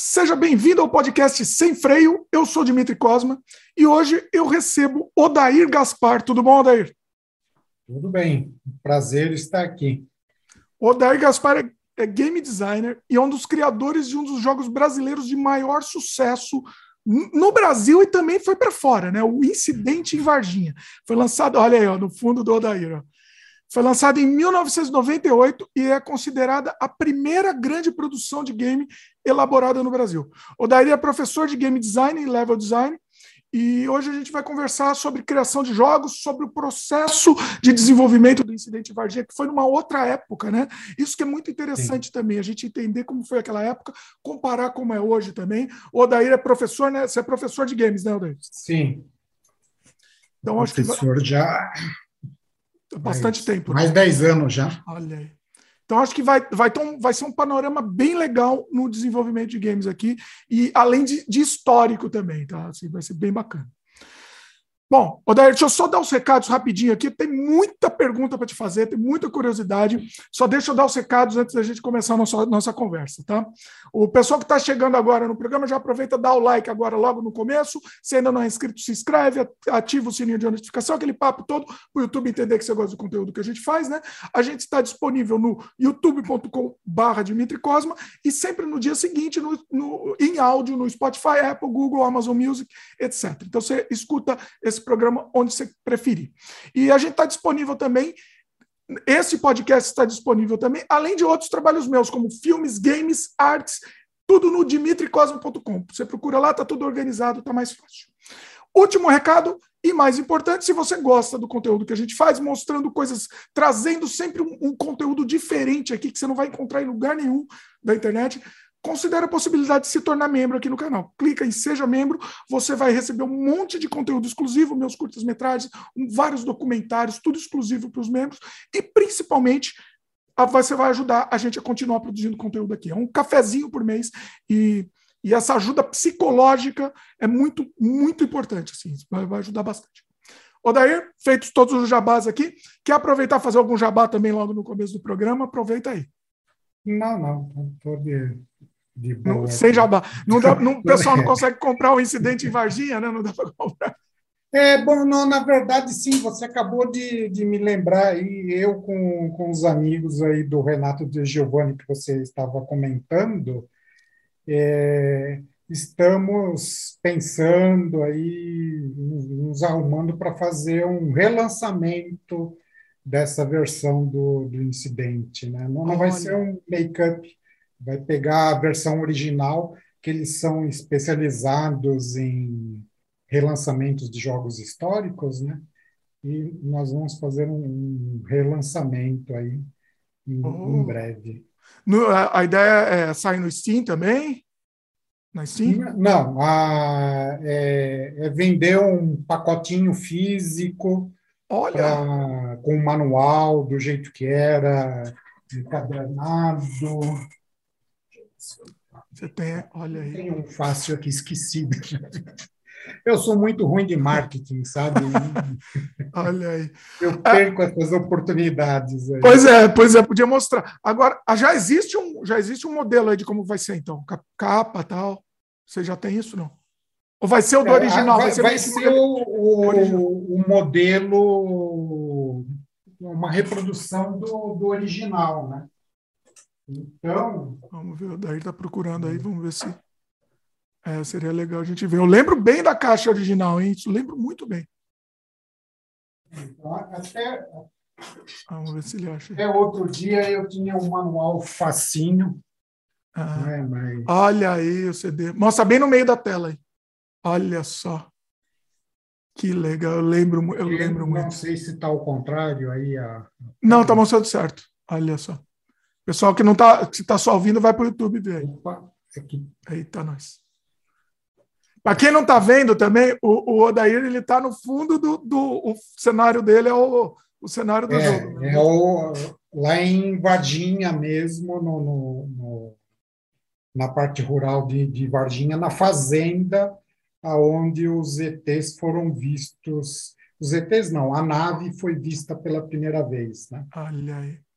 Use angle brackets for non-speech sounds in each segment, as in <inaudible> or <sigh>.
Seja bem-vindo ao podcast Sem Freio. Eu sou Dimitri Cosma e hoje eu recebo Odair Gaspar. Tudo bom, Odair? Tudo bem. Prazer estar aqui. Odair Gaspar é, é game designer e é um dos criadores de um dos jogos brasileiros de maior sucesso no Brasil e também foi para fora, né? O Incidente em Varginha. Foi lançado, olha aí, ó, no fundo do Odair. Ó. Foi lançado em 1998 e é considerada a primeira grande produção de game elaborada no Brasil. O Dairi é professor de game design e level design. E hoje a gente vai conversar sobre criação de jogos, sobre o processo de desenvolvimento do Incidente Varginha, que foi numa outra época, né? Isso que é muito interessante Sim. também, a gente entender como foi aquela época, comparar como é hoje também. O Odair é professor, né? Você é professor de games, né, Odair? Sim. Então, professor acho que... já bastante mais, tempo. Mais né? 10 anos já. Olha aí. Então, acho que vai, vai, vai ser um panorama bem legal no desenvolvimento de games aqui, e além de, de histórico também, tá? Assim, vai ser bem bacana. Bom, Odair, deixa eu só dar os recados rapidinho aqui. Tem muita pergunta para te fazer, tem muita curiosidade. Só deixa eu dar os recados antes da gente começar a nossa, nossa conversa, tá? O pessoal que está chegando agora no programa já aproveita, dá o like agora logo no começo. Se ainda não é inscrito, se inscreve, ativa o sininho de notificação, aquele papo todo, para o YouTube entender que você gosta do conteúdo que a gente faz, né? A gente está disponível no youtube.com/barra Dimitri Cosma e sempre no dia seguinte no, no, em áudio no Spotify, Apple, Google, Amazon Music, etc. Então você escuta esse esse programa onde você preferir. E a gente está disponível também. Esse podcast está disponível também, além de outros trabalhos meus, como filmes, games, artes, tudo no dimitricosmo.com. Você procura lá, está tudo organizado, está mais fácil. Último recado, e mais importante, se você gosta do conteúdo que a gente faz, mostrando coisas, trazendo sempre um, um conteúdo diferente aqui que você não vai encontrar em lugar nenhum da internet, considere a possibilidade de se tornar membro aqui no canal. Clica em Seja Membro, você vai receber um monte de conteúdo exclusivo, meus curtas-metragens, vários documentários, tudo exclusivo para os membros, e principalmente você vai ajudar a gente a continuar produzindo conteúdo aqui. É um cafezinho por mês e, e essa ajuda psicológica é muito, muito importante. Assim, vai, vai ajudar bastante. Odair, feitos todos os jabás aqui, quer aproveitar fazer algum jabá também logo no começo do programa? Aproveita aí. Não, não, estou de de boa. Não, sem jabá. Não dá, não, o <laughs> pessoal não consegue comprar um incidente em Varginha, né? Não dá para comprar. É, bom, não, na verdade, sim, você acabou de, de me lembrar aí, eu com, com os amigos aí do Renato de Giovanni, que você estava comentando, é, estamos pensando aí, nos arrumando para fazer um relançamento dessa versão do, do incidente, né? Não, não vai ser um make-up vai pegar a versão original, que eles são especializados em relançamentos de jogos históricos, né? E nós vamos fazer um relançamento aí em, oh. em breve. No, a, a, ideia é sair no Steam também? Na Steam? Não, a, é, é vender um pacotinho físico Olha. Pra, com manual do jeito que era, encadernado. Você tem, olha aí. Tem um fácil aqui esquecido. Eu sou muito ruim de marketing, sabe? <laughs> olha aí. Eu perco ah, essas oportunidades. Aí. Pois é, pois é, podia mostrar. Agora, ah, já existe um, já existe um modelo aí de como vai ser, então, capa tal. Você já tem isso, não? Ou vai ser o do é, original? Vai, vai ser, vai ser o, o, o, modelo, uma reprodução do, do original, né? Então. Vamos ver, o Daí está procurando aí, vamos ver se. É, seria legal a gente ver. Eu lembro bem da caixa original, hein? Isso lembro muito bem. Então, até, vamos ver se ele acha. Até outro dia eu tinha um manual facinho. Ah, né, mas... Olha aí o CD. Mostra bem no meio da tela aí. Olha só. Que legal, eu lembro, eu, eu lembro não muito. Não sei se está ao contrário aí. A... Não, está mostrando certo. Olha só. Pessoal que não está que tá só ouvindo, vai para o YouTube ver. Opa, aqui. Eita, nós. Para quem não está vendo também, o, o Odair ele está no fundo do, do cenário dele é o, o cenário do é, jogo. Né? É o, lá em Varginha mesmo, no, no, no, na parte rural de, de Varginha, na fazenda, aonde os ETs foram vistos. Os ETs não, a nave foi vista pela primeira vez, né? Olha aí.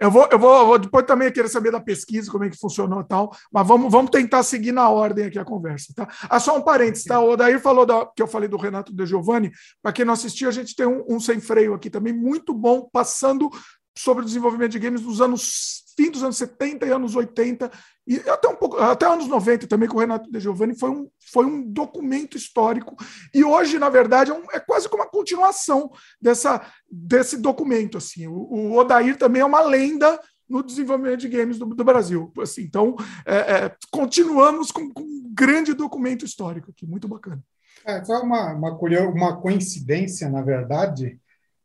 Eu vou, eu vou, eu vou depois também querer saber da pesquisa, como é que funcionou e tal, mas vamos, vamos tentar seguir na ordem aqui a conversa, tá? Ah, só um parênteses, tá? O Daí falou da, que eu falei do Renato De Giovanni, para quem não assistiu, a gente tem um, um sem freio aqui também, muito bom, passando sobre o desenvolvimento de games dos anos fim dos anos 70 e anos 80 e até um pouco até anos 90 também com o Renato De Giovanni foi um, foi um documento histórico. E hoje na verdade é, um, é quase como uma continuação dessa desse documento assim. O, o Odair também é uma lenda no desenvolvimento de games do, do Brasil. Assim então é, é, continuamos com, com, um grande documento histórico aqui muito bacana. É só uma, uma, uma coincidência na verdade.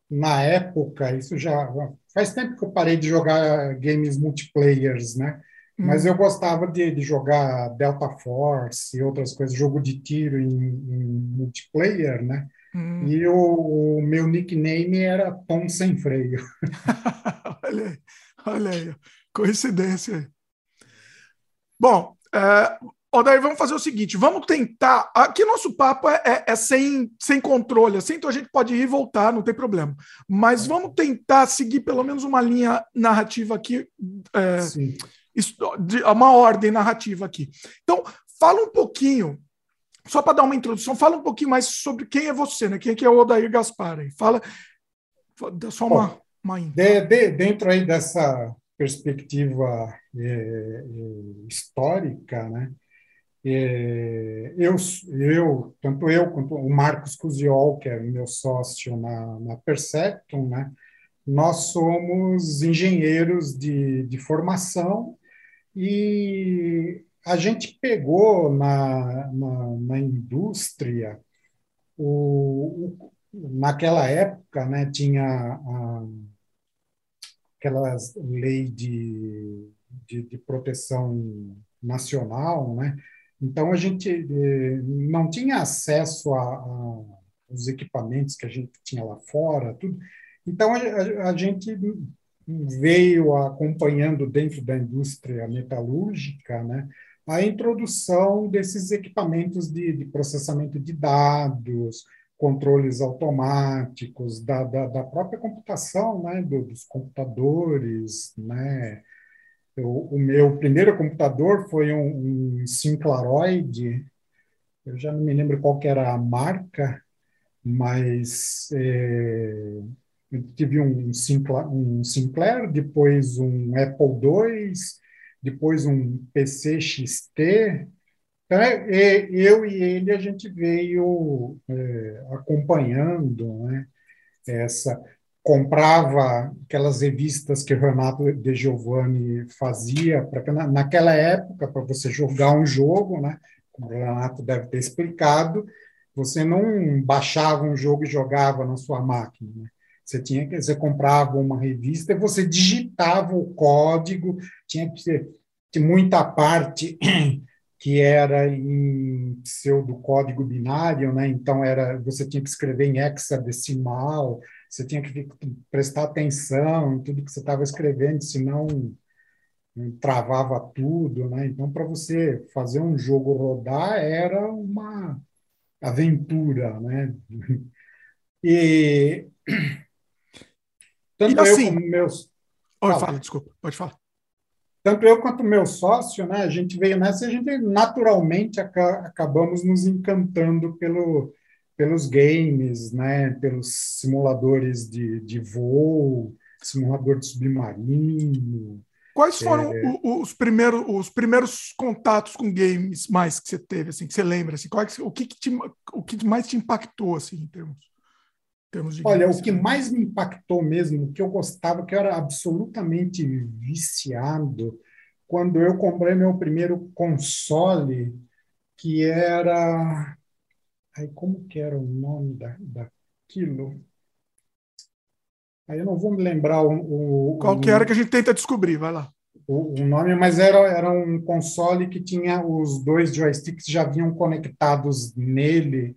Na época isso já Faz tempo que eu parei de jogar games multiplayers, né? Mas eu gostava de, de, jogar Delta Force e outras coisas, jogo de tiro em, em multiplayer, né? Hum. E o, o, meu nickname era Tom Sem Freio. <laughs> olha aí, olha aí, coincidência. Bom, é, Odair, vamos fazer o seguinte: vamos tentar. Aqui nosso papo é, é, é, sem, sem controle, assim, então a gente pode ir e voltar, não tem problema. Mas vamos tentar seguir pelo menos uma linha narrativa aqui, é, de, uma ordem narrativa aqui. Então, fala um pouquinho, só para dar uma introdução, fala um pouquinho mais sobre quem é você, né? Quem é o Odair Gaspar aí. Fala, só uma, Bom, uma de, de, dentro aí dessa perspectiva é, é, histórica, né? É, eu, eu, tanto eu quanto o Marcos Cusiol, que é meu sócio na, na Perceptum, né, nós somos engenheiros de, de formação e a gente pegou na, na, na indústria, o, o, naquela época, né, tinha a, aquelas lei de, de, de proteção nacional, né, então, a gente eh, não tinha acesso a, a, aos equipamentos que a gente tinha lá fora, tudo. Então, a, a, gente veio acompanhando dentro da indústria metalúrgica né, a introdução desses equipamentos de, de processamento de dados, controles automáticos, da, da, da própria computação, né, dos computadores, né, o, o meu primeiro computador foi um, um Synclaroid, eu já não me lembro qual era a marca, mas é, eu tive um Sinclair, um Sinclair, depois um Apple II, depois um PC XT. Então, é, eu e ele, a gente veio é, acompanhando né, essa comprava aquelas revistas que o Renato De Giovanni fazia, para naquela época, para você jogar um jogo, né? Como o Renato deve ter explicado, você não baixava um jogo e jogava na sua máquina. Né? Você tinha que você comprava uma revista você digitava o código, tinha que ter muita parte <clears throat> que era em pseudo código binário, né? Então era você tinha que escrever em hexadecimal, você tinha que prestar atenção em tudo que você estava escrevendo, senão travava tudo, né? Então, para você fazer um jogo rodar era uma aventura, né? E <clears throat> tanto e assim, eu como meus Pode fala, desculpa, pode falar. Tanto eu quanto meu sócio, né? A gente veio nessa e a gente naturalmente acabamos nos encantando pelo pelos games, né, pelos simuladores de, de voo, simulador de submarino. Quais foram é... os, primeiros, os primeiros contatos com games mais que você teve, assim, que você lembra? Assim, qual é que, o, que, que te, o que mais te impactou assim, em termos, Olha, o que mais me impactou mesmo, que eu gostava, que eu era absolutamente viciado, quando eu comprei meu primeiro console, que era Aí, como que era o nome da, daquilo? Aí eu não vou me lembrar o. o Qual que era que a gente tenta descobrir? Vai lá. O, o, nome, mas era, era um console que tinha os dois joysticks já vinham conectados nele.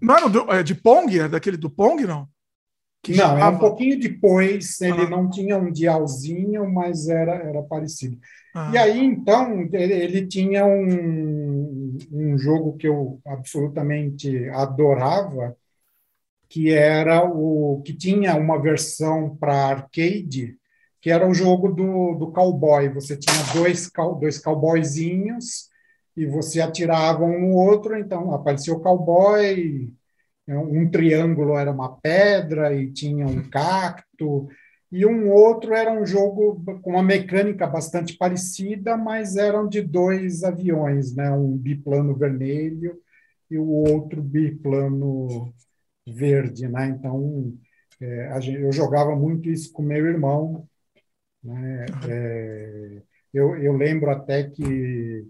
Não era do, é de Pong? Era daquele do Pong, não? Que não, chamava... é um pouquinho depois. Ele ah. não tinha um dialzinho, mas era, era parecido. Ah. E aí, então, ele tinha um, um jogo que eu absolutamente adorava, que era o que tinha uma versão para arcade, que era o jogo do, do cowboy. Você tinha dois, dois cowboyzinhos e você atirava um no outro, então aparecia o cowboy, um triângulo era uma pedra e tinha um cacto, e um outro era um jogo com uma mecânica bastante parecida, mas eram de dois aviões, né? um biplano vermelho e o outro biplano verde. Né? Então, é, gente, eu jogava muito isso com meu irmão. Né? É, eu, eu lembro até que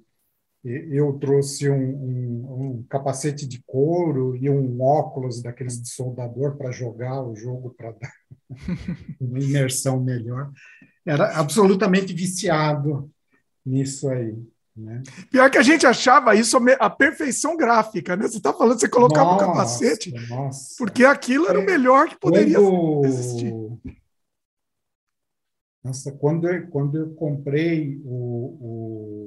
eu trouxe um, um, um, capacete de couro e um óculos daqueles de soldador para jogar o jogo para dar <laughs> uma imersão melhor. Era absolutamente viciado nisso aí. Né? Pior que a gente achava isso a perfeição gráfica, né? Você está falando, você colocava nossa, um capacete, nossa. porque aquilo era o melhor que poderia quando... existir. Nossa, quando eu, quando eu comprei o, o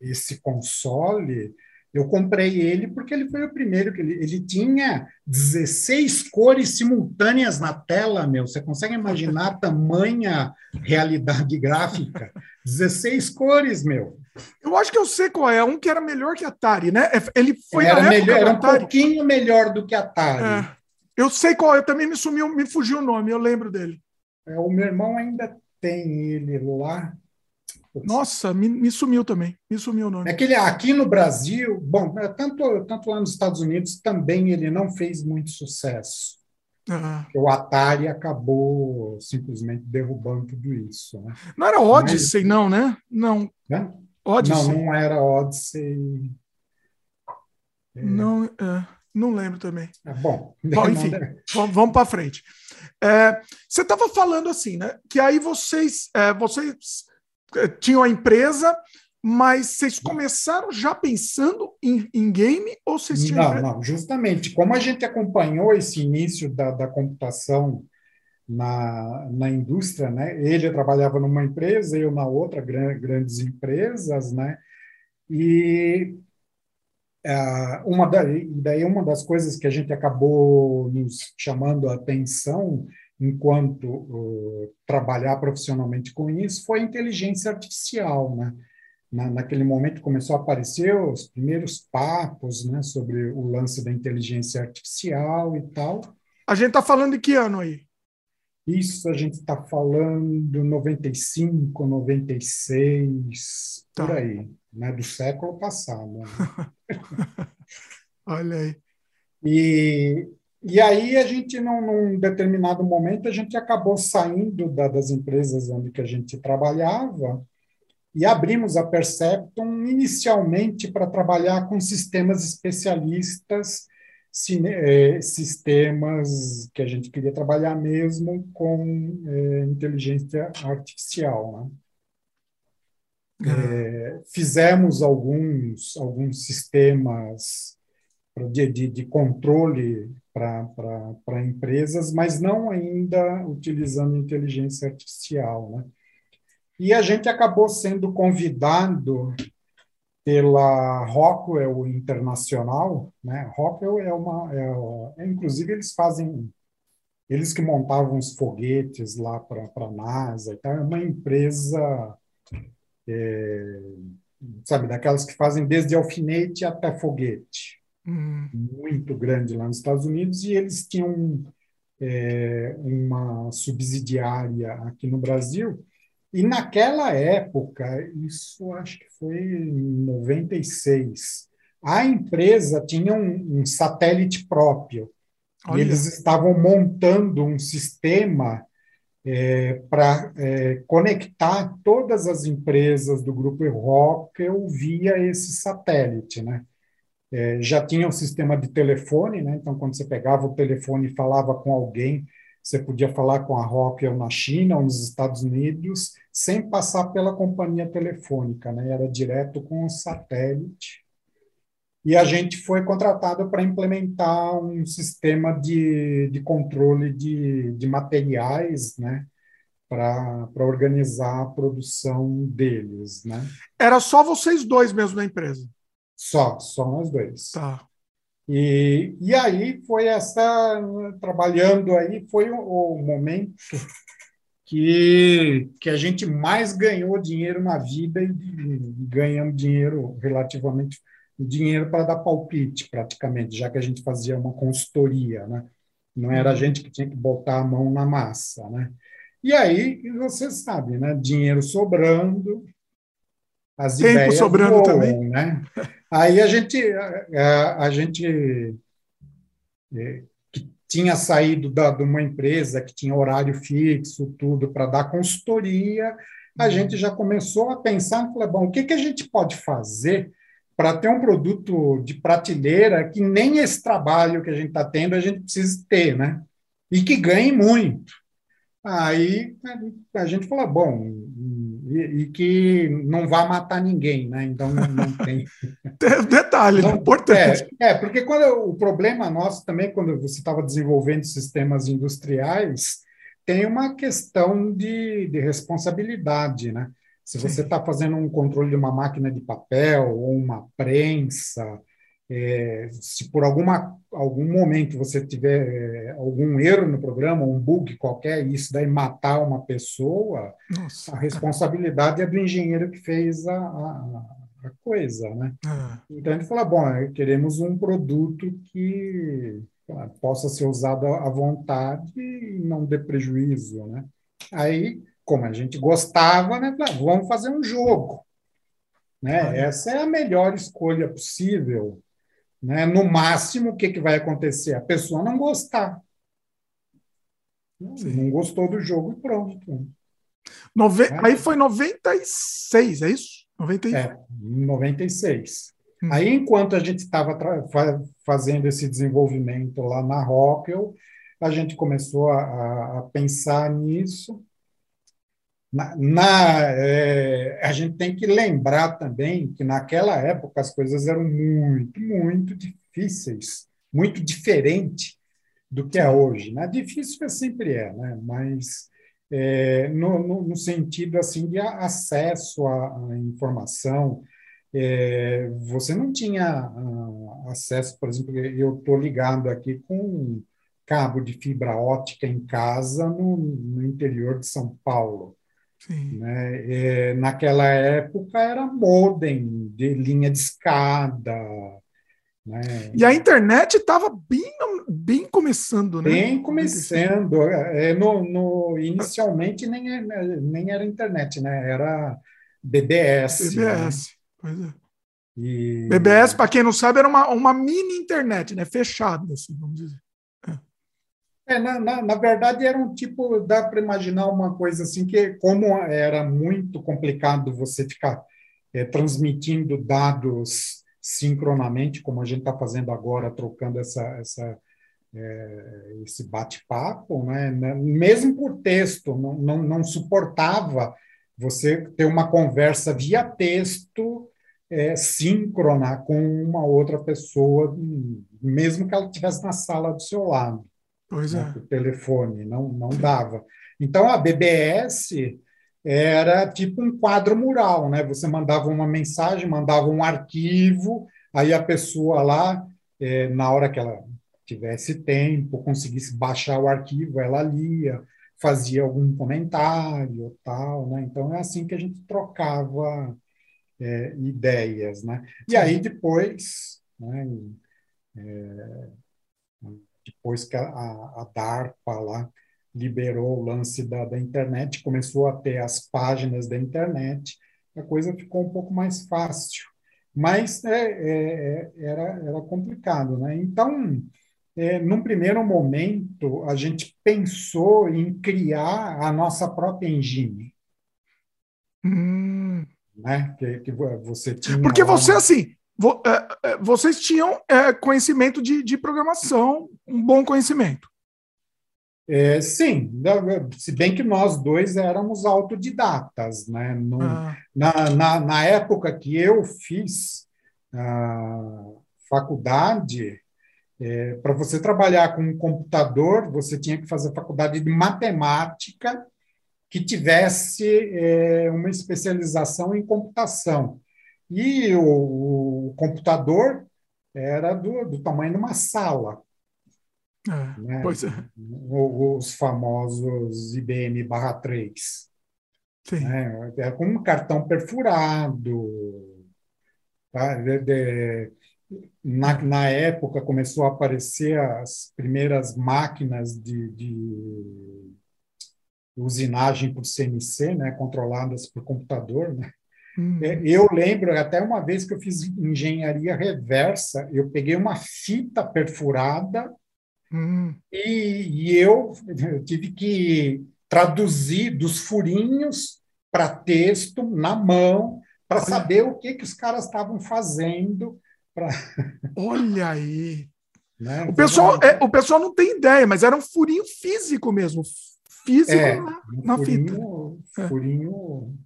esse console, eu comprei ele porque ele foi o primeiro que ele, ele tinha 16 cores simultâneas na tela, meu. Você consegue imaginar a <laughs> tamanha realidade gráfica? 16 cores, meu. Eu acho que eu sei qual é, um que era melhor que Atari, né? É, ele foi era melhor, era um pouquinho melhor do que Atari. É. Eu sei qual, eu também me sumiu, me fugiu o nome, eu lembro dele. É, o meu irmão ainda tem ele lá. Nossa, me, me, sumiu também. Me sumiu o nome. É que ele, aqui no Brasil, bom, é, tanto, tanto lá nos Estados Unidos também ele não fez muito sucesso. Uhum. O Atari acabou simplesmente derrubando tudo isso. Né? Não era Odyssey, Mas, não, né? Não. Né? Odyssey. Não, não era Odyssey. É. Não, é, não lembro também. É bom. <laughs> bom enfim, vamos para frente. É, você estava falando assim, né? Que aí vocês, é, vocês tinham a empresa, mas vocês começaram já pensando em, em game ou vocês tinham... Não, não, justamente. Como a gente acompanhou esse início da, da computação na, na indústria, né? Ele trabalhava numa empresa, eu na outra, grandes empresas, né? E uh, uma da, daí uma das coisas que a gente acabou nos chamando a atenção enquanto uh, trabalhar profissionalmente com isso foi a inteligência artificial, né? Na, naquele momento começou a aparecer os primeiros papos, né, sobre o lance da inteligência artificial e tal. A gente está falando de que ano aí? Isso a gente está falando 95, 96, tá. por aí, né, do século passado. Né? <laughs> Olha aí. E e aí a gente, num, num determinado momento, a gente acabou saindo da, das empresas onde que a gente trabalhava e abrimos a Perceptum inicialmente para trabalhar com sistemas especialistas, cine, é, sistemas que a gente queria trabalhar mesmo com é, inteligência artificial. Né? É, fizemos alguns, alguns sistemas de, de, de controle para empresas, mas não ainda utilizando inteligência artificial. Né? E a gente acabou sendo convidado pela Rockwell Internacional, né? Rockwell é uma, é, é, inclusive eles fazem, eles que montavam os foguetes lá para a NASA e tal, é uma empresa, é, sabe, daquelas que fazem desde alfinete até foguete uhum. muito grande lá nos Estados Unidos, e eles tinham é, uma subsidiária aqui no Brasil. E naquela época, isso acho que foi em 96, a empresa tinha um, um satélite próprio. Olha. E eles estavam montando um sistema é, para é, conectar todas as empresas do grupo Rockwell via esse satélite, né? É, já tinha um sistema de telefone, né? então quando você pegava o telefone e falava com alguém, você podia falar com a Rockwell na China ou nos Estados Unidos, sem passar pela companhia telefônica, né? era direto com o satélite. E a gente foi contratado para implementar um sistema de, de controle de, de materiais, né? para organizar a produção deles. Né? Era só vocês dois mesmo na empresa? Só, só nós dois. Tá. E, e aí foi essa, trabalhando aí, foi o, o momento que, que a gente mais ganhou dinheiro na vida e, ganhamos dinheiro relativamente dinheiro para dar palpite praticamente, já que a gente fazia uma consultoria, né? Não era a gente que tinha que botar a mão na massa, né? E aí, você sabe, né? Dinheiro sobrando, as Tempo ideias sobrando voam, também. Né? <laughs> Aí a gente, a, a gente é, que tinha saído da, de uma empresa que tinha horário fixo, tudo, para dar consultoria, a uhum. gente já começou a pensar, falei, bom, o que, que a gente pode fazer para ter um produto de prateleira que nem esse trabalho que a gente está tendo a gente precisa ter, né? E que ganhe muito. Aí a gente falou, bom, e, e, que não vá matar ninguém, né? Então não, não tem. <laughs> Detalhe, não, importante. É, é, porque quando o problema nosso também, quando você estava desenvolvendo sistemas industriais, tem uma questão de, de responsabilidade, né? Se você está fazendo um controle de uma máquina de papel ou uma prensa, é, se por alguma, algum momento você tiver é, algum erro no programa, um bug qualquer, e isso daí matar uma pessoa, Nossa. a responsabilidade é do engenheiro que fez a, a, a coisa, né? É. Então ele fala, bom, queremos um produto que possa ser usado à vontade e não dê prejuízo, né? Aí, como a gente gostava, né? Vamos fazer um jogo. Né? Essa é a melhor escolha possível né? No máximo, o que, que vai acontecer? A pessoa não gostar. Sim. Não gostou do jogo e pronto. Nove... É. Aí foi 96, é isso? 90... É, 96. Hum. Aí, enquanto a gente estava fazendo esse desenvolvimento lá na Rockwell, a gente começou a, a pensar nisso na, na é, a gente tem que lembrar também que naquela época as coisas eram muito, muito difíceis, muito diferente do que é hoje. Né? Difícil sempre é, né? mas é, no, no, no, sentido assim de acesso à, à informação, é, você não tinha uh, acesso, por exemplo, eu estou ligado aqui com cabo de fibra ótica em casa no, no interior de São Paulo. Né? É, naquela época era modem de linha de escada. Né? E a internet estava bem, bem começando, né? Bem começando. É, no, no, inicialmente nem, nem era internet, né? Era BBS. BBS, né? pois é. E... BBS, para quem não sabe, era uma, uma mini internet, né? Fechada, assim, vamos dizer. É, na, na, na, verdade, era um tipo, dá para imaginar uma coisa assim, que como era muito complicado você ficar é, transmitindo dados sincronamente, como a gente está fazendo agora, trocando essa, essa, é, esse bate-papo, né? mesmo por texto, não, não, não, suportava você ter uma conversa via texto é, síncrona com uma outra pessoa, mesmo que ela estivesse na sala do seu lado. Pois né, é. O telefone, não, não dava. Então, a BBS era tipo um quadro mural, né? Você mandava uma mensagem, mandava um arquivo, aí a pessoa lá, é, na hora que ela tivesse tempo, conseguisse baixar o arquivo, ela lia, fazia algum comentário, tal, né? Então é assim que a gente trocava é, ideias, né? E aí depois, né, é, depois que a, a DARPA lá liberou o lance da, da internet, começou a ter as páginas da internet, a coisa ficou um pouco mais fácil. Mas é, é, é era, era complicado. Né? Então, é, num primeiro momento, a gente pensou em criar a nossa própria engine. Hum. Né? Que, que você tinha Porque você, assim, é, é, vocês tinham é, conhecimento de, de, programação, um bom conhecimento. É, sim, se bem que nós dois éramos autodidatas. Né? No, ah. na, na, na, época que eu fiz faculdade, é, para você trabalhar com um computador, você tinha que fazer faculdade de matemática que tivesse é, uma especialização em computação. E o, o computador era do, do, tamanho de uma sala. É, né? Pois é. Os famosos IBM barra 3. Sim. Né? É com um cartão perfurado. Tá? De, de, na, na época começou a aparecer as primeiras máquinas de, de usinagem por CNC, né, controladas por computador, né? Hum. Eu lembro até uma vez que eu fiz engenharia reversa, eu peguei uma fita perfurada hum. e, e eu, eu tive que traduzir dos furinhos para texto na mão para saber o que que os caras estavam fazendo. Pra... <laughs> Olha aí. Né? O, pessoal, é, o pessoal não tem ideia, mas era um furinho físico mesmo, físico é, na, na furinho, fita. Furinho.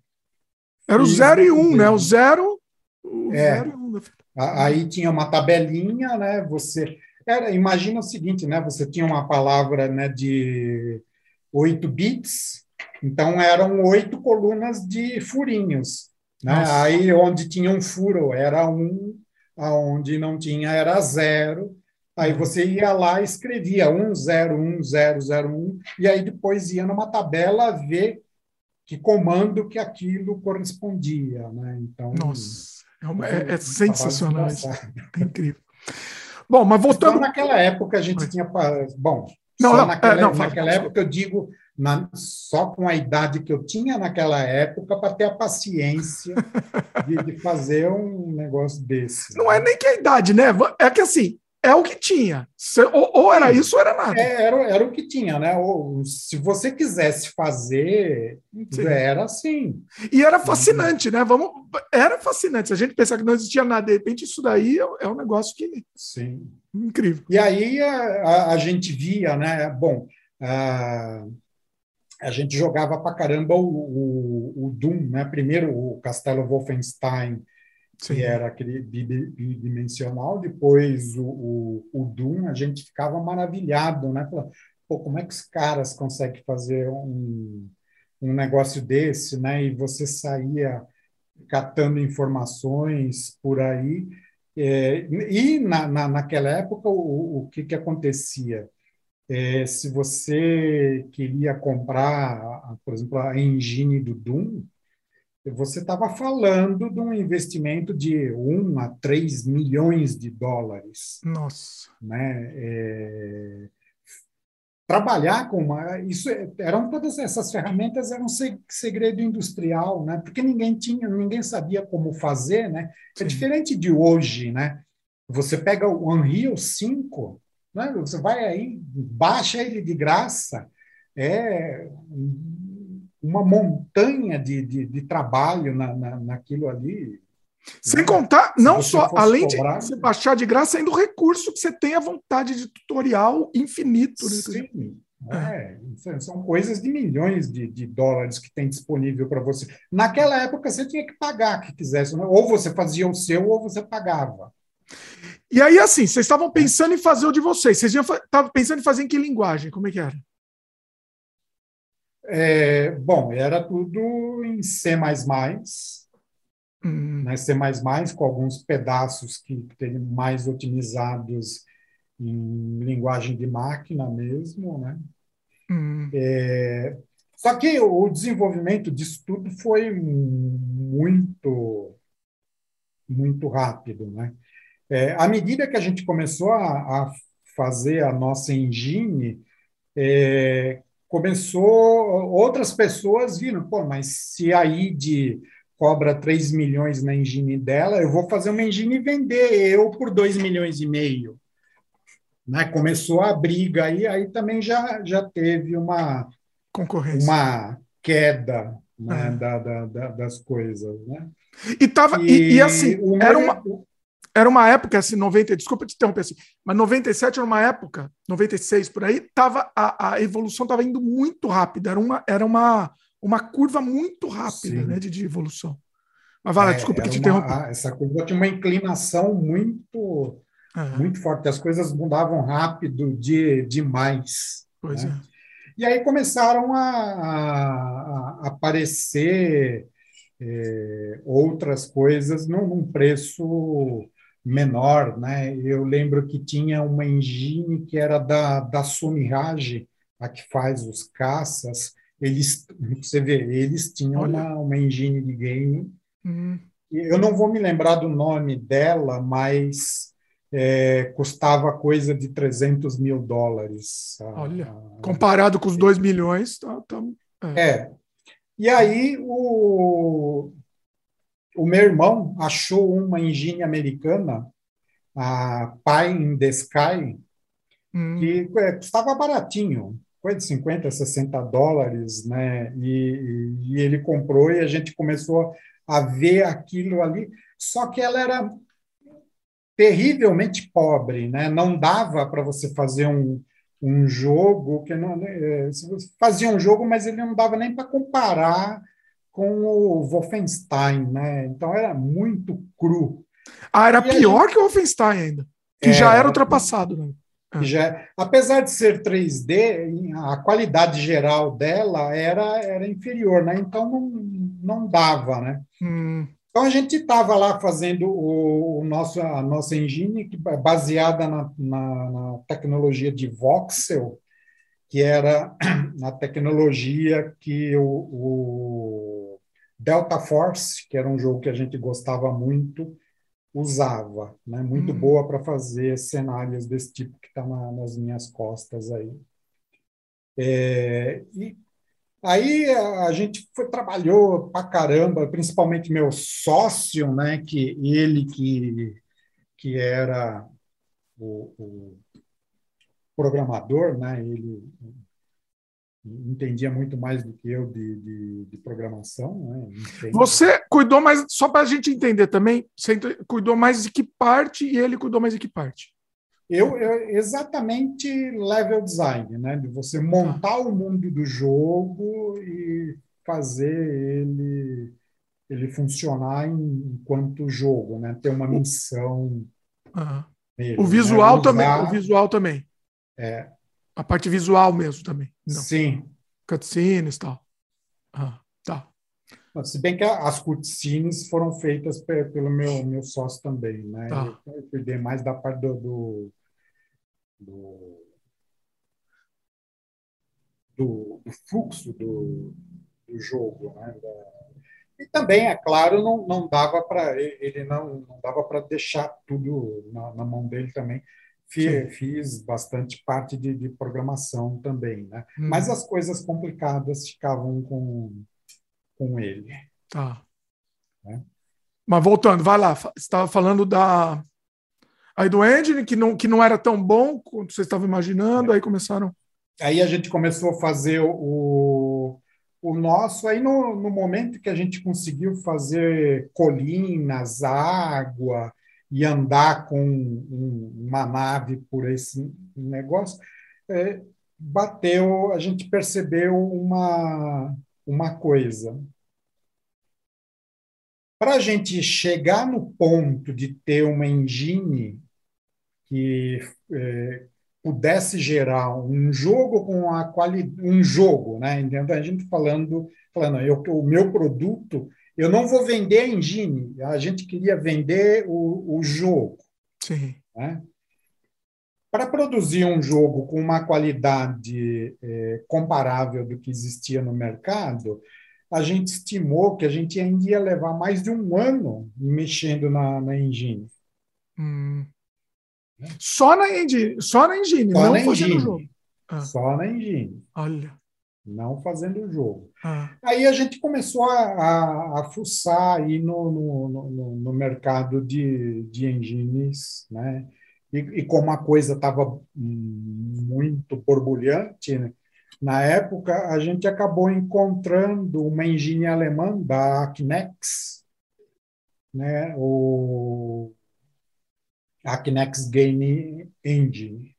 Era o 0 e 1, um, né? O 0 o é. Zero e um da fita. Aí tinha uma tabelinha, né? Você. Era, imagina o seguinte, né? Você tinha uma palavra né, de 8 bits, então eram oito colunas de furinhos. Né? Aí onde tinha um furo era um, aonde não tinha era zero, Aí você ia lá e escrevia 101001 e aí depois ia numa tabela ver que comando que aquilo correspondia, né? Então, Nossa, é, uma, é, é sensacional isso. É incrível. Bom, mas voltando. Só naquela época a gente tinha. Bom, não, não, naquela, é, não, naquela época eu digo na, só com a idade que eu tinha naquela época para ter a paciência <laughs> de, de, fazer um negócio desse. Não é nem que a idade, né? É que assim, é o que tinha. Ou, ou era isso ou era nada. É, era, era o que tinha, né? Ou, se você quisesse fazer, Sim. era assim. E era fascinante, né? Vamos, era fascinante. Se a gente pensar que não existia nada, de repente, isso daí é, é um negócio que. Sim. Incrível. E aí a, a, a gente via, né? Bom, a, a gente jogava pra caramba o, o, o Doom, né? Primeiro o Castelo Wolfenstein Sim. que era aquele bidimensional, depois o, o, o, Doom, a gente ficava maravilhado, né? Pô, como é que os caras conseguem fazer um, um negócio desse, né? E você saía catando informações por aí. É, e na, na, naquela época, o, o que, que acontecia? É, se você queria comprar, por exemplo, a engine do Doom, você estava falando de um investimento de 1 a 3 milhões de dólares. Nossa. Né? É, trabalhar com uma, isso é, eram todas essas ferramentas eram segredo industrial, né? Porque ninguém tinha, ninguém sabia como fazer, né? É diferente de hoje, né? Você pega o Unreal 5, né? Você vai aí, baixa ele de graça, é uma montanha de, de, de trabalho na, na, naquilo ali. Sem né? contar, não só, além cobrar, de você baixar de graça, ainda o recurso que você tem à vontade de tutorial infinito. Né? Sim, é. É, são coisas de milhões de, de dólares que tem disponível para você. Naquela época, você tinha que pagar que quisesse, né? ou você fazia o seu, ou você pagava. E aí, assim, vocês estavam pensando em fazer o de vocês. Vocês estavam pensando em fazer em que linguagem? Como é que era? É, bom, era tudo em C++, hum. né, C++, com alguns pedaços que teriam mais otimizados em linguagem de máquina mesmo, né? Hum. É, só que o desenvolvimento disso tudo foi muito, muito rápido, né? É, à medida que a gente começou a, a fazer a nossa engine, é, começou, outras pessoas viram, pô, mas se a ID cobra 3 milhões na engine dela, eu vou fazer uma engine e vender eu por 2 milhões e meio. Né? Começou a briga aí, aí também já, já teve uma, Concorrência. uma queda né, é. da, da, da, das coisas. Né? E, tava, e, e assim, era uma, era uma época, assim, 90, desculpa te interromper assim, mas 97 era uma época, 96 por aí, tava, a, a evolução estava indo muito rápida, era uma, era uma, uma curva muito rápida né, de, de evolução. Mas vai lá, é, desculpa te interromper. Essa curva tinha uma inclinação muito, é. muito forte, as coisas mudavam rápido de, demais. Pois né? é. E aí começaram a, a, a aparecer é, outras coisas num, num preço menor, né? Eu lembro que tinha uma engine que era da, da Raj, a que faz os caças. Eles, você vê, eles tinham uma, uma engine de game. Uhum. Eu não vou me lembrar do nome dela, mas é, custava coisa de 300 mil dólares. Olha, comparado com os 2 milhões, tá, tá é. é. E aí o, o meu irmão achou uma engine americana, a Pie in the Sky, hum. que é, custava baratinho, coisa de 50, 60 dólares, né? E, e, ele comprou e a gente começou a ver aquilo ali. Só que ela era terrivelmente pobre, né? Não dava para você fazer um, um jogo que não né, fazia um jogo, mas ele não dava nem para comparar com o Wolfenstein, né? Então era muito cru. Ah, era e pior gente... que o Wolfenstein ainda, que é, já era ultrapassado, né? É. Já, apesar de ser 3D, a qualidade geral dela era, era inferior, né? Então não, não dava, né? Hum. Então a gente estava lá fazendo o, o, nosso, a nossa engine, que é baseada na, na, na, tecnologia de voxel, que era <clears throat> a tecnologia que o, o, Delta Force, que era um jogo que a gente gostava muito, usava, né? Muito hum. boa para fazer cenários desse tipo que está na, nas minhas costas aí. É, e Aí a gente foi, trabalhou pra caramba, principalmente meu sócio, né, que ele que, que era o, o programador, né, ele entendia muito mais do que eu de, de, de programação. Né? Você cuidou mais, só para a gente entender também, você cuidou mais de que parte e ele cuidou mais de que parte? Eu, eu, exatamente level design, né? De você montar o mundo do jogo e fazer ele ele funcionar enquanto jogo, né? Ter uma missão. Uhum. Nele, o visual né? também, o visual também. É. A parte visual mesmo também. Não. Sim. Cutscenes e tal. Ah, tá. Se bem que as cutscenes foram feitas pelo meu, meu sócio também, né? Tá. Eu cuidei mais da parte do, do do, do, do fluxo do, do jogo, né? Da, e também, é claro, não, não dava para ele não, não dava para deixar tudo na, na, mão dele também. Fiz, fiz bastante parte de, de, programação também, né? Hum. Mas as coisas complicadas ficavam com, com ele. Tá. Né? Mas voltando, vai lá. Você estava falando da, aí do engine, que não, que não era tão bom quanto vocês estavam imaginando, aí começaram. Aí a gente começou a fazer o, o nosso, aí no, no momento que a gente conseguiu fazer colinas, água e andar com um, uma nave por esse negócio, é, bateu, a gente percebeu uma, uma coisa. Para a gente chegar no ponto de ter uma engine que é, pudesse gerar um jogo com a qualidade, um jogo, né? Então a gente falando, falando, eu, o meu produto, eu não vou vender a engine, a gente queria vender o, o jogo. Sim. Né? Para produzir um jogo com uma qualidade é, comparável do que existia no mercado, a gente estimou que a gente ainda ia levar mais de um ano mexendo na, na engine. Hum. Só na engine, só na engine, só não na engine. jogo. Ah. Só na engine. Olha. Não fazendo o jogo. Ah. Aí a gente começou a, a, a fuçar aí no, no, no, no, mercado de, de engines, né? E, e como a coisa estava muito borbulhante, né? na época a gente acabou encontrando uma engine alemã da Knex, né? O a Kinex Game Engine,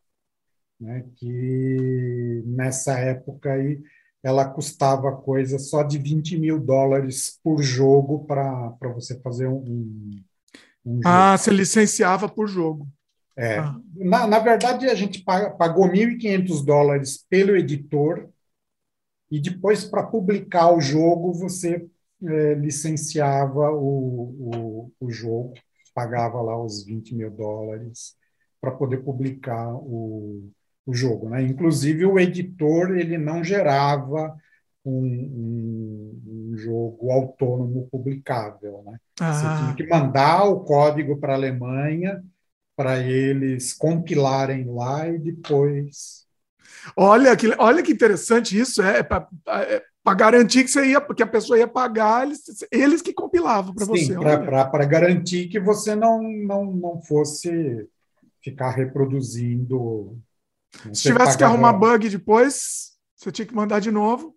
né, que nessa época aí ela custava coisa só de 20 mil dólares por jogo para você fazer um, um Ah, você licenciava por jogo. É. Ah. Na, na verdade, a gente pagou 1.500 dólares pelo editor e depois, para publicar o jogo, você é, licenciava o, o, o jogo pagava lá os 20 mil dólares para poder publicar o, o jogo. Né? Inclusive, o editor ele não gerava um, um, um jogo autônomo publicável. Né? Ah. Você tinha que mandar o código para a Alemanha para eles compilarem lá e depois. Olha que, olha que interessante isso. É, é para é, garantir que, você ia, que a pessoa ia pagar, eles, eles que compilavam para você. Para garantir que você não, não, não fosse ficar reproduzindo. Se tivesse que arrumar bug depois, você tinha que mandar de novo.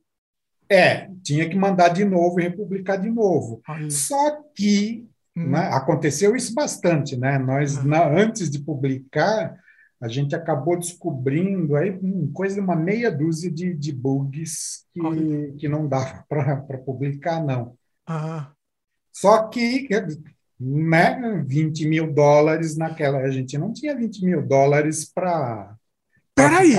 É, tinha que mandar de novo e republicar de novo. Aí. Só que hum. né, aconteceu isso bastante, né? Nós, hum. na, antes de publicar, a gente acabou descobrindo aí hum, coisa de uma meia dúzia de, de bugs que, que não dava <laughs> para publicar, não. Ah. Só que né, 20 mil dólares naquela. A gente não tinha 20 mil dólares para. Peraí!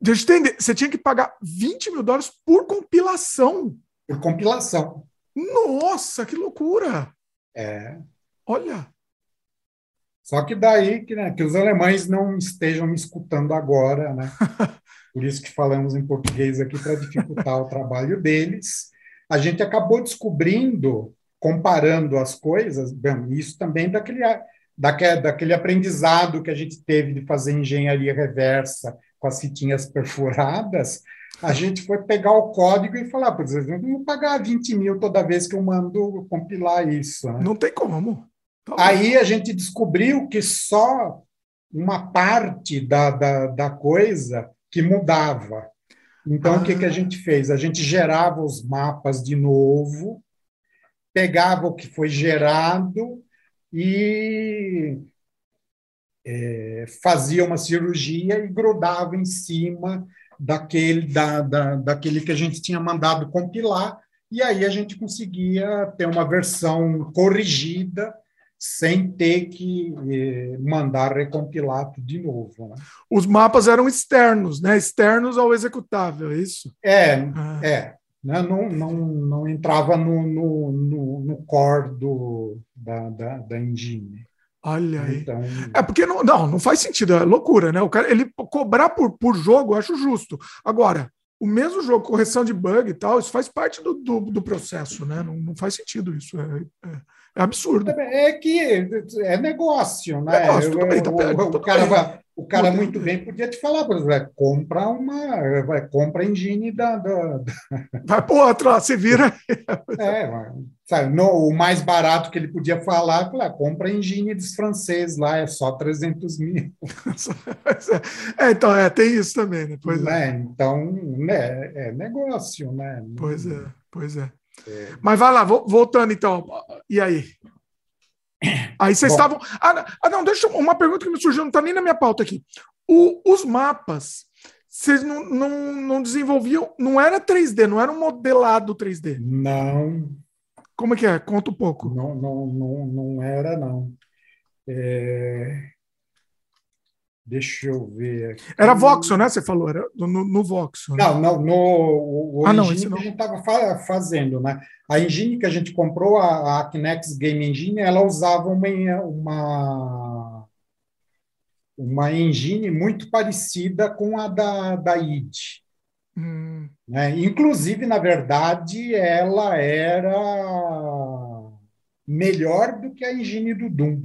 Deixa eu entender. Você tinha que pagar 20 mil dólares por compilação. Por compilação. Nossa, que loucura! É. Olha. Só que daí que, né, que os alemães não estejam me escutando agora, né? <laughs> Por isso que falamos em português aqui para dificultar o trabalho deles. A gente acabou descobrindo comparando as coisas, bem, isso também daquele, daquele, daquele aprendizado que a gente teve de fazer engenharia reversa com as fitinhas perfuradas, a gente foi pegar o código e falar, por exemplo, não vou pagar 20 mil toda vez que eu mando compilar isso. Né? Não tem como. Tá Aí a gente descobriu que só uma parte da, da, da coisa que mudava. Então, ah. o que, que a ah. gente fez? A gente gerava os mapas de novo, pegava o que foi gerado e é, fazia uma cirurgia e grudava em cima daquele, da, da, daquele que a gente tinha mandado compilar, e aí a gente conseguia ter uma versão corrigida sem ter que eh, mandar recompilar tudo de novo. Né? Os mapas eram externos, né? Externos ao executável, é isso? É, ah. é né, não, não, não entrava no, no, no, no core do, da, da, da engine. Olha aí. Então... É porque não, não, não faz sentido, é loucura, né? O cara, ele cobrar por, por jogo, eu acho justo. Agora, o mesmo jogo, correção de bug e tal, isso faz parte do, do, do processo, né? Não, não faz sentido isso. É, é, é absurdo. É, é que é negócio, né? Negócio, tudo bem, tá, o, o, cara vai, o cara muito bem podia te falar, por exemplo, compra uma, vai, compra a engine da, da, da... Vai outra, você vira. <laughs> É, sabe, no, o mais barato que ele podia falar, falar, compra a engine dos franceses lá, é só 300 mil. <laughs> é, então, é, tem isso também, né? Pois é. é. Então, né, é negócio, né? Pois é, pois é. É. Mas vai lá, voltando então, e aí? Aí vocês estavam. Ah, ah, não, deixa uma pergunta que me surgiu, não está nem na minha pauta aqui. O, os mapas, vocês não, não, não desenvolviam. Não era 3D, não era um modelado 3D. Não. Como é que é? Conta um pouco. Não, não, não, não era, não. É... Deixa eu ver. Aqui. Era Voxel, né? Você falou, era no, no Voxel. Né? Não, não, no o, ah, não, engine que a gente estava fazendo, né? A engine que a gente comprou, a, a Kinex Game Engine, ela usava uma, uma, uma engine muito parecida com a da, da id. Hum. Né? Inclusive, na verdade, ela era melhor do que a engine do Doom.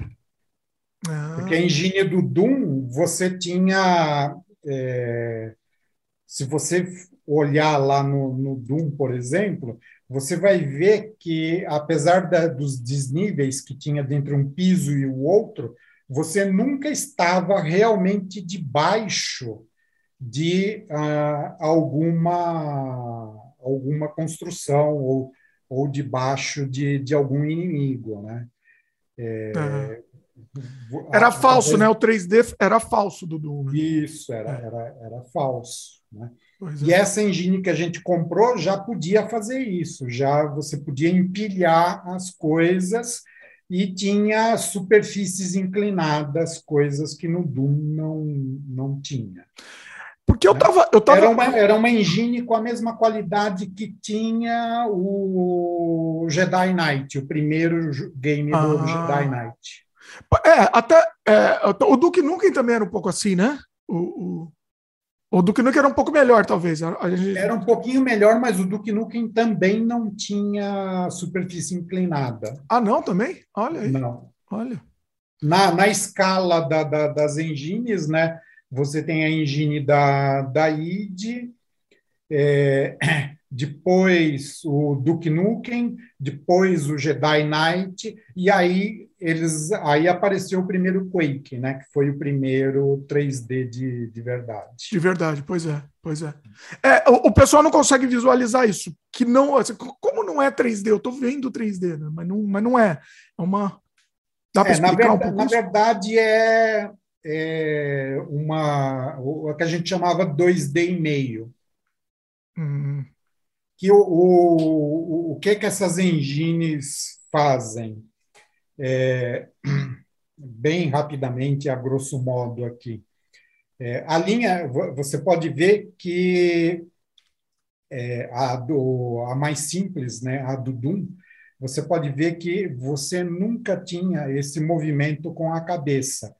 Ah. Porque a engine do Doom, você tinha. É, se você olhar lá no, no, Doom, por exemplo, você vai ver que, apesar da, dos desníveis que tinha entre um piso e o outro, você nunca estava realmente debaixo de uh, alguma, alguma construção ou, ou debaixo de, de algum inimigo. Né? É, uhum. Era falso, né? O 3D era falso do Doom. Né? Isso, era, é. era, era falso. Né? E é. essa engine que a gente comprou já podia fazer isso, já você podia empilhar as coisas e tinha superfícies inclinadas, coisas que no Doom não, não tinha. Porque eu estava. Eu tava... Era, uma, era uma engine com a mesma qualidade que tinha o Jedi Knight, o primeiro game ah. do Jedi Knight. É, até. É, o Duke Nukem também era um pouco assim, né? O, o, o Duke Nukem era um pouco melhor, talvez. Gente... Era um pouquinho melhor, mas o Duke Nukem também não tinha superfície inclinada. Ah, não? Também? Olha aí. Não. Olha. Na, na escala da, da, das engines, né? Você tem a engine da, da id, é, <coughs> depois o Duke Nukem, depois o Jedi Knight, e aí eles aí apareceu o primeiro Quake, né? Que foi o primeiro 3D de, de verdade. De verdade, pois é, pois é. é o, o, pessoal não consegue visualizar isso, que não, assim, como não é 3D, eu estou vendo 3D, né? mas não, mas não é, é uma Dá para é, explicar verdade, um pouco Na isso? verdade é é, uma o que a gente chamava 2D e meio. Uhum. Que o, o, o que que essas engines fazem? É, bem rapidamente, a grosso modo aqui. É, a linha, você pode ver que é, a, do, a mais simples, né, a do Doom, você pode ver que você nunca tinha esse movimento com a cabeça.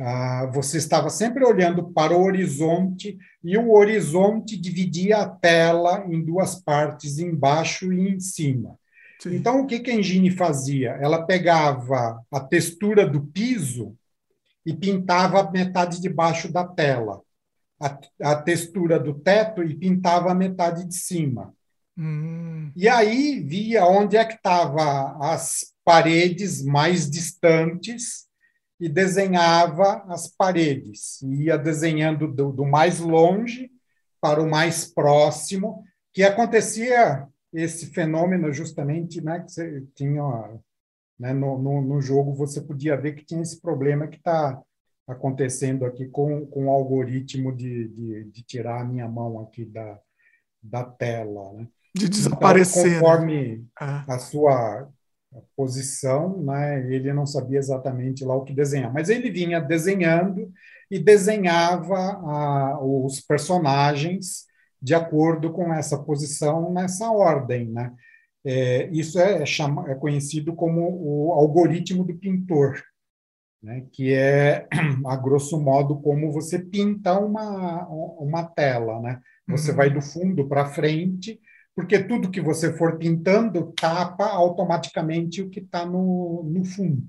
Ah, você estava sempre olhando para o horizonte e o horizonte dividia a tela em duas partes, embaixo e em cima. Sim. Então, o que, que a engine fazia? Ela pegava a textura do piso e pintava a metade de baixo da tela, a, a textura do teto e pintava a metade de cima. Hum. E aí via onde é que estavam as paredes mais distantes e desenhava as paredes, ia desenhando do, do mais longe para o mais próximo, que acontecia esse fenômeno justamente, né, que você tinha né, no, no, no, jogo você podia ver que tinha esse problema que está acontecendo aqui com, com o algoritmo de, de, de, tirar a minha mão aqui da, da tela, né? De desaparecer. Então, conforme né? a sua posição, né? Ele não sabia exatamente lá o que desenhar, mas ele vinha desenhando e desenhava ah, os personagens de acordo com essa posição nessa ordem, né? É, isso é, é, chama, é conhecido como o algoritmo do pintor, né? Que é <clears throat> a grosso modo como você pinta uma uma tela, né? Você uhum. vai do fundo para frente porque tudo que você for pintando tapa automaticamente o que está no, no fundo.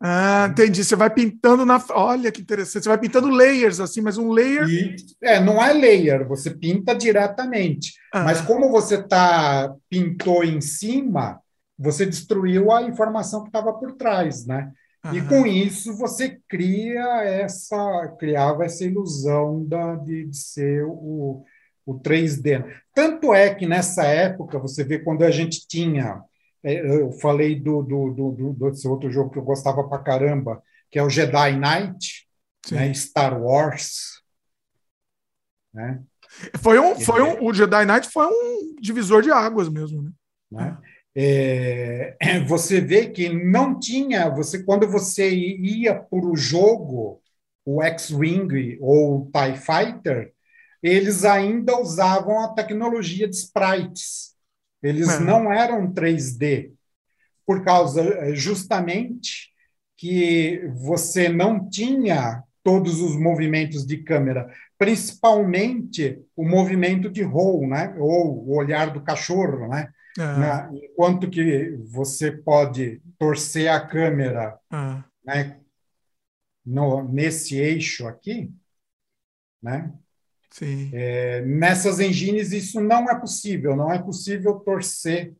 Ah, entendi. Você vai pintando na. Olha que interessante. Você vai pintando layers assim, mas um layer. E, é, não é layer, você pinta diretamente. Ah. Mas como você tá pintou em cima, você destruiu a informação que estava por trás, né? Ah. E com isso você cria essa, criava essa ilusão da, de, de ser o, o 3D. Tanto é que nessa época, você vê quando a gente tinha. É, eu falei do, do, do, do desse outro jogo que eu gostava pra caramba, que é o Jedi Knight, né, Star Wars. Né? Foi um, foi um, o Jedi Knight foi um divisor de águas mesmo, né? né? É, você vê que não tinha, você quando você ia por o jogo, o X-Wing ou o TIE Fighter, eles ainda usavam a tecnologia de sprites. Eles é. não eram 3D, por causa eh, justamente que você não tinha todos os movimentos de câmera, principalmente o movimento de roll, né? ou o olhar do cachorro. Né? É. Enquanto que você pode torcer a câmera é. né? no, nesse eixo aqui, né? É, nessas engines, isso não é possível, não é possível torcer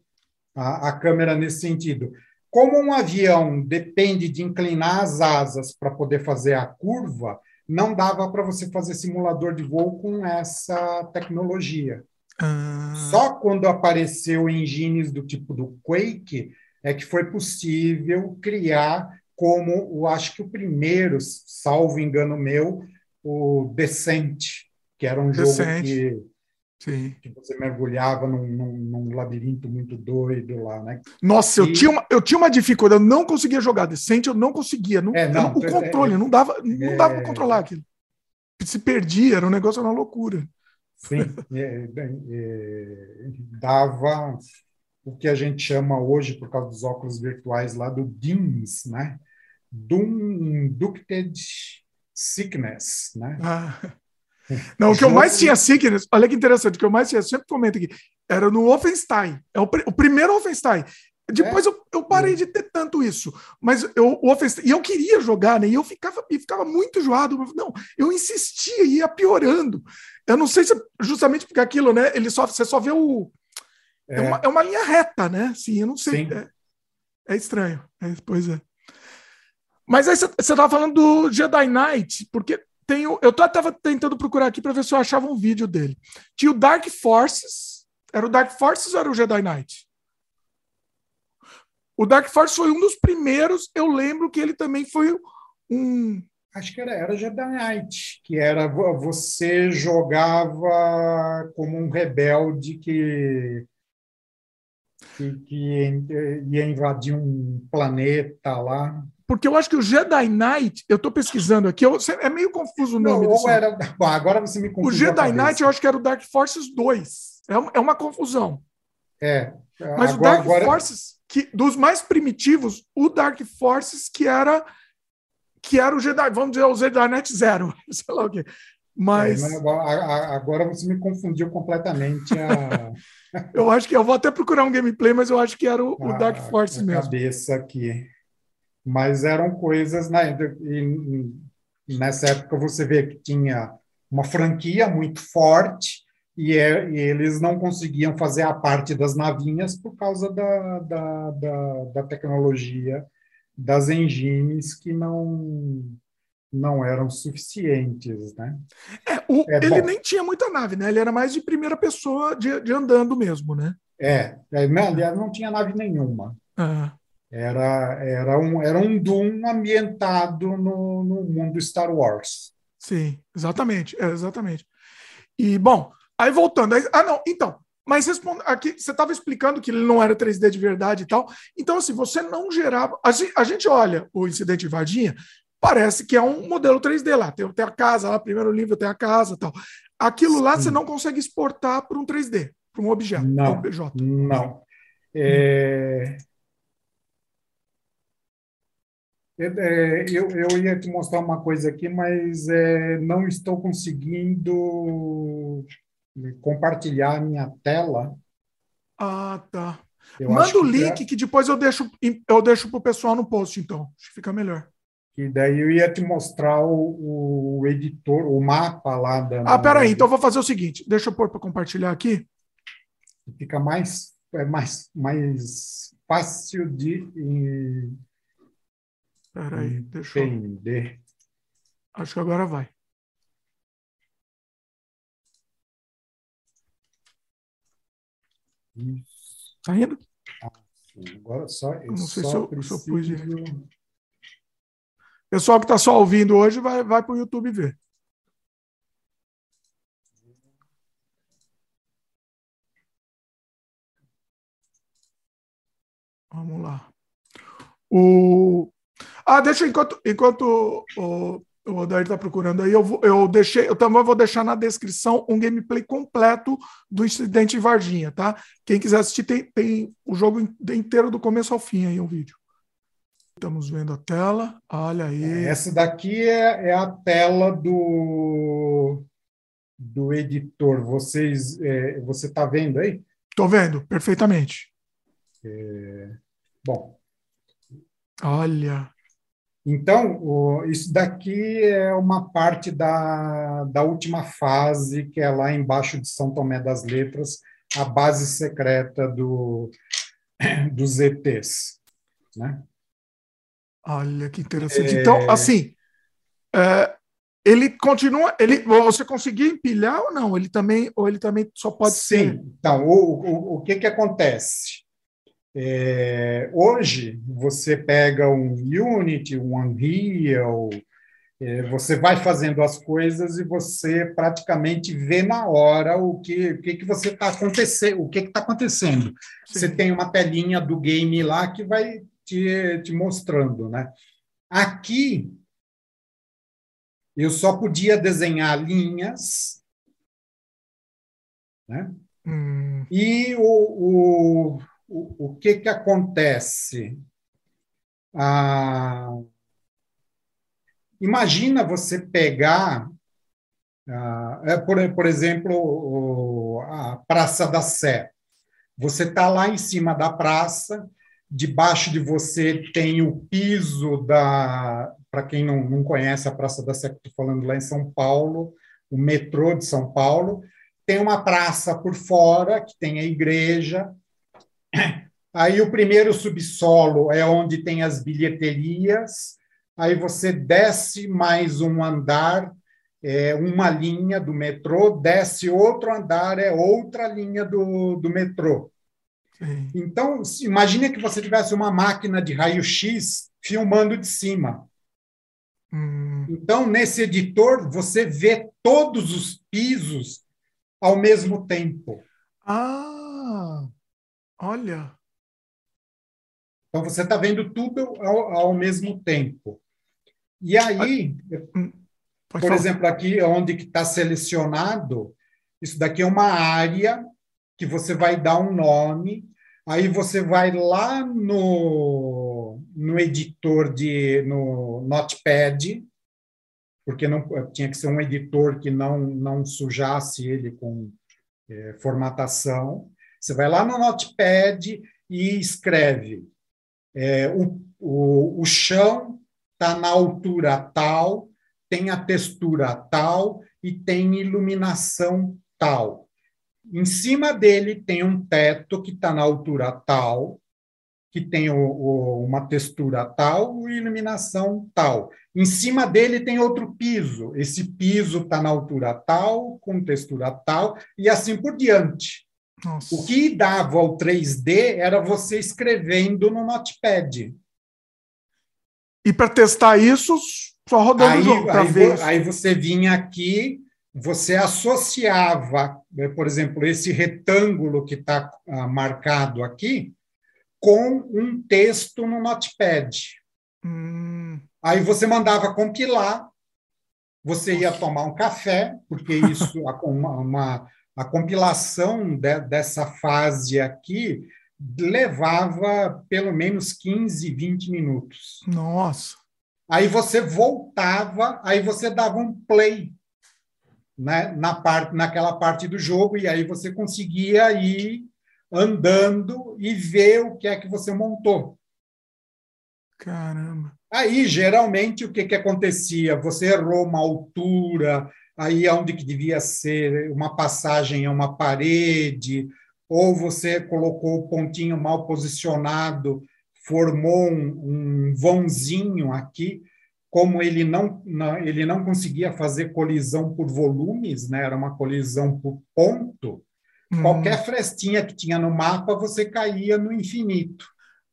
a, a câmera nesse sentido. Como um avião depende de inclinar as asas para poder fazer a curva, não dava para você fazer simulador de voo com essa tecnologia. Ah. Só quando apareceu engines do tipo do Quake é que foi possível criar como, eu acho que o primeiro, salvo engano meu, o Descent, que era um jogo que, que, você mergulhava num, num, num, labirinto muito doido lá, né? Nossa, e... eu, tinha uma, eu tinha uma dificuldade, eu não conseguia jogar decente, eu não conseguia. Não, é, não, o controle, é, não dava, não dava para controlar aquilo. se perdia, era um negócio, uma loucura. Sim, é, é, dava o que a gente chama hoje, por causa dos óculos virtuais lá, do DIMS, né? Ducted Sickness, né? Ah. Não, o que eu mais tinha sickness, olha que interessante, o que eu mais tinha, sempre comento aqui, era no Wolfenstein. É o, o primeiro Wolfenstein. Depois é. eu, eu, parei de ter tanto isso. Mas eu, o Wolfenstein, e eu queria jogar, né? E eu ficava, e ficava muito enjoado. Não, eu insistia e ia piorando. Eu não sei se justamente porque aquilo, né? Ele só, você só vê o. É, é uma, é uma linha reta, né? Sim, eu não sei. É, é, estranho. É, pois é. Mas aí você estava falando do Jedi Knight, porque tem o, eu estava tentando procurar aqui para ver se eu achava um vídeo dele. Tinha o Dark Forces. Era o Dark Forces ou era o Jedi Knight? O Dark Force foi um dos primeiros. Eu lembro que ele também foi um. Acho que era, era Jedi Knight, que era você jogava como um rebelde que, que, que ia invadir um planeta lá. Porque eu acho que o Jedi Knight, eu estou pesquisando aqui, eu, é meio confuso o nome Não, era, bom, agora você me confundiu. O Jedi Knight eu acho que era o Dark Forces 2. É uma, é uma confusão. É. Mas agora, o Dark agora... Forces que dos mais primitivos, o Dark Forces, que era que era o Jedi, vamos dizer, o Jedi Knight Zero, <laughs> sei lá o quê. Mas. É, agora você me confundiu completamente. A... <laughs> eu acho que eu vou até procurar um gameplay, mas eu acho que era o, a, o Dark Forces mesmo. cabeça aqui. Mas eram coisas. Né, nessa época você vê que tinha uma franquia muito forte e, é, e, eles não conseguiam fazer a parte das navinhas por causa da, da, da, da tecnologia das engines que não não eram suficientes, né? É, o, é, ele bom, nem tinha muita nave, né? Ele era mais de primeira pessoa, de, de andando mesmo, né? É, é não, ele não tinha nave nenhuma. Ah. Era, era, um, era um Doom ambientado no, no mundo Star Wars. Sim, exatamente, é, exatamente. E, bom, Aí voltando, aí, ah, não, então, mas responde, aqui você estava explicando que ele não era 3D de verdade e tal. Então, assim, você não gerava. A gente, a gente olha o incidente de Varginha, parece que é um modelo 3D lá. Tem, tem a casa lá, primeiro livro tem a casa tal. Aquilo lá Sim. você não consegue exportar para um 3D, para um objeto, não, um objeto. Não. É... É, eu, eu ia te mostrar uma coisa aqui, mas é, não estou conseguindo compartilhar a minha tela. Ah, tá. Eu Manda o link que, é... que depois eu deixo eu deixo para o pessoal no post, então. Acho que fica melhor. E daí eu ia te mostrar o, o editor, o mapa lá da. Ah, peraí, então eu vou fazer o seguinte: deixa eu pôr para compartilhar aqui. Fica mais, é mais, mais fácil de. Peraí, deixa eu. Entender. Acho que agora vai. Tá indo? Ah, Agora só. Eu não sei só se eu, preciso... se eu pus direito. Pessoal que está só ouvindo hoje vai, vai para o YouTube ver. Vamos lá. O... Ah, deixa enquanto, enquanto o, o Odair está procurando aí, eu, vou, eu deixei, eu também vou deixar na descrição um gameplay completo do incidente em Varginha, tá? Quem quiser assistir, tem, tem o jogo inteiro do começo ao fim aí, o vídeo. Estamos vendo a tela, olha aí. Essa daqui é, é a tela do, do editor. Vocês, é, você está vendo aí? Estou vendo, perfeitamente. É, bom. Olha. Então, isso daqui é uma parte da, da última fase, que é lá embaixo de São Tomé das Letras, a base secreta do, <clears throat> dos ETs. Né? Olha que interessante. É... Então, assim, é, ele continua. Ele, você conseguiu empilhar ou não? Ele também, ou ele também só pode Sim. ser. Sim. Então, o, o, o que, que acontece? É, hoje, você pega um Unity, um Unreal, é, você vai fazendo as coisas e você praticamente vê na hora o que, o que, que você está acontecendo, o que está acontecendo. Sim. Você tem uma telinha do game lá que vai te, te mostrando, né? Aqui eu só podia desenhar linhas, né? Hum. E o, o, o, o que, que acontece? Ah, imagina você pegar, ah, é, por, por exemplo, a Praça da Sé. Você está lá em cima da praça, debaixo de você tem o piso da. Para quem não, não conhece a Praça da Sé, estou falando lá em São Paulo, o metrô de São Paulo. Tem uma praça por fora, que tem a igreja. <clears throat> Aí o primeiro subsolo é onde tem as bilheterias. Aí você desce mais um andar, é uma linha do metrô, desce outro andar, é outra linha do, do metrô. Sim. Então, imagine que você tivesse uma máquina de raio-x filmando de cima. Hum. Então, nesse editor, você vê todos os pisos ao mesmo tempo. Ah, olha. Então, você está vendo tudo ao, ao, mesmo tempo. E aí, hum, por falar. exemplo, aqui onde está selecionado, isso daqui é uma área que você vai dar um nome, aí você vai lá no, no editor de no Notepad, porque não tinha que ser um editor que não não sujasse ele com é, formatação. Você vai lá no Notepad e escreve é, o, o, o chão está na altura tal, tem a textura tal e tem iluminação tal. Em cima dele tem um teto que está na altura tal, que tem o, o, uma textura tal e iluminação tal. Em cima dele tem outro piso. Esse piso está na altura tal, com textura tal, e assim por diante. Nossa. O que dava ao 3D era você escrevendo no Notepad. E para testar isso, só rodando aí, o jogo. Aí, aí você vinha aqui, você associava, né, por exemplo, esse retângulo que está ah, marcado aqui com um texto no Notepad. Hum. Aí você mandava compilar, você ia tomar um café, porque isso, uma, uma, a compilação de, dessa fase aqui levava pelo menos 15, 20 minutos. Nossa! Aí você voltava, aí você dava um play né, na parte, naquela parte do jogo, e aí você conseguia ir andando e ver o que é que você montou. Caramba! Aí, geralmente, o que, que acontecia? Você errou uma altura, aí onde que devia ser uma passagem a uma parede, ou você colocou o pontinho mal posicionado, formou um, um vãozinho aqui, como ele não, não, ele não conseguia fazer colisão por volumes, né? era uma colisão por ponto, hum. qualquer frestinha que tinha no mapa, você caía no infinito.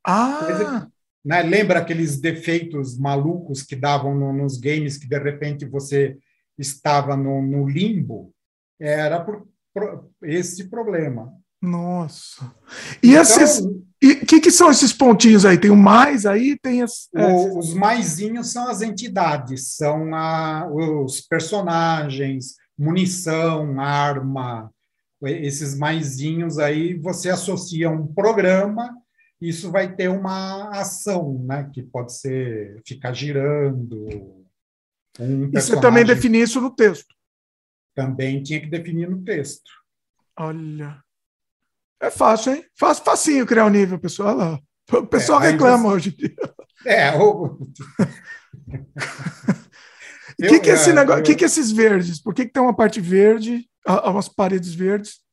Ah! né? Lembra aqueles defeitos malucos que davam no, nos games que, de repente, você estava no, no limbo? Era por, por esse problema. Nossa. E então, esses. O que, que são esses pontinhos aí? Tem o mais aí? Tem as. É. O, os maisinhos são as entidades, são a, os personagens, munição, arma. Esses maisinhos aí você associa um programa, isso vai ter uma ação, né? Que pode ser ficar girando. Um e você também definir isso no texto. Também tinha que definir no texto. Olha. É fácil, hein? Fácil, facinho criar um nível, pessoal. O pessoal é, reclama você... hoje em dia. <laughs> É, o... O <laughs> que, que, é esse negócio, eu... que, que é esses verdes? Por que, que tem uma parte verde, umas paredes verdes?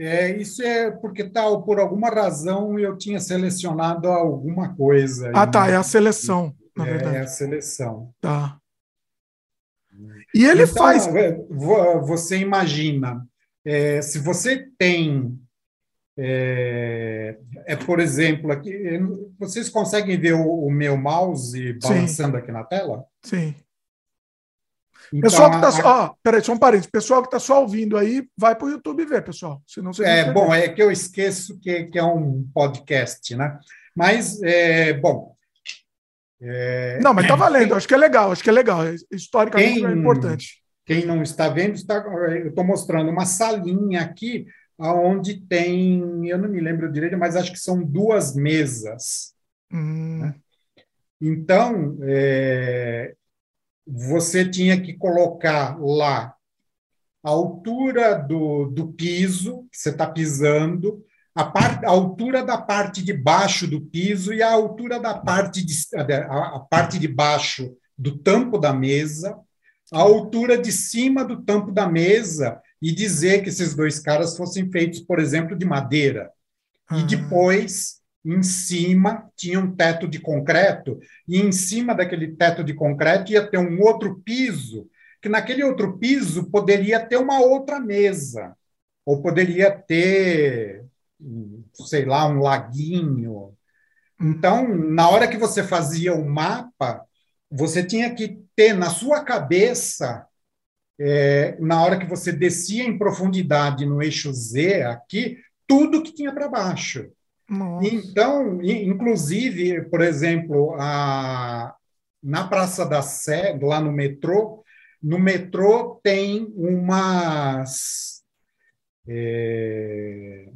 É, isso é porque tal, por alguma razão eu tinha selecionado alguma coisa. Ah, tá, é a seleção, na é, verdade. É a seleção. Tá. E ele então, faz. Você imagina, é, se você tem, é, é, por exemplo, aqui, vocês conseguem ver o, o meu mouse balançando Sim. aqui na tela? Sim. Então, pessoal que está só. Peraí, só um parênteses. Pessoal que está só ouvindo aí, vai para o YouTube ver, pessoal. Senão você é, bom, é que eu esqueço que, que é um podcast, né? Mas, é, bom, É... Não, mas tá <coughs> valendo, acho que é legal, acho que é legal. Historicamente quem, é importante. Quem não está vendo, está, eu estou mostrando uma salinha aqui onde tem, eu não me lembro direito, mas acho que são duas mesas. Hum. Né? Então, é, você tinha que colocar lá a altura do, do piso que você está pisando, a, par, a altura da parte de baixo do piso e a altura da parte de, a, a parte de baixo do tampo da mesa, a altura de cima do tampo da mesa e dizer que esses dois caras fossem feitos, por exemplo, de madeira. E ah. depois, em cima, tinha um teto de concreto, e em cima daquele teto de concreto ia ter um outro piso, que naquele outro piso poderia ter uma outra mesa, ou poderia ter, sei lá, um laguinho. Então, na hora que você fazia o mapa, você tinha que ter na sua cabeça é, na hora que você descia em profundidade no eixo Z aqui, tudo que tinha para baixo. Nossa. Então, inclusive, por exemplo, a, na Praça da Sé, lá no metrô, no metrô tem umas é,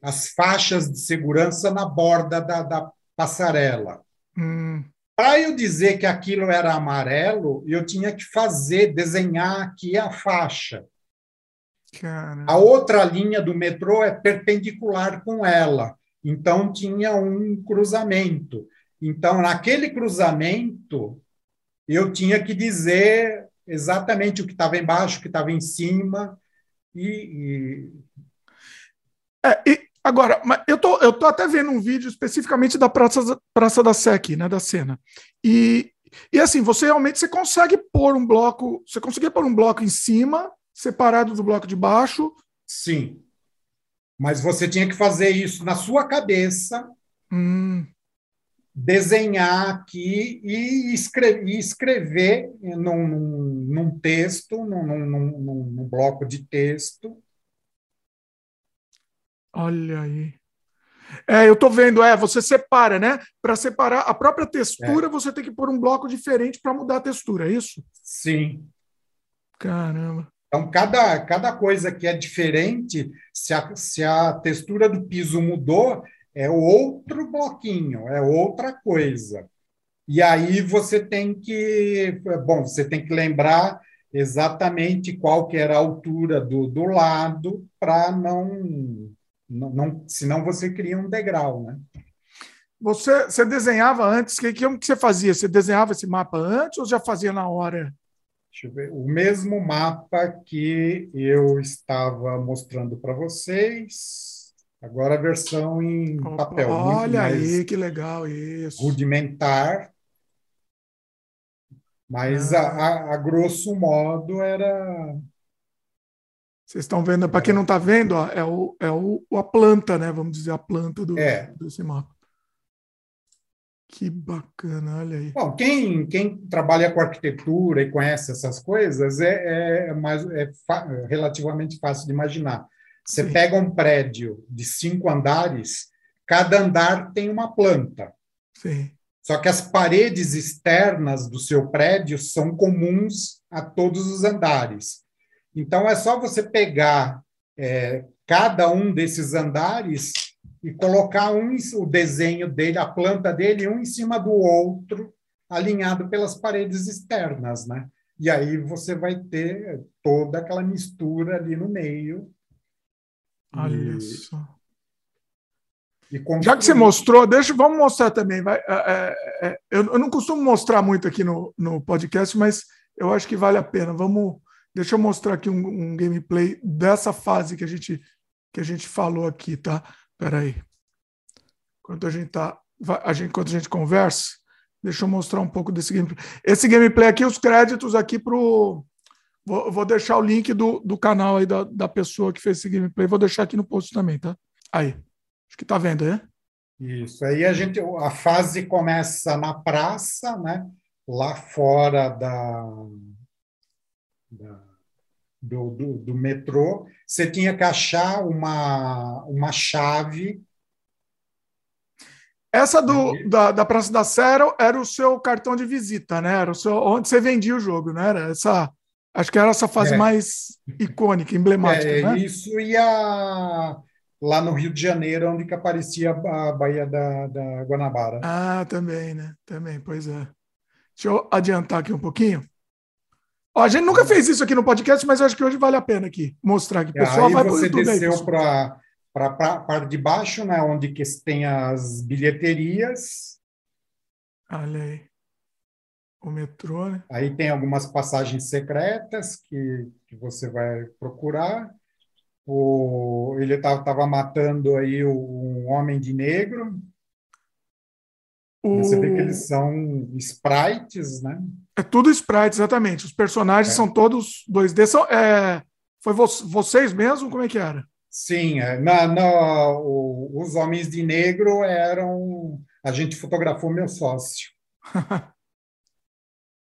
as faixas de segurança na borda da, da passarela. Hum. Para eu dizer que aquilo era amarelo, eu tinha que fazer, desenhar aqui a faixa. A outra linha do metrô é perpendicular com ela. Então tinha um cruzamento. Então, naquele cruzamento, eu tinha que dizer exatamente o que estava embaixo, o que estava em cima. E, e... É, e Agora, eu tô, eu tô até vendo um vídeo especificamente da Praça, Praça da Sé aqui, né, da cena. E, e assim, você realmente você consegue pôr um bloco, você conseguia pôr um bloco em cima, separado do bloco de baixo? Sim. Mas você tinha que fazer isso na sua cabeça, hum. desenhar aqui e escrever, e escrever num, num, texto, num, num, num bloco de texto, Olha aí. É, eu tô vendo, é, você separa, né? Para separar a própria textura, é. você tem que pôr um bloco diferente para mudar a textura, é isso? Sim. Caramba. Então, cada, cada coisa que é diferente, se a, se a textura do piso mudou, é outro bloquinho, é outra coisa. E aí você tem que, bom, você tem que lembrar exatamente qual que era a altura do, do lado para não não, não, senão você cria um degrau, né? Você, você desenhava antes? Que, que, que você fazia? Você desenhava esse mapa antes ou já fazia na hora? Deixa eu ver. O mesmo mapa que eu estava mostrando para vocês. Agora a versão em papel. Olha aí, que legal isso. Rudimentar. Mas ah. a, a, a grosso modo era vocês estão vendo, para quem não está vendo, ó, é, o, é o, a planta, né? Vamos dizer, a planta do, é. desse mapa. Que bacana, olha aí. Bom, quem, quem trabalha com arquitetura e conhece essas coisas é, é, mais, é relativamente fácil de imaginar. Você Sim. pega um prédio de cinco andares, cada andar tem uma planta. Sim. Só que as paredes externas do seu prédio são comuns a todos os andares. Então, é só você pegar é, cada um desses andares e colocar um, o desenho dele, a planta dele, um em cima do outro, alinhado pelas paredes externas, né? E aí você vai ter toda aquela mistura ali no meio. Olha e, só. E Já que você mostrou, deixa, vamos mostrar também. Vai, é, é, é, eu, eu, não costumo mostrar muito aqui no, no podcast, mas eu acho que vale a pena. Vamos Deixa eu mostrar aqui um, um, gameplay dessa fase que a gente que a gente falou aqui, tá? Espera aí. Enquanto a gente tá, a gente, enquanto a gente conversa, deixa eu mostrar um pouco desse gameplay. Esse gameplay aqui, os créditos aqui pro vou, vou deixar o link do, do canal aí da, da pessoa que fez esse gameplay, vou deixar aqui no post também, tá? Aí. Acho que tá vendo, né? Isso. Aí a gente a fase começa na praça, né? Lá fora da da, do, do, do, metrô, você tinha que achar uma, uma chave. Essa do, da, da Praça da Sé era o seu cartão de visita, né? Era o seu, onde você vendia o jogo, né? Era essa, acho que era essa fase é. mais icônica, emblemática. É, né? Isso ia lá no Rio de Janeiro, onde que aparecia a Baía da, da Guanabara. Ah, também, né? Também, pois é. Deixa eu adiantar aqui um pouquinho. Ó, a gente nunca fez isso aqui no podcast, mas eu acho que hoje vale a pena aqui mostrar que o pessoal aí vai você desceu para a parte de baixo, né, onde que tem as bilheterias. Olha aí. O metrô, né? Aí tem algumas passagens secretas que, que você vai procurar. O, ele estava matando aí um homem de negro. O... Você vê que eles são sprites, né? É tudo sprite, exatamente. Os personagens é. são todos 2D. São, é, foi vo vocês mesmo? Como é que era? Sim, é, na, na, o, os homens de negro eram. A gente fotografou meu sócio. <laughs>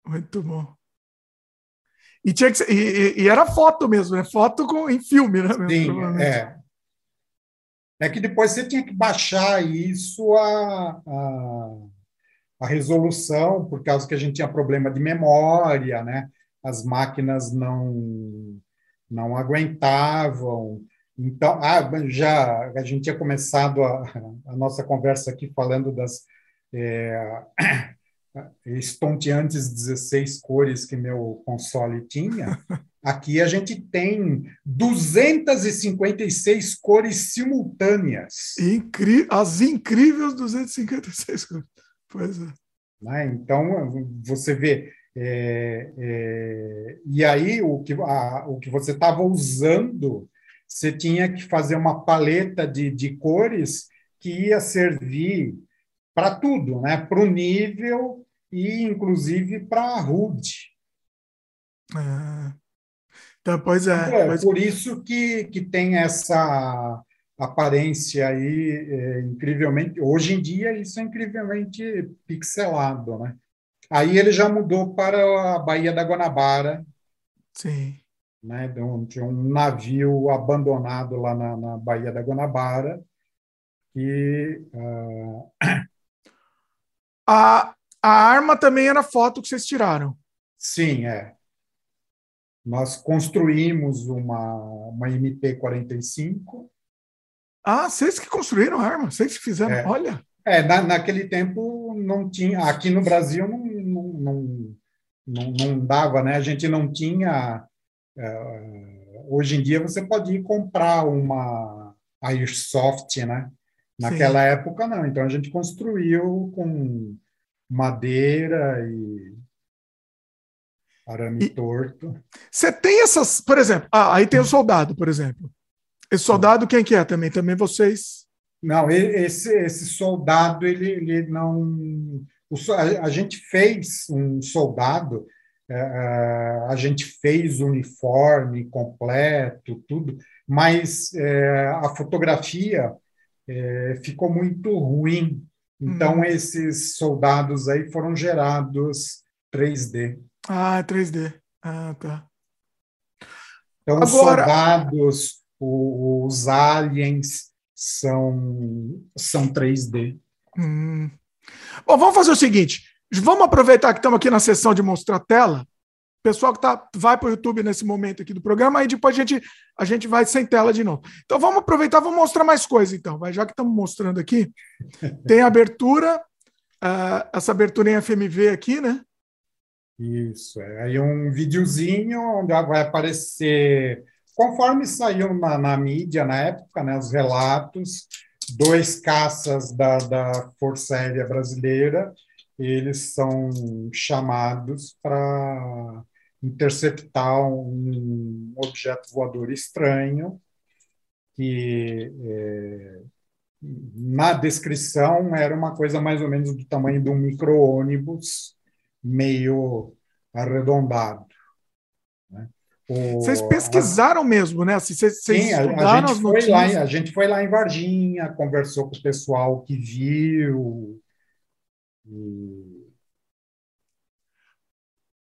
Muito bom. E, tinha que ser, e, e, era foto mesmo, né? Foto com, em filme, né? Sim, é. É que depois você tinha que baixar isso a, a, a resolução, por causa que a gente tinha problema de memória, né? As máquinas não, não aguentavam. Então, ah, já a gente tinha começado a, a nossa conversa aqui falando das é, estonteantes 16 cores que meu console tinha. <laughs> Aqui a gente tem 256 cores simultâneas. Incri as incríveis 256 cores. Pois é. Né? Então, você vê. É, é, e aí, o que, a, o que você estava usando você tinha que fazer uma paleta de, de cores que ia servir para tudo, né? para o nível e, inclusive, para a HUD. É. Então, pois é. é Por isso que, que tem essa aparência aí é, incrivelmente. Hoje em dia, isso é incrivelmente pixelado. Né? Aí ele já mudou para a Baía da Guanabara. Sim né, de um, de um navio abandonado lá na, na Baía da E uh... a, a arma também era foto que vocês tiraram. Sim, é. Nós construímos uma, uma MP-45. Ah, vocês que construíram a arma, vocês que fizeram, é. olha. É, na, naquele tempo não tinha, aqui no Brasil não, não, não, não, não dava, né? A gente não tinha é, hoje em dia você pode ir comprar uma Airsoft, né? Naquela Sim. época não. Então a gente construiu com madeira e arame e torto. Você tem essas, por exemplo, ah, aí tem o soldado, por exemplo. Esse soldado quem que é também? Também vocês? Não, esse, esse soldado ele, ele não. a gente fez um soldado é, é, a gente fez o uniforme completo, tudo, mas é, a fotografia ficou muito ruim. Então, hum. esses soldados aí foram gerados 3D. Ah, 3D. Ah, tá. Então, Agora... os soldados, os aliens são, são 3D. Hum. Bom, vamos fazer o seguinte: Vamos aproveitar que estamos aqui na sessão de mostrar tela. Pessoal que tá, vai para o YouTube nesse momento aqui do programa, aí depois a gente, a gente vai sem tela de novo. Então vamos aproveitar, vamos mostrar mais coisas então. Vai, já que estamos mostrando aqui, <laughs> tem abertura, uh, essa abertura em FMV aqui, né? Isso, é aí um videozinho onde vai aparecer, conforme saiu na, na mídia na época, né, os relatos, dois caças da, da Força Aérea Brasileira eles são chamados para interceptar um objeto voador estranho que é, na descrição era uma coisa mais ou menos do tamanho de um micro-ônibus meio arredondado. Né? O, vocês pesquisaram a, mesmo, né? Assim, vocês, sim, a, gente foi lá, a gente foi lá em Varginha, conversou com o pessoal que viu,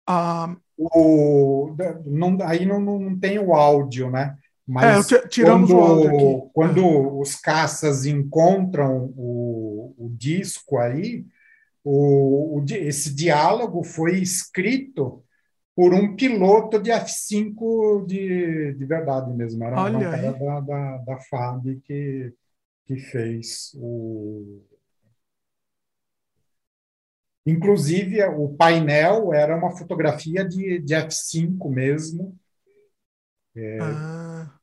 ah, o, não, aí não, não tem o áudio, né? Mas é, tiramos quando, quando é. os caças encontram o, o disco aí, o, o, esse diálogo foi escrito por um piloto de F5 de, de verdade mesmo. Era um cara da, da, da FAB que, que fez o. Inclusive, o painel era uma fotografia de, de F5 mesmo. É, ah.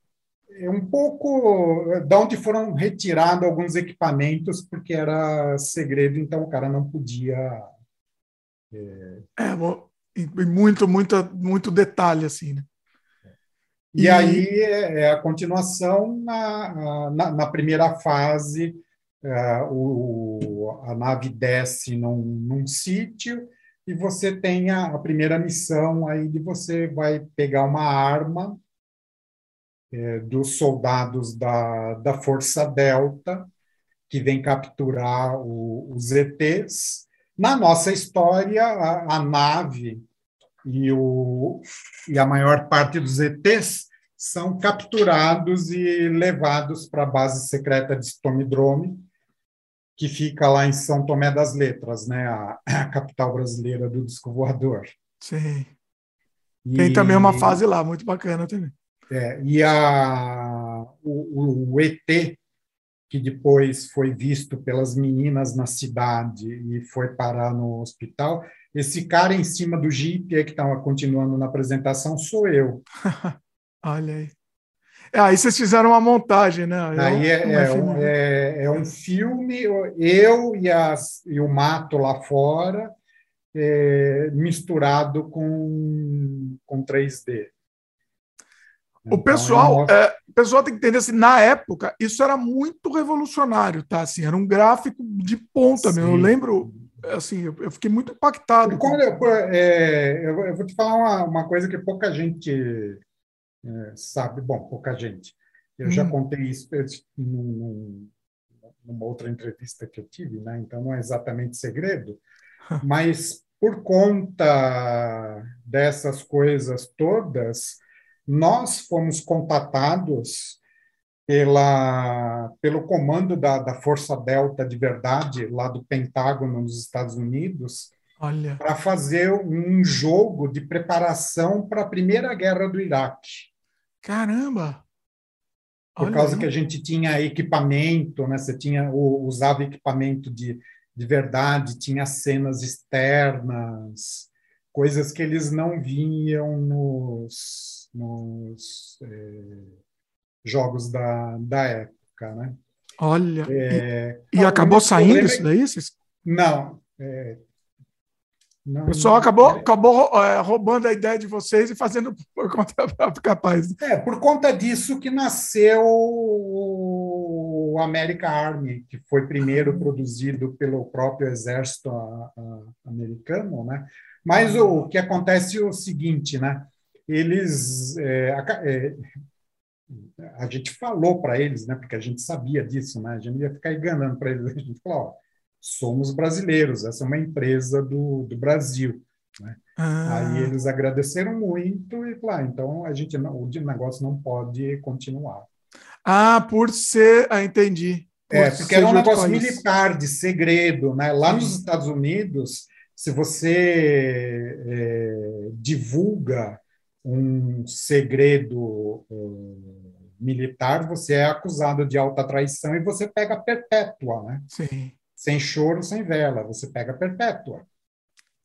é um pouco de onde foram retirados alguns equipamentos, porque era segredo, então o cara não podia. É, é muito, muito, muito detalhe, assim, né? E, e aí é, é a continuação na, na, na primeira fase, é, o, a nave desce num, num sítio e você tem a, a, primeira missão aí de você vai pegar uma arma é, dos soldados da, da Força Delta que vem capturar o, os ETs. Na nossa história, a, a nave e, o, e a maior parte dos ETs são capturados e levados para a base secreta de Stomidrome, que fica lá em São Tomé das Letras, né, a, a capital brasileira do disco voador. Sim. E, Tem também uma fase lá, muito bacana também. É, e a, o, o, ET, que depois foi visto pelas meninas na cidade e foi parar no hospital, esse cara em cima do aí que estava continuando na apresentação sou eu. <laughs> Olha aí. É, aí vocês fizeram uma montagem, né? Aí é, é, um, é, é, um filme, eu e, as, e o mato lá fora, é, misturado com, com 3D. O então, pessoal, é, o pessoal tem que entender assim, na época, isso era muito revolucionário, tá? Assim, era um gráfico de ponta mesmo. Eu lembro assim, eu fiquei muito impactado. Quando eu, é, eu, vou te falar uma, uma coisa que pouca gente é, sabe. Bom, pouca gente. Eu hum. já contei isso num, numa outra entrevista que eu tive, né? Então não é exatamente segredo, <laughs> mas por conta dessas coisas todas, nós fomos contatados pela, pelo comando da, da Força Delta de verdade, lá do Pentágono, nos Estados Unidos, para fazer um jogo de preparação para a Primeira Guerra do Iraque. Caramba! Por Olha causa aí. que a gente tinha equipamento, né? Você tinha usava equipamento de, de verdade, tinha cenas externas, coisas que eles não viam nos, nos é jogos da, da época, né? Olha, é, e, e acabou saindo isso daí? Não, é, não, o pessoal acabou, acabou é, roubando a ideia de vocês e fazendo por conta <laughs> capaz. É, por conta disso que nasceu o American Army, que foi primeiro uhum. produzido pelo próprio exército a, a, americano, né? Mas o, o, que acontece é o seguinte, né? Eles é, é a gente falou para eles, né, porque a gente sabia disso, né, a gente ia ficar enganando para eles, a gente falou, ó, somos brasileiros, essa é uma empresa do, do Brasil, né? Ah. Aí eles agradeceram muito e falaram, ah, então a gente não, o negócio não pode continuar. Ah, por ser, ah, entendi. Por é, porque era um negócio país. militar, de segredo, né? Lá nos Estados Unidos, se você é, divulga um segredo uh, militar, você é acusado de alta traição e você pega perpétua, né? Sim. Sem choro, sem vela, você pega perpétua.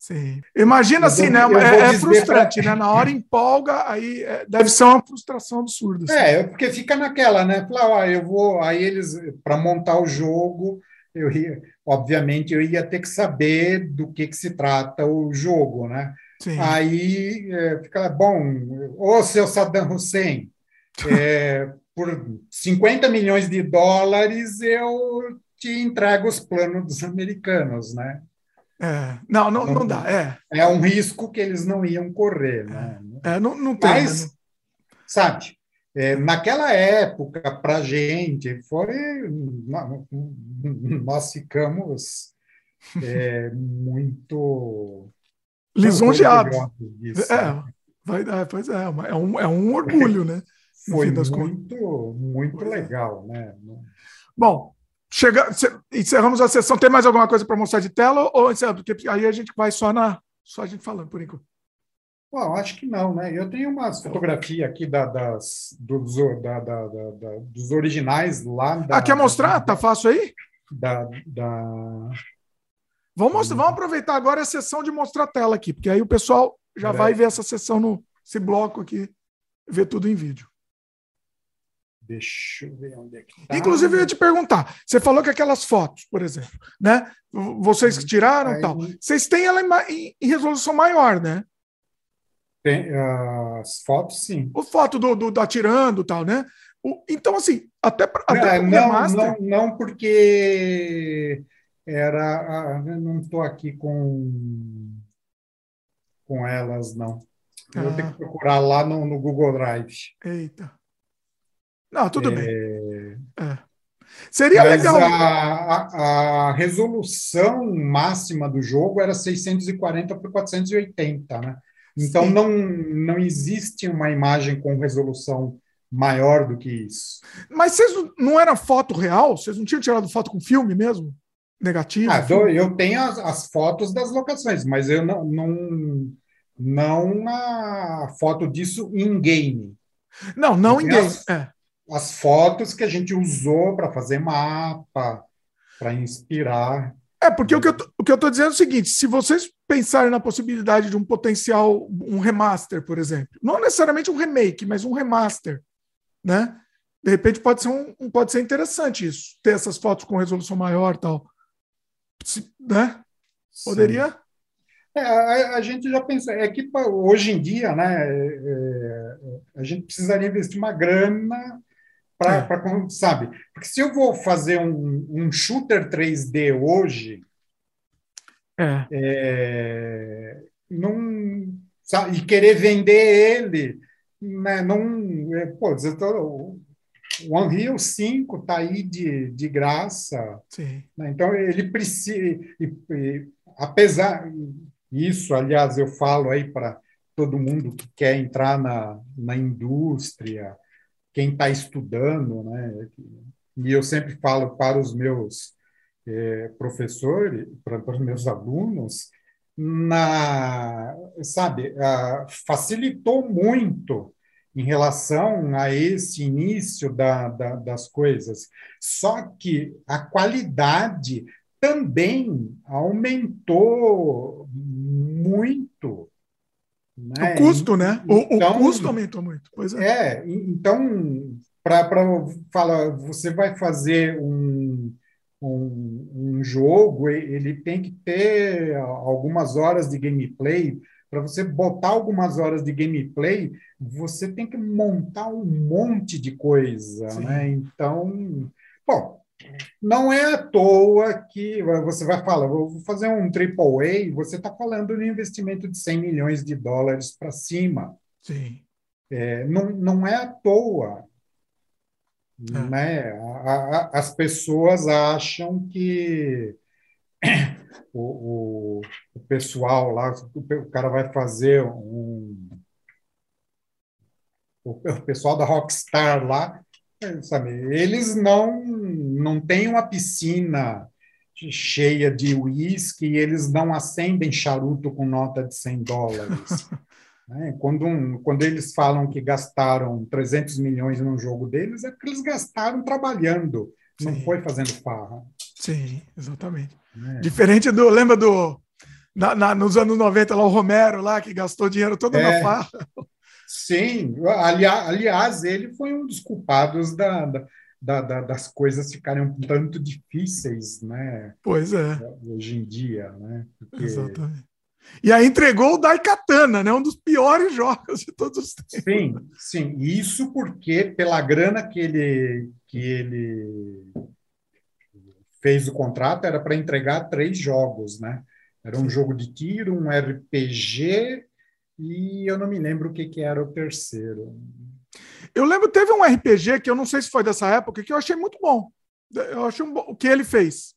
Sim. Imagina assim, né? É, é frustrante, pra... né? Na hora empolga, aí é, deve ser uma frustração absurda. Assim. É, porque fica naquela, né? Falar, ah, eu vou. Aí eles, para montar o jogo, eu ia, obviamente, eu ia ter que saber do que, que se trata o jogo, né? Sim. Aí é, fica bom, ô seu Saddam Hussein, <laughs> é, por 50 milhões de dólares eu te entrego os planos dos americanos, né? É, não, não, não, não dá. É. é um risco que eles não iam correr, né? É, não, não tem. Mas, né? sabe, é, naquela época, para a gente, foi. Nós ficamos é, muito lisonjeado. É, vai, é, pois é, é um, é um orgulho, né? Foi muito, muito é. legal, né? Bom, chega, encerramos a sessão. Tem mais alguma coisa para mostrar de tela ou porque aí a gente vai só na só a gente falando por enquanto. Bom, acho que não, né? Eu tenho umas fotografias aqui da, das, dos, da, da, dos originais lá. Ah, quer mostrar? Tá fácil aí? Da. Vamos, mostrar, vamos aproveitar agora a sessão de mostrar a tela aqui, porque aí o pessoal já vai ver essa sessão no esse bloco aqui, ver tudo em vídeo. Deixa eu ver onde é que tá. Inclusive, eu ia te perguntar: você falou que aquelas fotos, por exemplo, né? Vocês que tiraram e tal, vocês têm ela em, em resolução maior, né? Tem, as fotos, sim. O foto do, do, do atirando e tal, né? O, então, assim, até, até não, não, não, não, porque era. Ah, não estou aqui com, com elas, não. Eu vou ter que ah. procurar lá no, no Google Drive. Eita. Não, tudo é... bem. É. Seria Mas legal. A, a, resolução máxima do jogo era 640 por 480, né? Então não, não existe uma imagem com resolução maior do que isso. Mas vocês não era foto real? Vocês não tinham tirado foto com filme mesmo? Negativo? Ah, eu tenho as, as, fotos das locações, mas eu não, não, não a foto disso em game. Não, não em game. As, é. As fotos que a gente usou para fazer mapa, para inspirar. É, porque o que, eu tô, o que eu estou dizendo é o seguinte: se vocês pensarem na possibilidade de um potencial, um remaster, por exemplo, não necessariamente um remake, mas um remaster, né? De repente pode ser, um, pode ser interessante isso, ter essas fotos com resolução maior tal. Se, né? Poderia. É, a, a, gente já pensa, é que hoje em dia, né, é, é a gente precisaria investir uma grana para, é. sabe? Porque se eu vou fazer um, um shooter 3D hoje, é. é não, sabe, e querer vender ele, né, não, é, pô, o Unreal 5 está aí de, de graça. Né, então, ele precisa, e, e, apesar isso, aliás, eu falo aí para todo mundo que quer entrar na, na indústria, quem está estudando, né? E eu sempre falo para os meus é, professores, para, para, os meus alunos, na, sabe, facilitou muito em relação a esse início da, da, das coisas. Só que a qualidade também aumentou muito. Né? O custo, né? O, então, o custo aumentou muito. Pois é. é então, para falar, você vai fazer um, um, um, jogo, ele tem que ter algumas horas de gameplay. Para você botar algumas horas de gameplay, você tem que montar um monte de coisa, Sim. né? Então, bom, não é à toa que você vai falar, vou fazer um triple A, você está falando de um investimento de 100 milhões de dólares para cima. Sim. É, não, não é à toa. É. Né? A, a, as pessoas acham que <coughs> o, o, o, pessoal lá, o, cara vai fazer um. O, o pessoal da Rockstar lá sabe, eles não, não têm uma piscina cheia de uísque e eles não acendem charuto com nota de 100 dólares. <laughs> né? quando, um, quando eles falam que gastaram 300 milhões num jogo deles, é porque eles gastaram trabalhando, Sim. não foi fazendo farra. Sim, exatamente. É. Diferente do. Lembra do. Na, na, nos anos 90, lá o Romero, lá, que gastou dinheiro todo é. na farra. Sim, aliás, aliás, ele foi um dos culpados da, da, da, das coisas ficarem um tanto difíceis, né? Pois é. Hoje em dia, né? Porque... Exatamente. E aí entregou o Daikatana, né? Um dos piores <laughs> jogos de todos os tempos. Sim, sim. Isso porque pela grana que ele que ele fez o contrato era para entregar três jogos, né? Era um jogo de tiro, um RPG e eu não me lembro o que, que era o terceiro. Eu lembro, teve um RPG que eu não sei se foi dessa época, que eu achei muito bom. Eu achei um, o que ele fez.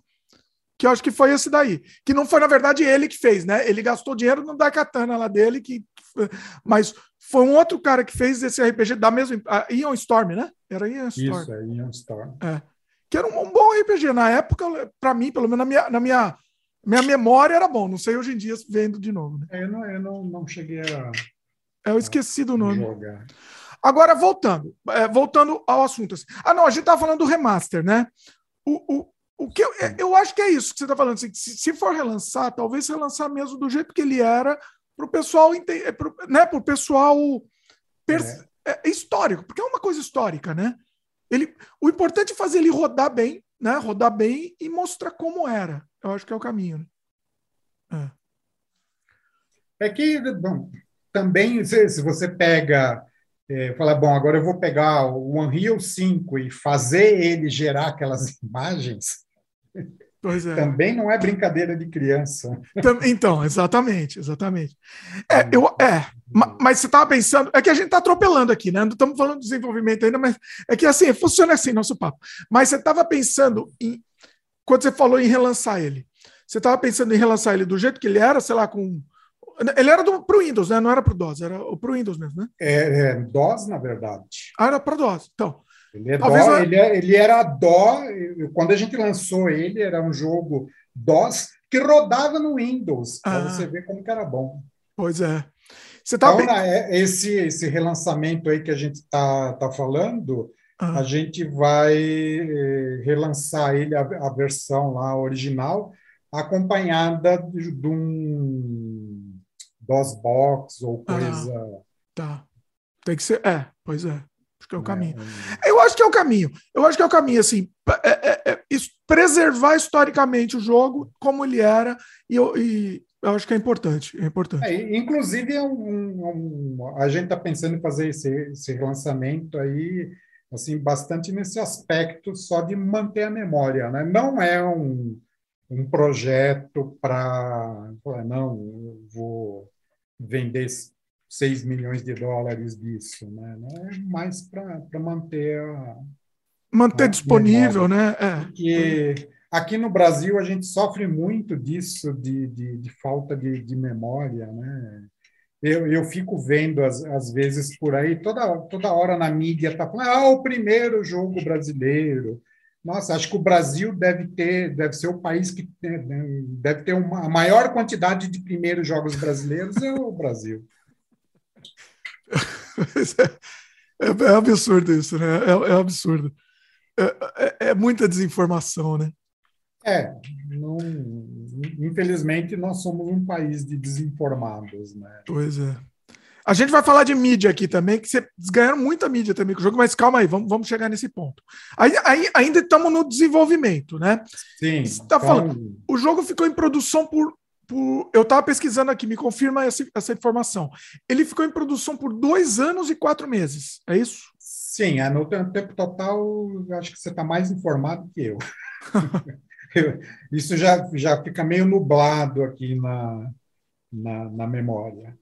Que eu acho que foi esse daí. Que não foi, na verdade, ele que fez, né? Ele gastou dinheiro no Daikatana lá dele, que, mas foi um outro cara que fez esse RPG da mesma. Ion Storm, né? Era Ion Storm. Isso, é Ion Storm. É. Que era um, um bom RPG. Na época, para mim, pelo menos na minha, na minha, minha memória, era bom. Não sei hoje em dia vendo de novo. Né? É, eu, não, eu não, não cheguei a. É, eu esqueci do nome. Jogar. Agora, voltando, é, voltando ao assunto. Assim. Ah, não, a gente tava falando do remaster, né? O, o, o que eu, eu acho que é isso que você está falando. Assim, se, se, for relançar, talvez relançar mesmo do jeito que ele era, para o pessoal entender, pro, né, para o pessoal é. É, histórico, porque é uma coisa histórica, né? Ele, o importante é fazer ele rodar bem, né? Rodar bem e mostrar como era. Eu acho que é o caminho. Né? É. é que bom, também se, se você pega é, falar, bom, agora eu vou pegar o Unreal 5 e fazer ele gerar aquelas <laughs> imagens, é. Também não é brincadeira de criança. Então, exatamente, exatamente. É, eu, é mas você estava pensando, é que a gente está atropelando aqui, né? Não estamos falando de desenvolvimento ainda, mas é que assim, funciona assim nosso papo. Mas você estava pensando em, quando você falou em relançar ele, você estava pensando em relançar ele do jeito que ele era, sei lá, com. Ele era para o Windows, né? Não era para o DOS, era para o Windows mesmo, né? É, é DOS, na verdade. Ah, era para DOS. Então, ele, é dó, eu... ele, é, ele era dó, quando a gente lançou ele, era um jogo DOS que rodava no Windows, para ah. você ver como que era bom. Pois é. Você tá então, bem... É, esse, esse relançamento aí que a gente está tá falando, ah. a gente vai eh, relançar ele, a, a, versão lá original, acompanhada de, de um DOSBox ou ah. coisa... Ah. Tá. Tem que ser... É, pois é. Acho que é o caminho. Eu acho que é o caminho. Eu acho que é o caminho, assim, é, é, é, preservar historicamente o jogo como ele era, e eu, e eu acho que é importante. É importante. É, inclusive, é um, um, a gente está pensando em fazer esse, esse relançamento aí, assim, bastante nesse aspecto só de manter a memória. Né? Não é um, um projeto para. Não, vou vender 6 milhões de dólares disso, né? Não é mais para manter a, manter a disponível, memória. né? É. Porque aqui no Brasil a gente sofre muito disso de, de, de falta de, de, memória, né? Eu, eu fico vendo às, às vezes por aí toda toda hora na mídia tá falando ah o primeiro jogo brasileiro nossa, acho que o Brasil deve ter, deve ser o país que deve ter uma, a maior quantidade de primeiros jogos brasileiros é o Brasil. <laughs> É, é, absurdo isso, né? É, é absurdo. É, é, é, muita desinformação, né? É, não, infelizmente nós somos um país de desinformados, né? Pois é. A gente vai falar de mídia aqui também, que vocês ganharam muita mídia também com o jogo, mas calma aí, vamos, vamos chegar nesse ponto. Aí, aí ainda estamos no desenvolvimento, né? Sim. Você tá falando, o jogo ficou em produção por por, eu estava pesquisando aqui, me confirma essa, essa, informação. Ele ficou em produção por dois anos e quatro meses, é isso? Sim, é, no tempo total, acho que você está mais informado que <laughs> eu. isso já, já fica meio nublado aqui na, na, na memória.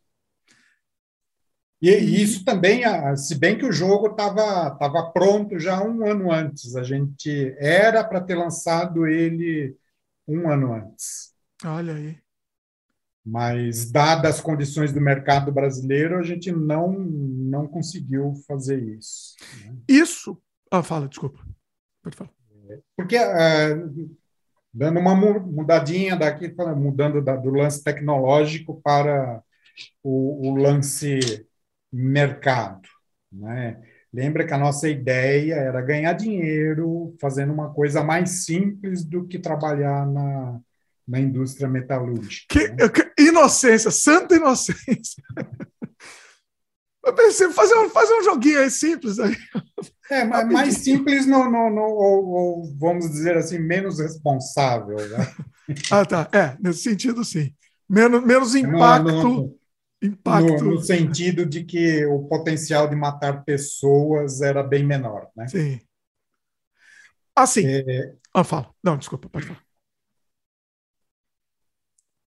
E, e, isso também, se bem que o jogo estava tava pronto já um ano antes, a gente era para ter lançado ele um ano antes. Olha aí. Mas, dadas as condições do mercado brasileiro, a gente não, não conseguiu fazer isso. Né? Isso. Ah, fala, desculpa. Pode falar. Porque, uh, dando uma mudadinha daqui, mudando da, do lance tecnológico para o, o lance mercado. Né? Lembra que a nossa ideia era ganhar dinheiro fazendo uma coisa mais simples do que trabalhar na, na indústria metalúrgica. Que, né? que inocência, santa inocência. <laughs> Eu pensei, fazer um, fazer um joguinho aí simples. Aí. É, mas mais simples no, no, no ou, ou, vamos dizer assim, menos responsável. Né? <laughs> ah, tá. É, nesse sentido, sim. Menos, menos impacto. No, no, impacto. No, sentido de que o potencial de matar pessoas era bem menor. Né? Sim. Assim. É... Ah, fala. Não, desculpa, pode falar.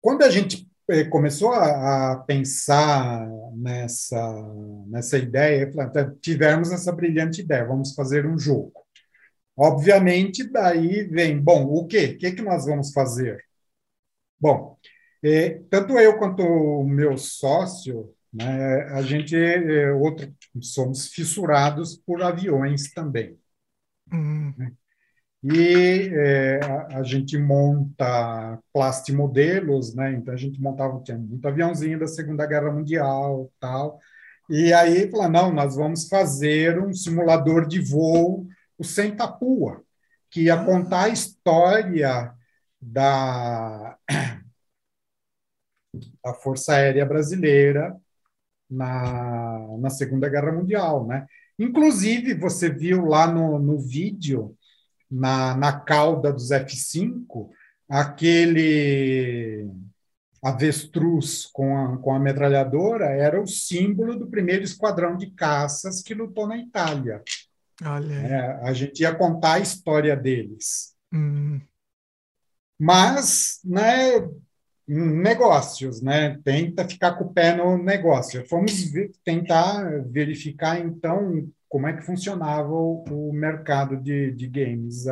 Quando a gente eh, começou a, pensar nessa, nessa ideia, então, tivemos essa brilhante ideia, vamos fazer um jogo. Obviamente, daí vem, bom, o quê? O que, que nós vamos fazer? Bom, eh, tanto eu quanto o meu sócio, Né? A gente, é, outro, somos fissurados por aviões também. Hum. Né? E é, a, a, gente monta plastimodelos, né? Então a gente montava, tinha muito aviãozinho da Segunda Guerra Mundial, tal. E aí falou, não, nós vamos fazer um simulador de voo, o Sentapua, que ia contar a história da, da Força Aérea Brasileira na, na Segunda Guerra Mundial, né? Inclusive, você viu lá no, no vídeo na, na cauda dos F-5 aquele avestruz com a, com a metralhadora era o símbolo do primeiro esquadrão de caças que lutou na Itália. É, a gente ia contar a história deles. Hum. Mas, né, negócios, né? Tenta ficar com o pé no negócio. Fomos ver, tentar verificar, então, como é que funcionava o, o mercado de, de games.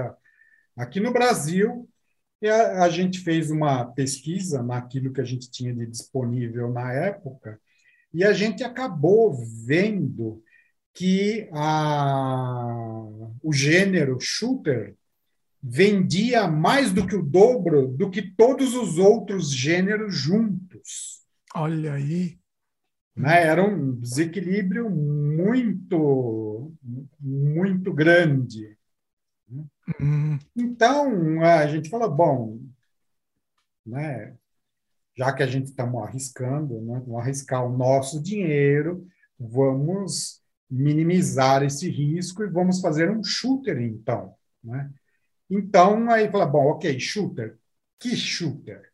Aqui no Brasil, a, a, gente fez uma pesquisa naquilo que a gente tinha de disponível na época, e a gente acabou vendo que a, o gênero shooter vendia mais do que o dobro do que todos os outros gêneros juntos. Olha aí. Né? Era um desequilíbrio muito, muito grande. Uhum. Então, a gente falou, bom, né, já que a gente estamos arriscando, né, vamos arriscar o nosso dinheiro, vamos minimizar esse risco e vamos fazer um shooter, então. Né? Então, aí fala, bom, ok, shooter. Que shooter?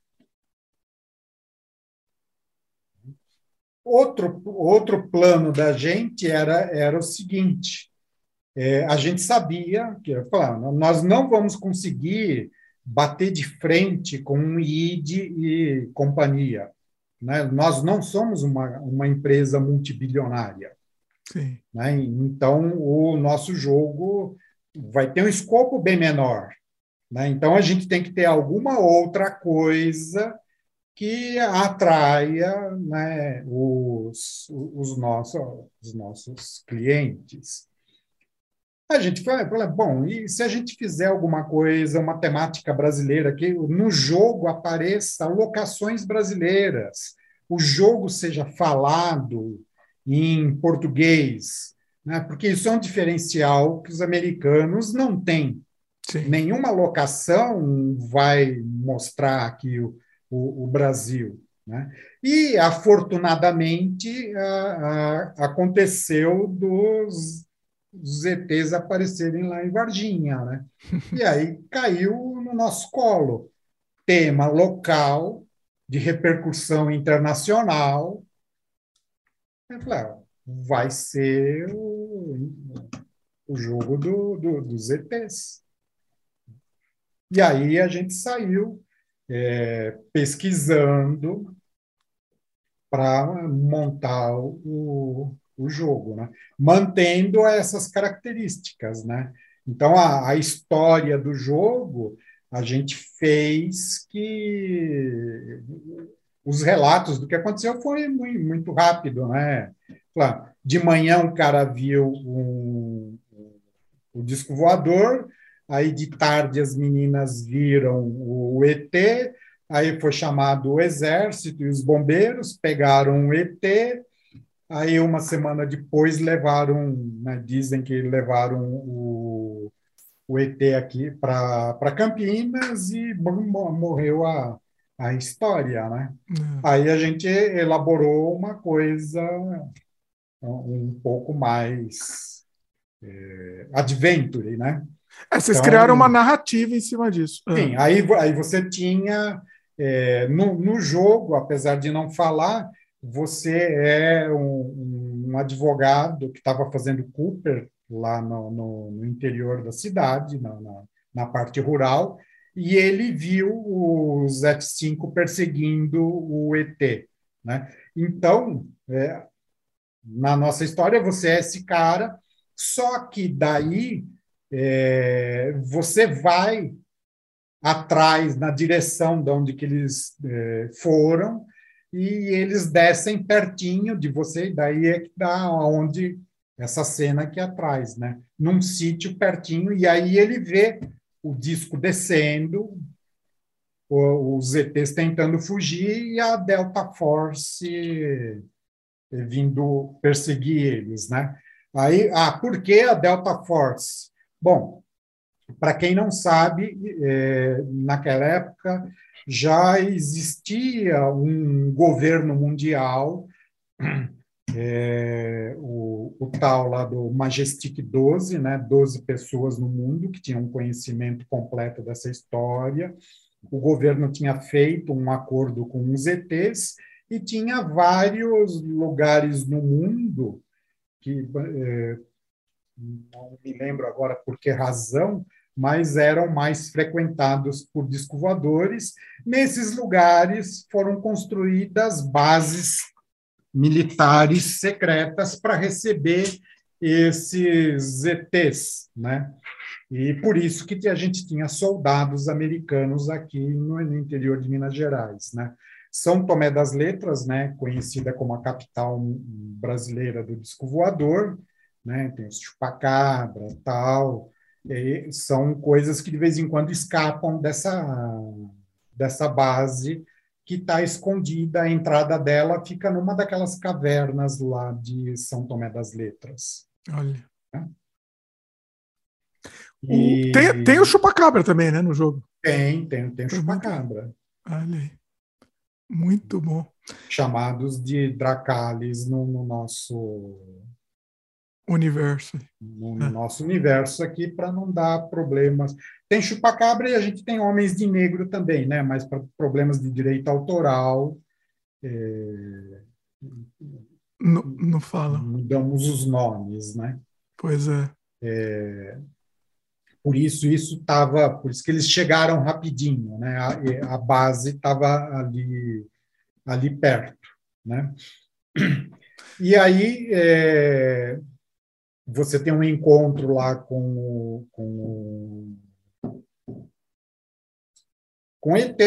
Outro, outro plano da gente era, era o seguinte: é, a gente sabia que falando, nós não vamos conseguir bater de frente com um ID e companhia. Né? Nós não somos uma, uma empresa multibilionária. Né? Então, o nosso jogo vai ter um escopo bem menor. Né? Então, a gente tem que ter alguma outra coisa que atraia né, os, os, nossos, os nossos clientes. A gente fala, bom, e se a gente fizer alguma coisa, uma temática brasileira, que no jogo apareça locações brasileiras, o jogo seja falado em português, né? porque isso é um diferencial que os americanos não têm. Sim. Nenhuma locação vai mostrar aqui o, o, o Brasil. Né? E, afortunadamente, a, a, aconteceu dos, dos ETs aparecerem lá em Varginha. Né? E aí caiu no nosso colo. Tema local, de repercussão internacional. Eu falei, ah, vai ser o, o jogo do, do, dos ETs. E aí a gente saiu é, pesquisando para montar o, o jogo, né? mantendo essas características. Né? Então, a, a história do jogo a gente fez que os relatos do que aconteceu foi muito, rápido, né? De manhã o cara viu um, o disco voador, Aí de tarde as meninas viram o ET, aí foi chamado o exército e os bombeiros, pegaram o ET, aí uma semana depois levaram, né, dizem que levaram o, o ET aqui para Campinas e morreu a, a história, né? Uhum. Aí a gente elaborou uma coisa um pouco mais é, adventure, né? É, vocês então, criaram uma narrativa em cima disso. Ah. Sim, aí, aí você tinha é, no, no jogo, apesar de não falar, você é um, um advogado que estava fazendo Cooper lá no, no, no interior da cidade, na, na, na, parte rural, e ele viu os F-5 perseguindo o ET. Né? Então, é, na nossa história, você é esse cara, só que daí é, você vai atrás, na direção de onde que eles é, foram, e eles descem pertinho de você, e daí é que dá onde essa cena aqui atrás, né? Num sítio pertinho, e aí ele vê o disco descendo, os ETs tentando fugir e a Delta Force vindo perseguir eles, né? Aí, ah, por que a Delta Force? Bom, para quem não sabe, é, naquela época já existia um governo mundial, é, o, o, tal lá do Majestic 12, né, 12 pessoas no mundo que tinham conhecimento completo dessa história. O governo tinha feito um acordo com os ETs e tinha vários lugares no mundo que é, não me lembro agora por que razão, mas eram mais frequentados por disco voadores. Nesses lugares foram construídas bases militares secretas para receber esses ETs, né? E por isso que a gente tinha soldados americanos aqui no, interior de Minas Gerais, né? São Tomé das Letras, né, conhecida como a capital brasileira do disco voador, né? Tem os chupacabra, tal, e são coisas que de vez em quando escapam dessa, dessa base que está escondida, a entrada dela fica numa daquelas cavernas lá de São Tomé das Letras. Olha. Né? E... Tem, tem o chupacabra também, né, no jogo? Tem, tem, tem o chupacabra. Olha aí. Muito bom. Chamados de Dracalis no, no nosso universo. No, no é. nosso universo aqui, para não dar problemas. Tem chupacabra e a gente tem homens de negro também, né? Mas para problemas de direito autoral. É... Não, não fala. Mudamos os nomes, né? Pois é. é... Por isso, isso estava. Por isso que eles chegaram rapidinho, né? A, a base estava ali, ali perto, né? E aí. É você tem um encontro lá com, com, com ET,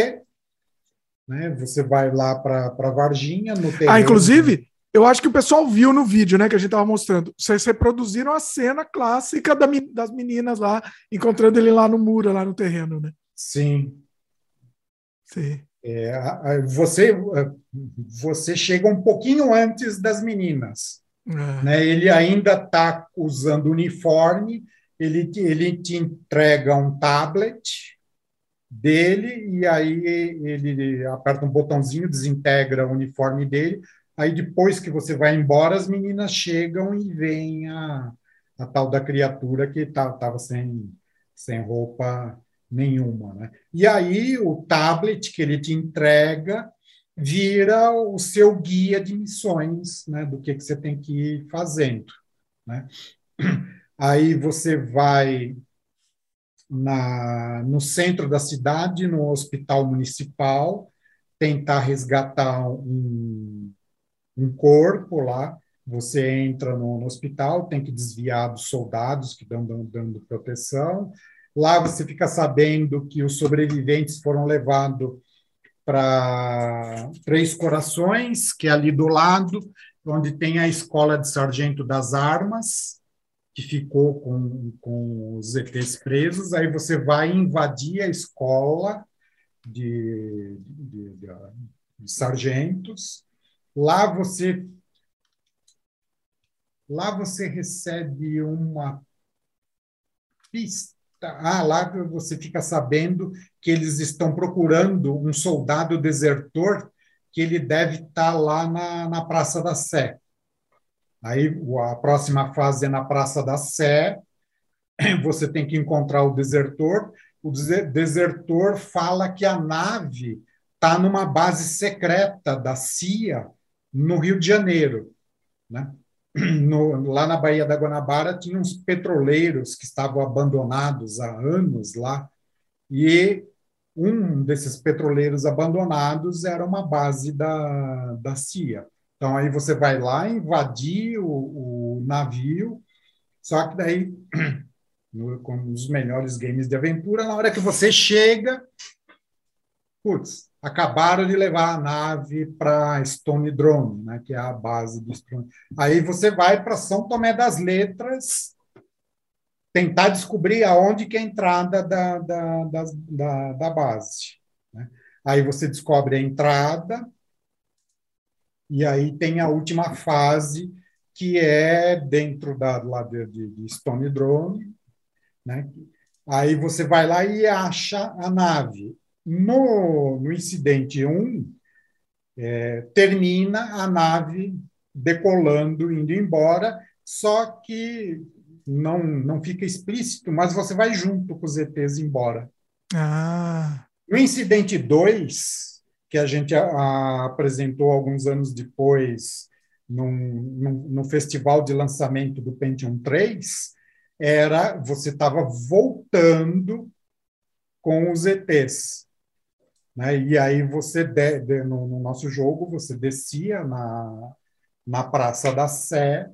né? Você vai lá para Varginha no terreno. Ah, inclusive, eu acho que o pessoal viu no vídeo, né, que a gente estava mostrando. Vocês reproduziram a cena clássica da, das meninas lá, encontrando ele lá no muro, lá no terreno, né? Sim. Sim. É, você, você chega um pouquinho antes das meninas. É. Né? Ele ainda está usando uniforme, ele, ele te entrega um tablet dele e aí ele aperta um botãozinho, desintegra o uniforme dele. Aí depois que você vai embora, as meninas chegam e vem a, a tal da criatura que estava tá, sem, sem roupa nenhuma. Né? E aí o tablet que ele te entrega vira o seu guia de missões, né, do que, que você tem que ir fazendo. Né? Aí você vai na, no centro da cidade, no hospital municipal, tentar resgatar um, um corpo lá. Você entra no, no, hospital, tem que desviar dos soldados que estão dando, dando proteção. Lá você fica sabendo que os sobreviventes foram levados para Três Corações, que é ali do lado, onde tem a Escola de Sargento das Armas, que ficou com, com os ETs presos. Aí você vai invadir a escola de, de, de, de sargentos. Lá você lá você recebe uma pista ah, lá você fica sabendo que eles estão procurando um soldado desertor que ele deve estar lá na, na Praça da Sé. Aí a próxima fase é na Praça da Sé. <clears throat> Você tem que encontrar o desertor. O desertor fala que a nave está numa base secreta da CIA no Rio de Janeiro, né? no, lá na Baía da Guanabara tinha uns petroleiros que estavam abandonados há anos lá, e um desses petroleiros abandonados era uma base da, da CIA. Então, aí você vai lá invadir o, o navio, só que daí, <clears throat> no, com os melhores games de aventura, na hora que você chega, putz, acabaram de levar a nave para Stone Drone, né, que é a base do Stone. Aí você vai para São Tomé das Letras tentar descobrir aonde que é a entrada da, da, da, da, da base. Né? Aí você descobre a entrada, e aí tem a última fase, que é dentro da, lá de, de Stone Drone. Né? Aí você vai lá e acha a nave. No, no incidente 1, é, termina a nave decolando, indo embora, só que não, não fica explícito, mas você vai junto com os ETs embora. Ah. No incidente 2, que a gente a, a, apresentou alguns anos depois, num, num, no festival de lançamento do Pentium 3, era você estava voltando com os ETs. Né? E aí você, de, de, no, no, nosso jogo, você descia na, na Praça da Sé,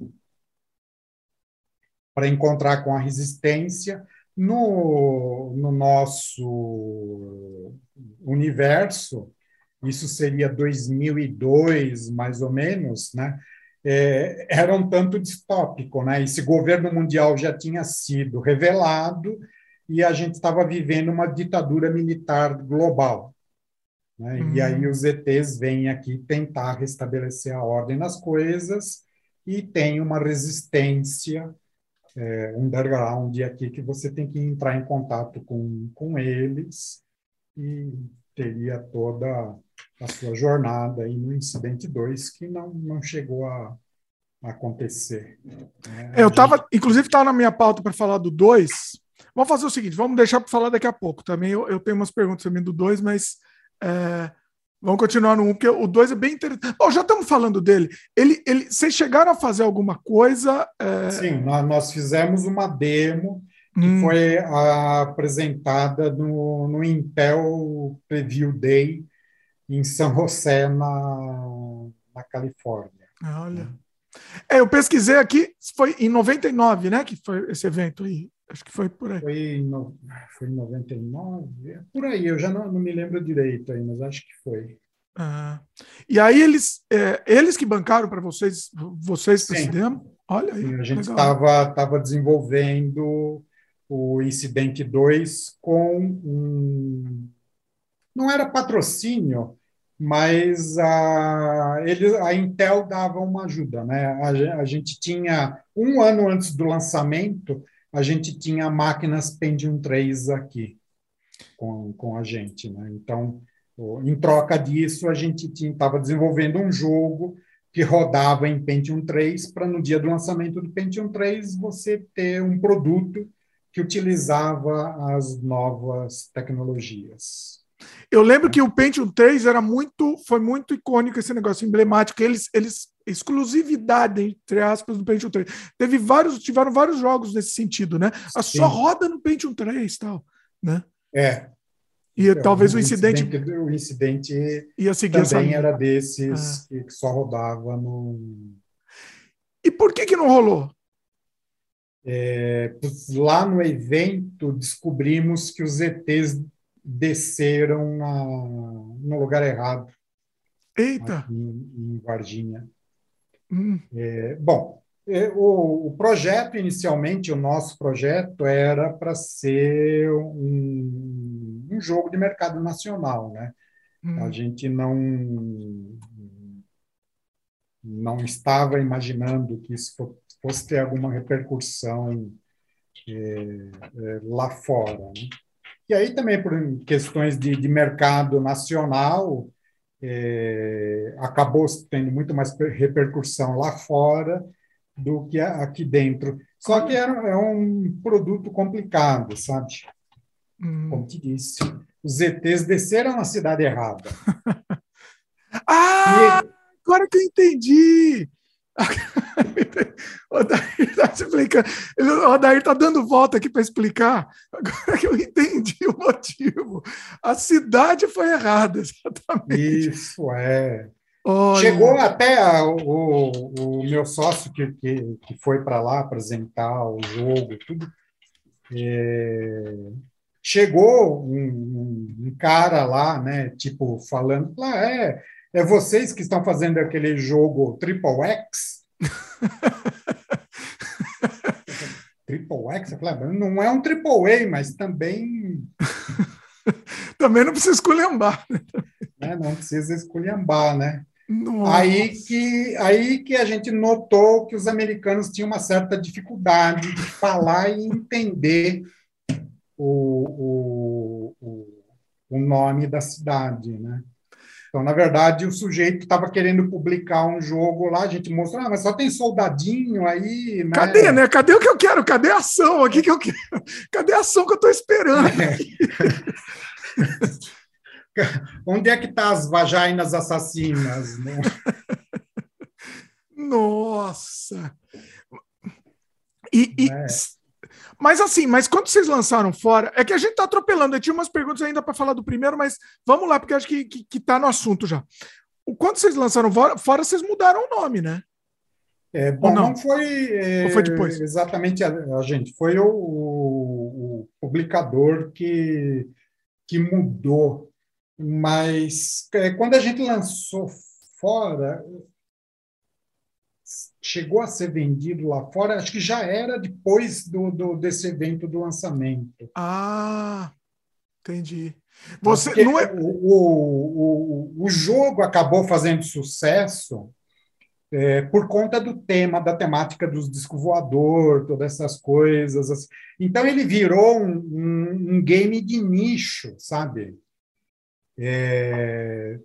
para encontrar com a resistência. No, no nosso universo, isso seria 2002, mais ou menos, né? É, era um tanto distópico, né? Esse governo mundial já tinha sido revelado e a gente estava vivendo uma ditadura militar global. Né? Uhum. E aí os ETs vêm aqui tentar restabelecer a ordem nas coisas e tem uma resistência é, underground aqui que você tem que entrar em contato com, com eles e teria toda a sua jornada aí no incidente 2 que não, não chegou a, acontecer. É, eu estava, inclusive, estava na minha pauta para falar do 2. Vamos fazer o seguinte, vamos deixar para falar daqui a pouco. Também eu, eu tenho umas perguntas também do 2, mas é, Vamos continuar no 1, um, porque o 2 é bem interessante. Bom, já estamos falando dele. Ele, ele, vocês chegaram a fazer alguma coisa? É... Sim, nós fizemos uma demo que hum. foi apresentada no, no Intel Preview Day em São José, na, na Califórnia. Olha. É, eu pesquisei aqui, foi em 99, né, que foi esse evento aí. Acho que foi por aí. Foi, no, foi em 99? É por aí, eu já não, não me lembro direito aí, mas acho que foi. Ah, e aí eles, é, eles que bancaram para vocês, vocês para demo? Olha aí. Sim, a gente estava desenvolvendo o Incidente 2 com um. Não era patrocínio, mas a, ele, a Intel dava uma ajuda. Né? A, a gente tinha, um ano antes do lançamento, a gente tinha máquinas Pentium 3 aqui com, com a gente. Né? Então, em troca disso, a gente estava desenvolvendo um jogo que rodava em Pentium 3 para no dia do lançamento do Pentium 3 você ter um produto que utilizava as novas tecnologias. Eu lembro que o Pentium 3 era muito, foi muito icônico esse negócio emblemático. Eles, eles exclusividade entre aspas do Pentium 3. Teve vários, tiveram vários jogos nesse sentido, né? A Sim. só roda no Pentium 3, tal, né? É. E então, talvez o incidente, incidente, o incidente ia seguir também era desses ah. que só rodava no. E por que que não rolou? É, lá no evento descobrimos que os ETs desceram na, no lugar errado. Eita! Em, em Varginha. Hum. É, bom, é, o, o, projeto, inicialmente, o nosso projeto era para ser um, um, jogo de mercado nacional, né? Hum. A gente não não estava imaginando que isso fosse ter alguma repercussão é, é, lá fora. Né? E aí também por questões de, de mercado nacional, é, acabou tendo muito mais repercussão lá fora do que aqui dentro. Só que é, é um produto complicado, sabe? Hum. Como te disse, os ETs desceram na cidade errada. <laughs> ah, e... agora que eu entendi! <laughs> o Odair está explicando. O Odair está dando volta aqui para explicar. Agora que eu entendi o motivo. A cidade foi errada, exatamente. Isso, é. Olha. Chegou até a, o, o meu sócio que, que, que foi para lá apresentar o jogo, tudo. É, chegou um, um, cara lá, né, tipo, falando, lá, ah, é, é vocês que estão fazendo aquele jogo Triple X? <laughs> Triple X? Eu falei, ah, não é um Triple A, mas também... <laughs> também não precisa esculhambar. Né? <laughs> É, não precisa esculhambar, né? Aí que, aí que a gente notou que os americanos tinham uma certa dificuldade de falar e entender o, o, o nome da cidade, né? Então, na verdade, o sujeito estava querendo publicar um jogo lá, a gente mostrou, ah, mas só tem soldadinho aí. Né? Cadê, né? Cadê o que eu quero? Cadê a ação aqui que eu quero? <laughs> Cadê a ação que eu estou esperando? É. <laughs> Onde é que tá as vaginas assassinas? Né? <laughs> Nossa! E, e é. Mas assim, mas quando vocês lançaram fora, é que a gente tá atropelando. Eu tinha umas perguntas ainda para falar do primeiro, mas vamos lá, porque acho que, que, que tá no assunto já. Quando vocês lançaram fora, fora vocês mudaram o nome, né? É, bom, não? não? foi, é, foi depois? exatamente a, a gente, foi o, o, o, publicador que, que mudou. Mas é, quando a gente lançou fora, chegou a ser vendido lá fora, acho que já era depois do, do desse evento do lançamento. Ah, entendi. Você não é... o, o, o, jogo acabou fazendo sucesso é, por conta do tema, da temática dos discos voador, todas essas coisas. Assim. Então ele virou um, um, um game de nicho, sabe? É,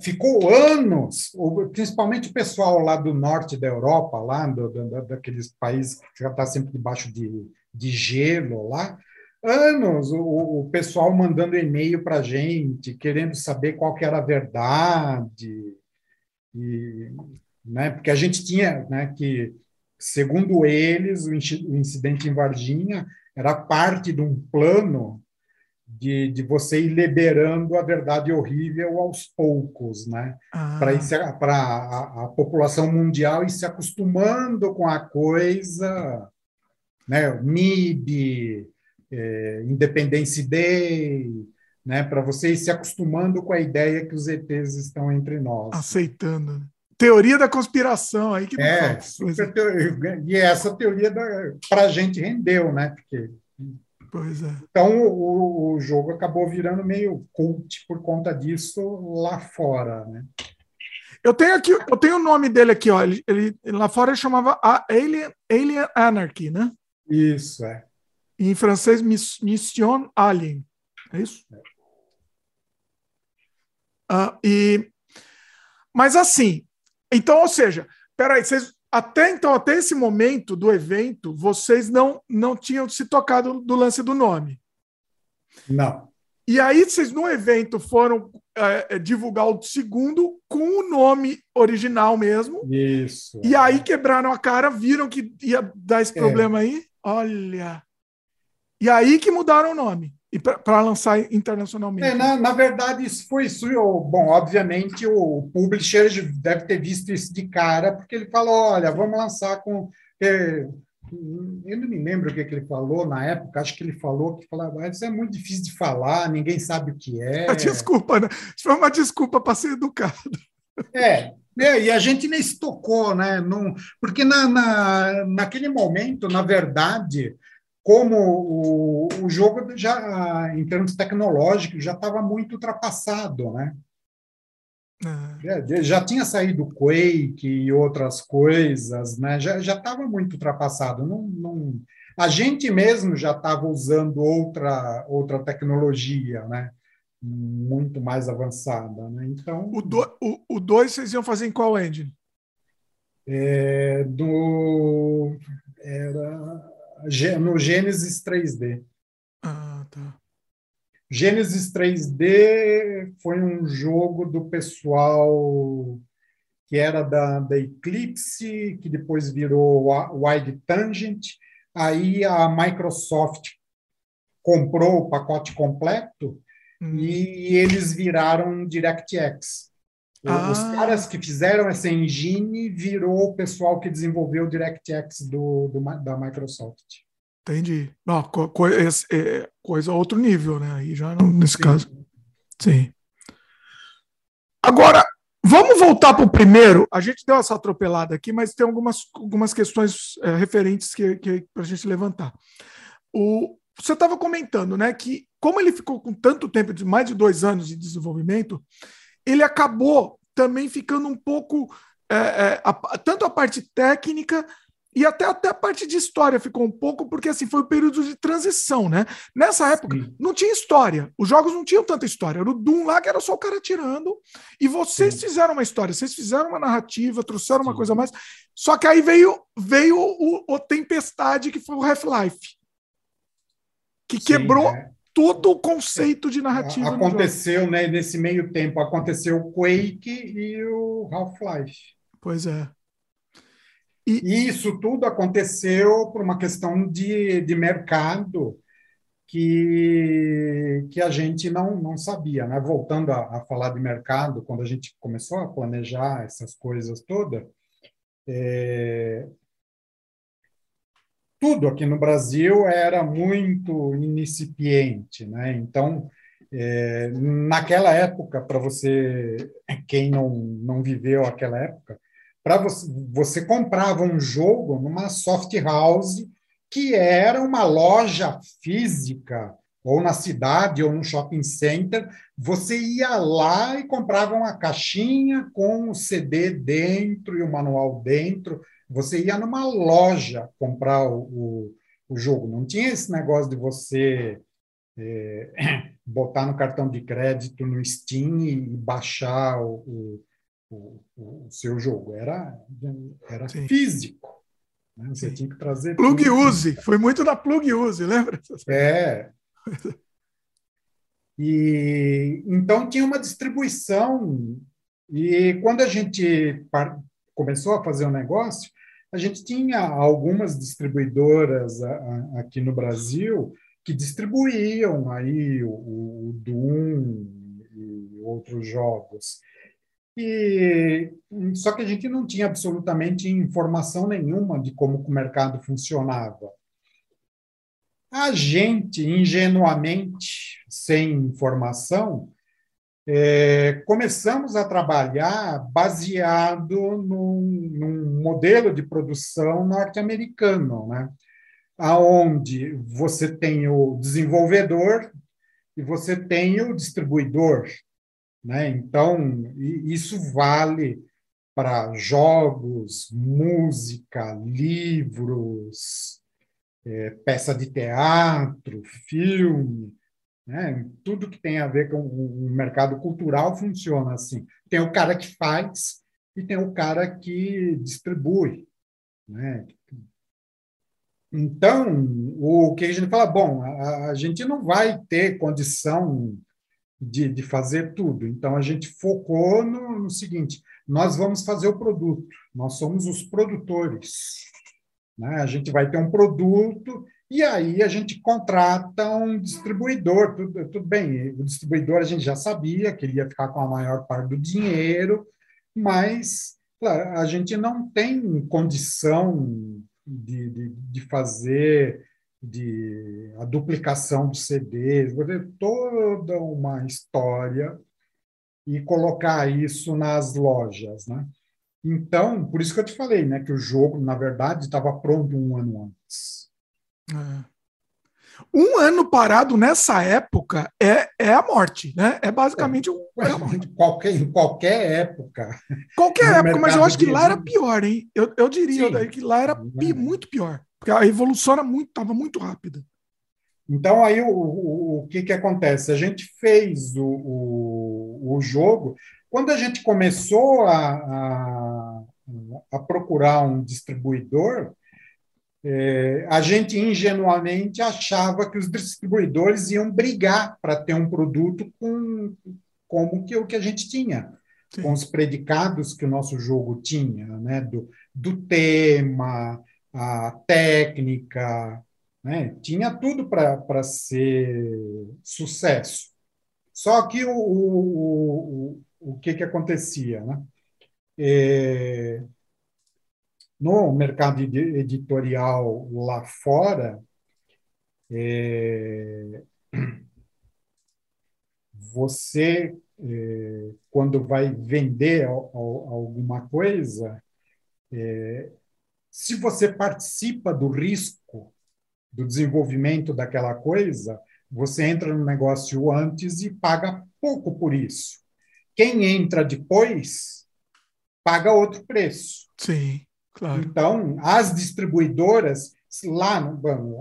ficou anos, principalmente o pessoal lá do norte da Europa, lá do, do, daqueles países que já está sempre debaixo de, de gelo lá, anos o, o pessoal mandando e-mail para a gente, querendo saber qual que era a verdade, e, né, porque a gente tinha né, que, segundo eles, o incidente em Varginha era parte de um plano de, de você ir liberando a verdade horrível aos poucos, né? Ah. Para a, a população mundial ir se acostumando com a coisa, né? MIB, é, Independence Day, né? Para você ir se acostumando com a ideia que os ETs estão entre nós. Aceitando. Né? Teoria da conspiração aí que é, e essa teoria para a gente rendeu, né? Porque Pois é. Então o, o jogo acabou virando meio cult por conta disso lá fora, né? Eu tenho aqui, eu tenho o nome dele aqui, ó. Ele, ele lá fora ele chamava Alien, Alien Anarchy, né? Isso é. em francês Mission Alien, é isso? É. Uh, e mas assim, então, ou seja, peraí, vocês até então, até esse momento do evento, vocês não, não tinham se tocado do lance do nome. Não. E aí, vocês no evento foram é, é divulgar o segundo com o nome original mesmo. Isso. E aí quebraram a cara, viram que ia dar esse é. problema aí. Olha. E aí que mudaram o nome e para lançar internacionalmente. É, na, na, verdade, isso foi isso. Bom, obviamente, o publisher deve ter visto isso de cara, porque ele falou: olha, vamos lançar com. É, eu não me lembro o que, que ele falou na época, acho que ele falou que falava, ah, isso é muito difícil de falar, ninguém sabe o que é. <laughs> Desculpa, né? Isso foi uma desculpa para ser educado. É, é, e a gente nem se tocou, né? Não, porque na, na, naquele momento, na verdade, como o, o jogo já, em termos tecnológicos, já estava muito ultrapassado, né? É. Já tinha saído Quake e outras coisas, né? Já estava muito ultrapassado. Não, não... A gente mesmo já estava usando outra, outra tecnologia, né? Muito mais avançada, né? Então... O 2 o, o dois vocês iam fazer em qual engine? É, do... Era no Gênesis 3D. Ah, tá. Gênesis 3D foi um jogo do pessoal que era da, da Eclipse, que depois virou Wide Tangent. Aí a Microsoft comprou o pacote completo hum. e eles viraram DirectX. Ah. Os caras que fizeram essa engine virou o pessoal que desenvolveu o DirectX do, do, da Microsoft. Entendi. Não, co co é, coisa outro nível, né? Aí já não, nesse Sim. caso. Sim. Agora, vamos voltar para o primeiro. A gente deu essa atropelada aqui, mas tem algumas, algumas questões é, referentes que, que para a gente levantar. O, você estava comentando, né, que como ele ficou com tanto tempo, de mais de dois anos de desenvolvimento, ele acabou também ficando um pouco é, é, a, tanto a parte técnica e até, até a parte de história ficou um pouco, porque assim foi o um período de transição, né? Nessa época Sim. não tinha história, os jogos não tinham tanta história. Era o Doom lá que era só o cara tirando, e vocês Sim. fizeram uma história, vocês fizeram uma narrativa, trouxeram Sim. uma coisa a mais. Só que aí veio, veio o, o Tempestade, que foi o Half-Life, que quebrou é. Todo o conceito de narrativa. Aconteceu, né? Nesse meio tempo, aconteceu o Quake e o Half-Life. Pois é. E, e isso tudo aconteceu por uma questão de, de mercado que, que a gente não, não sabia. Né? Voltando a, a falar de mercado, quando a gente começou a planejar essas coisas todas, é, tudo aqui no Brasil era muito incipiente, né? Então, é, naquela época, para você, quem não, não viveu aquela época, para você, você comprava um jogo numa soft house que era uma loja física ou na cidade ou no shopping center, você ia lá e comprava uma caixinha com o CD dentro e o manual dentro. Você ia numa loja comprar o, o, o jogo. Não tinha esse negócio de você é, <clears throat> botar no cartão de crédito no Steam e baixar o, o, o seu jogo, era, era físico. Né? Você Sim. tinha que trazer. Plug use, foi muito da plug use, lembra? É. E então tinha uma distribuição e quando a gente começou a fazer o um negócio, a gente tinha algumas distribuidoras aqui no Brasil que distribuíam aí o, o Doom e outros jogos. E só que a gente não tinha absolutamente informação nenhuma de como o mercado funcionava. A gente, ingenuamente, sem informação, é, começamos a trabalhar baseado num, num modelo de produção norte-americano, né? aonde você tem o desenvolvedor e você tem o distribuidor. Né? Então, isso vale para jogos, música, livros, é, peça de teatro, filme, né? tudo que tem a ver com o mercado cultural funciona assim. Tem o cara que faz e tem o cara que distribui. Né? Então, o que a gente fala, bom, a, a gente não vai ter condição de, de fazer tudo. Então, a gente focou no, no seguinte: nós vamos fazer o produto, nós somos os produtores. Né? A gente vai ter um produto e aí a gente contrata um distribuidor. Tudo, tudo bem, o distribuidor a gente já sabia que ele ia ficar com a maior parte do dinheiro, mas claro, a gente não tem condição de, de, de fazer de a duplicação dos CDs, toda uma história e colocar isso nas lojas, né? Então, por isso que eu te falei, né, que o jogo, na verdade, estava pronto um ano antes. É. Um ano parado nessa época é, é a morte, né? É basicamente é, um, é a morte. Qualquer, qualquer época. Qualquer época, mas eu acho que lá era pior, hein? Eu, eu diria que lá era pi, muito pior. Porque a evolução era muito, estava muito rápida. Então, aí o, o, o, que, que acontece? A gente fez o, o, o jogo. Quando a gente começou a, a, a procurar um distribuidor, é, a gente ingenuamente achava que os distribuidores iam brigar para ter um produto com, como que o que a gente tinha, Sim. com os predicados que o nosso jogo tinha, né? do, do tema, a técnica, né? tinha tudo para ser sucesso. Só que o, o, o, o que, que acontecia? Né? É, no mercado editorial lá fora, é, <clears throat> você, é, quando vai vender alguma coisa, é, se você participa do risco do desenvolvimento daquela coisa, você entra no negócio antes e paga pouco por isso. Quem entra depois paga outro preço. Sim, claro. Então, as distribuidoras lá,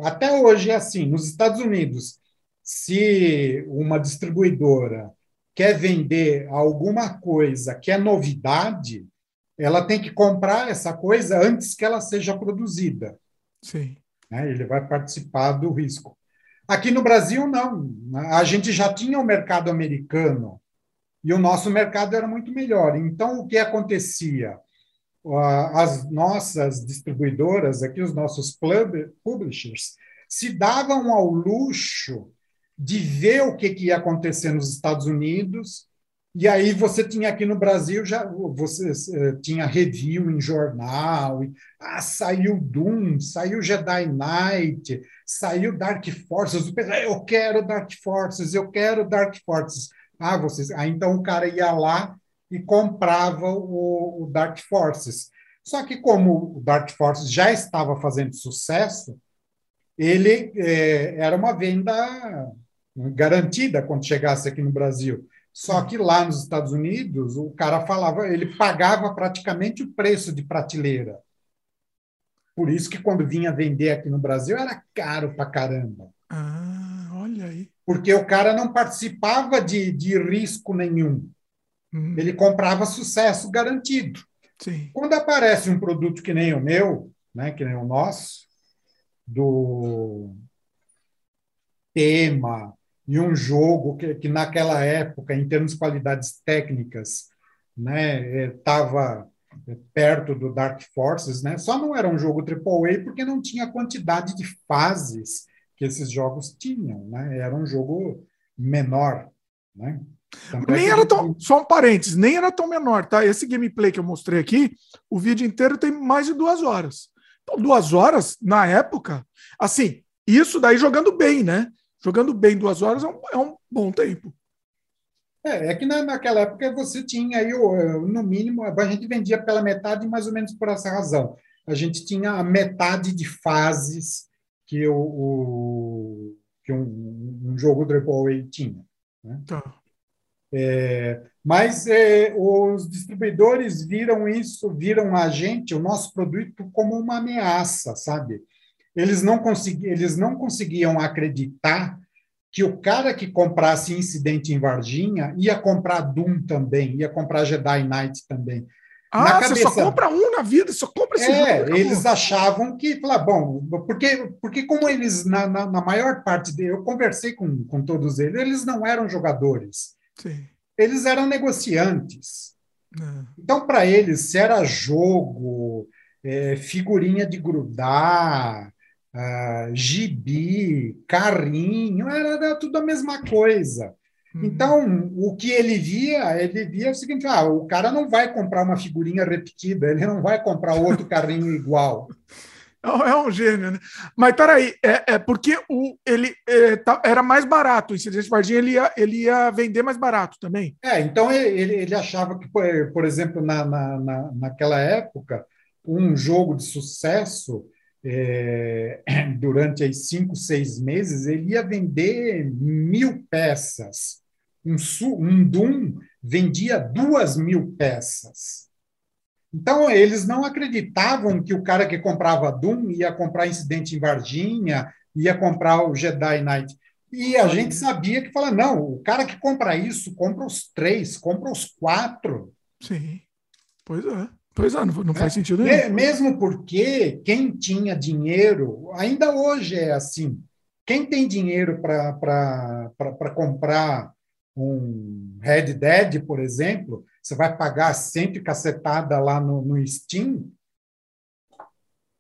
até hoje é assim, nos Estados Unidos, se uma distribuidora quer vender alguma coisa que é novidade, ela tem que comprar essa coisa antes que ela seja produzida. Sim. Né? Ele vai participar do risco. Aqui no Brasil, não. A gente já tinha o mercado americano e o nosso mercado era muito melhor. Então, o que acontecia? As nossas distribuidoras, aqui os nossos publishers, se davam ao luxo de ver o que, ia acontecer nos Estados Unidos e aí você tinha aqui no Brasil já você uh, tinha review em jornal, e, ah, saiu Doom, saiu Jedi Knight, saiu Dark Forces. Eu quero Dark Forces, eu quero Dark Forces. Ah, vocês. Ah, então o cara ia lá e comprava o, o Dark Forces. Só que como o Dark Forces já estava fazendo sucesso, ele é, era uma venda garantida quando chegasse aqui no Brasil. Só que lá nos Estados Unidos, o cara falava, ele pagava praticamente o preço de prateleira. Por isso que quando vinha vender aqui no Brasil era caro pra caramba. Ah, olha aí. Porque o cara não participava de, de risco nenhum. Hum. Ele comprava sucesso garantido. Sim. Quando aparece um produto que nem o meu, né, que nem o nosso, do tema, e um jogo que, que naquela época, em termos de qualidades técnicas, né, estava é, perto do Dark Forces, né? Só não era um jogo AAA porque não tinha a quantidade de fases que esses jogos tinham, né? Era um jogo menor, né? É nem era tão, só um parênteses, nem era tão menor, tá? Esse gameplay que eu mostrei aqui, o vídeo inteiro tem mais de duas horas. Então, duas horas, na época, assim, isso daí jogando bem, né? jogando bem duas horas é um, é um bom tempo. É, é que na, naquela época você tinha aí, no mínimo, a gente vendia pela metade mais ou menos por essa razão. A gente tinha a metade de fases que, o, o que um, um jogo AAA tinha. Né? Tá. É, mas é, os distribuidores viram isso, viram a gente, o nosso produto, como uma ameaça, sabe? eles não, consegui, eles não conseguiam acreditar que o cara que comprasse Incidente em Varginha ia comprar Doom também, ia comprar Jedi Knight também. Ah, na cabeça, você só compra um na vida, só compra esse é, jogo. Eles achavam que, falar, bom, porque, porque como eles, na, na, na, maior parte de, eu conversei com, com todos eles, eles não eram jogadores. Sim. Eles eram negociantes. É. Então, para eles, se era jogo, é, figurinha de grudar, uh, gibi, carrinho, era, tudo a mesma coisa. Uhum. Então, o que ele via, ele via o seguinte: ah, o cara não vai comprar uma figurinha repetida, ele não vai comprar outro carrinho igual. <laughs> É um gênio, né? Mas peraí, é, é porque o, ele é, tá, era mais barato. O Incidente Varginha ele ia, ele ia vender mais barato também. É, então ele, ele achava que, por exemplo, na, na, naquela época, um jogo de sucesso é, <clears throat> durante aí cinco, seis meses, ele ia vender mil peças. Um, um Doom vendia duas mil peças. Então, eles não acreditavam que o cara que comprava Doom ia comprar Incidente em Varginha, ia comprar o Jedi Knight. E a gente sabia que fala, não, o cara que compra isso, compra os três, compra os quatro. Sim, pois é. Pois é, não, não faz é, sentido nenhum. Mesmo porque quem tinha dinheiro, ainda hoje é assim, quem tem dinheiro para comprar um Red Dead, por exemplo, você vai pagar sempre cacetada lá no, no Steam.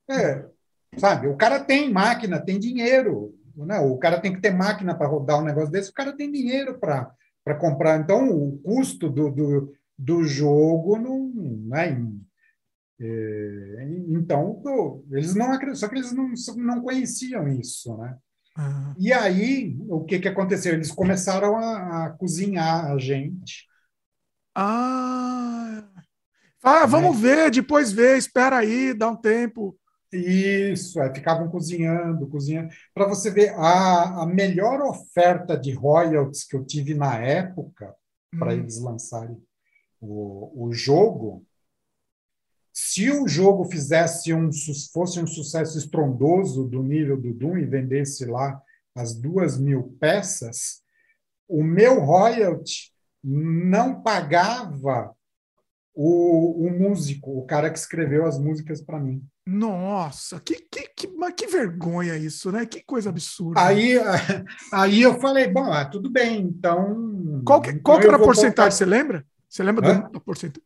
É, sabe, o cara tem máquina, tem dinheiro. Né? O cara tem que ter máquina para rodar um negócio desse, o cara tem dinheiro para comprar. Então, o custo do, do, do jogo não. Né? É, então, eles não só que eles não, não conheciam isso, né? Uhum. E aí, o que, que aconteceu? Eles começaram a, a cozinhar a gente. Ah, ah vamos né? ver, depois ver, espera aí, dá um tempo. Isso, aí ficavam cozinhando, cozinhando. Para você ver, a, a melhor oferta de royalties que eu tive na época, hum. para eles lançarem o, o jogo, se o jogo fizesse um fosse um sucesso estrondoso do nível do Doom e vendesse lá as duas mil peças, o meu royalty não pagava o, o músico, o cara que escreveu as músicas para mim. Nossa, que, que, que, mas que vergonha isso, né? Que coisa absurda. Aí, aí eu falei, bom, ah, tudo bem, então. Qual que, qual que era a porcentagem? Você lembra? Você lembra da porcentagem?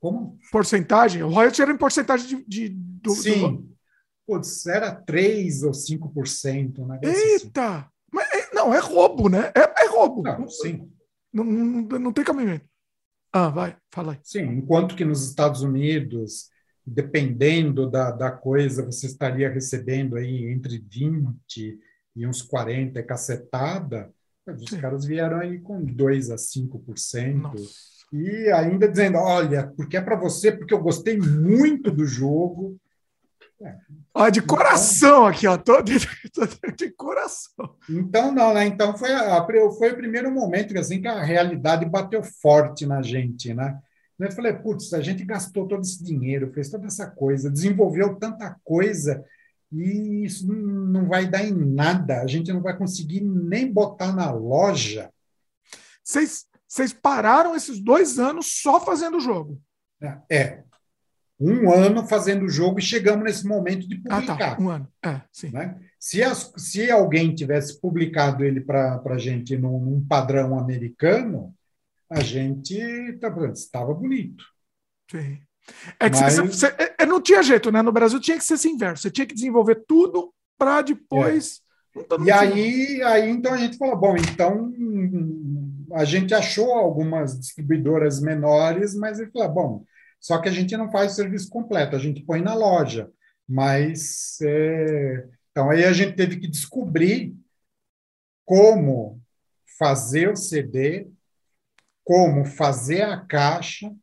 Como? Porcentagem? O royalty era em porcentagem de. de do, Sim. Do... Putz, era 3 ou 5%. Um assim. Eita! Assim. Mas, é, não, é roubo, né? É, é roubo. Não, sim. Não, não, não tem caminho. Ah, vai, fala aí. Sim, enquanto que nos Estados Unidos, dependendo da, da coisa, você estaria recebendo aí entre 20 e uns 40 cacetada, os sim. caras vieram aí com 2 a 5%. Nossa e ainda dizendo, olha, porque é para você, porque eu gostei muito do jogo. É. Ó, de coração aqui, ó, <laughs> tô de, coração. Então, não, né? Então foi, a, foi o primeiro momento que, assim, que a realidade bateu forte na gente, né? Eu falei, putz, a gente gastou todo esse dinheiro, fez toda essa coisa, desenvolveu tanta coisa e isso não vai dar em nada. A gente não vai conseguir nem botar na loja. Vocês vocês pararam esses dois anos só fazendo o jogo. É. Um ano fazendo o jogo e chegamos nesse momento de publicar. Ah, tá. Um ano. É, sim. Né? Se, as, se alguém tivesse publicado ele para a gente num, num, padrão americano, a gente estava bonito. Sim. É que Mas... você, você, é, é, não tinha jeito, né? No Brasil tinha que ser assim inverso. Você tinha que desenvolver tudo para depois. É. E aí, aí, então a gente falou: bom, então a gente achou algumas distribuidoras menores, mas ele falou, bom, só que a gente não faz o serviço completo, a gente põe na loja. Mas, é... então, aí a gente teve que descobrir como fazer o CD, como fazer a caixa,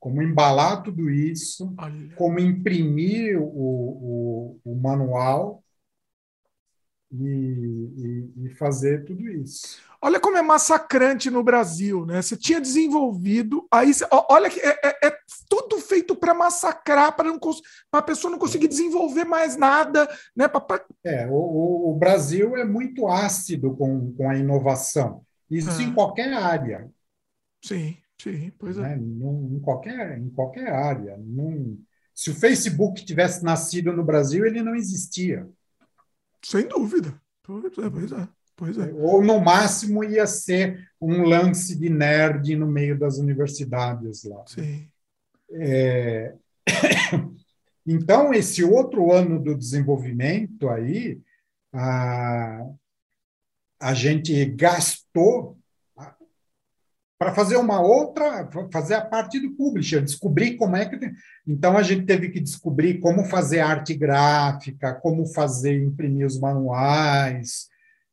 como embalar tudo isso, Olha. como imprimir o, o, o manual e, e, e, fazer tudo isso. Olha como é massacrante no Brasil, né? Você tinha desenvolvido, aí você, olha que é, é, é tudo feito para massacrar, para a pessoa não conseguir desenvolver mais nada, né? Pra, pra... É, o, o, Brasil é muito ácido com, com a inovação. Isso em ah. qualquer área. Sim, sim, pois é. Né? Num, em, qualquer, em qualquer área. Num... Se o Facebook tivesse nascido no Brasil, ele não existia. Sem dúvida. Pois é, pois é. Pois é. Ou, no máximo, ia ser um lance de nerd no meio das universidades lá. Sim. É... <coughs> Então, esse outro ano do desenvolvimento aí, a, a gente gastou para fazer uma outra, fazer a parte do publisher, descobrir como é que. Então, a gente teve que descobrir como fazer arte gráfica, como fazer, imprimir os manuais,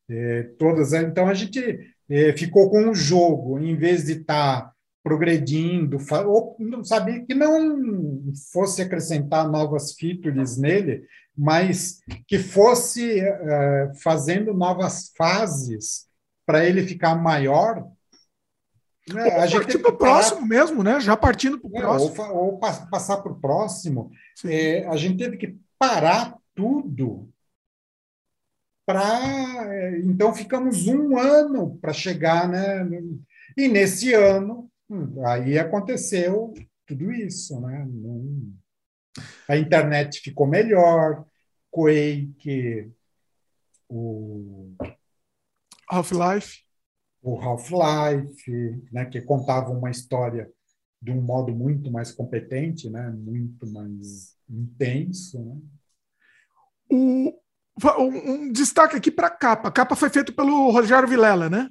é, todas. Então a gente é, ficou com o jogo, em vez de estar tá progredindo, ou sabia que não fosse acrescentar novas features nele, mas que fosse é, fazendo novas fases para ele ficar maior. Né? Ou a gente para o próximo mesmo, né? Já partindo para o é, próximo. Ou, ou passar para o próximo. É, a gente teve que parar tudo para. Então, ficamos um ano para chegar, né? E nesse ano, hum, aí aconteceu tudo isso, né? A internet ficou melhor, Quake, o Half-Life, o Half-Life, né? Que contava uma história de um modo muito mais competente, né? Muito mais intenso, né? O, um destaque aqui para a capa. A capa foi feita pelo Rogério Vilela, né?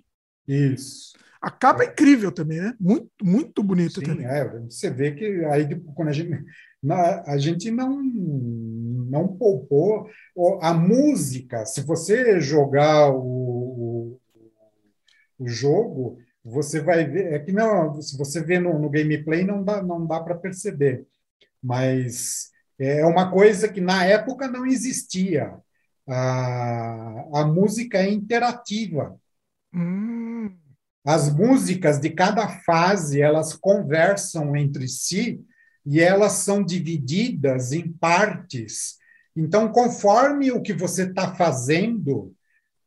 Isso. A capa é, é incrível também, né? Muito, muito bonita Sim, também. É, você vê que aí quando a gente, a gente não não poupou. A música, se você jogar o, o, o jogo, você vai ver. É que não, se você vê no, no gameplay, não dá, não dá para perceber. Mas é uma coisa que na época não existia. A, a música é interativa. Hum. As músicas de cada fase elas conversam entre si e elas são divididas em partes. Então, conforme o que você está fazendo,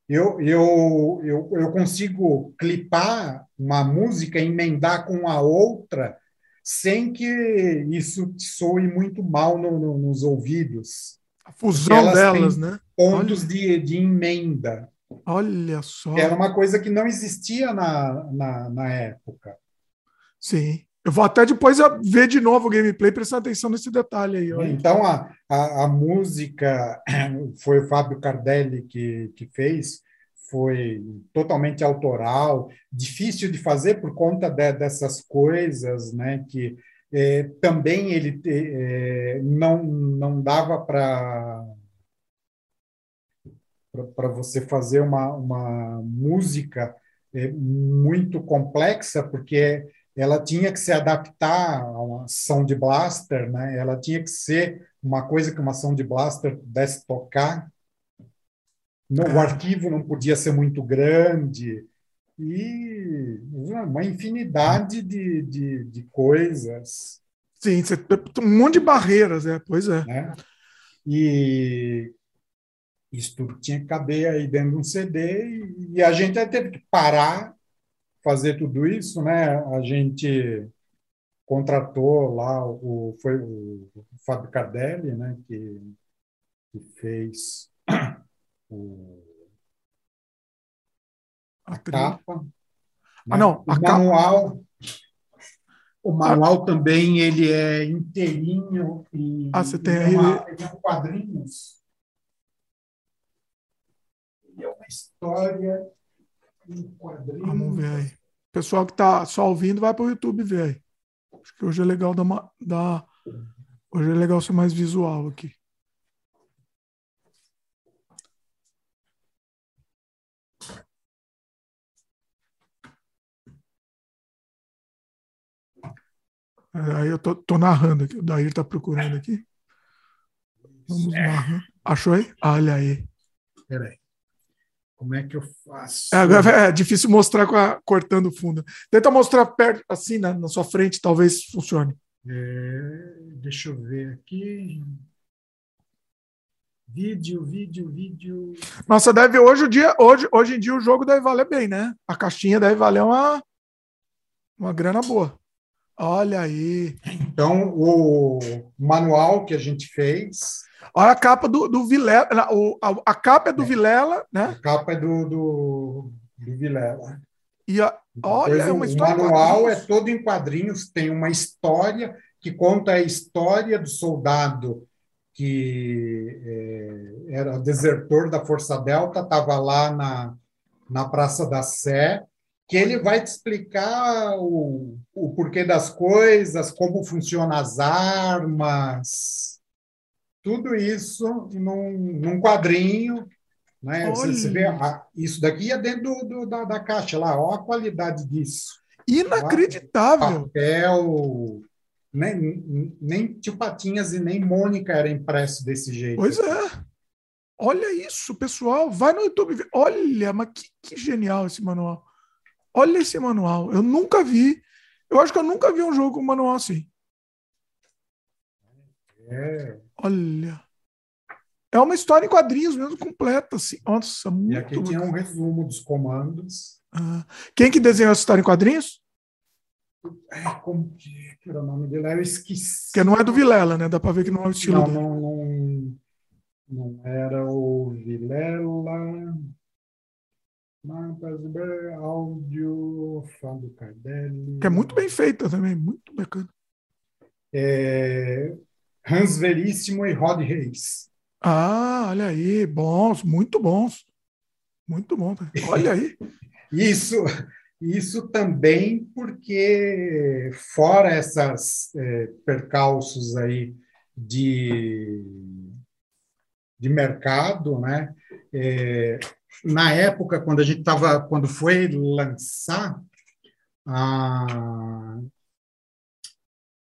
eu, eu, eu, eu consigo clipar uma música, emendar com a outra, sem que isso soe muito mal no, no, nos ouvidos. A fusão delas, né? Pontos de, de emenda. Olha só. Era uma coisa que não existia na, na, na época. Sim. Eu vou até depois ver de novo o gameplay, prestar atenção nesse detalhe aí. Olha. Então, a, a, a, música <clears throat> foi o Fábio Cardelli que, que fez, foi totalmente autoral, difícil de fazer por conta de, dessas coisas, né? Que é, também ele é, não, não dava para para você fazer uma, uma música é, muito complexa, porque ela tinha que se adaptar a uma sound blaster, né? Ela tinha que ser uma coisa que uma sound blaster pudesse tocar. No, o arquivo não podia ser muito grande e uma infinidade de, de, de coisas. Sim, um monte de barreiras, é, pois é. Né? E isso tudo tinha que caber aí dentro de um CD e, e a gente teve que parar, fazer tudo isso, né? A gente contratou lá o foi o, Fábio Cardelli, né? Que, que fez o, a, a capa. Né? Ah, não, o manual. O manual também ele é inteirinho e ah, você tem aí... uma, ele é quadrinhos é uma história em quadrinhos. Vamos ver aí. O pessoal que está só ouvindo vai para o YouTube ver aí. Acho que hoje é legal dar, uma, dar hoje é legal ser mais visual aqui. Aí eu tô, tô narrando aqui. O Daí está procurando aqui. Vamos narrar. Achou aí? Olha aí. Peraí. Como é que eu faço? É, é difícil mostrar a, cortando o fundo. Tenta mostrar perto, assim, na, na sua frente, talvez funcione. É, deixa eu ver aqui. Vídeo, vídeo, vídeo. Nossa, deve hoje o dia, hoje, hoje em dia o jogo deve valer bem, né? A caixinha deve valer uma, uma grana boa. Olha aí. Então, o manual que a gente fez Olha a capa do, do Vilela. A, a, capa é do é. Vilela, né? A capa é do, do, do Vilela. E a, olha, é uma história. O manual é todo em quadrinhos, tem uma história que conta a história do soldado que é, era desertor da Força Delta, estava lá na, na Praça da Sé, que ele vai te explicar o, o porquê das coisas, como funcionam as armas, tudo isso num, num quadrinho. Né? Você, você, vê, isso daqui é dentro do, do, da, da, caixa lá, olha a qualidade disso. Inacreditável. Papel, nem, nem Tio Patinhas e nem Mônica era impresso desse jeito. Pois é. Olha isso, pessoal. Vai no YouTube. Olha, mas que, que genial esse manual. Olha esse manual. Eu nunca vi. Eu acho que eu nunca vi um jogo com manual assim. É. Olha. É uma história em quadrinhos mesmo, completa. Assim. Nossa, muito E aqui tinha um resumo dos comandos. Ah. Quem que desenhou essa história em quadrinhos? É, como que era o nome dele? Eu esqueci. Que não é do Vilela, né? Dá para ver que não é o estilo não, dele. Não, não, não era o Vilela. Mapas, áudio, Fábio Cardelli. Que é muito bem feita também, muito bacana. É, Hans Veríssimo e Rod Reis. Ah, olha aí, bons, muito bons. Muito bom. Olha aí. <laughs> isso, isso também porque, fora essas é, percalços aí de, de mercado, né? É, na época, quando a gente estava, quando foi lançar, a,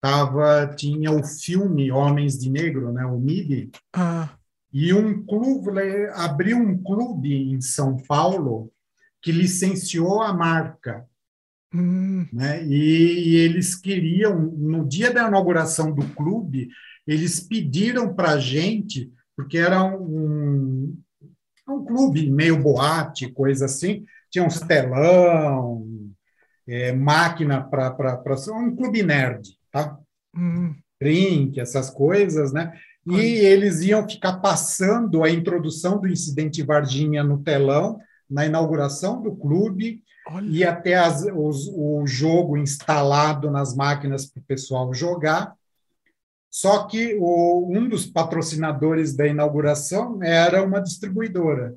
tava, tinha o filme Homens de Negro, né, o MIB, ah. e um clube, abriu um clube em São Paulo que licenciou a marca. Hum. Né? E, e, eles queriam, no dia da inauguração do clube, eles pediram para a gente, porque era um, um clube meio boate, coisa assim, tinha uns telão, é, máquina para um clube nerd, tá? Uhum. Drink, essas coisas, né? E uhum. eles iam ficar passando a introdução do incidente Varginha no telão na inauguração do clube Olha. e até as, os, o jogo instalado nas máquinas para o pessoal jogar. Só que o, um dos patrocinadores da inauguração era uma distribuidora.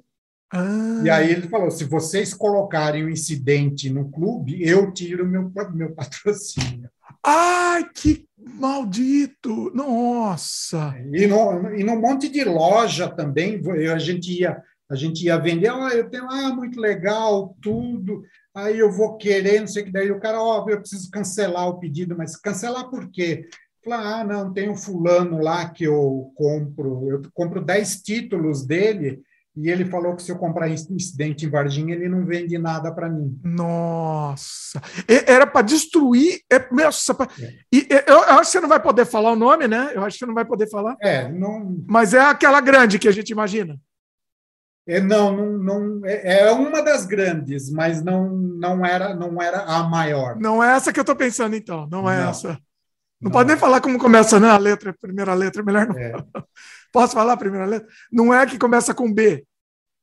Ah. E aí ele falou: se vocês colocarem o um incidente no clube, eu tiro meu, meu patrocínio. Ai, que maldito! Nossa! E no, e no monte de loja também, a gente ia, a gente ia vender, ah, eu tenho, ah, muito legal, tudo, aí eu vou querer, não sei o que, daí o cara, ó, oh, eu preciso cancelar o pedido, mas cancelar por quê? Falar, ah, não, tem um fulano lá que eu compro, eu compro 10 títulos dele, e ele falou que se eu comprar incidente em Varginha, ele não vende nada para mim. Nossa! Era para destruir. É, nossa, pra... é. E, eu acho que você não vai poder falar o nome, né? Eu acho que você não vai poder falar. É, não. Mas é aquela grande que a gente imagina. É, não, não, não é, é uma das grandes, mas não, não, era, não era a maior. Não é essa que eu estou pensando, então. Não é não. essa. Não, não, pode nem falar como começa, né? A letra, a primeira letra, melhor não. É. Posso falar a primeira letra? Não é que começa com B.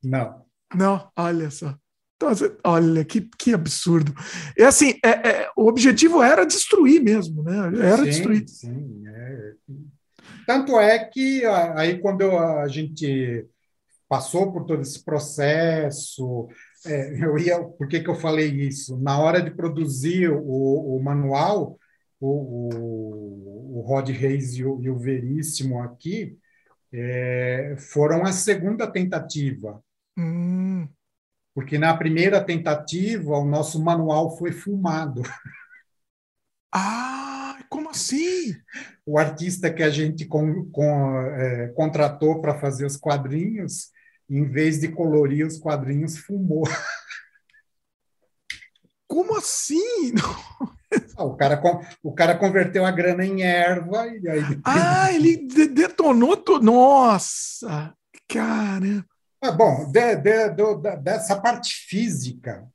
Não. Não, olha só. Então, olha, que, que absurdo. É assim, é, é, o objetivo era destruir mesmo, né? Era sim, destruir. Sim, é. Tanto é que aí quando a gente passou por todo esse processo, é, eu ia, por que, que eu falei isso? Na hora de produzir o, o manual, o, o, o Rod Reis e o, e o Veríssimo aqui, é, foram a segunda tentativa. Hum. Porque na primeira tentativa, o nosso manual foi filmado. Ah, como assim? O artista que a gente com, com, é, contratou para fazer os quadrinhos, em vez de colorir os quadrinhos, fumou. Como assim? <laughs> <laughs> Ah, o, cara, o cara converteu a grana em erva e aí. <laughs> Ah, ele detonou tudo. Nossa! Caramba! Ah, bom, de, de, de, dessa parte física,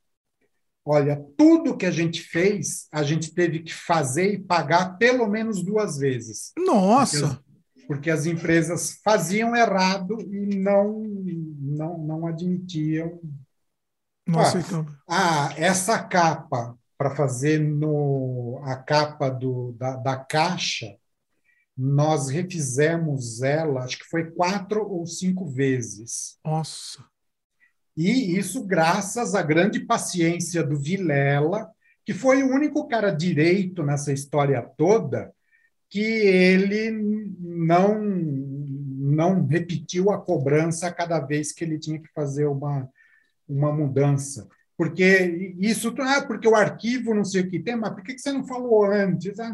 olha, tudo que a gente fez, a gente teve que fazer e pagar pelo menos duas vezes. Nossa! Porque as, porque as empresas faziam errado e não, não, não admitiam. Nossa, ah, então. Ah, essa capa para fazer no, a capa do, da, da caixa, nós refizemos ela, acho que foi quatro ou cinco vezes. Nossa! E isso graças à grande paciência do Vilela, que foi o único cara direito nessa história toda, que ele não não repetiu a cobrança cada vez que ele tinha que fazer uma, uma mudança. Porque isso, ah, porque o arquivo não sei o que tem, mas por que você não falou antes? Ah,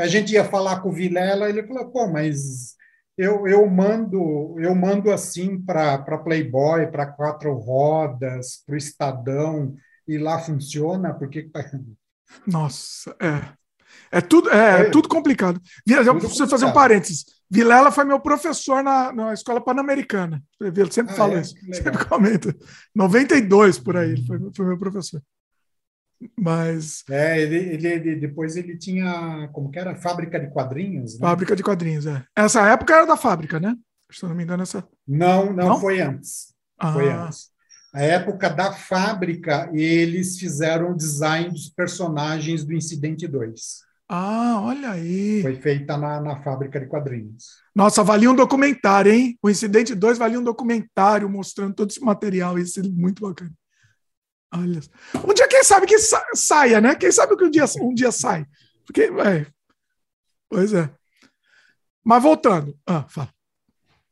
a gente ia falar com o Vilela, ele falou, pô, mas eu, eu mando eu mando assim para Playboy, para Quatro Rodas, para o Estadão, e lá funciona, porque... Tá- Nossa, é. É tudo, é, é tudo complicado. Eu preciso fazer um parênteses. Vilela foi meu professor na, na escola pan-americana. Ele sempre ah, fala é? isso, Legal. sempre comenta. 92 por aí, ele foi, foi meu professor. Mas. É, ele, ele, ele, depois ele tinha. Como que era? Fábrica de quadrinhos? Né? Fábrica de quadrinhos, é. Essa época era da fábrica, né? Se não me engano, essa. Não, não, não? foi antes. Ah. Foi antes. A época da fábrica, eles fizeram o design dos personagens do Incidente 2. Ah, olha aí. Foi feita na, na fábrica de quadrinhos. Nossa, valia um documentário, hein? O Incidente 2 valia um documentário mostrando todo esse material. Isso é muito bacana. Olha. Um dia, quem sabe que sa saia, né? Quem sabe que um dia, um dia sai. Porque, é. Pois é. Mas voltando. Ah, fala.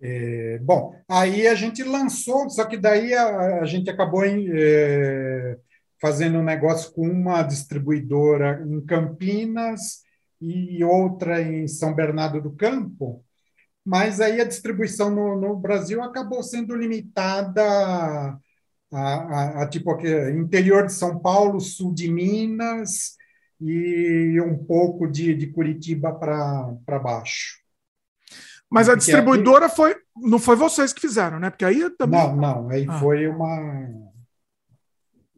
É, bom, aí a gente lançou, só que daí a, a gente acabou em, é, fazendo um negócio com uma distribuidora em Campinas e outra em São Bernardo do Campo, mas aí a distribuição no, no Brasil acabou sendo limitada a, a, a, tipo interior de São Paulo, sul de Minas e um pouco de, de Curitiba para baixo. Mas a distribuidora aqui... foi, não foi vocês que fizeram, né? Porque aí também. Não, não, aí ah. foi uma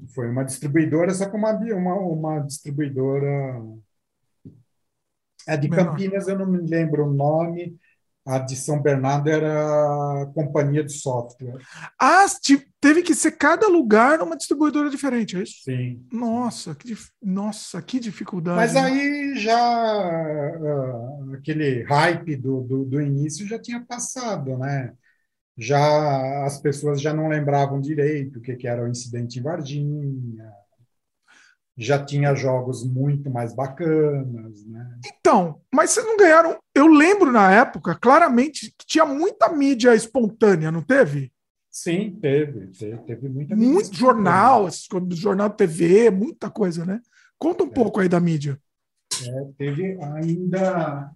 foi uma distribuidora, só que uma, uma, uma distribuidora. A de Menor. Campinas eu não me lembro o nome, a de São Bernardo era companhia de software. Ah, teve que ser cada lugar uma distribuidora diferente, é isso? Sim. Nossa, que, nossa, que dificuldade. Mas aí já uh, aquele hype do, do, do, início já tinha passado, né? Já as pessoas já não lembravam direito o que, que era o incidente em Varginha, já tinha jogos muito mais bacanas, né? Então, mas vocês não ganharam. Eu lembro na época, claramente, que tinha muita mídia espontânea, não teve? Sim, teve. Teve, teve muita mídia. Muito jornal, jornal TV, muita coisa, né? Conta um é. pouco aí da mídia. É, teve ainda.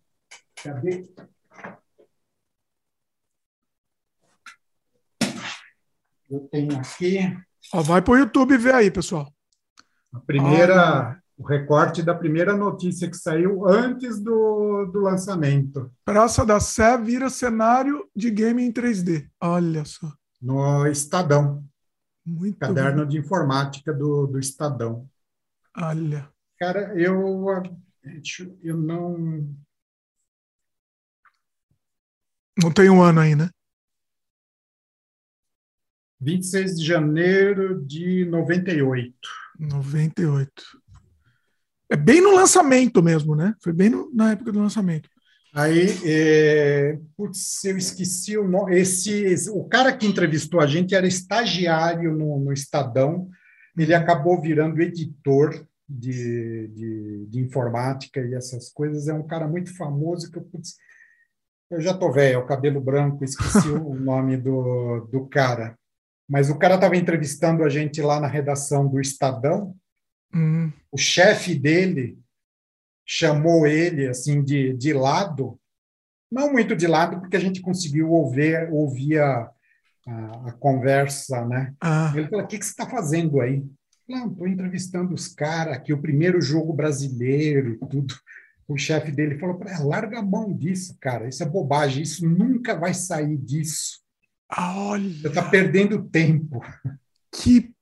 Cadê? Eu tenho aqui. Ó, vai para o YouTube ver aí, pessoal. A primeira, o recorte da primeira notícia que saiu antes do, do lançamento. Praça da Sé vira cenário de game em 3D. Olha só. No Estadão. Muito Caderno bom. de informática do, do Estadão. Olha. Cara, eu, eu não. Não tem um ano aí, né? 26 de janeiro de 98. 98. É bem no lançamento mesmo, né? Foi bem no, na época do lançamento. Aí, é, putz, eu esqueci o nome. Esse, o cara que entrevistou a gente era estagiário no, no Estadão. Ele acabou virando editor de, de, de, informática e essas coisas. É um cara muito famoso que eu, putz, eu já tô velho, cabelo branco, esqueci <laughs> o nome do, do cara. Mas o cara estava entrevistando a gente lá na redação do Estadão. Uhum. O chefe dele chamou ele assim de, de lado, não muito de lado, porque a gente conseguiu ouvir, ouvir a, a, a conversa, né? Ah. Ele falou: O que, que você está fazendo aí? Não, estou entrevistando os caras aqui, o primeiro jogo brasileiro e tudo. O chefe dele falou para larga a mão disso, cara, isso é bobagem, isso nunca vai sair disso. Olha. Você está perdendo tempo. Que.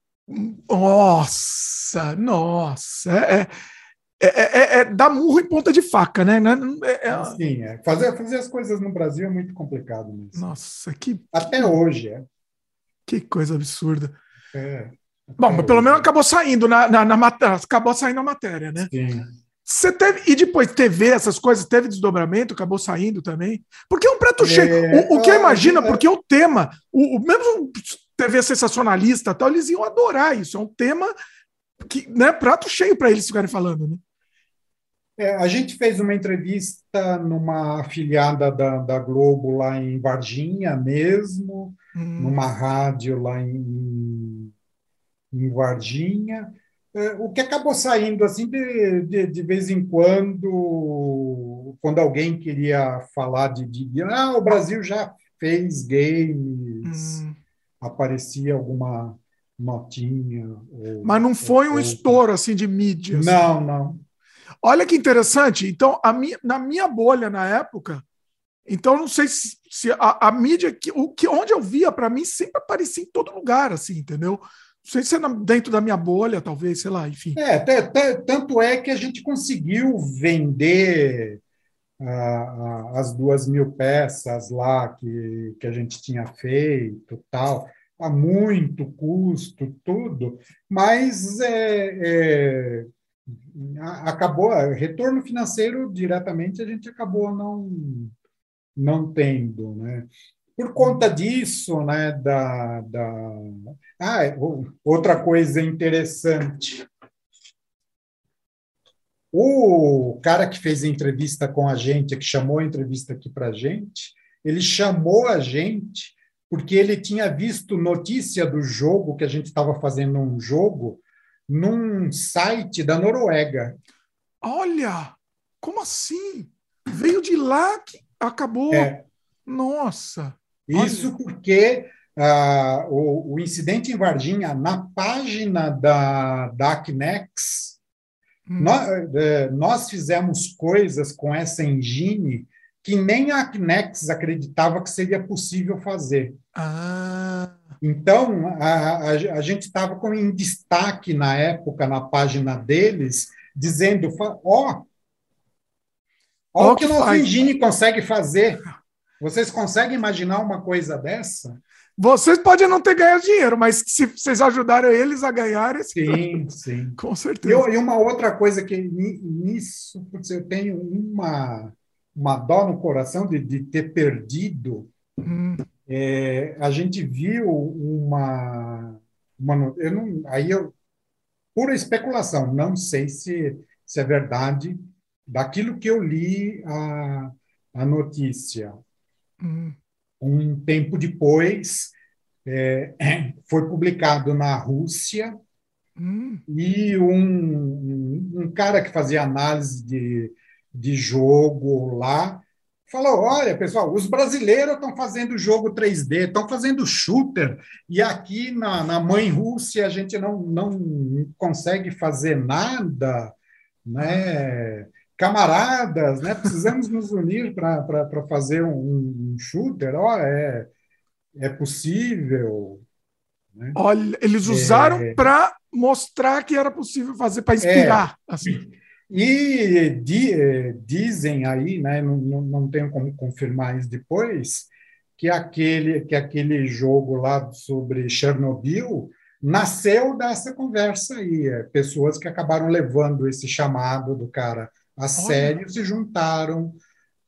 Nossa, nossa. É, é, é, é, dar murro em ponta de faca, né? É, Sim, é. Fazer, fazer as coisas no Brasil é muito complicado mesmo. Nossa, que. Até hoje, é. Que coisa absurda. É. Bom, mas pelo menos acabou saindo na, na, na, acabou saindo a matéria, né? Sim. Você teve. E depois TV, essas coisas, teve desdobramento, acabou saindo também. Porque é um prato cheio. É, o, o, que eu imagino, é, porque o tema, o, o mesmo TV sensacionalista tal, eles iam adorar isso. É um tema que, né, prato cheio para eles ficarem falando, né? É, a gente fez uma entrevista numa afiliada da, da Globo lá em Varginha mesmo, hum. numa rádio lá em, em Varginha. É, o que acabou saindo assim de, de, de, vez em quando, quando alguém queria falar de, de ah, o Brasil já fez games, hum. aparecia alguma notinha. Ou, Mas não foi um estouro assim de mídia. Assim. Não, não. Olha que interessante. Então, a minha, na minha bolha na época, então não sei se, se a, a, mídia que, o que onde eu via para mim sempre aparecia em todo lugar, assim, entendeu? Sei se é dentro da minha bolha, talvez, sei lá, enfim. É, tanto é que a gente conseguiu vender uh, as duas mil peças lá que, que a gente tinha feito, tal, a muito custo, tudo, mas é, é, acabou, retorno financeiro diretamente a gente acabou não, não tendo, né? Por conta disso, né, da, da... Ah, outra coisa interessante. O cara que fez a entrevista com a gente, que chamou a entrevista aqui para a gente, ele chamou a gente porque ele tinha visto notícia do jogo, que a gente estava fazendo um jogo, num site da Noruega. Olha, como assim? Veio de lá que acabou. É. Nossa. Isso olha. porque uh, o, o, incidente em Varginha, na página da, da Acnex, hum. nós, uh, nós fizemos coisas com essa engine que nem a Acnex acreditava que seria possível fazer. Ah. Então, a, a, a gente estava em destaque na época, na página deles, dizendo: ó, ó, ó o que o nosso engine consegue fazer. Vocês conseguem imaginar uma coisa dessa? Vocês podem não ter ganhado dinheiro, mas se vocês ajudaram eles a ganhar, sim, sim, <laughs> com certeza. E, e uma outra coisa que nisso, eu tenho uma uma dó no coração de, de ter perdido. Hum. É, a gente viu uma, uma eu não, aí eu pura especulação, não sei se, se é verdade daquilo que eu li a, a notícia. Hum. Um tempo depois é, <clears throat> foi publicado na Rússia hum. e um, um cara que fazia análise de de jogo lá, falou: olha, pessoal, os brasileiros estão fazendo jogo 3D, estão fazendo shooter, e aqui na, na mãe Rússia a gente não, não consegue fazer nada, né? Camaradas, né? Precisamos nos unir para fazer um, um shooter. Ó, é, é possível. Né? Olha, eles usaram é... para mostrar que era possível fazer, para inspirar. É... Assim. E di, eh, dizem aí, né, não, não tenho como confirmar isso depois, que aquele, que aquele jogo lá sobre Chernobyl nasceu dessa conversa aí. É, pessoas que acabaram levando esse chamado do cara a Olha. sério se juntaram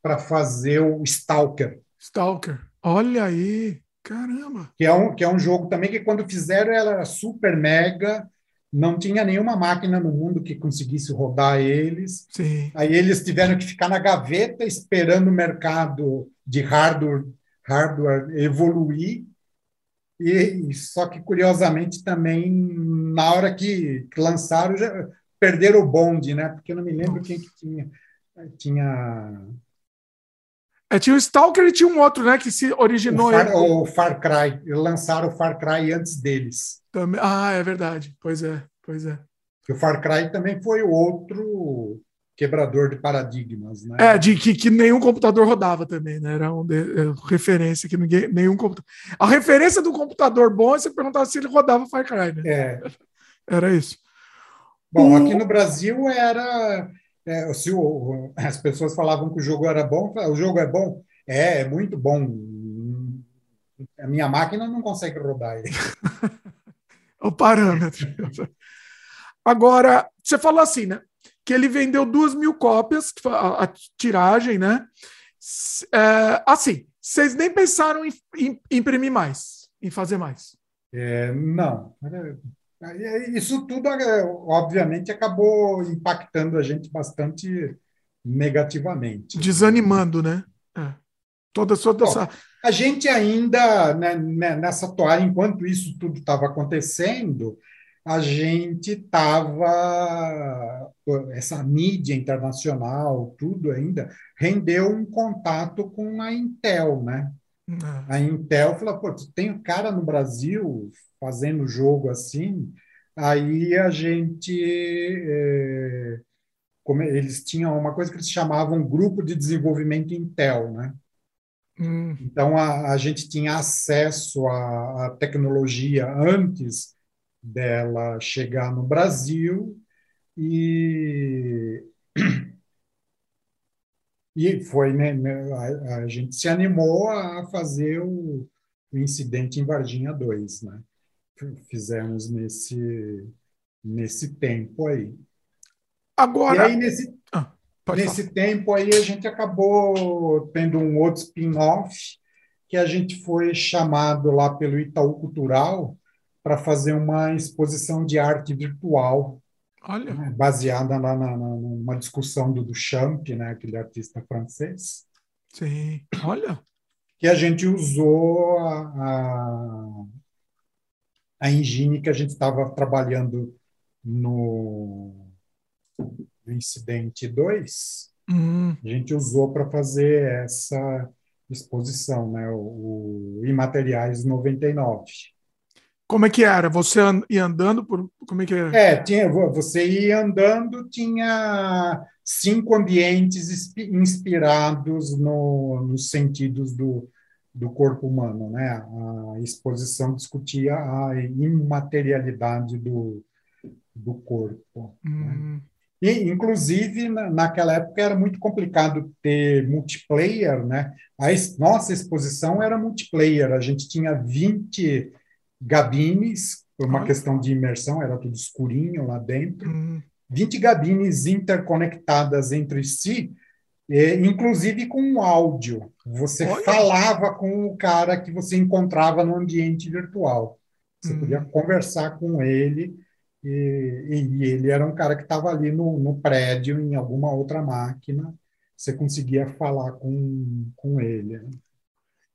para fazer o Stalker. Stalker. Olha aí, caramba. Que é um, que é um jogo também que quando fizeram era super mega não tinha nenhuma máquina no mundo que conseguisse rodar eles. Sim. Aí eles tiveram que ficar na gaveta esperando o mercado de hardware, hardware evoluir. E só que curiosamente também na hora que lançaram já perderam o bonde, né? Porque eu não me lembro quem que tinha tinha é, tinha o Stalker e tinha um outro, né? Que se originou. O Far, o Far Cry. Lançaram o Far Cry antes deles. Também, ah, é verdade. Pois é, pois é. o Far Cry também foi outro quebrador de paradigmas, né? É, de que, que nenhum computador rodava também, né? Era um de, é, referência que ninguém, nenhum computador. A referência do computador bom é você perguntar se ele rodava Far Cry, né? É. Era isso. Bom, aqui no Brasil era é, se o, as pessoas falavam que o jogo era bom, o jogo é bom, é, é muito bom. A minha máquina não consegue rodar ele. <laughs> o parâmetro. Agora, você falou assim, né? Que ele vendeu duas mil cópias, a, a tiragem, né? É, assim, vocês nem pensaram em, em, imprimir mais, em fazer mais? É, não. Isso tudo, é, obviamente, acabou impactando a gente bastante negativamente. Desanimando, né? É. Toda, toda Bom, essa... A gente ainda, né, né nessa toalha, enquanto isso tudo estava acontecendo, a gente estava. Essa mídia internacional, tudo ainda, rendeu um contato com a Intel, né? É. A Intel falou: pô, tem um cara no Brasil fazendo jogo assim, aí a gente. É, como eles tinham uma coisa que eles chamavam Grupo de Desenvolvimento Intel, né? Hum. Então a, a, gente tinha acesso à, à, tecnologia antes dela chegar no Brasil e e foi né, né a, a, gente se animou a fazer o, o incidente em Varginha 2, né? Fizemos nesse, nesse tempo aí. Agora. E aí, nesse, ah, nesse tempo aí, a gente acabou tendo um outro spin-off, que a gente foi chamado lá pelo Itaú Cultural para fazer uma exposição de arte virtual. Olha. Né, baseada lá na, na, numa discussão do Duchamp, né, aquele artista francês. Sim, olha. que a gente usou a, a, a engine que a gente estava trabalhando no, no Incidente 2, uhum. a gente usou para fazer essa exposição, né? o, o Imateriais 99. Como é que era? Você ia andando por. Como é que era? É, tinha, você ia andando, tinha cinco ambientes inspirados no, nos sentidos do, do corpo humano. Né? A exposição discutia a imaterialidade do, do corpo. Né? Hum. Né? E, inclusive, na, naquela época era muito complicado ter multiplayer, né? A nossa exposição era multiplayer, a gente tinha 20 gabines, por uma questão de imersão, era tudo escurinho lá dentro. Uhum. 20 gabines interconectadas entre si, e, inclusive com áudio. Você Olha. falava com o cara que você encontrava no ambiente virtual. Você uhum. podia conversar com ele, e, e, ele era um cara que estava ali no, no prédio, em alguma outra máquina. Você conseguia falar com, com ele. Né?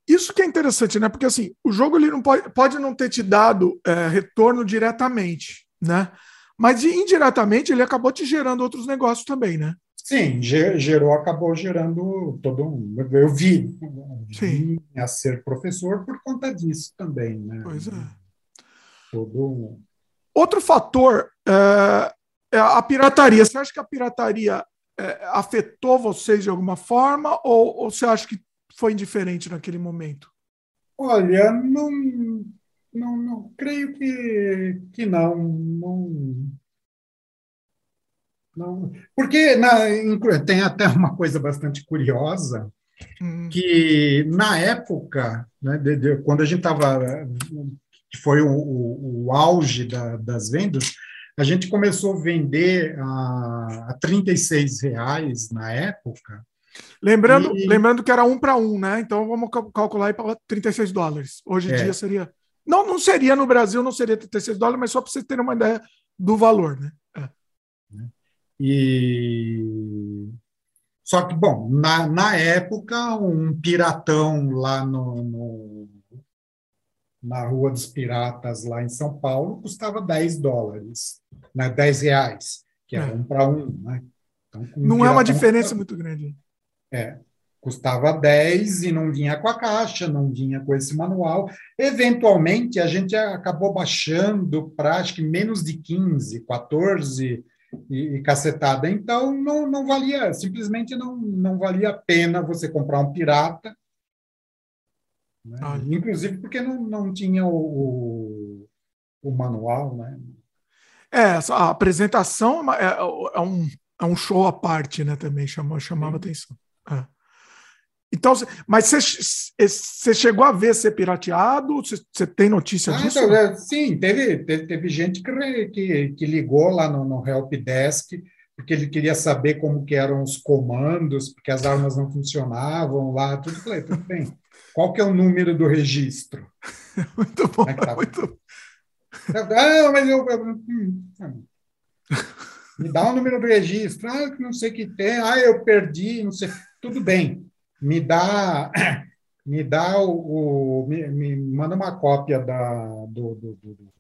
Isso que é interessante, né? Porque assim, o jogo ele não pode, pode não ter te dado é, retorno diretamente, né? Mas indiretamente ele acabou te gerando outros negócios também, né? Sim, gerou, acabou gerando todo um. Eu vi, vi a ser professor por conta disso também, né? Pois é. Todo Outro fator é, é a pirataria. Você acha que a pirataria é, afetou vocês de alguma forma ou, ou você acha que foi indiferente naquele momento? Olha, não, não, não creio que, que não, não. Não, porque na, tem até uma coisa bastante curiosa, hum. que na época, né, de, de, quando a gente estava, que foi o, o, o auge da, das vendas, a gente começou a vender a, a 36 reais na época, Lembrando, e... lembrando que era um para um, né? Então vamos calcular aí para 36 dólares. Hoje em é. dia seria. Não, não seria no Brasil, não seria 36 dólares, mas só para vocês terem uma ideia do valor, né? E só que, bom, na, na época, um piratão lá no, no, na Rua dos Piratas, lá em São Paulo, custava 10 dólares, né? 10 reais, que era é. um para um. Né? Então, um não é uma diferença muito grande. É, custava 10 e não vinha com a caixa, não vinha com esse manual. Eventualmente, a gente acabou baixando para acho que menos de 15, 14 e, e cacetada. Então, não, não valia, simplesmente não, não valia a pena você comprar um pirata. Né? Inclusive porque não, não tinha o, o, o manual, né? É, a apresentação é, é, é, um, é um show à parte, né? Também chamava, chamava atenção. É. Então, mas você, chegou a ver ser pirateado? Você, tem notícia ah, disso? Então, é, sim, teve, teve, teve, gente que, que, que ligou lá no, no Helpdesk porque ele queria saber como que eram os comandos, porque as armas não funcionavam lá, tudo. Falei, tudo bem. Qual que é o número do registro? <laughs> muito bom, é tá... muito... Ah, mas eu... Hum, hum. Me dá o número do registro. Ah, não sei o que tem. Ah, eu perdi, não sei tudo bem, me dá, <coughs> me dá o, o me, me, manda uma cópia da, do, do, do,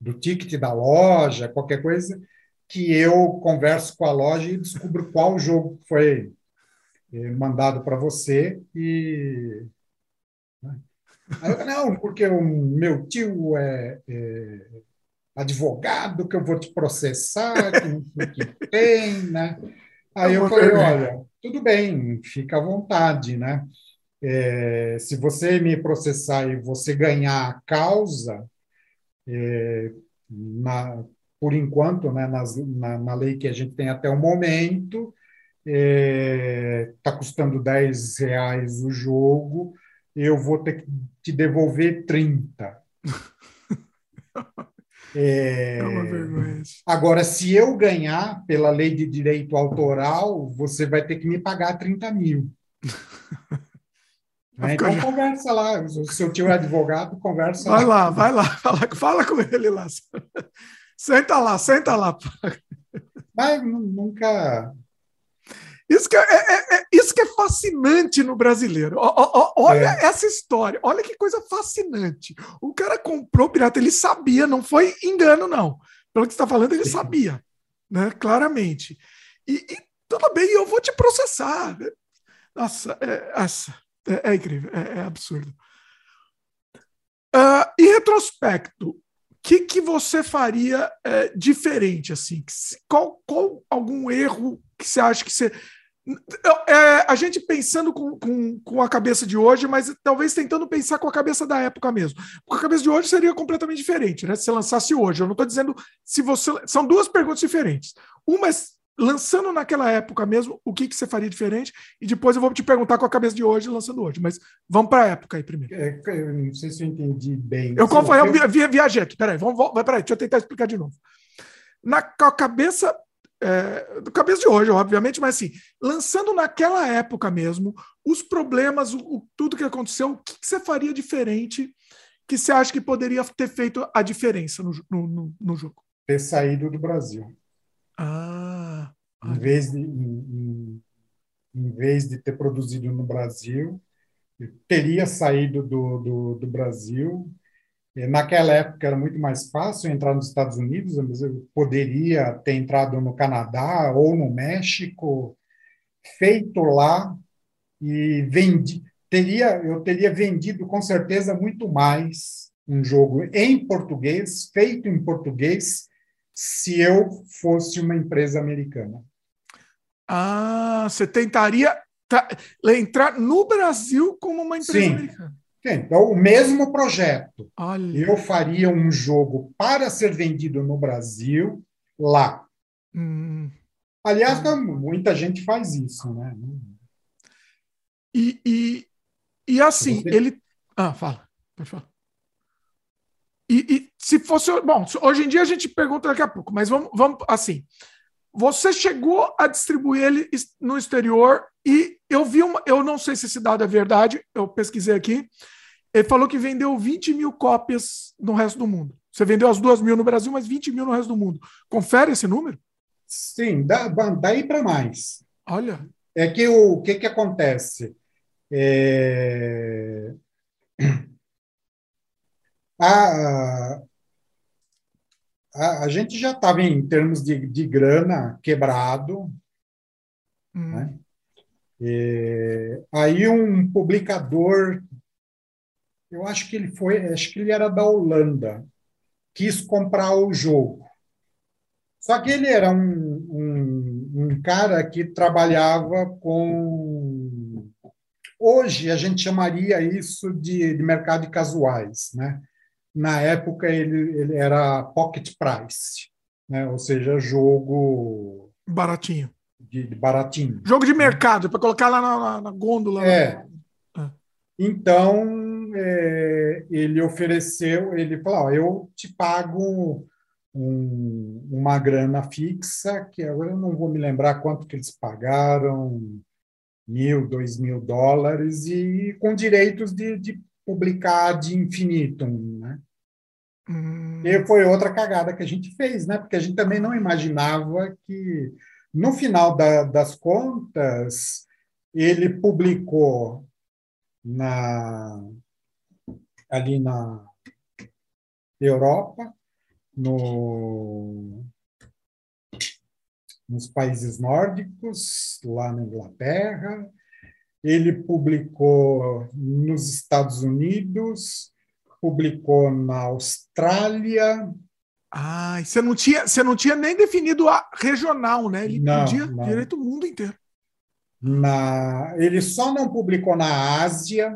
do ticket da loja, qualquer coisa, que eu converso com a loja e descubro qual jogo foi eh, mandado para você e né? eu, não, porque o meu tio é, é, advogado, que eu vou te processar, que que tem, né? Aí eu falei, olha, tudo bem, fica à vontade, né? É, se você me processar e você ganhar a causa, é, na, por enquanto, né, nas, na, na, lei que a gente tem até o momento, está é, tá custando 10 reais o jogo, eu vou ter que te devolver 30. <laughs> É, é uma vergonha. Agora, se eu ganhar pela lei de direito autoral, você vai ter que me pagar 30 mil. <laughs> né? Então, já... conversa lá. Se tio é advogado, conversa vai lá. lá. Vai lá, <laughs> fala, fala com ele lá. <laughs> Senta lá, senta lá. Mas nunca. Isso que é, é, é, isso que é fascinante no brasileiro. O, o, olha é. essa história, olha que coisa fascinante. O cara comprou pirata, ele sabia, não foi engano, não. Pelo que você está falando, ele Sim. sabia, né? Claramente. E, e, tudo bem, eu vou te processar. Nossa, é, essa, é, é incrível, é, é absurdo. Uh, em retrospecto, o que, que você faria é, diferente? assim? Qual, qual algum erro que você acha que você. É, a gente pensando com, com, com, a cabeça de hoje, mas talvez tentando pensar com a cabeça da época mesmo. Porque a cabeça de hoje seria completamente diferente, né? Se você lançasse hoje. Eu não estou dizendo se você. São duas perguntas diferentes. Uma é lançando naquela época mesmo, o que, que você faria diferente? E depois eu vou te perguntar com a cabeça de hoje, lançando hoje. Mas vamos para a época aí primeiro. É, eu não sei se eu entendi bem. Eu, como, eu, eu viajei aqui, peraí, vamos, peraí, deixa eu tentar explicar de novo. Na cabeça, é, cabeça de hoje, obviamente, mas assim, lançando naquela época mesmo, os problemas, o, o tudo que aconteceu, o que, que, você faria diferente que você acha que poderia ter feito a diferença no, no, no jogo? Ter saído do Brasil. Ah. Em vez, de, em, em, vez de ter produzido no Brasil, teria saído do, do, do Brasil. Naquela época era muito mais fácil entrar nos Estados Unidos, mas eu poderia ter entrado no Canadá ou no México, feito lá e vendi, teria eu teria vendido com certeza muito mais um jogo em português, feito em português, se eu fosse uma empresa americana. Ah, você tentaria entrar no Brasil como uma empresa Sim. americana. Sim, então, o mesmo projeto. Olha. Eu faria um jogo para ser vendido no Brasil lá. Hum. Aliás, hum. muita gente faz isso, né? E, e, e assim, Você... ele. Ah, fala. Pode falar. E, e, se fosse. Bom, hoje em dia a gente pergunta daqui a pouco, mas vamos, vamos assim. Você chegou a distribuir ele no exterior e eu vi uma. Eu não sei se esse dado é verdade, eu pesquisei aqui. Ele falou que vendeu 20 mil cópias no resto do mundo. Você vendeu as duas mil no Brasil, mas 20 mil no resto do mundo. Confere esse número? Sim, dá, daí para mais. Olha. É que o que, que acontece? É <clears throat> a, a, a gente já estava, em termos de, de grana, quebrado. Hum. Né? E, aí um publicador, eu acho que ele foi, acho que ele era da Holanda, quis comprar o jogo. Só que ele era um, um, um cara que trabalhava com. Hoje a gente chamaria isso de, de mercado de casuais, né? Na época ele, ele era pocket price, né? ou seja, jogo baratinho. De, de baratinho. Jogo de mercado, para colocar lá na, na, na gôndola. É. é. Então, é, ele ofereceu, ele falou, ó, eu te pago um, uma grana fixa, que agora eu não vou me lembrar quanto que eles pagaram, mil, dois mil dólares, e com direitos de, de publicar de infinitum, né? Hum. E foi outra cagada que a gente fez, né? Porque a gente também não imaginava que, no final da, das contas, ele publicou na, ali na Europa, no, nos países nórdicos, lá na Inglaterra, ele publicou nos Estados Unidos, publicou na Austrália. Ah, você não tinha, você não tinha nem definido a regional, né? Ele não, podia não. direito o mundo inteiro. Na, ele só não publicou na Ásia.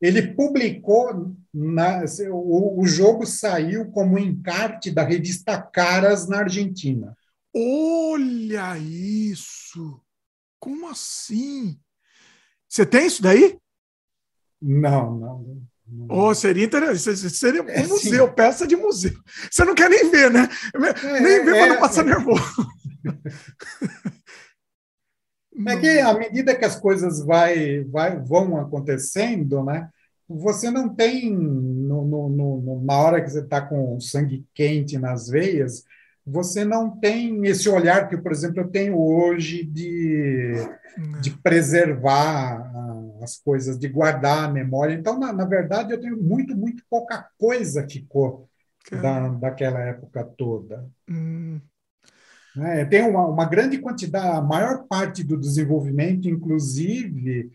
Ele publicou na, o, o jogo saiu como encarte da revista Caras na Argentina. Olha isso! Como assim? Você tem isso daí? Não, não. não. Oh, seria interessante. Seria um é, museu, sim. peça de museu. Você não quer nem ver, né? É, nem ver é, quando passa é. nervoso. <laughs> É que à medida que as coisas vai, vai, vão acontecendo, né? Você não tem, no, no, no, na hora que você está com sangue quente nas veias, você não tem esse olhar que, por exemplo, eu tenho hoje de, de preservar as coisas, de guardar a memória. Então, na, na verdade, eu tenho muito, muito pouca coisa ficou da, daquela época toda. Hum. É, tem uma, uma grande quantidade, a maior parte do desenvolvimento, inclusive,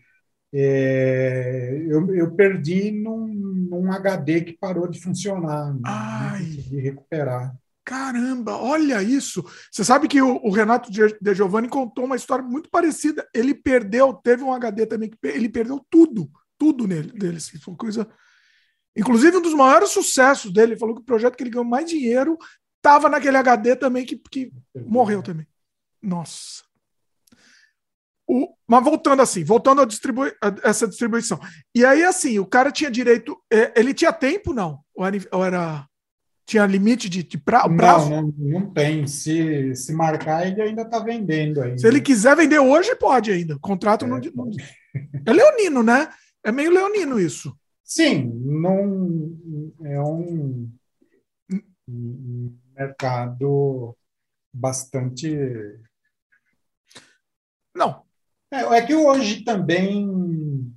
é, eu, eu perdi num, num HD que parou de funcionar, Ai. não consegui recuperar. Caramba, olha isso. Você sabe que o, o, Renato De Giovanni contou uma história muito parecida. Ele perdeu, teve um HD também, que ele perdeu tudo, tudo nele, dele. Assim, foi uma coisa. Inclusive, um dos maiores sucessos dele, ele falou que o projeto que ele ganhou mais dinheiro estava naquele HD também que, que morreu também. Nossa. O, mas voltando assim, voltando a, distribui, a essa distribuição. E aí, assim, o cara tinha direito. É, ele tinha tempo, não? Ou era tinha limite de, de pra, prazo? Não, não, não, tem. Se, se marcar, ele ainda está vendendo. Ainda. Se ele quiser vender hoje, pode ainda. O contrato é, não, não. <laughs> É leonino, né? É meio leonino isso. Sim, não é um, um mercado bastante. Não. É, é que hoje também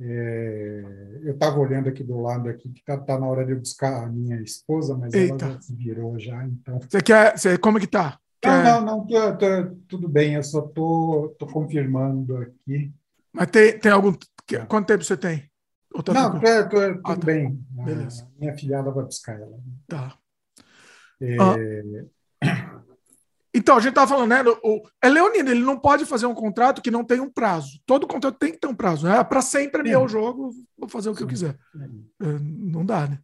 é, eu estava olhando aqui do lado aqui que está tá na hora de eu buscar a minha esposa, mas Eita. ela já se virou já, então. Você quer? Você, como que tá? Quer... Não, não, não tô, tô, tudo bem. Eu só tô, tô confirmando aqui. Mas tem, tem algum? Quanto tempo você tem? Tá não, tô, tô, tudo ah, tá. bem. Beleza. A minha filhada vai buscar ela. Tá. É... Ah. Então, a gente estava falando, né? O, é Leonino, ele não pode fazer um contrato que não tem um prazo. Todo contrato tem que ter um prazo. É para sempre é meu jogo, vou fazer o que eu quiser. É, não dá, né?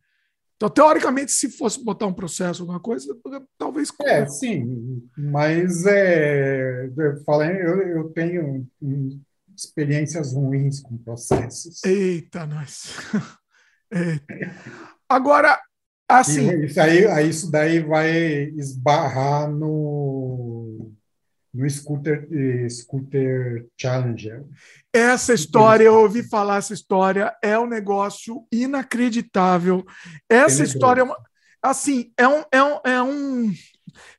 Então, teoricamente, se fosse botar um processo, alguma coisa, talvez. É, sim, mas é, eu, falei, eu, eu tenho experiências ruins com processos. Eita, nós. Eita. <laughs> Agora, Assim, isso, aí, isso daí vai esbarrar no, no scooter, scooter Challenger. Essa história, eu ouvi falar essa história, é um negócio inacreditável. Essa história é uma, assim, é um, é um, é um.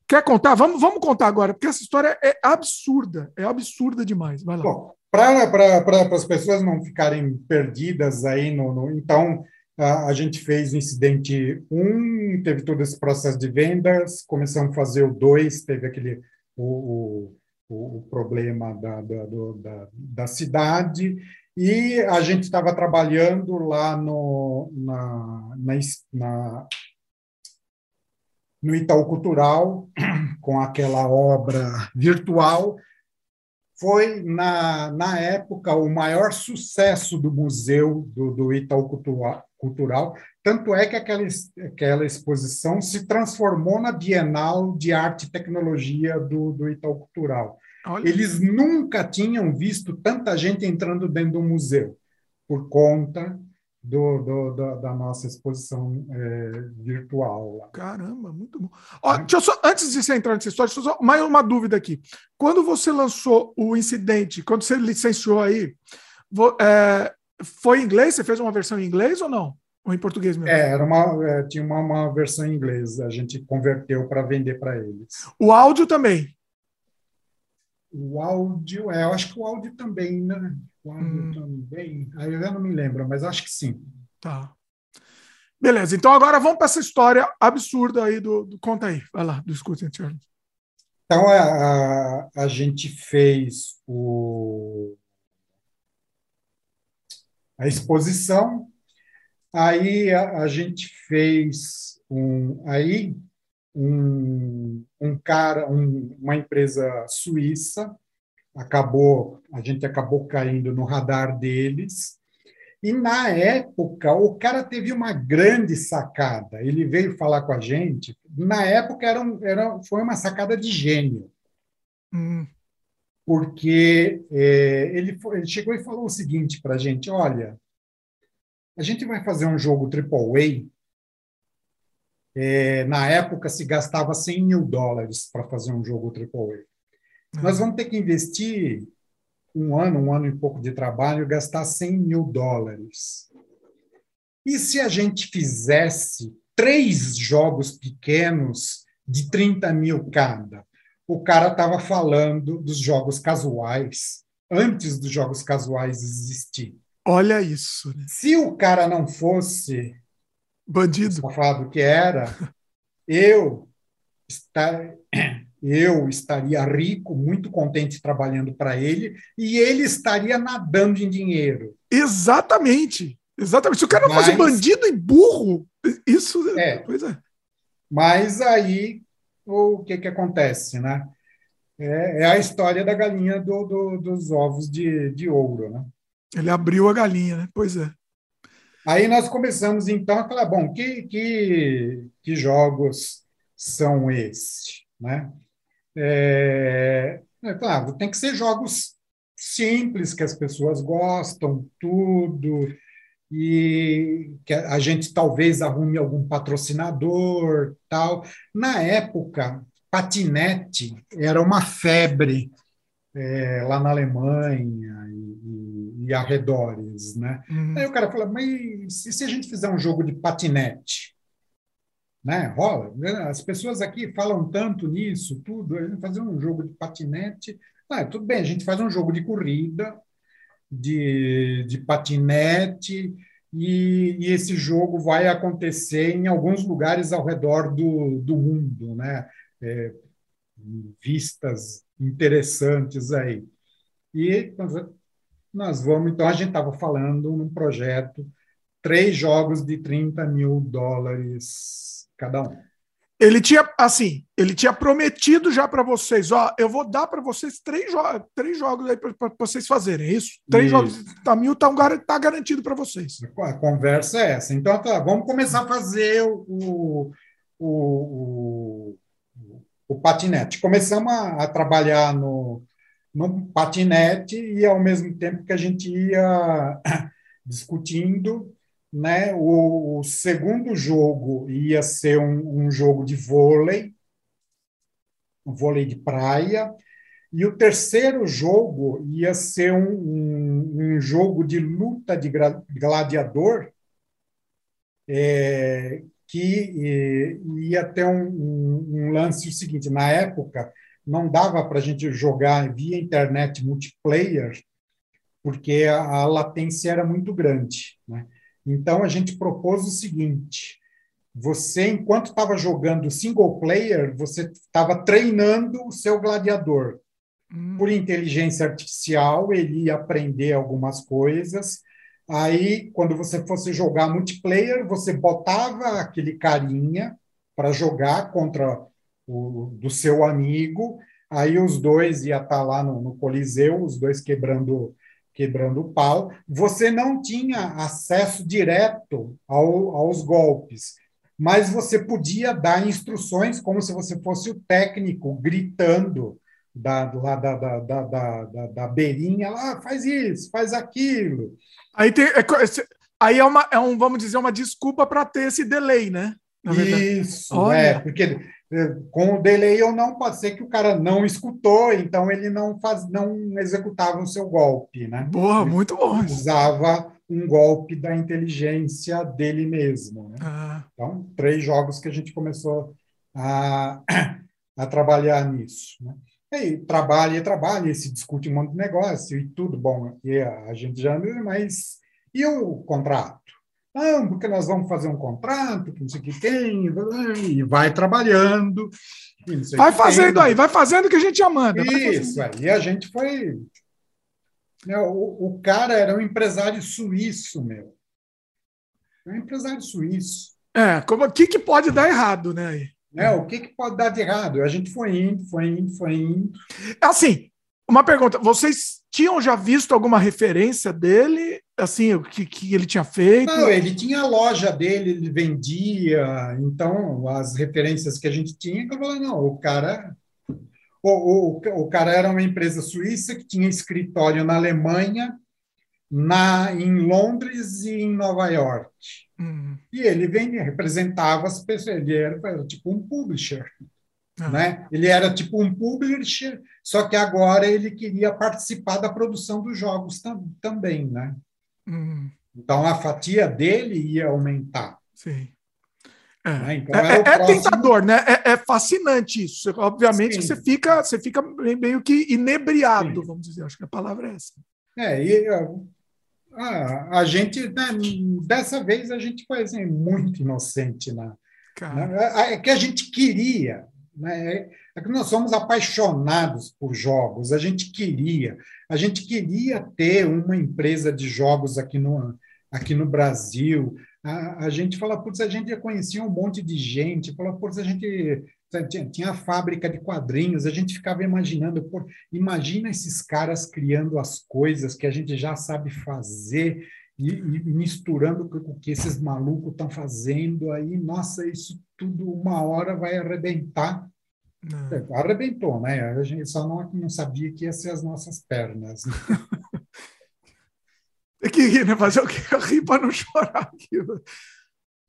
Quer contar? Vamos, vamos contar agora, porque essa história é absurda, é absurda demais. Vai lá. Para as pessoas não ficarem perdidas aí, no, no então, a, a gente fez o incidente 1, um, teve todo esse processo de vendas, começamos a fazer o 2, teve aquele o, o, o problema da, da, da, da cidade, e a gente estava trabalhando lá no, na, na, na, no Itaú Cultural, <clears throat> com aquela obra virtual. Foi, na, na época, o maior sucesso do museu do, do Itaú Cultural. Tanto é que aquela, aquela exposição se transformou na Bienal de Arte e Tecnologia do, do Itaú Cultural. Olha. Eles nunca tinham visto tanta gente entrando dentro do museu, por conta do, do, do, da nossa exposição é, virtual. Lá. Caramba, muito bom. Ó, deixa eu só, antes de você entrar nessa história, só mais uma dúvida aqui. Quando você lançou o incidente, quando você licenciou aí, é, foi em inglês? Você fez uma versão em inglês ou não? Ou em português mesmo? É, era uma, é, tinha uma, uma versão em inglês. A gente converteu para vender para eles. O áudio também? O áudio, é, eu acho que o áudio também, né? O áudio hum. também. Aí eu não me lembro, mas acho que sim. Tá. Beleza, então agora vamos para essa história absurda aí do, do. Conta aí, vai lá, do Scooter Charles. Então a, a, a gente fez o a exposição. Aí a, a gente fez um, aí um, um cara, um, uma empresa suíça, acabou, a gente acabou caindo no radar deles. E na época, o cara teve uma grande sacada. Ele veio falar com a gente. Na época, era, um, era foi uma sacada de gênio. Hum porque é, ele, foi, ele, chegou e falou o seguinte para a gente: olha, a gente vai fazer um jogo AAA. É, na época se gastava 100 mil dólares para fazer um jogo AAA. Nós vamos ter que investir um ano, um ano e pouco de trabalho, gastar 100 mil dólares. E se a gente fizesse três jogos pequenos de 30 mil cada? O cara estava falando dos jogos casuais antes dos jogos casuais existir. Olha isso. Né? Se o cara não fosse bandido, safado que era, eu estar, eu estaria rico, muito contente trabalhando para ele, e ele estaria nadando em dinheiro. Exatamente. Exatamente. Se o cara não Mas, fosse bandido e burro, isso. É. Pois é. Mas aí o que, que acontece, né? É, é a história da galinha do, do, dos ovos de, de ouro, né? Ele abriu a galinha, né? Pois é. Aí nós começamos então a falar, bom, que, que, que jogos são esses, né? É, é, claro, tem que ser jogos simples que as pessoas gostam, tudo e que a gente talvez arrume algum patrocinador, tal. Na época, patinete era uma febre é, lá na Alemanha e, e arredores, né? Uhum. Aí o cara fala, mas e se a gente fizer um jogo de patinete? Né? Rola. As pessoas aqui falam tanto nisso, tudo, fazer um jogo de patinete. Ah, tudo bem, a gente faz um jogo de corrida, de, de patinete, e, e, esse jogo vai acontecer em alguns lugares ao redor do, do mundo, né? É, vistas interessantes aí. E nós vamos, então, a gente estava falando num projeto, três jogos de 30 mil dólares cada um. Ele tinha, assim, ele tinha prometido já para vocês, ó, eu vou dar para vocês três, jo três jogos aí para vocês fazerem, é isso? Três isso. jogos da mil tá, um, tá garantido para vocês. A conversa é essa. Então, tá, vamos começar a fazer o, o, o, o patinete. Começamos a, a, trabalhar no, no patinete e, ao mesmo tempo que a gente ia <coughs> discutindo né? O, o segundo jogo ia ser um, um, jogo de vôlei, um vôlei de praia, e o terceiro jogo ia ser um, um, um jogo de luta de gladiador, é, que é, ia ter um, lance o seguinte: na época, não dava para a gente jogar via internet multiplayer, porque a, a latência era muito grande. Né? Então, a gente propôs o seguinte: você, enquanto estava jogando single player, você estava treinando o seu gladiador. Hum. Por inteligência artificial, ele ia aprender algumas coisas. Aí, quando você fosse jogar multiplayer, você botava aquele carinha para jogar contra o do seu amigo. Aí os dois ia estar tá lá no, no Coliseu, os dois quebrando quebrando o pau, você não tinha acesso direto ao, aos golpes, mas você podia dar instruções como se você fosse o técnico gritando da, lá da, da, da, da, da beirinha, lá, faz isso, faz aquilo. Aí, tem, é, aí é, uma, é um, vamos dizer, uma desculpa para ter esse delay, né? Isso, Olha. é, porque com o delay ou não, pode ser que o cara não escutou, então ele não faz, não executava o seu golpe, né? Boa, muito bom. Usava um golpe da inteligência dele mesmo. Né? Ah. Então, três jogos que a gente começou a, <clears throat> a trabalhar nisso. Né? E aí, trabalha e trabalha, e se discute um monte de negócio e tudo bom. E a gente já, mas e o contrato? Não, porque nós vamos fazer um contrato, que não sei o que tem, e vai trabalhando. vai fazendo tem. aí, vai fazendo o que a gente já manda. Isso, aí a gente foi. Né, o, o cara era um empresário suíço, meu. Um empresário suíço. É, como, o que, que pode dar errado, né? É, o que, que pode dar de errado? A gente foi indo, foi indo, foi indo. Assim, uma pergunta: vocês tinham já visto alguma referência dele, assim, o que, que ele tinha feito? Não, ele tinha a loja dele, ele vendia, então as referências que a gente tinha, eu falei, não, o cara. O, o, o cara era uma empresa suíça que tinha escritório na Alemanha, na, em Londres e em Nova York. Uhum. E ele vendia, representava as pessoas, ele era, era tipo um publisher. Ah. Né? Ele era tipo um publisher, só que agora ele queria participar da produção dos jogos tam também. Né? Uhum. Então a fatia dele ia aumentar. Sim. É, né? então, é, é, é próximo... tentador, né? É, é, fascinante isso. Obviamente que você fica, você fica meio que inebriado, Sim. vamos dizer. Acho que a palavra é essa. É, e a, a gente, né, dessa vez, a gente foi assim, muito inocente. Né? É, é que a gente queria, né? É que nós somos apaixonados por jogos, a gente queria, a gente queria ter uma empresa de jogos aqui no, aqui no Brasil. A, a gente fala, putz, a gente conhecia um monte de gente, fala, putz, a gente tinha, tinha a fábrica de quadrinhos, a gente ficava imaginando, imagina esses caras criando as coisas que a gente já sabe fazer e, e misturando com o que esses malucos estão fazendo aí, nossa, isso tudo uma hora vai arrebentar. Não. É, arrebentou, né? A gente só não, não sabia que ia ser as nossas pernas. Né? Tem <laughs> que né? Fazer o quê? Rir para não chorar aqui.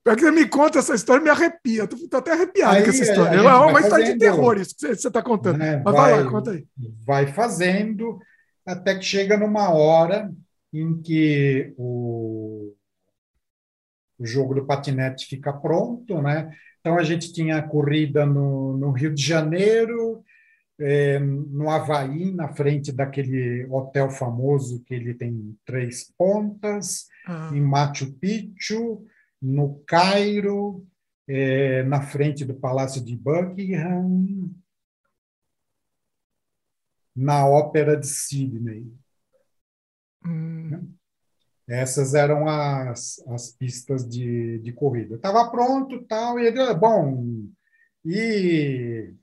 Pior que você me conta essa história, me arrepia. Tô, tô até arrepiado aí, com essa história. É uma história de terror isso que você está contando. Né? Mas vai, vai lá, conta aí. Vai fazendo até que chega numa hora em que o, o jogo do patinete fica pronto, né? Então a gente tinha corrida no, no Rio de Janeiro, é, no Havaí, na frente daquele hotel famoso que ele tem três pontas, ah. em Machu Picchu, no Cairo, é, na frente do Palácio de Buckingham, na Ópera de Sydney. Hum. Essas eram as, as pistas de, de corrida. Estava pronto tal, e ele, bom, e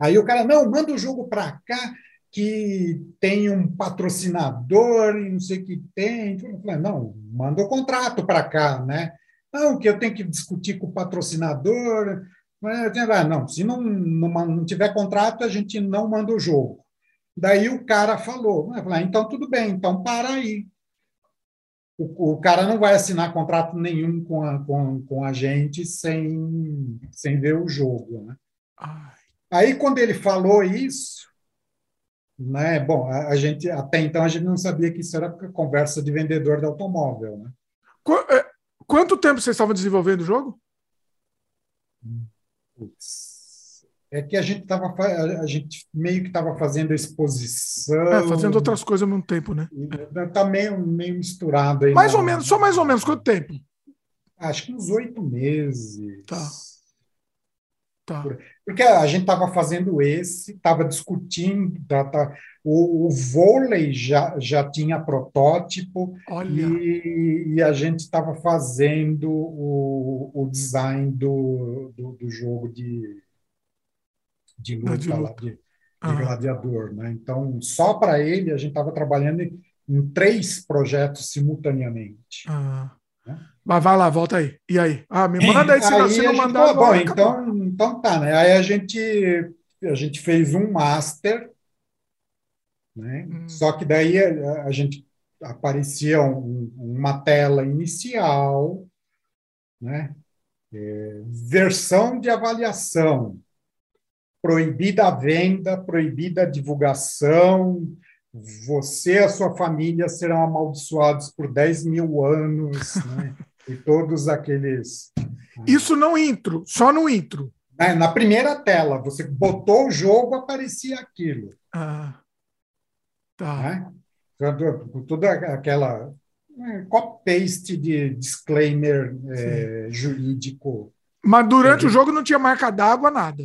Aí o cara, não, manda o jogo para cá, que tem um patrocinador e não sei o que tem. Eu falei, não, manda o contrato para cá, né? Não, que eu tenho que discutir com o patrocinador. Ah, não, se não, não, não tiver contrato, a gente não manda o jogo. Daí o cara falou, falei, ah, então tudo bem, então para aí. O, o, cara não vai assinar contrato nenhum com a, com, com a gente sem, sem ver o jogo. Né? Aí, quando ele falou isso, né, bom, a, a, gente até então a gente não sabia que isso era conversa de vendedor de automóvel. Né? Qu é, quanto tempo vocês estavam desenvolvendo o jogo? Putz, é que a gente estava a gente meio que estava fazendo exposição. É, fazendo outras coisas ao mesmo tempo, né? Está meio, meio misturado aí. Mais na... ou menos, só mais ou menos, quanto tempo? Acho que uns oito meses. Tá. Tá. Porque a gente estava fazendo esse, estava discutindo, tá, tá, o, o, vôlei já, já tinha protótipo e, e, a gente estava fazendo o, o design do, do, do jogo de, de luta, de, luta. Lá, de, de ah. gladiador. Né? Então, só para ele, a gente estava trabalhando em, em, três projetos simultaneamente. Ah. Né? Mas vai lá, volta aí. E aí? Ah, me manda aí, se, aí se não mandar. bom, então, então tá, né? Aí a gente, a gente fez um master, né? Hum. Só que daí a, a gente aparecia um, uma tela inicial, né? É, versão de avaliação, proibida a venda, proibida a divulgação, você e a sua família serão amaldiçoados por 10 mil anos, né? <laughs> e todos aqueles. Isso no intro, só no intro. Na, na primeira tela, você botou o jogo, aparecia aquilo. Ah, tá. Né? Toda aquela né, copy-paste de disclaimer é, jurídico. Mas durante é, o jogo não tinha marca d'água, nada.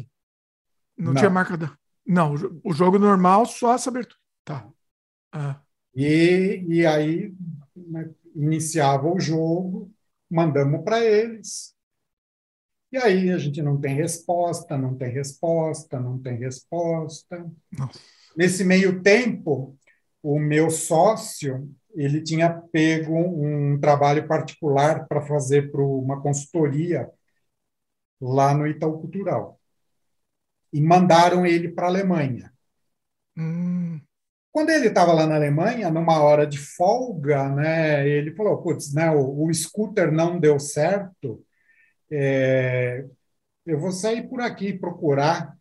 Não, não, tinha marca d'água. Não, o jogo normal, só essa abertura. Tá. Ah. E, e aí né, iniciava o jogo, mandamos para eles. E aí a gente não tem resposta, não tem resposta, não tem resposta. Nossa. Nesse meio tempo, o meu sócio ele tinha pego um trabalho particular para fazer para uma consultoria lá no Itaú Cultural. E mandaram ele para a Alemanha. Hum. Quando ele estava lá na Alemanha, numa hora de folga, né, ele falou: putz, né, o, o scooter não deu certo, é, eu vou sair por aqui procurar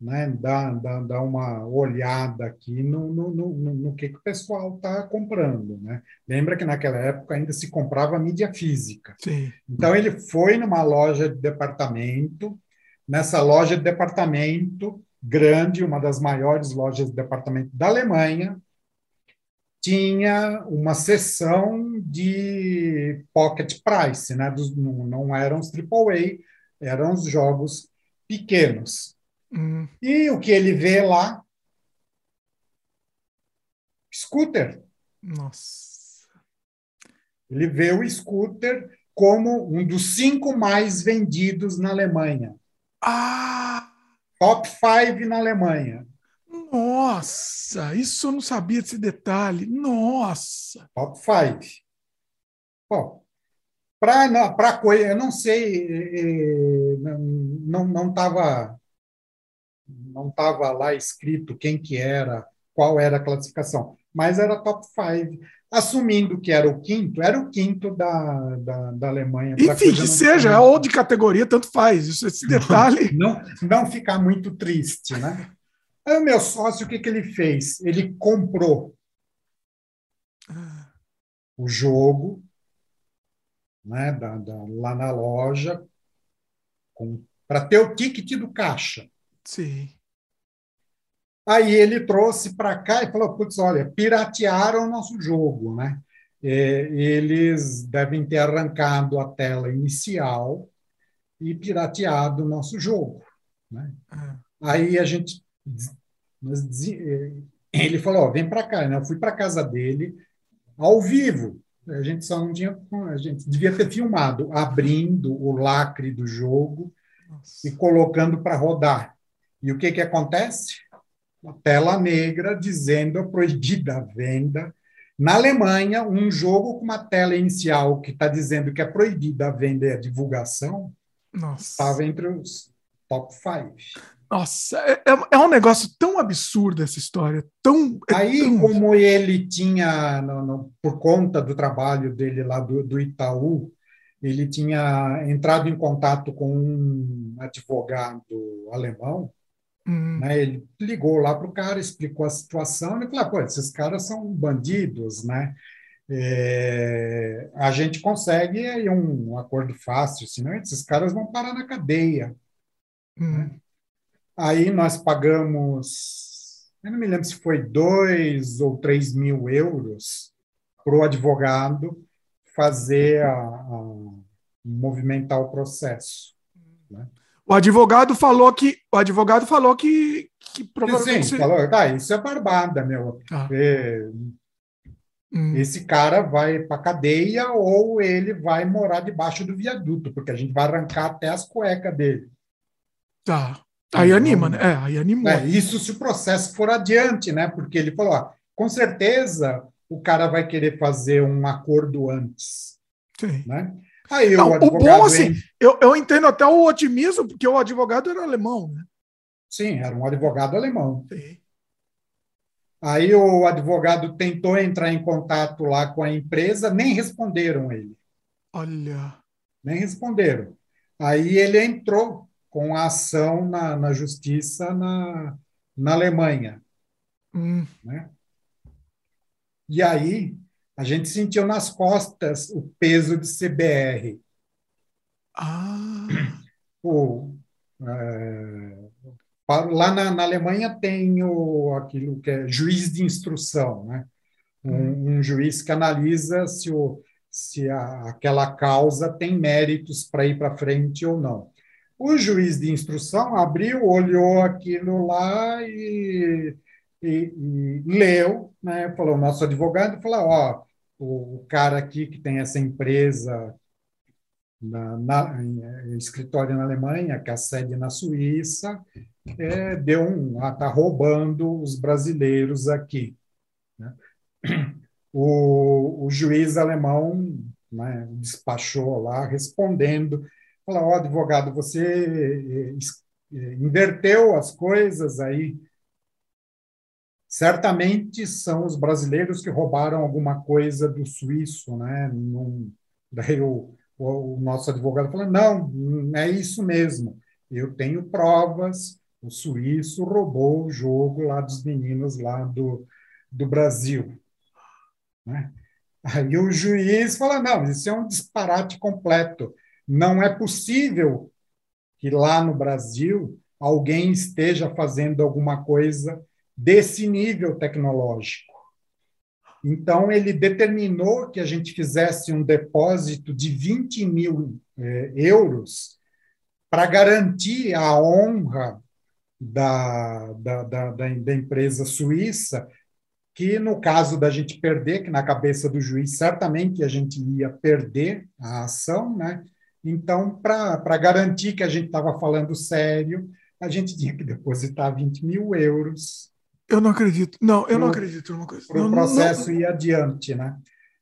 né, dar, dar, dar uma olhada aqui no, no, no, no que, que o pessoal está comprando. Né? Lembra que naquela época ainda se comprava mídia física. Sim. Então ele foi numa loja de departamento, nessa loja de departamento grande, uma das maiores lojas de departamento da Alemanha, tinha uma seção de pocket price, né? Dos, não, eram os AAA, eram os jogos pequenos. Hum. E o que ele vê lá? Scooter. Nossa. Ele vê o scooter como um dos cinco mais vendidos na Alemanha. Ah! Top five na Alemanha. Nossa, isso eu não sabia desse detalhe. Nossa. Top five. Bom, para coisa, eu não sei, eh, eh, não não estava não estava lá escrito quem que era, qual era a classificação, mas era top five. Assumindo que era o quinto, era o quinto da, da, da Alemanha. Enfim, que seja, ou de categoria, tanto faz. Isso, esse detalhe. <laughs> Não, não ficar muito triste, né? Aí o meu sócio, o que, que ele fez? Ele comprou Ah, o jogo né, da, da, lá na loja para ter o ticket do caixa. Sim. Aí ele trouxe para cá e falou: putz, olha, piratearam o nosso jogo, né? É, eles devem ter arrancado a tela inicial e pirateado o nosso jogo. Né? Ah, Aí a gente. eh, Ele falou: ó, vem para cá. né? Eu fui para casa dele, ao vivo. A gente só não tinha. A gente devia ter filmado, abrindo o lacre do jogo nossa. e colocando para rodar. E o que, que acontece? Uma tela negra dizendo a proibida a venda. Na Alemanha, um jogo com uma tela inicial que está dizendo que é proibida a venda e a divulgação estava entre os top five. Nossa, é, é- é um negócio tão absurdo essa história. Tão, é Aí, tão- como ele tinha, no- no- por conta do trabalho dele lá do, do Itaú, ele tinha entrado em contato com um advogado alemão, Hum, né? Ele ligou lá para o cara, explicou a situação, e falou: "Ah, pô, esses caras são bandidos, né? É, a gente consegue aí um acordo fácil, senão esses caras vão parar na cadeia. hum. Aí nós pagamos, eu não me lembro se foi dois ou três mil euros para o advogado fazer a, a- movimentar o processo. O advogado falou que o advogado falou que, que Sim, provavelmente falou, tá, isso é barbada, meu. Ah, É, hum, esse cara vai para cadeia ou ele vai morar debaixo do viaduto, porque a gente vai arrancar até as cuecas dele. tá. Aí anima, né? É, aí animou. É, isso se o processo for adiante, né? Porque ele falou, ó, com certeza o cara vai querer fazer um acordo antes, Sim. né? Aí Não, o o bom, assim, vem- Eu, eu entendo até o otimismo, porque o advogado era alemão, né? sim, era um advogado alemão. Sim. Aí o advogado tentou entrar em contato lá com a empresa, nem responderam ele. Olha. nem responderam. Aí ele entrou com a ação na, na justiça na, na Alemanha. Hum, Né? E aí a gente sentiu nas costas o peso de CBR. ah, O, é, lá na, na Alemanha tem o, aquilo que é juiz de instrução, né? um, um juiz que analisa se, o, se a, aquela causa tem méritos para ir para frente ou não. O juiz de instrução abriu, olhou aquilo lá e, e- e leu, né? falou, nosso advogado falou, ó, o, cara aqui que tem essa empresa na, na- em, escritório na Alemanha, que é a sede na Suíça, é, deu um, está roubando os brasileiros aqui. né? O, o juiz alemão né, despachou lá, respondendo, falou, ó, advogado, você eh, eh, inverteu as coisas aí. Certamente são os brasileiros que roubaram alguma coisa do suíço, né? Num- daí o, o, o nosso advogado falou, não, é isso mesmo. Eu tenho provas, o suíço roubou o jogo lá dos meninos lá do, do Brasil. Né? Aí o juiz fala: não, isso é um disparate completo. Não é possível que lá no Brasil alguém esteja fazendo alguma coisa desse nível tecnológico. Então, ele determinou que a gente fizesse um depósito de 20 mil eh, euros para garantir a honra da, da, da, da, empresa suíça, que no caso da gente perder, que na cabeça do juiz certamente a gente ia perder a ação, né? Então, para garantir que a gente estava falando sério, a gente tinha que depositar 20 mil euros. Eu não acredito. Não, eu pro, não acredito numa coisa. Para o processo não, ir adiante, né?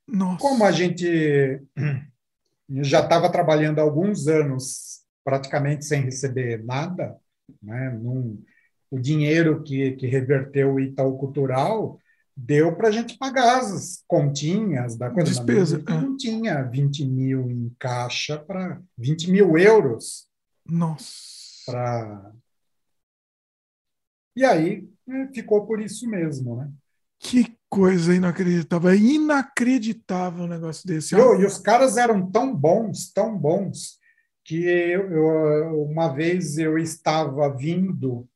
Nossa. Como a gente <clears throat> já estava trabalhando há alguns anos praticamente sem receber nada, né? Num, o dinheiro que, que reverteu o Itaú Cultural deu para a gente pagar as continhas da coisa. Despesa. Não, não tinha 20 mil em caixa para 20 mil euros. Nossa. Para. E aí ficou por isso mesmo, né? Que coisa inacreditável. É inacreditável um negócio desse. Eu, e os caras eram tão bons, tão bons, que eu, eu, uma vez eu estava vindo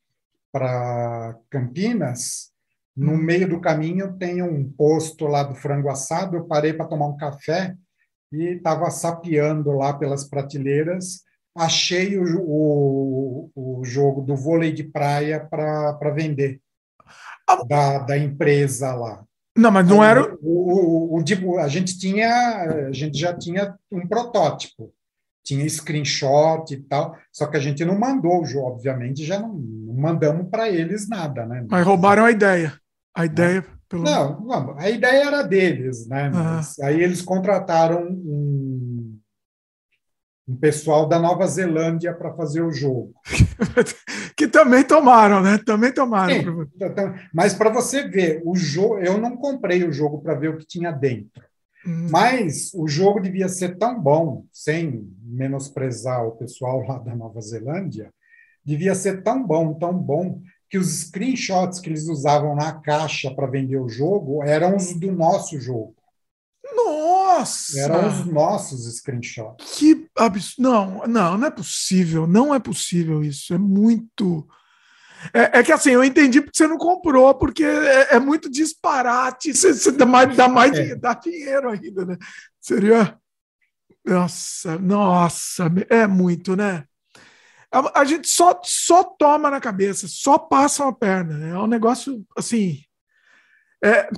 para Campinas, no hum. meio do caminho tem um posto lá do frango assado, eu parei para tomar um café e estava sapeando lá pelas prateleiras, achei o, o, o jogo do vôlei de praia para vender, ah. da, da empresa lá. Não, mas não era. O, o, o, a gente tinha, a gente já tinha um protótipo tinha screenshot e tal, só que a gente não mandou o jogo, obviamente, já não, não mandamos para eles nada, né? Mas roubaram a ideia. A ideia. Pelo... Não, não, a ideia era deles, né? Mas aí eles contrataram um, um pessoal da Nova Zelândia para fazer o jogo. <laughs> que também tomaram, né? Também tomaram. Sim, então, mas para você ver, o jogo, eu não comprei o jogo para ver o que tinha dentro. Hum. Mas o jogo devia ser tão bom, sem menosprezar o pessoal lá da Nova Zelândia, devia ser tão bom, tão bom, que os screenshots que eles usavam na caixa para vender o jogo eram os do nosso jogo. Nossa! Eram os nossos screenshots. Que absurdo. Não, não, não é possível. Não é possível isso. É muito. É, é, que assim, eu entendi porque você não comprou, porque é, é muito disparate, você, você dá mais, dá, mais é. dá dinheiro ainda, né? Seria. Nossa, nossa, é muito, né? A, a, gente só, só toma na cabeça, só passa uma perna. Né? É um negócio assim. É,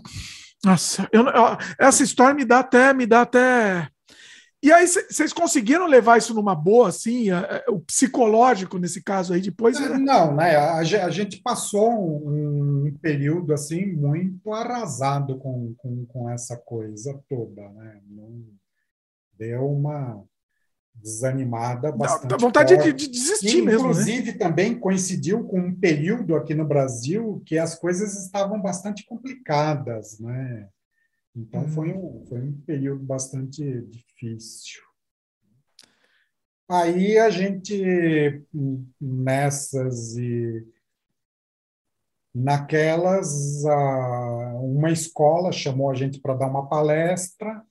nossa, eu, eu, essa história me dá até, me dá até e aí, vocês conseguiram levar isso numa boa, assim, a, a, o psicológico nesse caso aí depois? Era... Não, né? A, a, gente passou um, um, período assim muito arrasado com, com, com essa coisa toda, né? Não, deu uma desanimada bastante. Dá vontade de, de, desistir mesmo. Né? Inclusive, né? também coincidiu com um período aqui no Brasil que as coisas estavam bastante complicadas, né? Então, foi, uhum. um, foi um período bastante difícil. Aí a gente, nessas e naquelas, uma escola chamou a gente para dar uma palestra.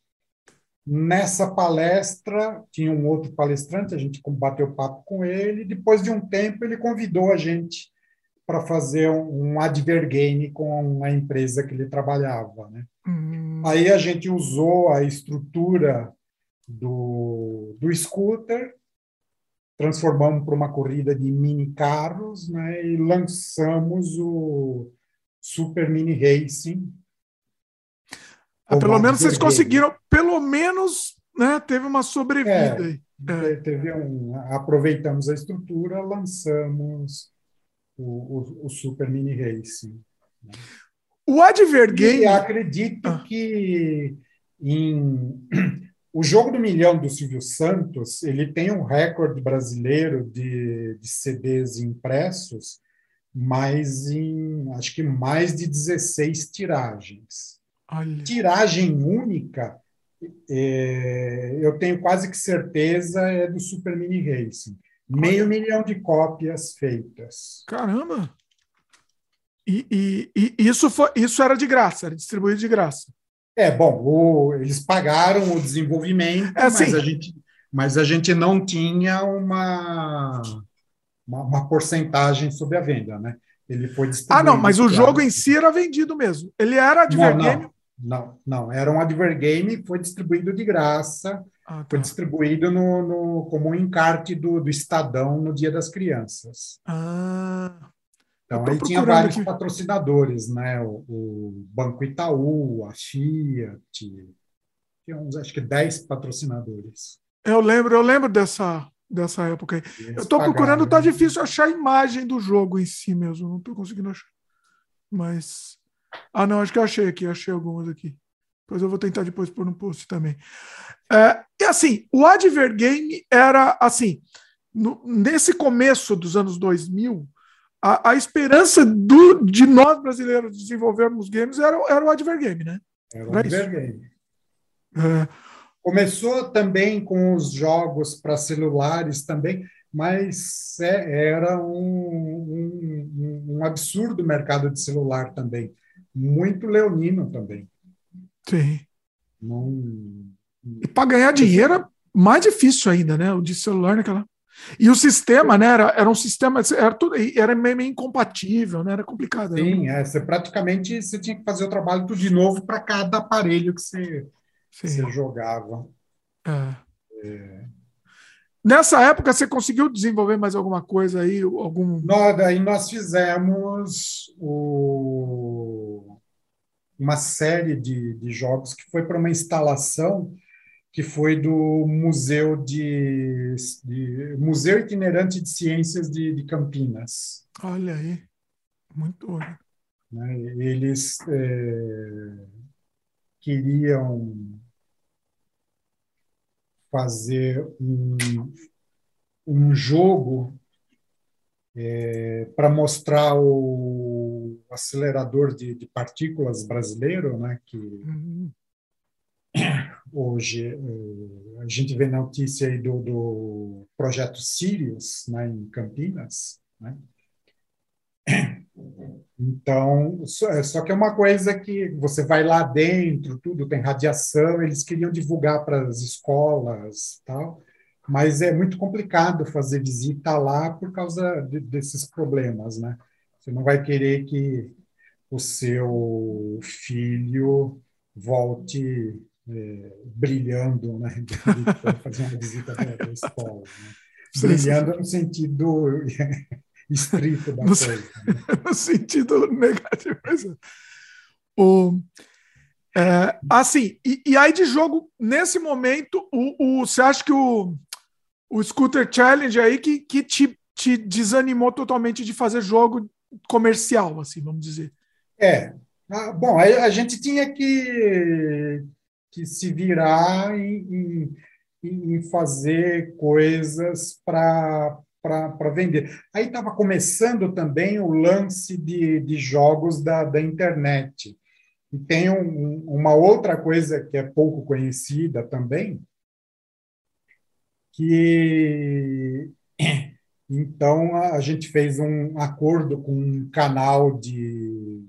Nessa palestra, tinha um outro palestrante, a gente bateu papo com ele. Depois de um tempo, ele convidou a gente para fazer um advergame com a empresa que ele trabalhava. Né? Uhum. Aí a gente usou a estrutura do, do scooter, transformamos para uma corrida de mini carros né, e lançamos o Super Mini Racing. Ah, pelo menos vocês conseguiram, pelo menos né, teve uma sobrevida. É, é. Teve um, aproveitamos a estrutura, lançamos o, o, o Super Mini Racing. Né? O Advergame. E acredito ah. que em o jogo do milhão do Silvio Santos ele tem um recorde brasileiro de, de CDs impressos, mas em acho que mais de 16 tiragens. Olha. Tiragem única, é, eu tenho quase que certeza é do Super Mini Racing. Meio milhão de cópias feitas. Caramba! E, e, e, isso, foi, isso era de graça, era distribuído de graça. É, bom, o, eles pagaram o desenvolvimento, é, mas, a gente, mas a gente não tinha uma, uma, uma porcentagem sobre a venda, né? Ele foi distribuído. Ah, não, mas o jogo em si era vendido mesmo. Ele era advergame. Não, não, não, era um advergame, foi distribuído de graça, ah, tá. foi distribuído no, no, como um encarte do, do Estadão no Dia das Crianças. Ah. Então aí tinha vários aqui. patrocinadores, né? O, o, Banco Itaú, a Fiat, tinha uns, acho que 10 patrocinadores. Eu lembro, eu lembro dessa, dessa época aí. Eu estou procurando, tá né? difícil achar a imagem do jogo em si mesmo, não estou conseguindo achar. Mas. Ah, não, acho que eu achei aqui, achei algumas aqui. Depois eu vou tentar depois pôr no post também. É, e assim, o Advergame era assim, no, nesse começo dos anos 2000, a, a esperança do, de nós brasileiros desenvolvermos games era, era o Advergame, né? Era o Advergame. É. Começou também com os jogos para celulares também, mas é, era um, um, um absurdo mercado de celular também. Muito leonino também. Sim. E para ganhar dinheiro é mais difícil ainda, né? O de celular naquela. E o sistema, né? Era, era um sistema, era, tudo, era meio, meio incompatível, né? Era complicado. Sim, era... é, você praticamente você tinha que fazer o trabalho tudo de novo para cada aparelho que você, você jogava. É. É. Nessa época, você conseguiu desenvolver mais alguma coisa aí? Algum... Nós, daí nós fizemos o... uma série de, de jogos que foi para uma instalação que foi do Museu de, de Museu Itinerante de Ciências de, de Campinas. Olha aí, muito bom. Né, eles é, queriam fazer um, um jogo é, para mostrar o acelerador de, de, partículas brasileiro, né, que uhum. hoje é, a gente vê notícia aí do, do projeto Sirius, né, em Campinas, né? Então, só, só que é uma coisa que você vai lá dentro, tudo tem radiação, eles queriam divulgar para as escolas, tal, mas é muito complicado fazer visita lá por causa de, desses problemas, né? Você não vai querer que o seu filho volte é, brilhando, né? <laughs> fazer uma visita para a escola, né? brilhando no sentido estrito da no, coisa. Né? <laughs> no sentido negativo. <laughs> O, é, assim, e, e, aí de jogo, nesse momento, o, o, você acha que o, o Scooter Challenge aí que, que te, te desanimou totalmente de fazer jogo comercial, assim, vamos dizer? É. Ah, bom, a, a, gente tinha que, que se virar em, em, em fazer coisas para para vender. Aí estava começando também o lance de, de jogos da, da internet. E tem um, uma outra coisa que é pouco conhecida também, que <clears throat> então a gente fez um acordo com um canal de,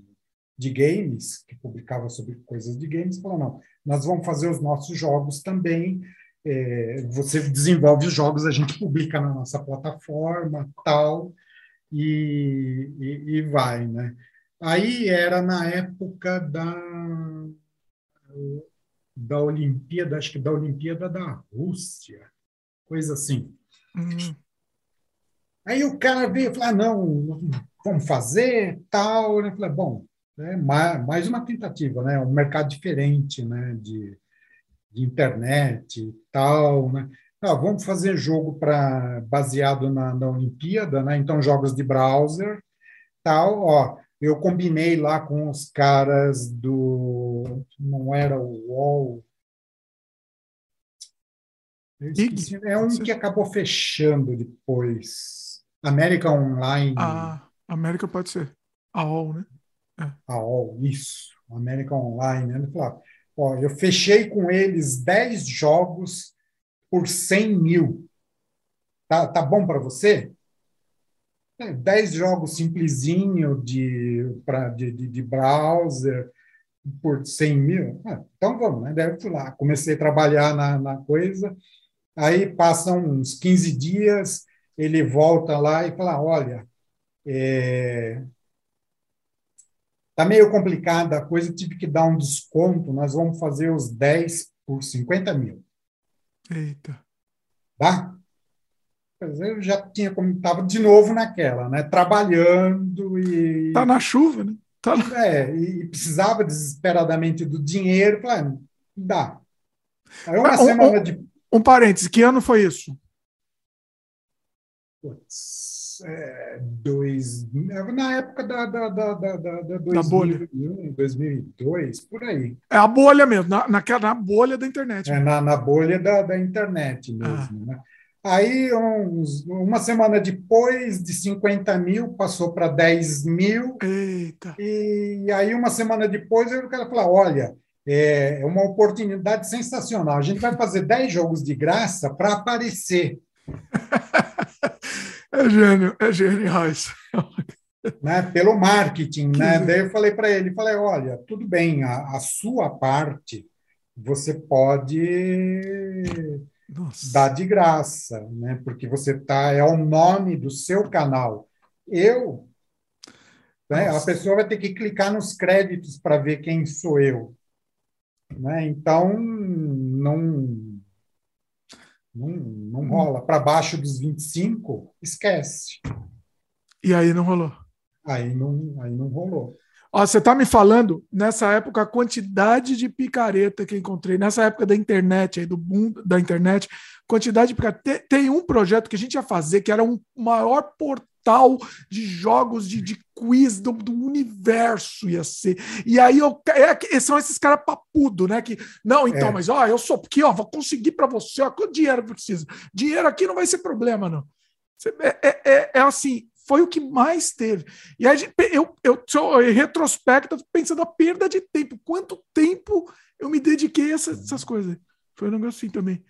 de games que publicava sobre coisas de games, falou não, nós vamos fazer os nossos jogos também é, você desenvolve os jogos, a gente publica na nossa plataforma, tal, e, e, e vai, né? Aí era na época da da Olimpíada, acho que da Olimpíada da Rússia, coisa assim. Uhum. Aí o cara veio e falou, ah, não, vamos fazer, tal. Eu falei, bom, é mais uma tentativa, né? Um mercado diferente, né? De, de internet e tal, né? Ah, vamos fazer jogo para baseado na, na Olimpíada, né? Então jogos de browser, tal, ó. Eu combinei lá com os caras do não era o UOL. Esqueci, é um que acabou fechando depois. América Online. Ah, América pode ser. A UOL, né? É. A UOL, isso. América Online. Né? Ele falou, Ó, eu fechei com eles 10 jogos por 100 mil. tá, tá bom para você? É, 10 jogos simplesinho de, pra, de, de, de browser por 100 mil? Ah, então vamos, né? Daí eu lá, comecei a trabalhar na, na coisa, aí passam uns 15 dias, ele volta lá e fala, olha, é, tá meio complicada a coisa, tive que dar um desconto, nós vamos fazer os 10 por 50 mil. Eita. Tá? Eu já tinha, como estava de novo naquela, né? Trabalhando e. Tá na chuva, né? Tá na... É, e precisava desesperadamente do dinheiro, falei, dá. Aí uma um, semana um, de. Um parênteses, que ano foi isso? Putz, é, dois, na época da, da, da, da, da, da 2001, bolha. 2002, por aí. É a bolha mesmo, na, na, na bolha da internet. É, na, na bolha da, da internet mesmo. Ah. Né? Aí, uns, uma semana depois, de 50 mil, passou para 10 mil. Eita. E aí, uma semana depois, eu quero falar: olha, é uma oportunidade sensacional. A gente vai fazer 10 jogos de graça para aparecer. <laughs> É gênio, é genial isso. Né, pelo marketing, né? Daí eu falei para ele, falei, olha, tudo bem, a, a sua parte você pode Nossa. dar de graça, né? Porque você tá é o nome do seu canal. Eu, né, a pessoa vai ter que clicar nos créditos para ver quem sou eu, né? Então não não, não rola. Para baixo dos 25, esquece. E aí não rolou. Aí não, aí não rolou. Ó, você está me falando, nessa época, a quantidade de picareta que encontrei, nessa época da internet, aí, do boom da internet, quantidade de picareta. Tem, um projeto que a gente ia fazer, que era um maior portal de jogos de, de quiz do, do, universo, ia ser. E aí eu, é, são esses caras papudo, né? Que, não, então, é. mas ó, eu sou aqui, ó, vou conseguir para você, ó, quanto dinheiro precisa? Dinheiro aqui não vai ser problema, não. É, é, é, é assim, foi o que mais teve. E aí, eu, eu, eu, em retrospecto, pensando a perda de tempo. Quanto tempo eu me dediquei a essas, essas coisas? Foi um negócio assim também.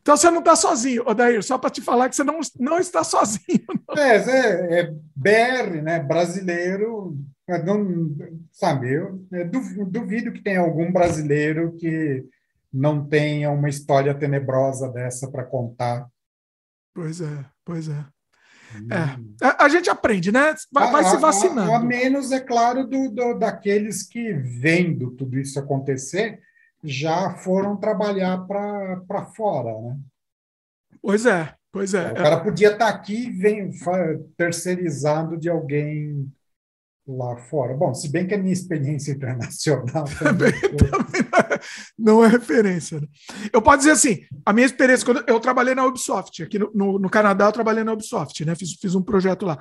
Então você não está sozinho, Odair, só para te falar que você não, não está sozinho. Não. <laughs> É, é, é BR, né? Brasileiro, não, sabe, eu duvido que tenha algum brasileiro que não tenha uma história tenebrosa dessa para contar. Pois é, pois é. É, a, a, gente aprende, né? Vai, vai a, se vacinando. A, a, menos, é claro, do, do, daqueles que, vendo tudo isso acontecer, já foram trabalhar para fora, né? Pois é, pois é. O cara podia estar tá aqui vem, terceirizado de alguém lá fora. Bom, se bem que a minha experiência <laughs> internacional <laughs> também, não é referência. Né? Eu posso dizer assim, a minha experiência, quando eu trabalhei na Ubisoft, aqui no, no, no Canadá eu trabalhei na Ubisoft, né? Fiz, fiz um projeto lá,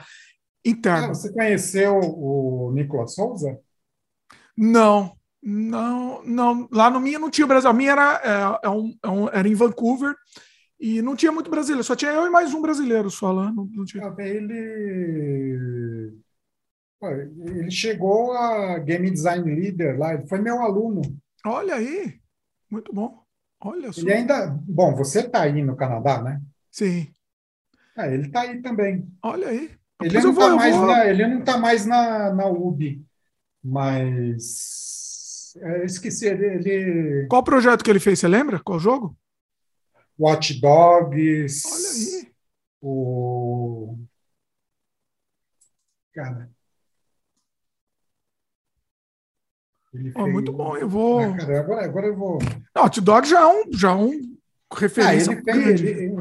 interno. Ah, você conheceu o Nicolas Souza? Não, não, não. Lá no minha não tinha Brasil. A minha era, é, é um, é um, era em Vancouver e não tinha muito brasileiro. Só tinha eu e mais um brasileiro só lá. Não, não tinha. Ele ele chegou a Game Design Leader lá, ele foi meu aluno. Olha aí, muito bom. Olha só. Ele ainda. Bom, você está aí no Canadá, né? Sim. É, ele está aí também. Olha aí. Ele não, está mais, na, ele não tá mais na, na UB, mas. É, esqueci, ele, ele. Qual projeto que ele fez? Você lembra? Qual jogo? Watch Dogs. Olha aí. O. Cara, Oh, muito bom, eu vou. Ah, cara, agora, agora eu vou. Não, Hot Dog já é um, já é um referência. Ah, ele, fez, ele,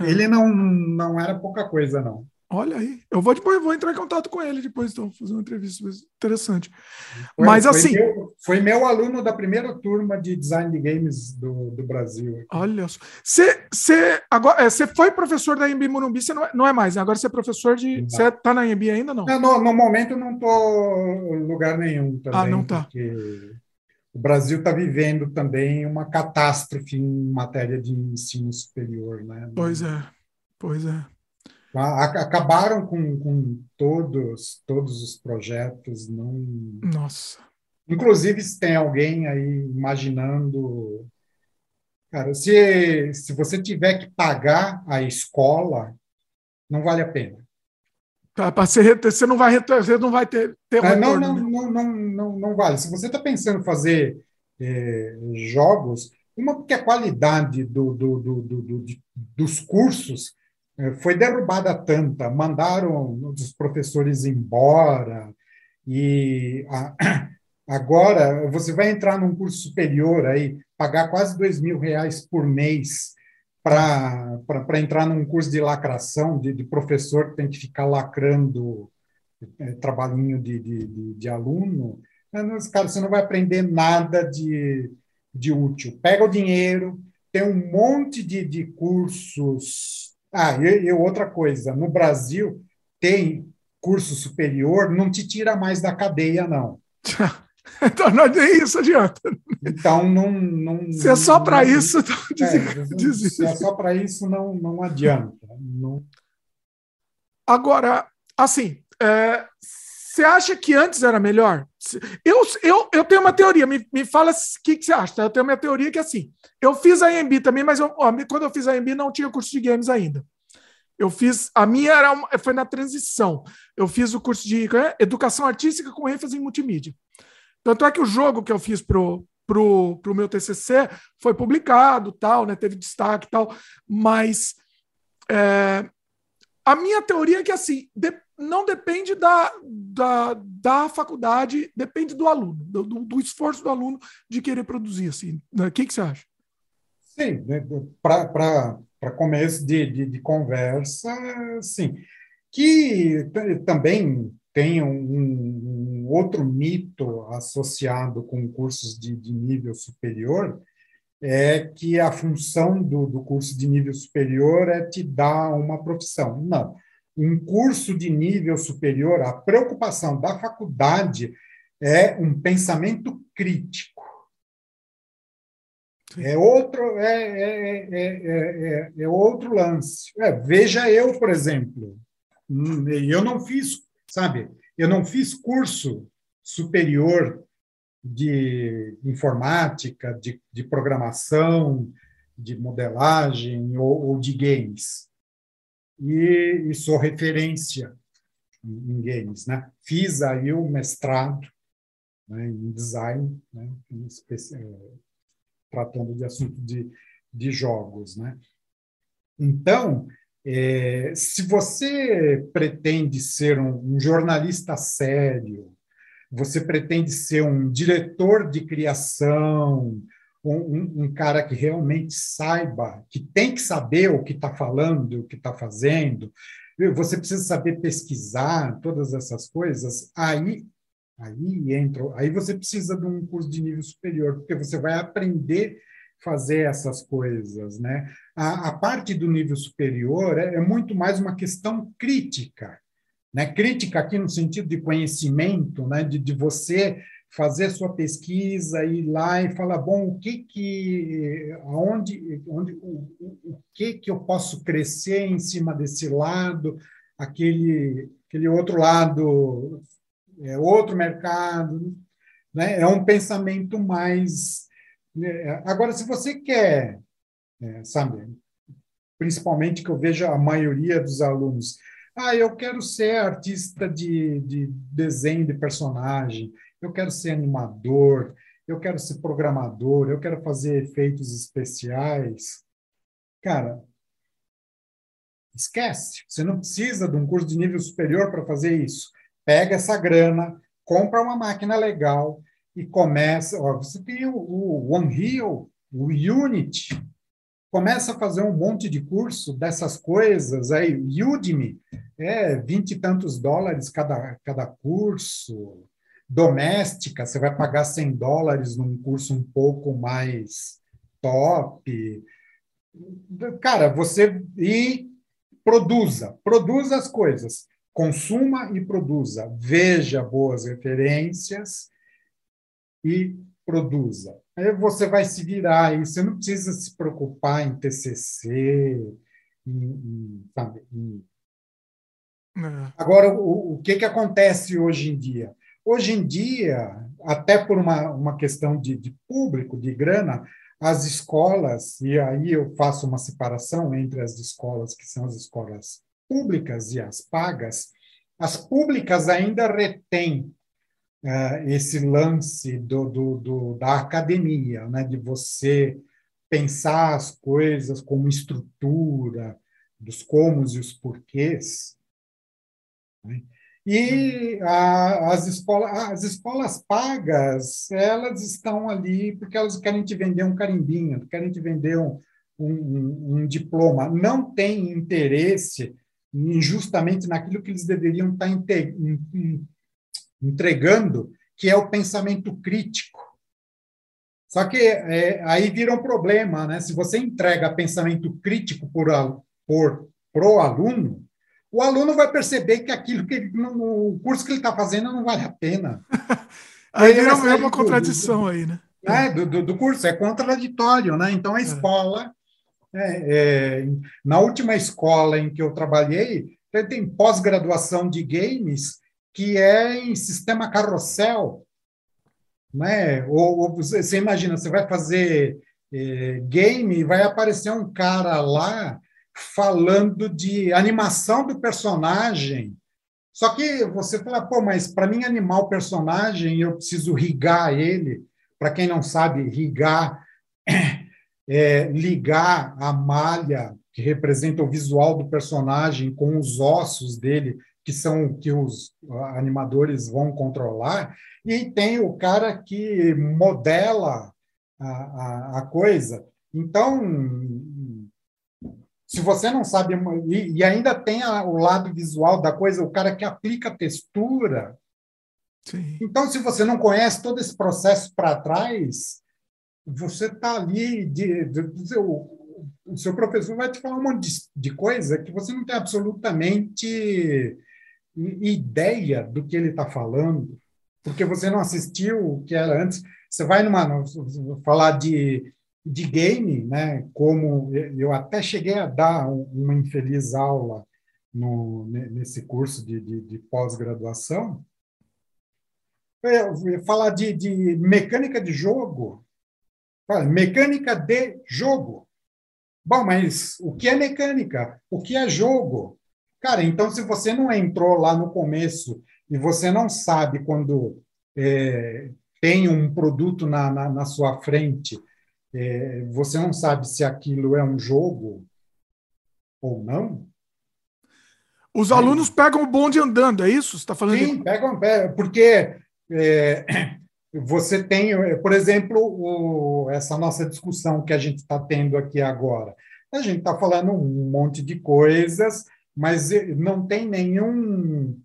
ele, não, não era pouca coisa, não. Olha aí, eu vou depois vou entrar em contato com ele depois, então, fazer uma entrevista interessante. Foi, Mas foi assim. Meu, foi meu aluno da primeira turma de design de games do, do Brasil. Olha só. Você, agora, você foi professor da IMB Morumbi, você não é, não é mais, né? Agora você é professor de. Você está na IMB ainda não? não no, no, momento não estou em lugar nenhum também. Ah, não está. O Brasil está vivendo também uma catástrofe em matéria de ensino superior, né? Pois é, pois é acabaram com, com todos todos os projetos não nossa inclusive se tem alguém aí imaginando Cara, se, se você tiver que pagar a escola, não vale a pena. Tá, para você, não vai você não vai ter, ter ah, não, não, não, não, não, não, vale. Se você está pensando em fazer é, jogos, uma porque a qualidade do, do, do, do dos cursos é, foi derrubada tanta, mandaram os professores embora e a, <clears throat> agora você vai entrar num curso superior aí, pagar quase dois mil reais por mês para entrar num curso de lacração, de, de, professor que tem que ficar lacrando é, trabalhinho de, de, de aluno, mas, cara, você não vai aprender nada de, de útil. Pega o dinheiro, tem um monte de, de cursos. Ah, e, e outra coisa, no Brasil tem curso superior, não te tira mais da cadeia, não. <laughs> Então, não, nem isso adianta. Então, não. não se é só para isso, então, é, se é só para isso, não, não adianta. Não... Agora, assim, é, você acha que antes era melhor? Eu, eu, eu tenho uma teoria, me, me fala o que, que você acha. Tá? Eu tenho uma teoria que é assim: eu fiz a EMB também, mas eu, quando eu fiz a EMB não tinha curso de games ainda. Eu fiz, a minha era uma, foi na transição. Eu fiz o curso de é? educação artística com ênfase em multimídia. Tanto é que o jogo que eu fiz pro, pro, pro meu TCC foi publicado, tal, né? Teve destaque, tal. Mas é, a minha teoria é que assim não depende da, da, da faculdade, depende do aluno, do, do esforço do aluno de querer produzir. Assim, né? O que, que você acha? Sim, né? para começo de, de, de conversa, sim. Que também tem um, um, outro mito associado com cursos de, de, nível superior, é que a função do, do curso de nível superior é te dar uma profissão. Não. Um curso de nível superior, a preocupação da faculdade é um pensamento crítico. É outro, é, é, é, é, outro lance. veja eu, por exemplo, eu não fiz sabe? Eu não fiz curso superior de informática, de, de programação, de modelagem ou, ou de games. E, e, sou referência em, games, né? Fiz aí o mestrado né, em design, né, em eh, tratando de assunto de, de jogos, né? Então, é, se você pretende ser um, um jornalista sério, você pretende ser um diretor de criação, um, um, cara que realmente saiba, que tem que saber o que está falando, o que está fazendo, você precisa saber pesquisar todas essas coisas, aí aí entra, aí você precisa de um curso de nível superior, porque você vai aprender fazer essas coisas, né? A, a parte do nível superior é, é, muito mais uma questão crítica, né? Crítica aqui no sentido de conhecimento, né? De, de você fazer sua pesquisa ir lá e falar bom o que que aonde onde o, o, que que eu posso crescer em cima desse lado aquele aquele outro lado é outro mercado né? É um pensamento mais né, agora, se você quer, é, sabe, principalmente que eu vejo a maioria dos alunos, ah, eu quero ser artista de, de desenho de personagem, eu quero ser animador, eu quero ser programador, eu quero fazer efeitos especiais. Cara, esquece. Você não precisa de um curso de nível superior para fazer isso. Pega essa grana, compra uma máquina legal, e começa. Ó, você tem o, o OneHeal, o Unity, começa a fazer um monte de curso dessas coisas. Aí, Udemy, é vinte e tantos dólares cada, cada curso. Doméstica, você vai pagar 100 dólares num curso um pouco mais top. Cara, você. E produza, produza as coisas. Consuma e produza. Veja boas referências e produza. Aí você vai se virar aí, você não precisa se preocupar em TCC, em, em, sabe, em... É. Agora, o, o que, que acontece hoje em dia? Hoje em dia, até por uma, uma questão de, de público, de grana, as escolas, e aí eu faço uma separação entre as escolas que são as escolas públicas e as pagas, as públicas ainda retêm uh, esse lance do, do, do, da academia, né, de você pensar as coisas como estrutura, dos comos e os porquês. Né? E a, as, escolas, as escolas pagas, elas estão ali porque elas querem te vender um carimbinho, querem te vender um, um, um diploma. Não tem interesse justamente naquilo que eles deveriam estar entregando, que é o pensamento crítico. Só que é, aí vira um problema, né? Se você entrega pensamento crítico por, por pro aluno, o aluno vai perceber que aquilo que ele, no, o curso que ele está fazendo não vale a pena. <laughs> aí é uma, uma contradição aí, né? É, do, do, do, curso, é contraditório, né? Então a é. escola, é, é, na última escola em que eu trabalhei, tem pós-graduação de games que é em sistema carrossel, né? Ou, ou você imagina, você vai fazer é, game e vai aparecer um cara lá falando de animação do personagem. Só que você fala, pô, mas para mim animar o personagem, eu preciso rigar ele. Para quem não sabe, rigar <clears throat> é ligar a malha que representa o visual do personagem com os ossos dele, que são que os animadores vão controlar, e tem o cara que modela a, a, a coisa. Então, se você não sabe, e, e ainda tem a, o lado visual da coisa, o cara que aplica textura. Sim. Então, se você não conhece todo esse processo para trás, você está ali, de, de, de, o, o seu professor vai te falar um monte de, de coisa que você não tem absolutamente ideia do que ele está falando, porque você não assistiu o que era antes. Você vai numa falar de de game, né, como eu até cheguei a dar uma infeliz aula no, nesse curso de, de, de pós-graduação, falar de, de, mecânica de jogo, mecânica de jogo. Bom, mas o que é mecânica? O que é jogo? Cara, então se você não entrou lá no começo e você não sabe quando é, tem um produto na, na, na sua frente é, você não sabe se aquilo é um jogo ou não. Os alunos pegam o bonde andando, é isso? Você está falando? Sim, de... pegam, porque é, você tem, por exemplo, o, essa nossa discussão que a gente está tendo aqui agora. A gente está falando um monte de coisas, mas não tem nenhum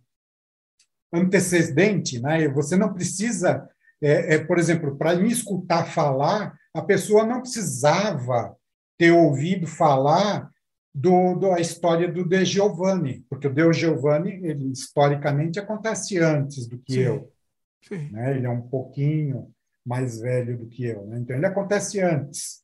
antecedente, né? Você não precisa, é, é por exemplo, para me escutar falar, a pessoa não precisava ter ouvido falar do, da história do De Giovanni, porque o De Giovanni, ele, historicamente, acontece antes do que Sim. eu. Sim. Né? Ele é um pouquinho mais velho do que eu. Né? Então, ele acontece antes.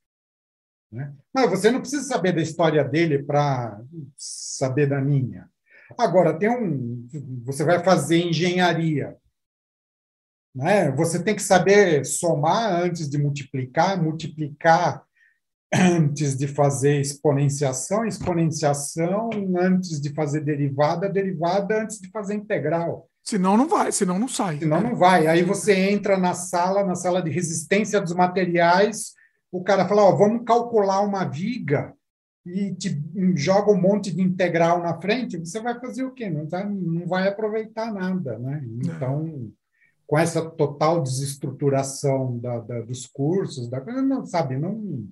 Né? Mas você não precisa saber da história dele para saber da minha. Agora, tem um. Você vai fazer engenharia. Né? Você tem que saber somar antes de multiplicar, multiplicar antes de fazer exponenciação, exponenciação antes de fazer derivada, derivada antes de fazer integral. Senão não vai, senão não sai. Senão não vai. Aí você entra na sala, na sala de resistência dos materiais, o cara fala, ó, vamos calcular uma viga e te joga um monte de integral na frente, você vai fazer o quê? Não, tá, não vai aproveitar nada, né? É. Com essa total desestruturação da, da, dos cursos, da, não sabe, não.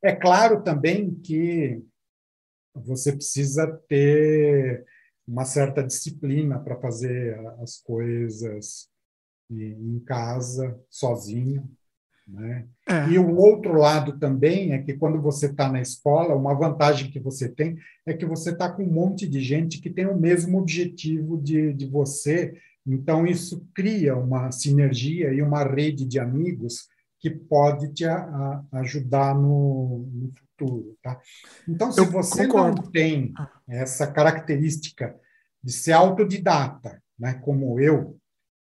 É claro também que você precisa ter uma certa disciplina para fazer as coisas em casa, sozinho. Né? É. E o outro lado também é que quando você está na escola, uma vantagem que você tem é que você está com um monte de gente que tem o mesmo objetivo de, de você então, isso cria uma sinergia e uma rede de amigos que pode te a, a ajudar no, no, futuro. Tá? Então, se Eu você concordo. não tem essa característica de ser autodidata, né, como eu,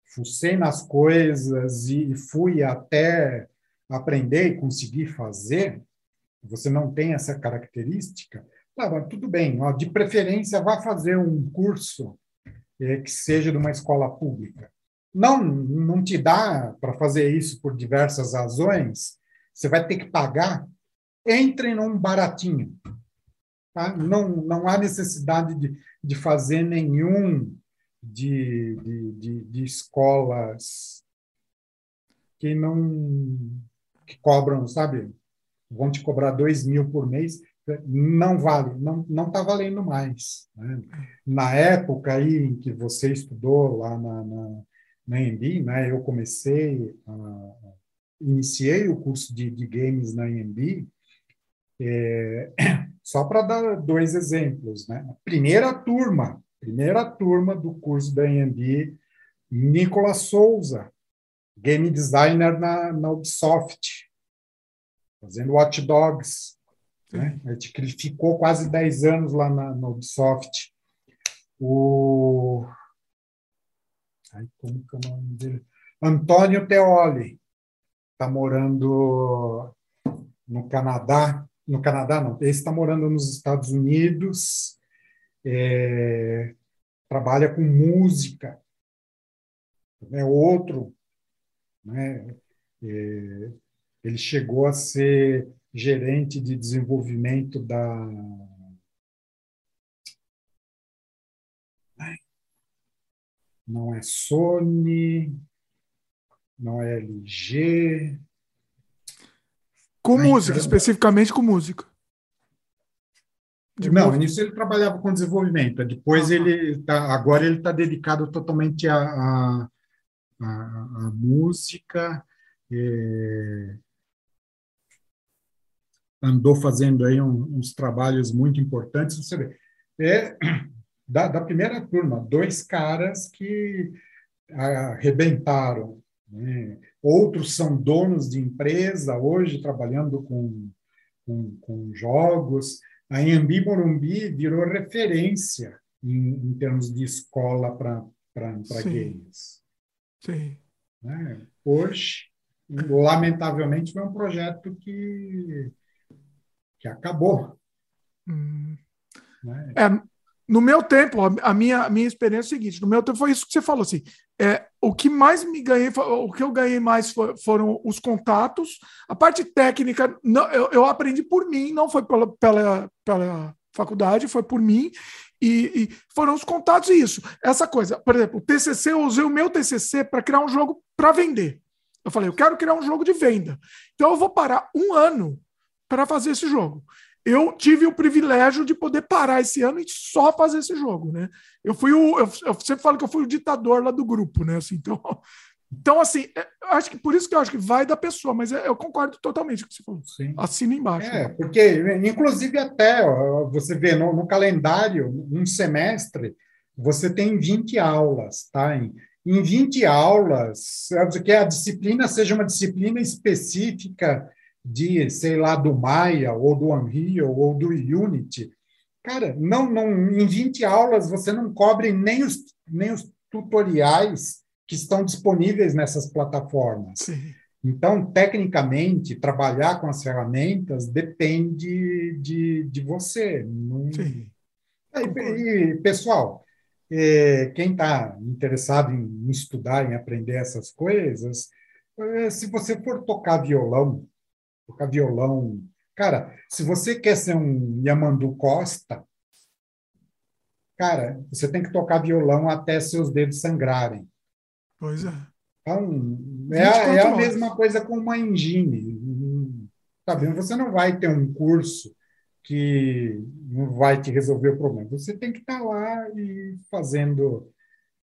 fucei nas coisas e fui até aprender e conseguir fazer, você não tem essa característica, tá, tudo bem, ó, de preferência vá fazer um curso é, que seja de uma escola pública. Não, não te dá para fazer isso por diversas razões, você vai ter que pagar, entre num baratinho. Tá? Não, não há necessidade de, de fazer nenhum de, de, de, de escolas que não que cobram, sabe? Vão te cobrar dois mil por mês, não vale, não não está valendo mais. Né? Na época aí em que você estudou lá na, na, na EMB, né? Eu comecei, iniciei o curso de, de games na EMB, é, <coughs> só para dar dois exemplos, né? A primeira turma primeira turma do curso da AMB, Nicolas Souza, game designer na, na Ubisoft, fazendo Watch Dogs. Né? Ele ficou quase 10 anos lá na, na Ubisoft. O. Ai, como que é o nome dele? Antônio Teoli está morando no Canadá. No Canadá, não, ele está morando nos Estados Unidos é, trabalha com música, é outro, né? É, ele chegou a ser gerente de desenvolvimento da não é Sony, não é LG. Com Ai, música, especificamente com música. De não, início ele trabalhava com desenvolvimento. Depois ele tá, agora ele está dedicado totalmente à música. É, andou fazendo aí um, uns trabalhos muito importantes. Você vê, é da, da primeira turma, dois caras que arrebentaram. Né? Outros são donos de empresa hoje trabalhando com, com, com jogos. A Embi Morumbi virou referência em, em termos de escola para games. Sim. Né? Hoje, lamentavelmente, foi um projeto que, que acabou. Hum. Né? É, no meu tempo, a minha, a minha experiência é a seguinte: no meu tempo foi isso que você falou assim. É, o que mais me ganhei, o que eu ganhei mais foram os contatos. A parte técnica, não, eu, eu aprendi por mim, não foi pela, pela, pela faculdade, foi por mim. E, e, foram os contatos e isso. Essa coisa, por exemplo, o TCC, eu usei o meu TCC para criar um jogo para vender. Eu falei, eu quero criar um jogo de venda. Então eu vou parar um ano para fazer esse jogo eu tive o privilégio de poder parar esse ano e só fazer esse jogo, né? Eu fui o, eu, eu sempre falo que eu fui o ditador lá do grupo, né? Assim, então, <laughs> então assim, é, acho que por isso que eu acho que vai da pessoa, mas é, eu concordo totalmente com o que você falou. Sim. Assina embaixo. É, né? porque inclusive até ó, você vê no, no, calendário, um semestre, você tem 20 aulas, tá? Em, em 20 aulas, que a disciplina seja uma disciplina específica de, sei lá, do Maya, ou do Unreal, ou do Unity. Cara, não, não, em 20 aulas você não cobre nem os, nem os tutoriais que estão disponíveis nessas plataformas. Sim. Então, tecnicamente, trabalhar com as ferramentas depende de, de você. Não... Sim. E, e, pessoal, é, quem está interessado em estudar, em aprender essas coisas, é, se você for tocar violão, tocar violão. Cara, se você quer ser um Yamandu Costa, cara, você tem que tocar violão até seus dedos sangrarem. Pois é. Então, é, é a mesma coisa com uma engine. Tá vendo? Você não vai ter um curso que não vai te resolver o problema. Você tem que estar tá lá e fazendo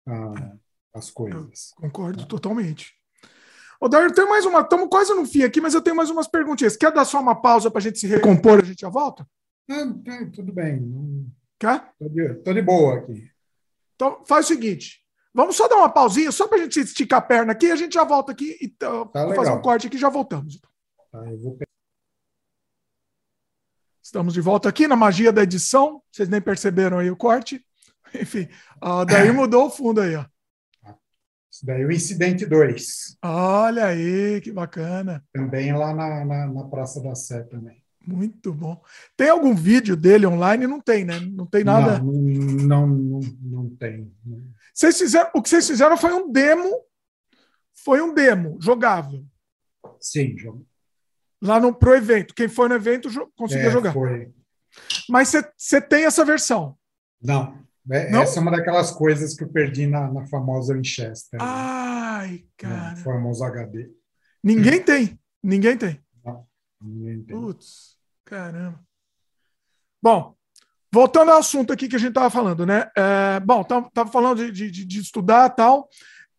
ah, as coisas. Eu concordo totalmente. Ô, eu tenho mais uma. Estamos quase no fim aqui, mas eu tenho mais umas perguntinhas. Quer dar só uma pausa para a gente se recompor a gente já volta? Não, tudo bem. Quer? Estou de, tô de boa aqui. Então, faz o seguinte. Vamos só dar uma pausinha, só para a gente esticar a perna aqui, a gente já volta aqui e uh, tá fazer um corte aqui e já voltamos. Tá, vou... Estamos de volta aqui na magia da edição. Vocês nem perceberam aí o corte. <laughs> Enfim, uh, daí mudou o fundo aí, ó. Daí, o Incidente 2. Olha aí, que bacana. Também lá na, na, na Praça da Sé também. Muito bom. Tem algum vídeo dele online? Não tem, né? Não tem nada. Não, não, não, não tem. Vocês fizeram, o que vocês fizeram foi um demo. Foi um demo jogável. Sim, jogo. Lá no pro evento. Quem foi no evento conseguiu É, jogar. Foi. Mas você tem essa versão. Não. É- Não? Essa é uma daquelas coisas que eu perdi na, na famosa Winchester. né? Ai, no cara. famoso HD. Ninguém tem. Ninguém tem. Ninguém tem. Putz, caramba. Bom, voltando ao assunto aqui que a gente estava falando, né? É, bom, estava falando de, de, de estudar e tal.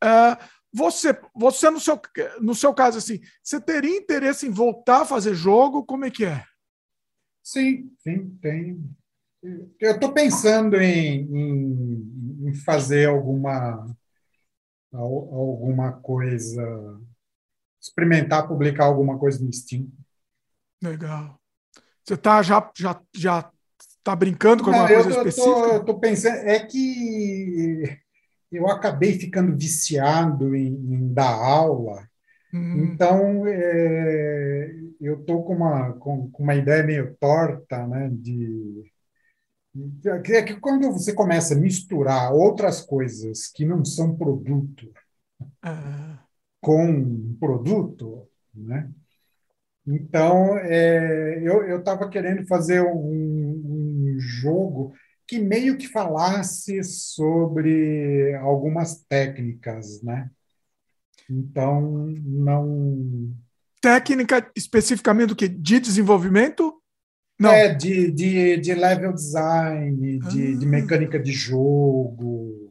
É, você, você no, seu, no seu caso, assim, você teria interesse em voltar a fazer jogo? Como é que é? Sim, sim, tem. Eu estou pensando em, em, em fazer alguma, al- alguma coisa, experimentar publicar alguma coisa no Steam. Legal. Você tá já já já tá brincando com Não, alguma eu coisa tô, específica? tô, tô pensando, é que eu acabei ficando viciado em, em dar aula, Hum, então é, eu tô com uma, com, com uma ideia meio torta, né, de é que quando você começa a misturar outras coisas que não são produto é, com um produto, né? Então, é, eu estava querendo fazer um, um jogo que meio que falasse sobre algumas técnicas, né? Então, não... técnica especificamente do que? De desenvolvimento? Não. É, de, de, de level design, de, de Ah. mecânica de jogo.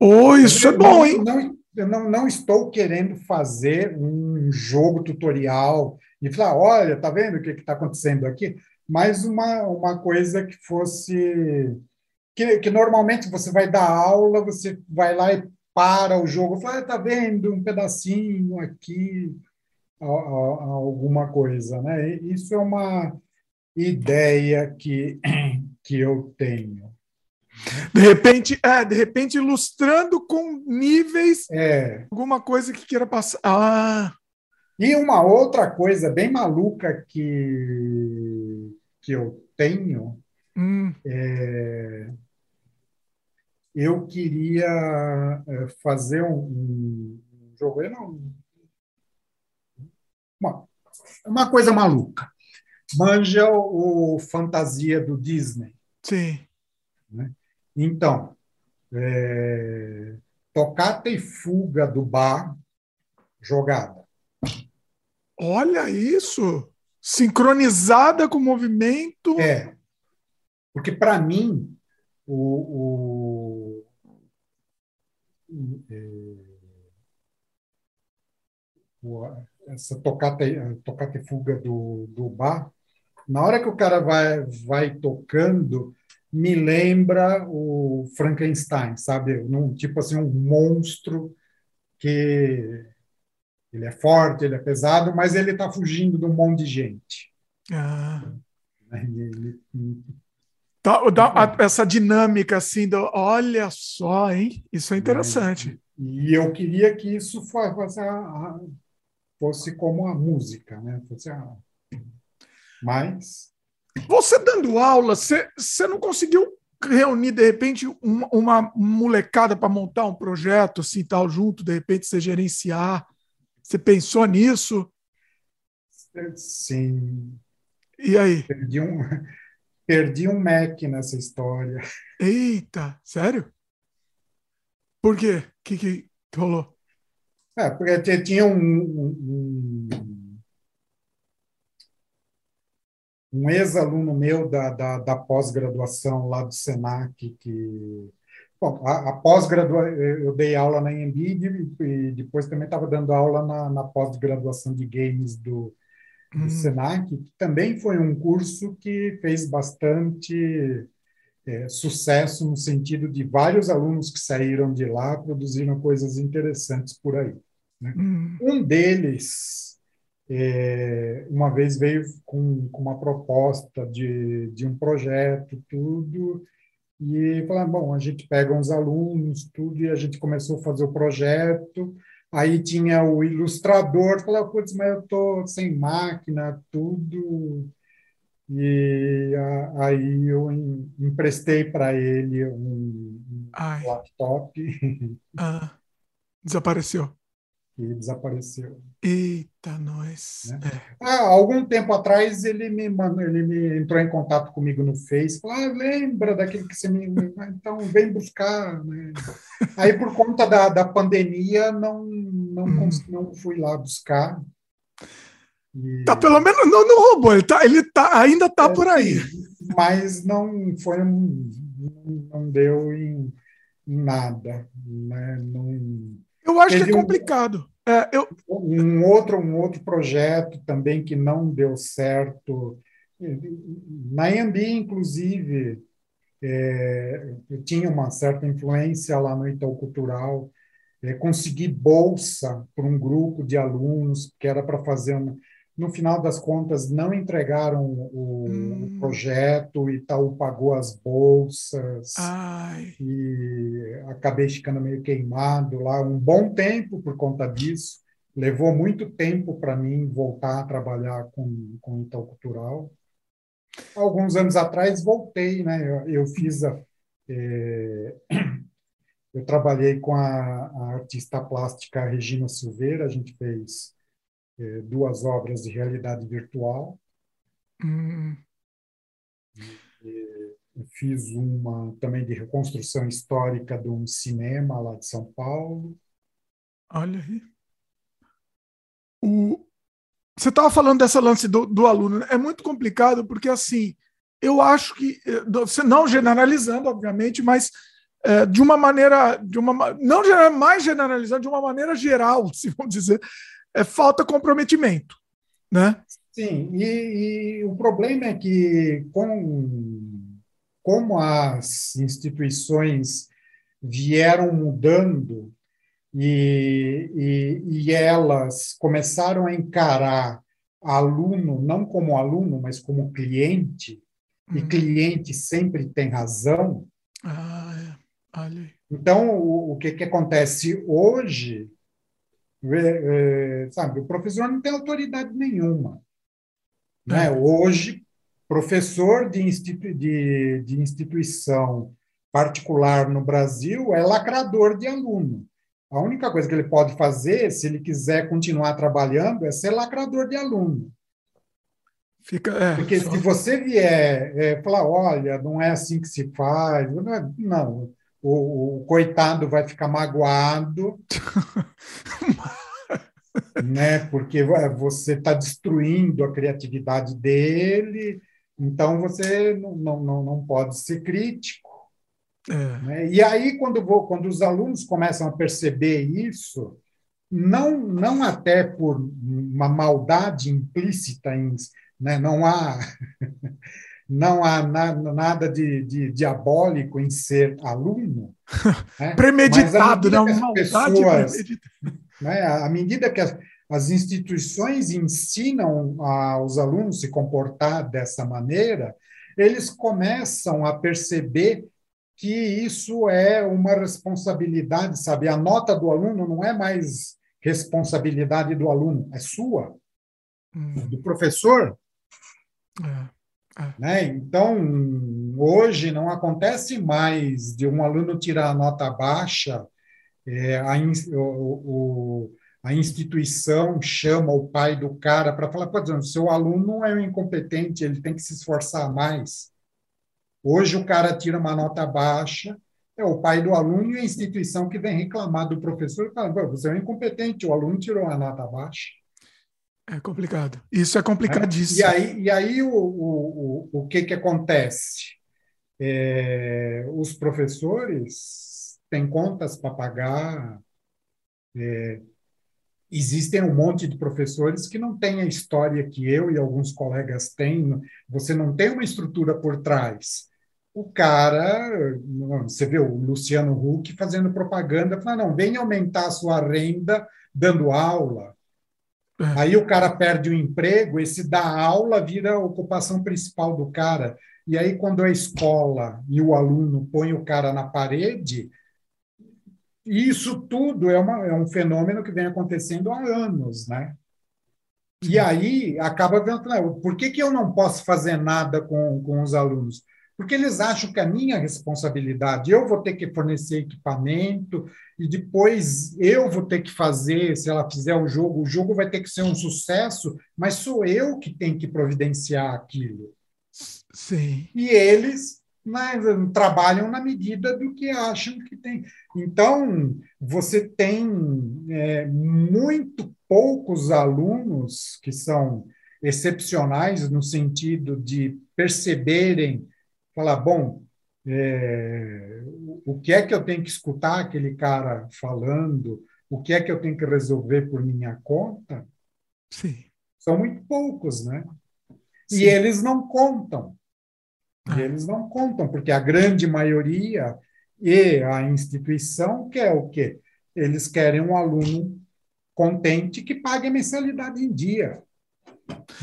Oh, isso é Eu bom, não- hein? Não, eu não, não estou querendo fazer um jogo tutorial e falar, olha, tá vendo o que está acontecendo aqui? Mas uma, uma coisa que fosse. Que, que normalmente você vai dar aula, você vai lá e para o jogo, fala, ah, tá vendo um pedacinho aqui, alguma coisa, né? Isso é uma ideia que, <clears throat> que eu tenho. De repente, é, de repente ilustrando com níveis É, alguma coisa que queira passar. Ah, E uma outra coisa bem maluca que, que eu tenho, hum, eu queria eh, fazer um, jogo, não, uma, uma coisa maluca. Manja o, fantasia do Disney. sim. Então, é, tocata e fuga do bar jogada. Olha isso! Sincronizada com o movimento. É, porque para mim o, o, é, o- essa tocata, tocata e fuga do, do bar, na hora que o cara vai, vai tocando, me lembra o Frankenstein, sabe? Num, tipo assim, um monstro que ele é forte, ele é pesado, mas ele está fugindo de um monte de gente. Ah. né? Ele- ele- Tá, dá a- essa dinâmica assim, do, olha só, hein? Isso é interessante. E eu queria que isso fo- fosse, fosse como a música, né? Fosse a- Mas Você dando aula, você, você não conseguiu reunir, de repente, uma, uma molecada para montar um projeto assim, tal, junto, de repente, você gerenciar? Você pensou nisso? sim, E aí? perdi um <laughs> perdi um Mac nessa história. Eita, sério? Por quê? O que, que rolou? É, porque tinha um, um- um ex-aluno meu da, da, da pós-graduação lá do Senac, que. Bom, a, a pós-graduação, eu dei aula na EMBID e depois também estava dando aula na, na pós-graduação de games do, do Hum, Senac, que também foi um curso que fez bastante é, sucesso no sentido de vários alunos que saíram de lá produziram coisas interessantes por aí. hum, Um deles, é, uma vez veio com, com uma proposta de, de um projeto, tudo, E falaram, bom, a gente pega uns alunos, tudo, e a gente começou a fazer o projeto. Aí tinha o ilustrador, falou, putz, mas eu estou sem máquina, tudo. E a, aí eu emprestei para ele um, um laptop. <laughs> Ah, desapareceu e desapareceu. Eita, nós. Né? É. Ah, algum tempo atrás ele me mandou, ele me entrou em contato comigo no Face, falou: ah, lembra daquilo que você me. <laughs> Então vem buscar. Né? Aí, por conta da, da pandemia, não, não, hum. não fui lá buscar. E... Tá, pelo menos não, não roubou, ele, tá, ele tá, ainda está é, por aí. Mas não foi não deu em, em nada. Né? Não, eu acho que é complicado. Um, é, eu... um, outro, um outro projeto também que não deu certo. Na AMB, inclusive, é, eu tinha uma certa influência lá no Itaú Cultural. É, consegui bolsa para um grupo de alunos que era para fazer uma, no final das contas, não entregaram o, hum. projeto, Itaú pagou as bolsas Ai. e acabei ficando meio queimado lá um bom tempo por conta disso. Levou muito tempo para mim voltar a trabalhar com, com o Itaú Cultural. Alguns anos atrás voltei, né? Eu, eu fiz a, é, <clears throat> eu trabalhei com a, a artista plástica Regina Silveira, a gente fez duas obras de realidade virtual. Hum. fiz uma também de reconstrução histórica de um cinema lá de São Paulo. Olha aí. O... Você estava falando dessa lance do, do aluno. Né? É muito complicado porque, assim, eu acho que, eh, não generalizando, obviamente, mas é, de uma maneira, de uma não mais generalizando, de uma maneira geral, <laughs> se vamos dizer, é, falta comprometimento. Né? Sim, e, e o problema é que, com, como as instituições vieram mudando e, e, e, elas começaram a encarar aluno não como aluno, mas como cliente, e hum. cliente sempre tem razão. Ah, é. Olha. Então, o, o que, que acontece hoje é, sabe, o professor não tem autoridade nenhuma. Né? É. Hoje, professor de, institu de, de instituição particular no Brasil é lacrador de aluno. A única coisa que ele pode fazer, se ele quiser continuar trabalhando, é ser lacrador de aluno. Fica, é, Porque só... se você vier é, falar, olha, não é assim que se faz, não, o, o coitado vai ficar magoado, <laughs> né? Porque você está destruindo a criatividade dele, então você não, não, não pode ser crítico. É. Né? E aí, quando, vou, quando os alunos começam a perceber isso, não, não até por uma maldade implícita, em, né? não há <laughs> não há na, nada de, de, diabólico em ser aluno. <laughs> Né? premeditado, não, uma pessoas, né? À medida que as, as instituições ensinam aos alunos se comportar dessa maneira, eles começam a perceber que isso é uma responsabilidade, sabe? A nota do aluno não é mais responsabilidade do aluno, é sua, hum. do professor. É. É. Né? Então, hoje não acontece mais de um aluno tirar a nota baixa, é, a, o, o, a instituição chama o pai do cara para falar: Pô, seu aluno é um incompetente, ele tem que se esforçar mais. Hoje o cara tira uma nota baixa, é o pai do aluno e a instituição que vem reclamar do professor e fala: Você é um incompetente, o aluno tirou uma nota baixa. É complicado. Isso é complicadíssimo. E aí, e aí o, o, o, o que, que acontece? É, os professores têm contas para pagar. É, existem um monte de professores que não têm a história que eu e alguns colegas têm. Você não tem uma estrutura por trás. O cara, você vê o Luciano Huck fazendo propaganda, falando, não, vem aumentar a sua renda dando aula. É. Aí o cara perde o emprego, esse dar aula vira a ocupação principal do cara. E aí, quando a escola e o aluno põem o cara na parede, isso tudo é, uma, é um fenômeno que vem acontecendo há anos, né? E aí acaba vendo, por que, que eu não posso fazer nada com, com os alunos? Porque eles acham que é minha responsabilidade, eu vou ter que fornecer equipamento e depois eu vou ter que fazer, se ela fizer o jogo, o jogo vai ter que ser um sucesso, mas sou eu que tenho que providenciar aquilo. Sim. E eles né, trabalham na medida do que acham que tem. Então, você tem é, muito poucos alunos que são excepcionais no sentido de perceberem, falar, bom, é, o que é que eu tenho que escutar aquele cara falando, o que é que eu tenho que resolver por minha conta, Sim. são muito poucos, né? Sim. E eles não contam. E ah. eles não contam, porque a grande maioria e a instituição quer o quê? Eles querem um aluno contente que pague a mensalidade em dia.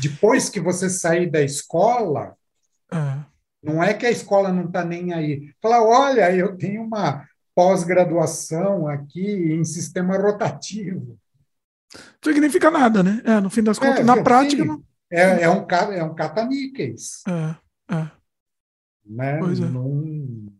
Depois que você sair da escola, é. Não é que a escola não está nem aí. Fala, olha, eu tenho uma pós-graduação aqui em sistema rotativo. Não significa nada, né? É, no fim das contas, é, na prática. Não... É, é, um, é um cataníqueis. É, é. Né? Pois é. Não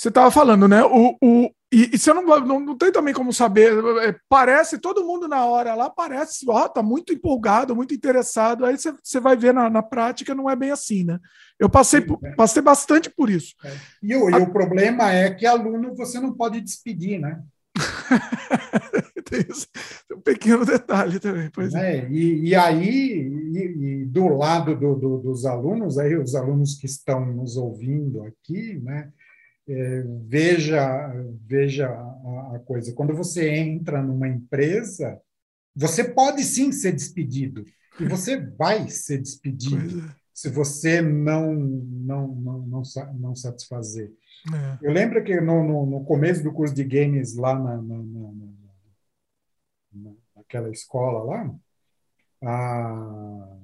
você estava falando, né? O, o, e, e você não, não, não, tem também como saber. É, parece, todo mundo na hora lá parece, ó, tá muito empolgado, muito interessado. Aí você, você vai ver na, na prática, não é bem assim, né? Eu passei, é. passei bastante por isso. É. E, o, A... e o problema é que aluno você não pode despedir, né? <laughs> tem, esse, tem, um pequeno detalhe também. Pois é. é. E, e, aí, e, e do lado do, do, dos alunos, aí os alunos que estão nos ouvindo aqui, né? É, veja veja a, a, coisa. Quando você entra numa empresa, você pode sim ser despedido e você vai ser despedido é. se você não não não não, não satisfazer. É. Eu lembro que no, no, no, começo do curso de games lá na, na, na, naquela escola lá, a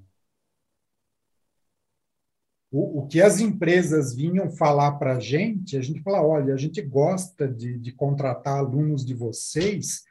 o, o que as empresas vinham falar para a gente, a gente fala, olha, a gente gosta de, de contratar alunos de vocês,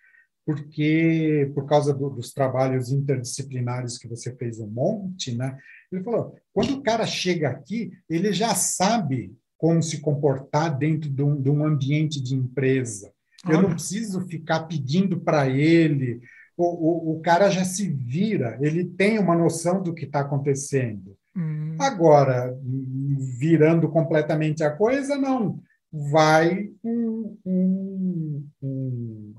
porque por causa do, dos trabalhos interdisciplinares que você fez um monte, né? Ele falou, quando o cara chega aqui, ele já sabe como se comportar dentro de um, de um ambiente de empresa. Eu não preciso ficar pedindo para ele. O, o, o, cara já se vira, ele tem uma noção do que está acontecendo. Hum. Agora, virando completamente a coisa, não. Vai um, um, um,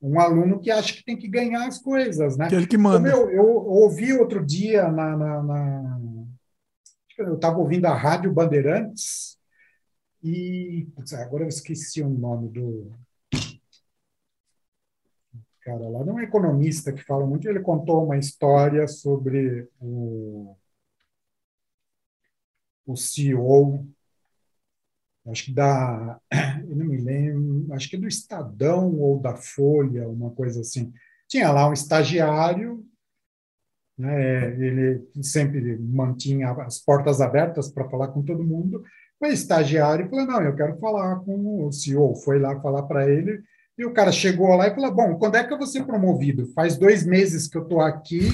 um aluno que acha que tem que ganhar as coisas, né? Aquele que manda. Eu, eu, ouvi outro dia na, na, na eu estava ouvindo a Rádio Bandeirantes e agora eu esqueci o nome do, cara lá, não é um economista que fala muito, ele contou uma história sobre o, o CEO, acho que da, eu não me lembro, acho que do Estadão ou da Folha, uma coisa assim. Tinha lá um estagiário, né, ele sempre mantinha as portas abertas para falar com todo mundo. O estagiário falou: Não, eu quero falar com o CEO. Foi lá falar para ele e o cara chegou lá e falou: Bom, quando é que eu vou ser promovido? Faz dois meses que eu estou aqui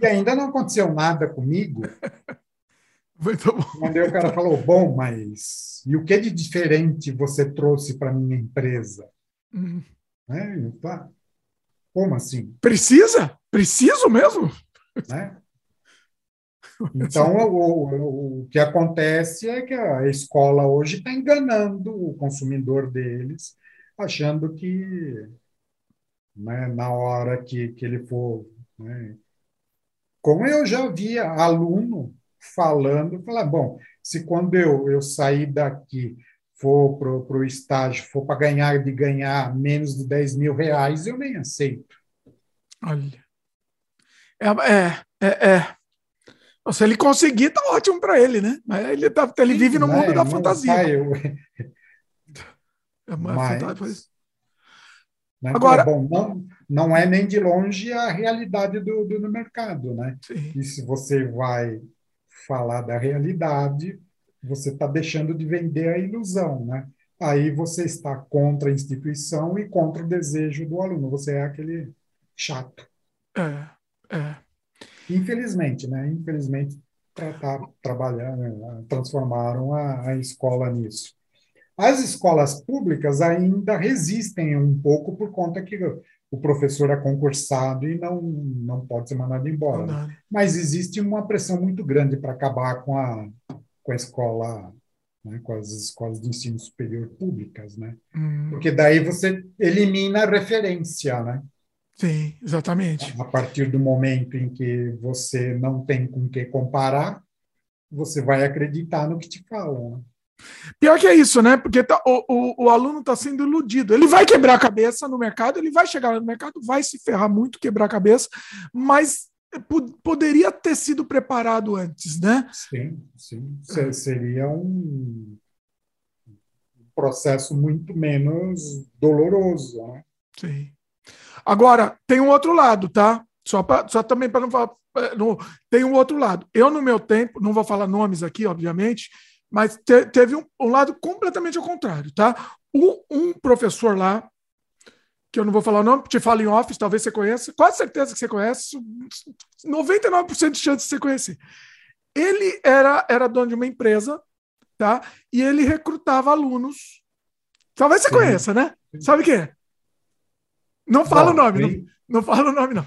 e ainda não aconteceu nada comigo. <laughs> Muito bom. Quando o cara falou: Bom, mas e o que de diferente você trouxe para minha empresa? Hum. É, tá. Como assim? Precisa? Preciso mesmo? Né? Então, o, o, o, que acontece é que a escola hoje está enganando o consumidor deles achando que né, na hora que, que ele for. Né, como eu já via aluno falando, falar, bom, se quando eu, eu sair daqui for para o estágio, for para ganhar de ganhar menos de 10 mil reais, eu nem aceito. Olha. É, é, é, é. Se ele conseguir, tá ótimo para ele, né? Mas ele, tá, ele vive no mundo é, da fantasia. Pai, eu, é uma Mas... Né? Agora, bom, não, não é nem de longe a realidade do, do, do mercado, né? Sim. E se você vai falar da realidade, você está deixando de vender a ilusão, né? Aí você está contra a instituição e contra o desejo do aluno. Você é aquele chato. É, é. Infelizmente, né? Infelizmente, tratar, trabalhar, transformaram a, a escola nisso. As escolas públicas ainda resistem um pouco por conta que o professor é concursado e não, não pode ser mandado embora. Né? Mas existe uma pressão muito grande para acabar com a, com a escola, né? com as escolas de ensino superior públicas, né? Hum. Porque daí você elimina a referência, né? Sim, exatamente. A partir do momento em que você não tem com que comparar, você vai acreditar no que te falam. Pior que é isso, né? Porque tá, o, o, o, aluno está sendo iludido. Ele vai quebrar a cabeça no mercado, ele vai chegar no mercado, vai se ferrar muito, quebrar a cabeça, mas poderia ter sido preparado antes, né? Sim, sim. Seria um processo muito menos doloroso, né? Sim. Agora, tem um outro lado, tá? Só, pra, só também para não falar. No, tem um outro lado. Eu, no meu tempo, não vou falar nomes aqui, obviamente, mas te, teve um, um, lado completamente ao contrário, tá? Um, um, professor lá, que eu não vou falar o nome, te falo em office, talvez você conheça, quase certeza que você conhece, 99% de chance de você conhecer. Ele era, era dono de uma empresa, tá? E ele recrutava alunos. Talvez você Sim. conheça, né? Sabe quem é? Não fala o nome, não, não fala o nome, não.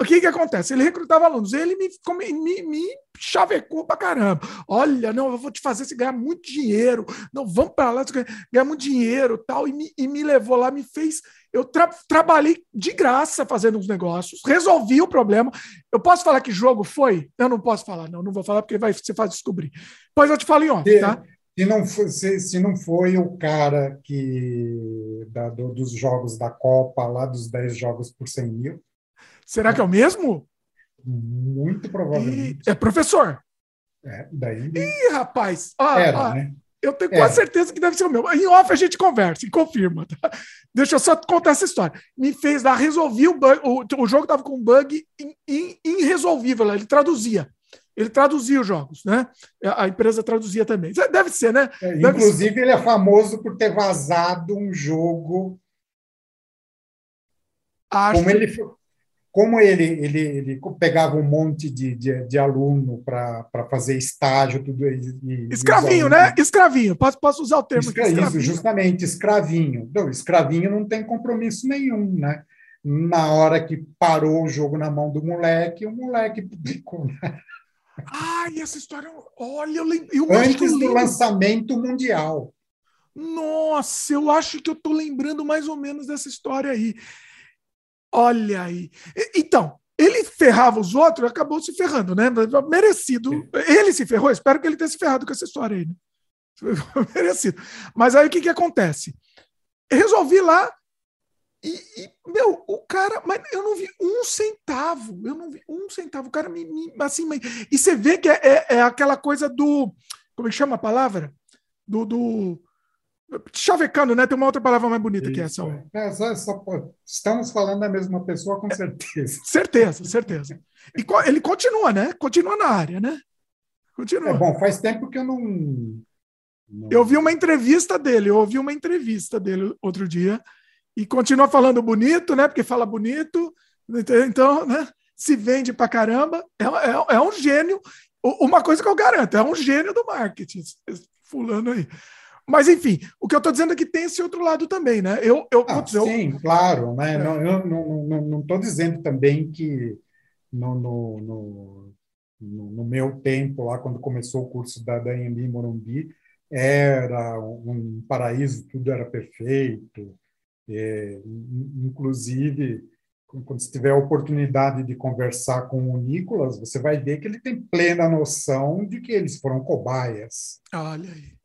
O que que acontece? Ele recrutava alunos, ele me, me, me chavecou pra caramba. Olha, não, eu vou te fazer você ganhar muito dinheiro. Não, vamos para lá, ganhar muito dinheiro tal. E me, e me levou lá, me fez. Eu tra trabalhei de graça fazendo uns negócios, resolvi o problema. Eu posso falar que jogo foi? Eu não posso falar, não, não vou falar porque vai, você faz descobrir. Pois eu te falo em ontem, tá? Se não, foi, se, se não foi o cara que da, do, dos jogos da Copa, lá dos 10 jogos por 100 mil. Será que é o mesmo? Muito provavelmente. E, é professor. É, daí. Ih, rapaz! Ah, Era, ah, né? Eu tenho quase certeza que deve ser o meu. Em off a gente conversa e confirma. Tá? Deixa eu só contar essa história. Me fez lá, resolvi o bug. O, o jogo estava com um bug irresolvível. Ele traduzia ele traduzia os jogos, né? A empresa traduzia também. Deve ser, né? É, inclusive, ser. ele é famoso por ter vazado um jogo. Acho... Como ele, como ele, ele, ele pegava um monte de, de, de aluno para fazer estágio, tudo e, Escravinho, né? Escravinho. Posso, posso usar o termo Escra aqui, Isso, justamente, escravinho. Não, escravinho não tem compromisso nenhum, né? Na hora que parou o jogo na mão do moleque, o moleque publicou. Né? Ai, essa história. Olha, eu lembro. Eu Antes do lançamento mundial. Nossa, eu acho que eu estou lembrando mais ou menos dessa história aí. Olha aí. Então, ele ferrava os outros e acabou se ferrando, né? Merecido. Ele se ferrou, espero que ele tenha se ferrado com essa história aí. Né? <laughs> Merecido. Mas aí o que, que acontece? Resolvi lá e, e, meu, o cara, mas eu não vi um centavo, eu não vi um centavo. O cara me, me assim, mas, e você vê que é, é, é, aquela coisa do, como é que chama a palavra? Do, do chavecando, né? Tem uma outra palavra mais bonita Isso, que essa. É. é, só, só, estamos falando da mesma pessoa, com certeza. <laughs> certeza, certeza. E ele continua, né? Continua na área, né? Continua. É bom, faz tempo que eu não, não. Eu vi uma entrevista dele, eu ouvi uma entrevista dele outro dia e continua falando bonito, né? Porque fala bonito, então, né? Se vende pra caramba, é, é, é um gênio. Uma coisa que eu garanto, é um gênio do marketing, fulano aí. Mas, enfim, o que eu estou dizendo é que tem esse outro lado também, né? Eu, eu, ah, dizer, sim, eu... claro. Né? É. Não, eu não estou dizendo também que no, no, no, no, meu tempo, lá quando começou o curso da, da em Morumbi, era um paraíso, tudo era perfeito, é, inclusive, quando você tiver a oportunidade de conversar com o Nicolas, você vai ver que ele tem plena noção de que eles foram cobaias. Olha aí.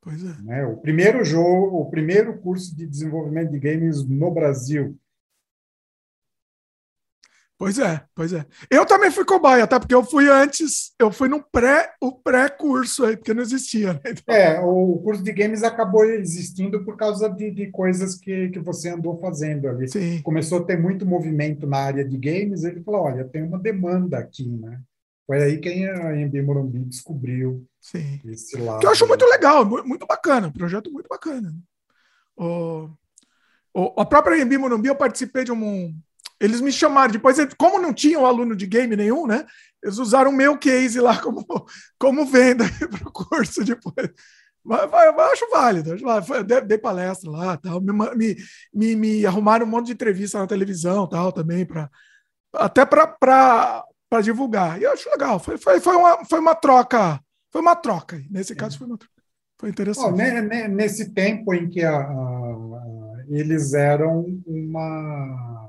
Pois é. Né? O primeiro jogo, o primeiro curso de desenvolvimento de games no Brasil. Pois é, pois é. Eu também fui cobaia, tá? Porque eu fui antes, eu fui no pré, o pré-curso aí, porque não existia. Né? Então... É, o curso de games acabou existindo por causa de, de coisas que, que você andou fazendo ali. Sim. Começou a ter muito movimento na área de games, ele falou: olha, tem uma demanda aqui, né? Foi aí que a MB Morumbi descobriu Sim. esse lado. Que eu acho muito legal, muito bacana, um projeto muito bacana. O, o, a própria MB Morumbi, eu participei de um eles me chamaram depois, como não tinham aluno de game nenhum, né? Eles usaram o meu case lá como, como venda <laughs> para o curso depois. Mas, eu acho válido, acho válido. Dei, dei palestra lá, tal. Me, me, me, arrumaram um monte de entrevista na televisão, tal, também para até para divulgar. E eu acho legal. Foi, foi, foi, uma, foi uma troca, foi uma troca. Nesse caso foi uma troca. Foi interessante. Oh, nesse tempo em que a, a, eles eram uma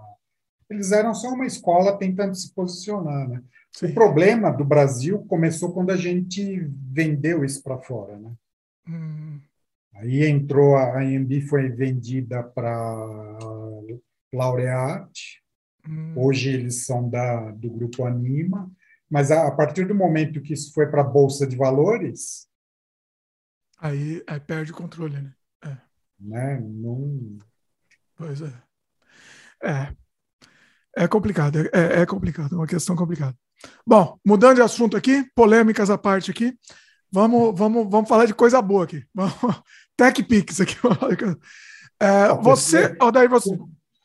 eles eram só uma escola tentando se posicionar, né? Sim. O problema do Brasil começou quando a gente vendeu isso para fora, né? Hum. Aí entrou a AMB foi vendida para Laureate. Hum. Hoje eles são da do grupo Anima, mas a, a partir do momento que isso foi para a bolsa de valores, aí, aí perde o controle, né? É. Né? Não... Pois é. É, é complicado, é, é complicado, é uma questão complicada. Bom, mudando de assunto aqui, polêmicas à parte aqui, vamos, vamos, vamos falar de coisa boa aqui. <laughs> Tech Pix aqui. <laughs> É, você, Odair, você.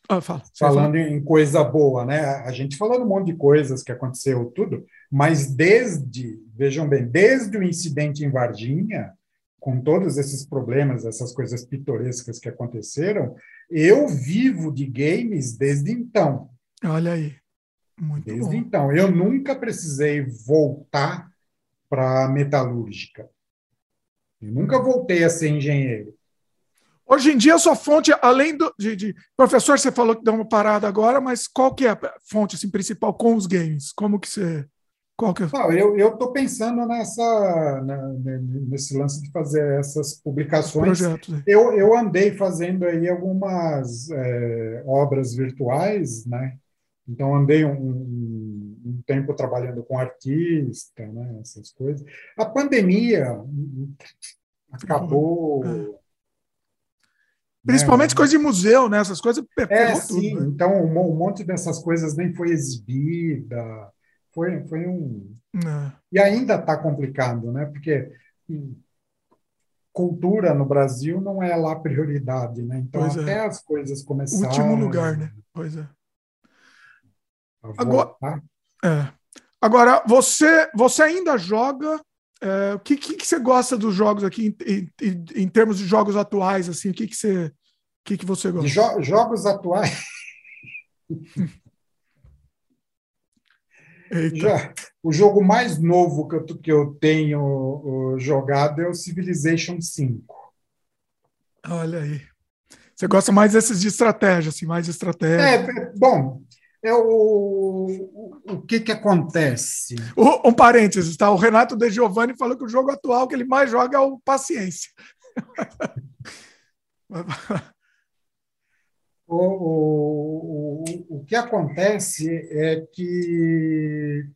Ah, fala, falando fala. em coisa boa, né? A gente falando um monte de coisas que aconteceu, tudo, mas desde, vejam bem, desde o incidente em Varginha, com todos esses problemas, essas coisas pitorescas que aconteceram, eu vivo de games desde então. Olha aí. Muito Desde bom. então, eu nunca precisei voltar para a metalúrgica. Eu nunca voltei a ser engenheiro. Hoje em dia, a sua fonte, além do, de, de, Professor, você falou que deu uma parada agora, mas qual que é a fonte assim, principal com os games? Como que você. Qual que é? Não, eu estou pensando nessa, na, nesse lance de fazer essas publicações. Projetos, eu, eu andei fazendo aí algumas é, obras virtuais, né? Então, andei um, um, tempo trabalhando com artista, né, essas coisas. A pandemia acabou. É. Né, Principalmente né? coisas de museu, né? Essas coisas é, sim. Tudo, né? Então, um, monte dessas coisas nem foi exibida. Foi, foi um. É. E ainda está complicado, né? Porque hum, cultura no Brasil não é lá prioridade, né? Então, pois até é. as coisas começaram. Último lugar, né? Pois é. Agora, é. Agora, você, você ainda joga. É, o que, que, que, você gosta dos jogos aqui em, em, em, termos de jogos atuais? Assim, o que, que, você, que, que você gosta? Jo jogos atuais. Já, o jogo mais novo que eu, que eu tenho jogado é o Civilization 5. Olha aí. Você gosta mais desses de estratégia, assim, mais de estratégia. É, bom, é o, o que, que acontece? Um, um parênteses, tá? O Renato De Giovanni falou que o jogo atual que ele mais joga é o Paciência. <laughs> o, o, o, que acontece é que,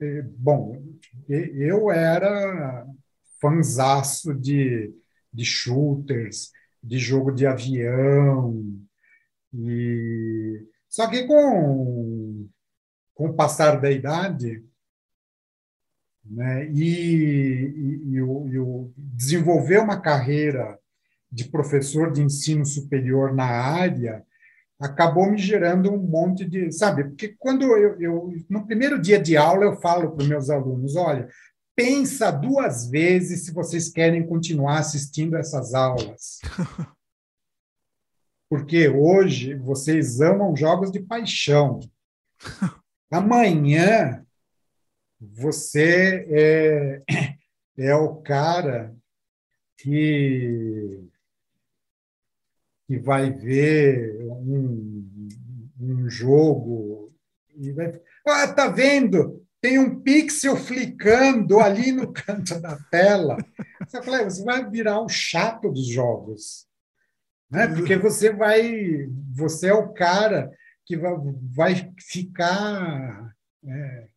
é, bom, eu era fanzaço de, de shooters, de jogo de avião, e só que com, com o passar da idade né, e, e, e, o, e o desenvolver uma carreira de professor de ensino superior na área acabou me gerando um monte de. Sabe, porque quando eu, eu no primeiro dia de aula, eu falo para os meus alunos: olha, pensa duas vezes se vocês querem continuar assistindo essas aulas. <laughs> porque hoje vocês amam jogos de paixão. <laughs> Amanhã você é, <clears throat> é o cara que, que vai ver um, um jogo e vai. Ah, tá vendo? Tem um pixel flicando ali no <laughs> canto da tela. Você, fala, você vai virar o chato dos jogos né? Porque você vai, você é o cara que vai, vai ficar. É,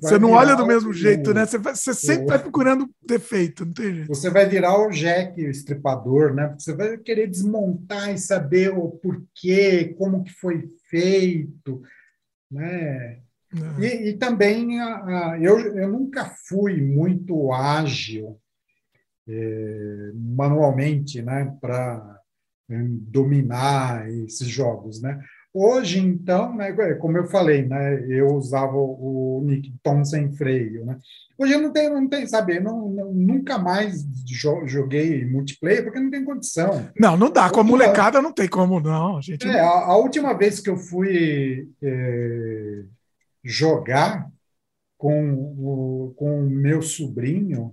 você não olha do mesmo o, jeito, né? Você, vai, você sempre vai procurando defeito, não tem jeito. Você vai virar o Jack, o estripador, né? Você vai querer desmontar e saber o porquê, como que foi feito, né? É. E, e, também a, a, eu, eu nunca fui muito ágil é, manualmente, né? Para é, dominar esses jogos, né? Hoje, então, né, é, como eu falei, né, eu usava o Nick Tom sem freio. Né? Hoje eu não tenho, não tenho sabe, não, não, nunca mais joguei multiplayer porque não tem condição. Não, não dá. Com a molecada não tem como, não. Gente é, A, a, última vez que eu fui é, jogar com o, com o meu sobrinho,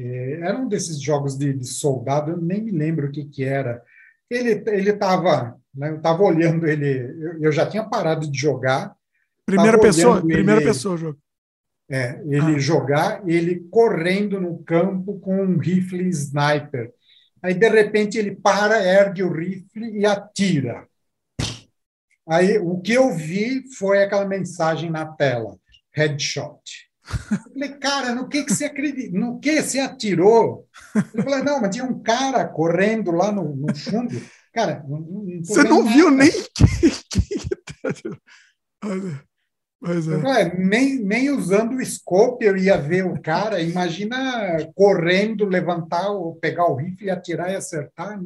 é, era um desses jogos de, de soldado, eu nem me lembro o que, que era. Ele estava né? Eu estava olhando ele, eu, eu, já tinha parado de jogar. Primeira pessoa, primeira ele, pessoa jogo. É, ele ah. jogar, ele correndo no campo com um rifle sniper. Aí, de repente, ele para, ergue o rifle e atira. Aí, o que eu vi foi aquela mensagem na tela: headshot. Eu falei, cara, no que, que você acredita? No que você atirou? Ele falou, não, mas tinha um cara correndo lá no, no fundo. Cara, não, não você não nada. viu nem <laughs> Mas é. nem, nem usando o scope eu ia ver o cara. Imagina correndo, levantar, ou pegar o rifle, atirar e acertar.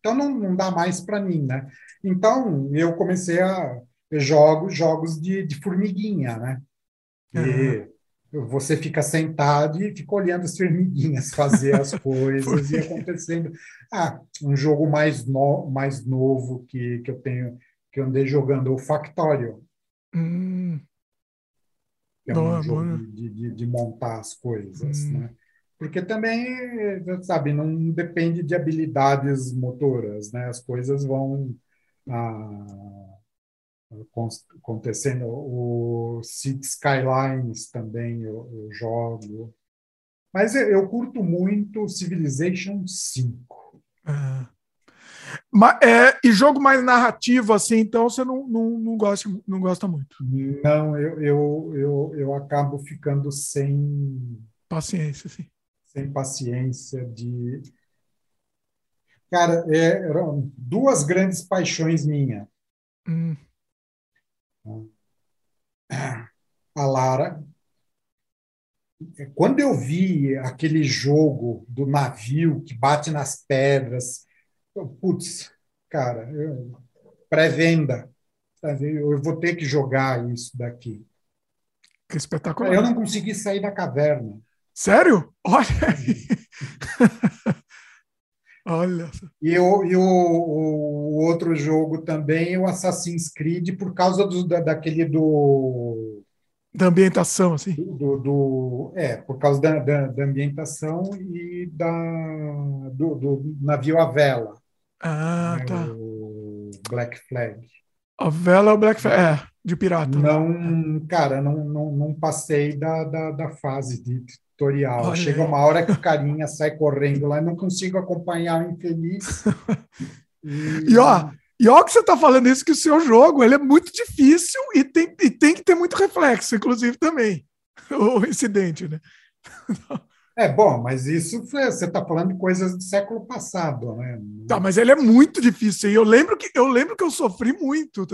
Então não, não dá mais para mim, né? Então eu comecei a jogo jogos de, de formiguinha, né? E, uhum você fica sentado e fica olhando as formiguinhas fazer as <laughs> coisas e acontecendo. Ah, um jogo mais, no, mais novo que, que eu tenho, que eu andei jogando, o Factorio. Hum. É um jogo de, de, de, montar as coisas, hum. né? Porque também, sabe, não depende de habilidades motoras, né? As coisas vão... Ah, acontecendo. O City Skylines também eu, eu jogo. Mas eu, eu, curto muito Civilization 5. É. Mas, é, e jogo mais narrativo, assim, então você não, não, não, gosta, não gosta muito? Não, eu, eu, eu, eu acabo ficando sem. Paciência, sim. Sem paciência de. Cara, é, eram duas grandes paixões minhas. Hum a Lara. Quando eu vi aquele jogo do navio que bate nas pedras, putz, cara, pré-venda, eu vou ter que jogar isso daqui. Que espetacular. Eu não consegui sair da caverna. Sério? Olha aí. <laughs> Olha. E, o, e o, o, outro jogo também, o Assassin's Creed, por causa do, da, daquele do. Da ambientação, assim. Do, do é, por causa da, da, da, ambientação e da, do, do navio à vela. Ah, né, tá. O Black Flag. A vela é o Black Flag, é, de pirata. Não, cara, não, não, não passei da, da, da fase de tutorial. Olha. Chega uma hora que o carinha sai correndo lá e não consigo acompanhar o infeliz. e... <laughs> e ó, e ó que você está falando isso, que o seu jogo ele é muito difícil e tem, e tem que ter muito reflexo, inclusive, também. <laughs> O incidente, né? <laughs> É bom, mas isso você está falando de coisas do século passado, né? Tá, mas ele é muito difícil. E eu lembro que eu lembro que eu sofri muito.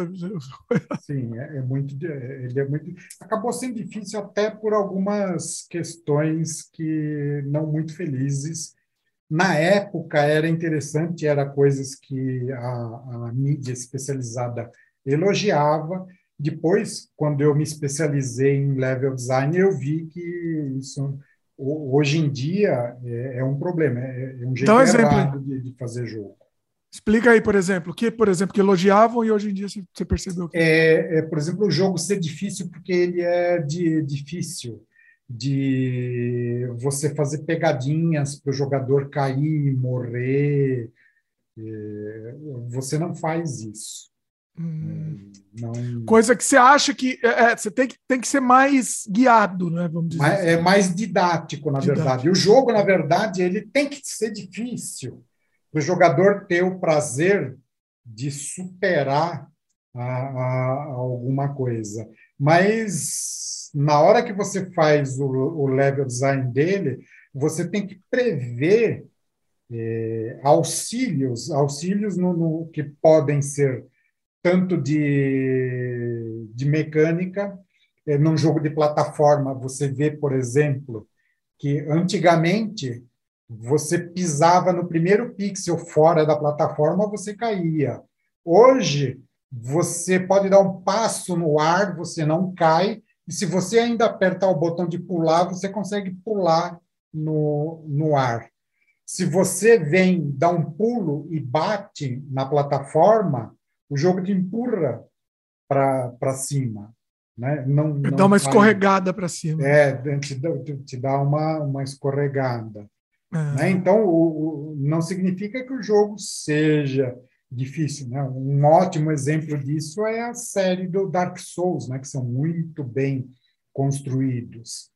Sim, é, é muito. Ele é muito. Acabou sendo difícil até por algumas questões que não muito felizes. Na época era interessante, era coisas que a, a mídia especializada elogiava. Depois, quando eu me especializei em level design, eu vi que isso hoje em dia é, é um problema, é, é um jeito errado de, de, fazer jogo. Explica aí, por exemplo, o que, por exemplo, que elogiavam e hoje em dia você percebeu que... É, é por exemplo, o jogo ser difícil porque ele é de, difícil de você fazer pegadinhas para o jogador cair, morrer. É, você não faz isso. Hum. Não... Coisa que você acha que é, é, você tem que, tem que ser mais guiado, né? Vamos dizer assim. É mais didático, na didático. verdade. O jogo, na verdade, ele tem que ser difícil para o jogador ter o prazer de superar a, a, a alguma coisa. Mas na hora que você faz o, o level design dele, você tem que prever é, auxílios, auxílios no, no, que podem ser tanto de, de mecânica, é, num jogo de plataforma, você vê, por exemplo, que antigamente você pisava no primeiro pixel fora da plataforma, você caía. Hoje, você pode dar um passo no ar, você não cai, e se você ainda apertar o botão de pular, você consegue pular no, no ar. Se você vem, dá um pulo e bate na plataforma, o jogo te empurra para cima. Né? Não, não dá uma escorregada para cima. É, te, te dá uma, uma escorregada. É. Né? Então, o, o, não significa que o jogo seja difícil. Né? Um ótimo exemplo disso é a série do Dark Souls, né? que são muito bem construídos.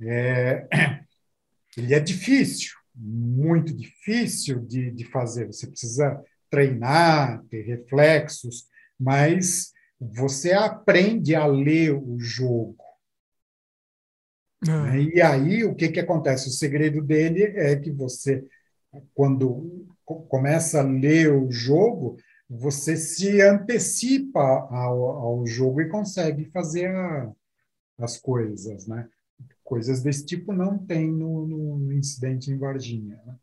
É, <clears throat> ele é difícil, muito difícil de, de fazer. Você precisa treinar, ter reflexos, mas você aprende a ler o jogo. Ah. E aí, o que, que acontece? O segredo dele é que você, quando começa a ler o jogo, você se antecipa ao, ao jogo e consegue fazer a, as coisas, né? Coisas desse tipo não tem no, no incidente em Varginha. Né?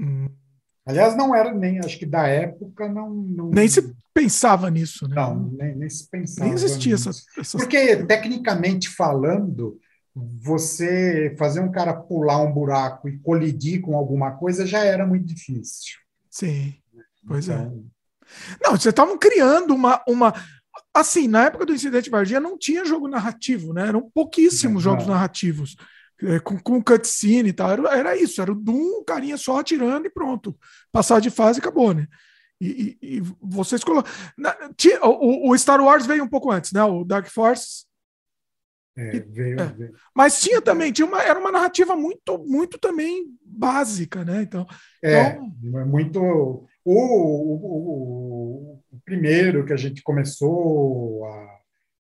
Hum. Aliás, não era nem, acho que da época não. não nem se pensava nisso, né? Não, nem, nem se pensava. Nem existia essa, essa. Porque, tecnicamente falando, você fazer um cara pular um buraco e colidir com alguma coisa já era muito difícil. Sim, pois é. então... é. Não, vocês estavam criando uma, uma. Assim, na época do Incidente Varginha não tinha jogo narrativo, né? Eram pouquíssimos jogos narrativos. É, com, com cutscene e tal. Era, era isso, era o Doom, um carinha só atirando e pronto. Passar de fase acabou, né? E, e, e vocês colocam. O, o, Star Wars veio um pouco antes, né? O Dark Force. É, veio, é. Veio. Mas tinha também, tinha uma, era uma narrativa muito, muito também básica, né? Então, é, então... Muito. O, o, o, primeiro que a gente começou a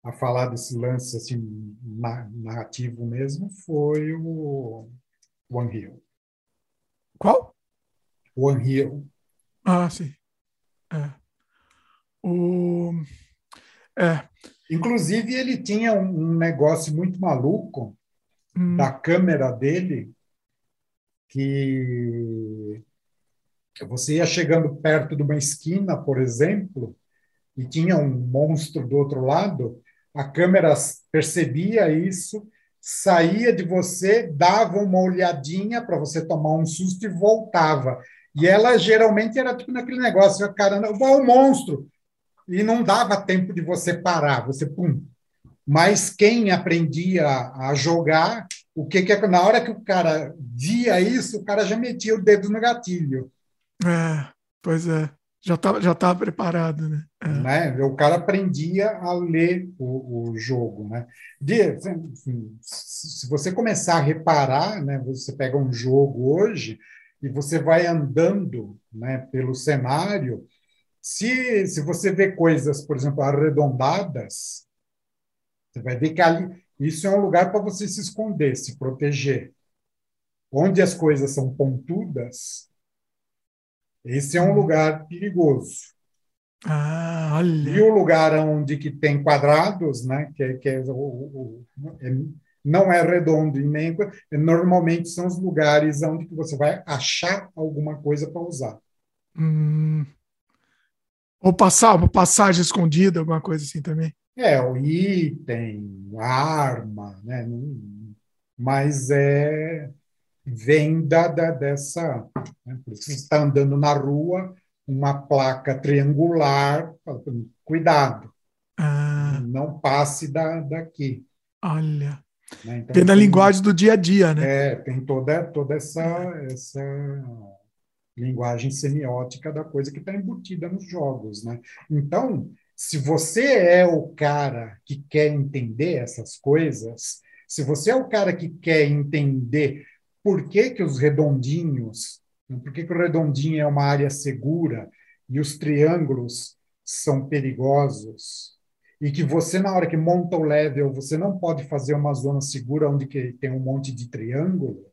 a falar desse lance assim narrativo mesmo foi o One Hill. Qual? One Hill. Ah, sim. É. O... É. Inclusive, ele tinha um negócio muito maluco hum. da câmera dele, que você ia chegando perto de uma esquina, por exemplo, e tinha um monstro do outro lado, a câmera percebia isso, saía de você, dava uma olhadinha para você tomar um susto e voltava. E ela geralmente era tipo naquele negócio, caramba, o monstro. E não dava tempo de você parar, você pum. Mas quem aprendia a jogar, o que que é, na hora que o cara via isso, o cara já metia o dedo no gatilho. É, pois é. Já estava já tava preparado, né? É. né? O cara aprendia a ler o, o jogo, né? De, enfim, se você começar a reparar, né? Você pega um jogo hoje e você vai andando, né? Pelo cenário, se, se você vê coisas, por exemplo, arredondadas, você vai ver que ali isso é um lugar para você se esconder, se proteger. Onde as coisas são pontudas, esse é um lugar perigoso. Ah, olha. E o lugar onde que tem quadrados, né, que, é, que é, o, o, é, não é redondo e nem normalmente são os lugares onde que você vai achar alguma coisa para usar. Hum. Ou passar uma passagem escondida, alguma coisa assim também. É, o item, arma, né? Mas é vem da, da dessa. Né? Por isso você está andando na rua, uma placa triangular, cuidado, ah. não passe da, daqui. Olha. Né? Então, tem na linguagem do dia a dia, né? É, tem toda, toda essa, essa linguagem semiótica da coisa que está embutida nos jogos, né? Então, se você é o cara que quer entender essas coisas, se você é o cara que quer entender por que, que os redondinhos, por que, que o redondinho é uma área segura e os triângulos são perigosos e que você na hora que monta o level você não pode fazer uma zona segura onde que tem um monte de triângulo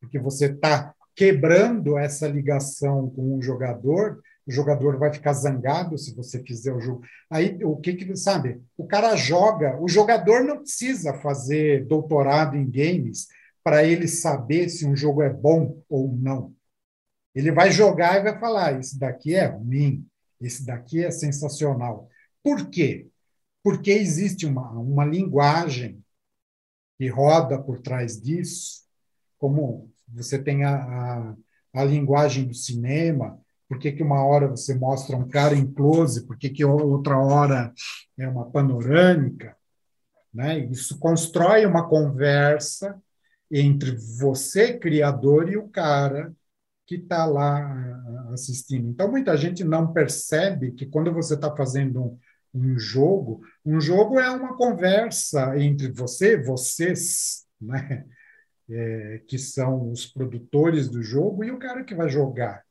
porque você está quebrando essa ligação com o jogador o jogador vai ficar zangado se você fizer o jogo. Aí, o que que sabe? O cara joga, o jogador não precisa fazer doutorado em games para ele saber se um jogo é bom ou não. Ele vai jogar e vai falar: esse daqui é ruim, esse daqui é sensacional. Por quê? Porque existe uma, uma linguagem que roda por trás disso, como você tem a, a, a linguagem do cinema, por que, que uma hora você mostra um cara em close, por que, que outra hora é uma panorâmica. Né? Isso constrói uma conversa entre você, criador, e o cara que está lá assistindo. Então, muita gente não percebe que quando você está fazendo um, um, jogo, um jogo é uma conversa entre você, vocês, né? É, que são os produtores do jogo, e o cara que vai jogar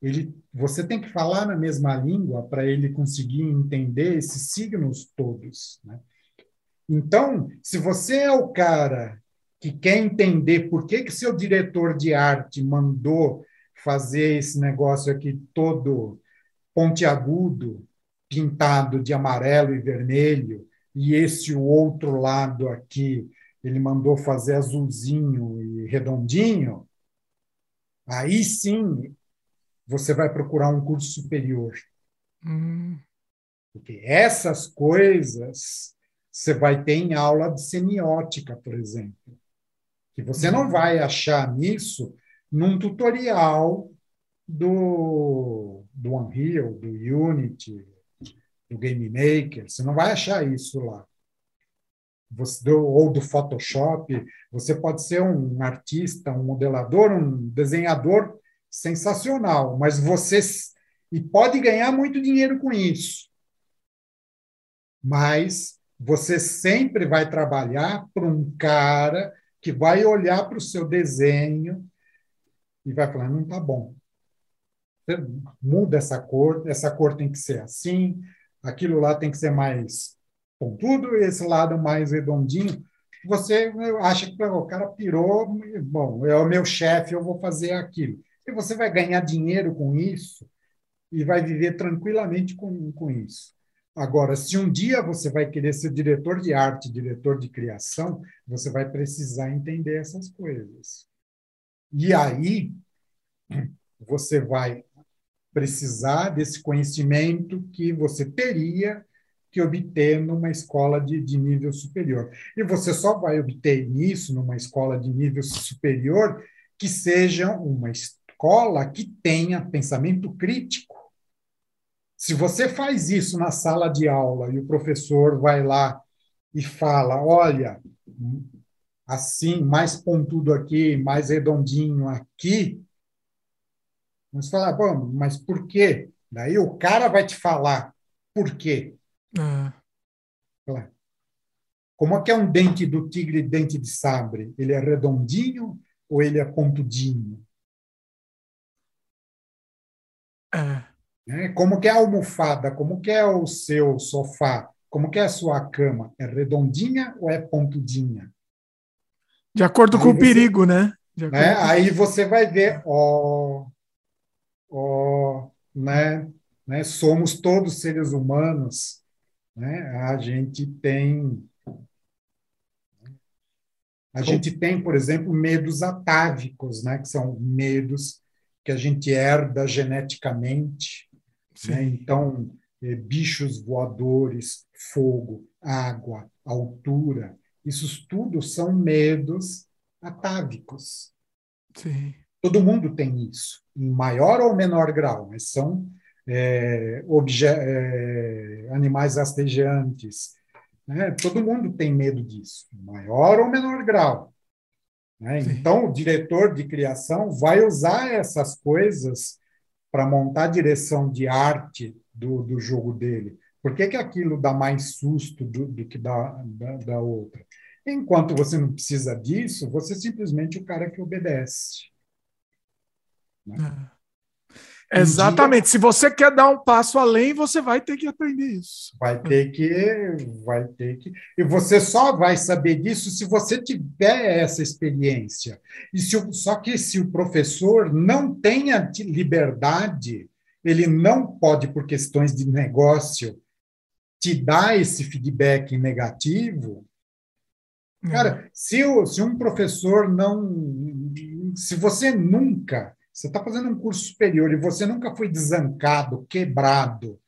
ele, você tem que falar na mesma língua para ele conseguir entender esses signos todos. Né? Então, se você é o cara que quer entender por que, que seu diretor de arte mandou fazer esse negócio aqui todo pontiagudo, pintado de amarelo e vermelho, e esse outro lado aqui ele mandou fazer azulzinho e redondinho, aí sim você vai procurar um curso superior. Hum. Porque essas coisas você vai ter em aula de semiótica, por exemplo. Que você não vai achar nisso num tutorial do, do Unreal, do Unity, do Game Maker. Você não vai achar isso lá. Você, ou do Photoshop. Você pode ser um artista, um modelador, um desenhador sensacional, mas você e pode ganhar muito dinheiro com isso. Mas você sempre vai trabalhar para um cara que vai olhar para o seu desenho e vai falar: não está bom. Muda essa cor, essa cor tem que ser assim, aquilo lá tem que ser mais pontudo, esse lado mais redondinho. Você acha que o cara pirou, bom, é o meu chefe, eu vou fazer aquilo. E você vai ganhar dinheiro com isso e vai viver tranquilamente com, com isso. Agora, se um dia você vai querer ser diretor de arte, diretor de criação, você vai precisar entender essas coisas. E aí, você vai precisar desse conhecimento que você teria que obter numa escola de, de nível superior. E você só vai obter isso numa escola de nível superior que seja uma escola que tenha pensamento crítico. Se você faz isso na sala de aula e o professor vai lá e fala: olha, assim, mais pontudo aqui, mais redondinho aqui, você fala, bom, mas por quê? Daí o cara vai te falar por quê. Ah. Como é que é um dente do tigre dente de sabre? Ele é redondinho ou ele é pontudinho? É. Né? Como que é a almofada? Como que é o seu sofá? Como que é a sua cama? É redondinha ou é pontudinha? De acordo aí com você, o perigo, né? né? Aí você vai ver, ó, ó, né? né? Somos todos seres humanos, né? A gente tem a gente tem, por exemplo, medos atávicos, né? Que são medos que a gente herda geneticamente. Né? Então, é, bichos voadores, fogo, água, altura, isso tudo são medos atávicos. Sim. Todo mundo tem isso, em maior ou menor grau, mas são é, é, animais rastejantes. Né? Todo mundo tem medo disso, em maior ou menor grau. Né? Então, o diretor de criação vai usar essas coisas para montar a direção de arte do, do jogo dele. Por que, que aquilo dá mais susto do, do que da, da, da, outra? Enquanto você não precisa disso, você simplesmente o cara que obedece. Né? Exatamente. Dia, Se você quer dar um passo além, você vai ter que aprender isso. Vai ter que, vai ter que. E você só vai saber disso se você tiver essa experiência. E se, só que se o professor não tenha liberdade, ele não pode, por questões de negócio, te dar esse feedback negativo. Cara, uhum. se, se um professor não. Se você nunca você está fazendo um curso superior e você nunca foi desancado, quebrado,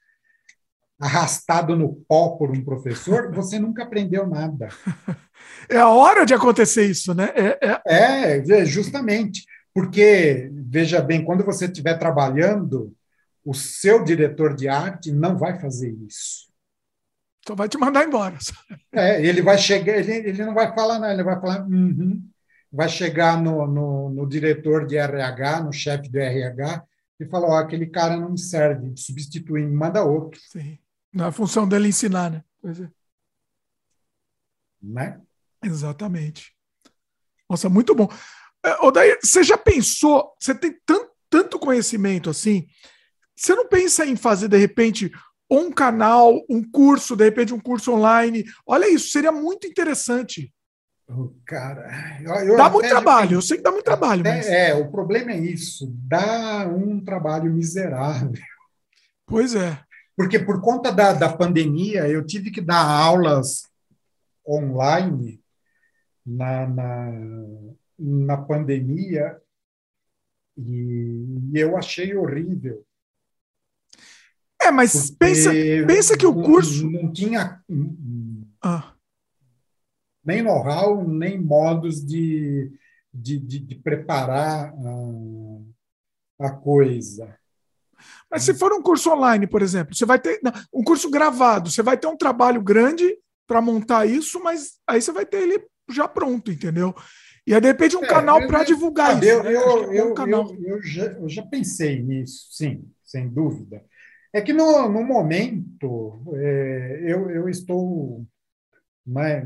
arrastado no pó por um professor, <laughs> você nunca aprendeu nada. <laughs> É a hora de acontecer isso, né? É, é... é justamente. Porque, veja bem, quando você estiver trabalhando, o seu diretor de arte não vai fazer isso. Então vai te mandar embora. É, ele vai chegar, ele, ele não vai falar nada, ele vai falar, uhum, vai chegar no, no, no diretor de RH, no chefe do RH, e falar: oh, aquele cara não me serve, substitui, me manda outro. Sim. Não é a função dele ensinar, né? Pois é. Né? Exatamente. Nossa, muito bom. É, Odair, você já pensou, você tem tanto, tanto conhecimento assim, você não pensa em fazer, de repente, um canal, um curso, de repente, um curso online? Olha isso, seria muito interessante. Cara, eu, dá muito trabalho, eu sei que dá muito trabalho. Até, mas... É, o problema é isso, dá um trabalho miserável. Pois é. Porque por conta da, da pandemia, eu tive que dar aulas online na, na, na pandemia e, eu achei horrível. É, mas pensa, pensa que o curso. Não, não tinha. Ah nem know-how, nem modos de, de, de, de preparar a, a, coisa. Mas se for um curso online, por exemplo, você vai ter não, um curso gravado, você vai ter um trabalho grande para montar isso, mas aí você vai ter ele já pronto, entendeu? E aí, de repente, um é, canal para divulgar sabe, isso. Eu, né? eu, é um eu, eu, já, eu já pensei nisso, sim, sem dúvida. É que no, no momento é, eu, eu estou né,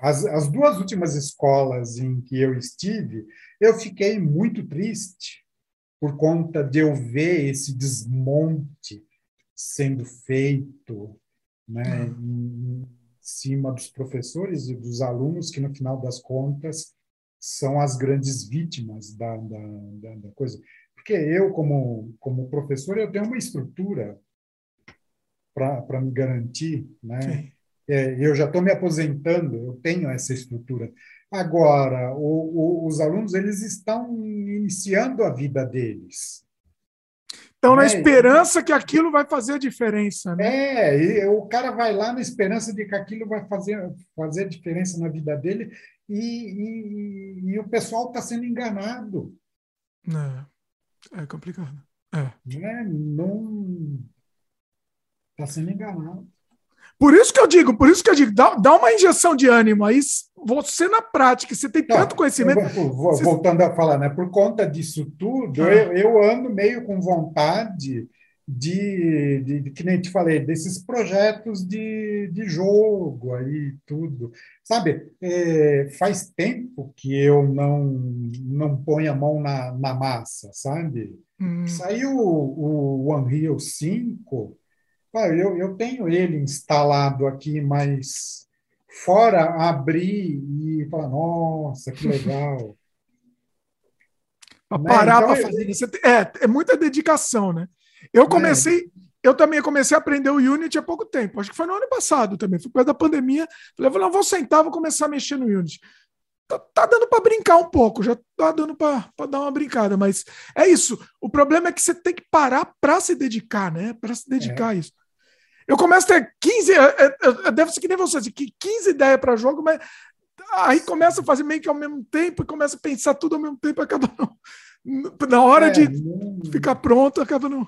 as, as duas últimas escolas em que eu estive, eu fiquei muito triste por conta de eu ver esse desmonte sendo feito né, uhum. em cima dos professores e dos alunos, que no final das contas são as grandes vítimas da, da, da, da coisa. Porque eu, como, como professor, eu tenho uma estrutura para me garantir, né? É, eu já estou me aposentando, eu tenho essa estrutura. Agora, o, o, os alunos eles estão iniciando a vida deles. Estão né? na esperança que aquilo vai fazer a diferença. Né? É, o cara vai lá na esperança de que aquilo vai fazer, fazer a diferença na vida dele e, e, e o pessoal está sendo enganado. É, é complicado. É. Né? Não está sendo enganado. Por isso que eu digo, por isso que eu digo, dá, dá uma injeção de ânimo aí, você na prática, você tem tanto conhecimento. Voltando a falar, né? Por conta disso tudo, ah. eu, eu, ando meio com vontade de, de, de, que nem te falei, desses projetos de, de jogo aí, tudo. Sabe, é, faz tempo que eu não, não ponho a mão na, na massa, sabe? Hum. Saiu o, o Unreal 5 eu, eu tenho ele instalado aqui, mas fora abrir e falar, nossa, que legal. para né? parar então, para fazer isso. É, é muita dedicação, né? Eu comecei, é. eu também comecei a aprender o Unity há pouco tempo. Acho que foi no ano passado também. Foi por da pandemia. Falei, não, vou sentar, vou começar a mexer no Unity. Tá, tá dando para brincar um pouco, já tá dando para dar uma brincada, mas é isso. O problema é que você tem que parar para se dedicar, né? Para se dedicar é. a isso. Eu começo a ter 15, deve ser que nem você, 15 ideias para jogo, mas aí começa a fazer meio que ao mesmo tempo e começa a pensar tudo ao mesmo tempo e acaba não. Na hora é, de não... ficar pronto, acaba não.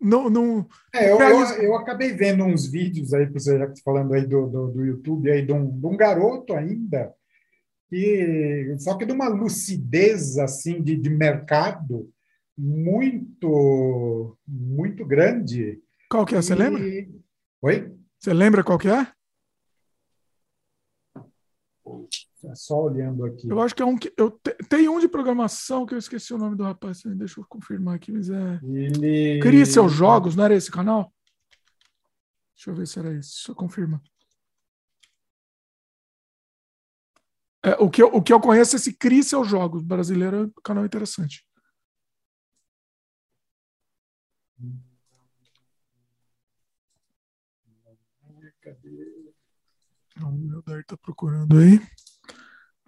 Não, não, é, eu, eu, eu, acabei vendo uns vídeos aí, você já tá falando aí do, do, do YouTube, aí de um, de um garoto ainda, que, só que de uma lucidez assim de, de mercado muito, muito grande. Qual que é? Você e... lembra? Oi? Você lembra qual que é? É só olhando aqui. Eu acho que é um que. Eu te, tem um de programação que eu esqueci o nome do rapaz. Deixa eu confirmar aqui, mas é. Ele... Crie seus jogos, não era esse canal? Deixa eu ver se era esse. Deixa eu confirmar. É, o, que eu, o que eu conheço é esse Crie seus jogos. Brasileiro é um canal interessante. Cadê? O meu Dair está procurando aí.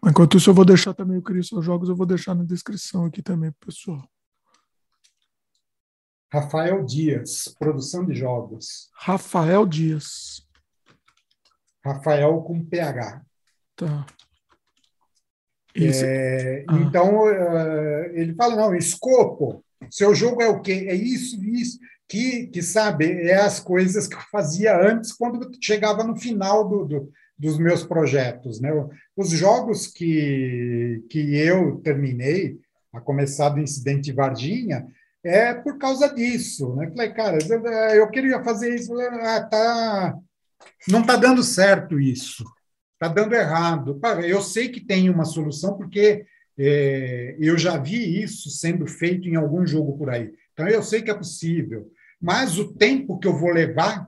Enquanto isso, eu vou deixar também o Crie seus jogos, eu vou deixar na descrição aqui também, pessoal. Rafael Dias, produção de jogos. Rafael Dias. Rafael com PH. Tá. É, ah. Então, uh, ele fala, não, escopo, seu jogo é o quê? É isso, isso, que, que sabe, é as coisas que eu fazia antes, quando chegava no final do, do dos meus projetos. Né? Os jogos que, que eu terminei, a começar do Incidente de Varginha, é por causa disso. Né? Falei, cara, eu queria fazer isso, ah, tá, não está dando certo isso, está dando errado. Eu sei que tem uma solução, porque é, eu já vi isso sendo feito em algum jogo por aí. Então, eu sei que é possível. Mas o tempo que eu vou levar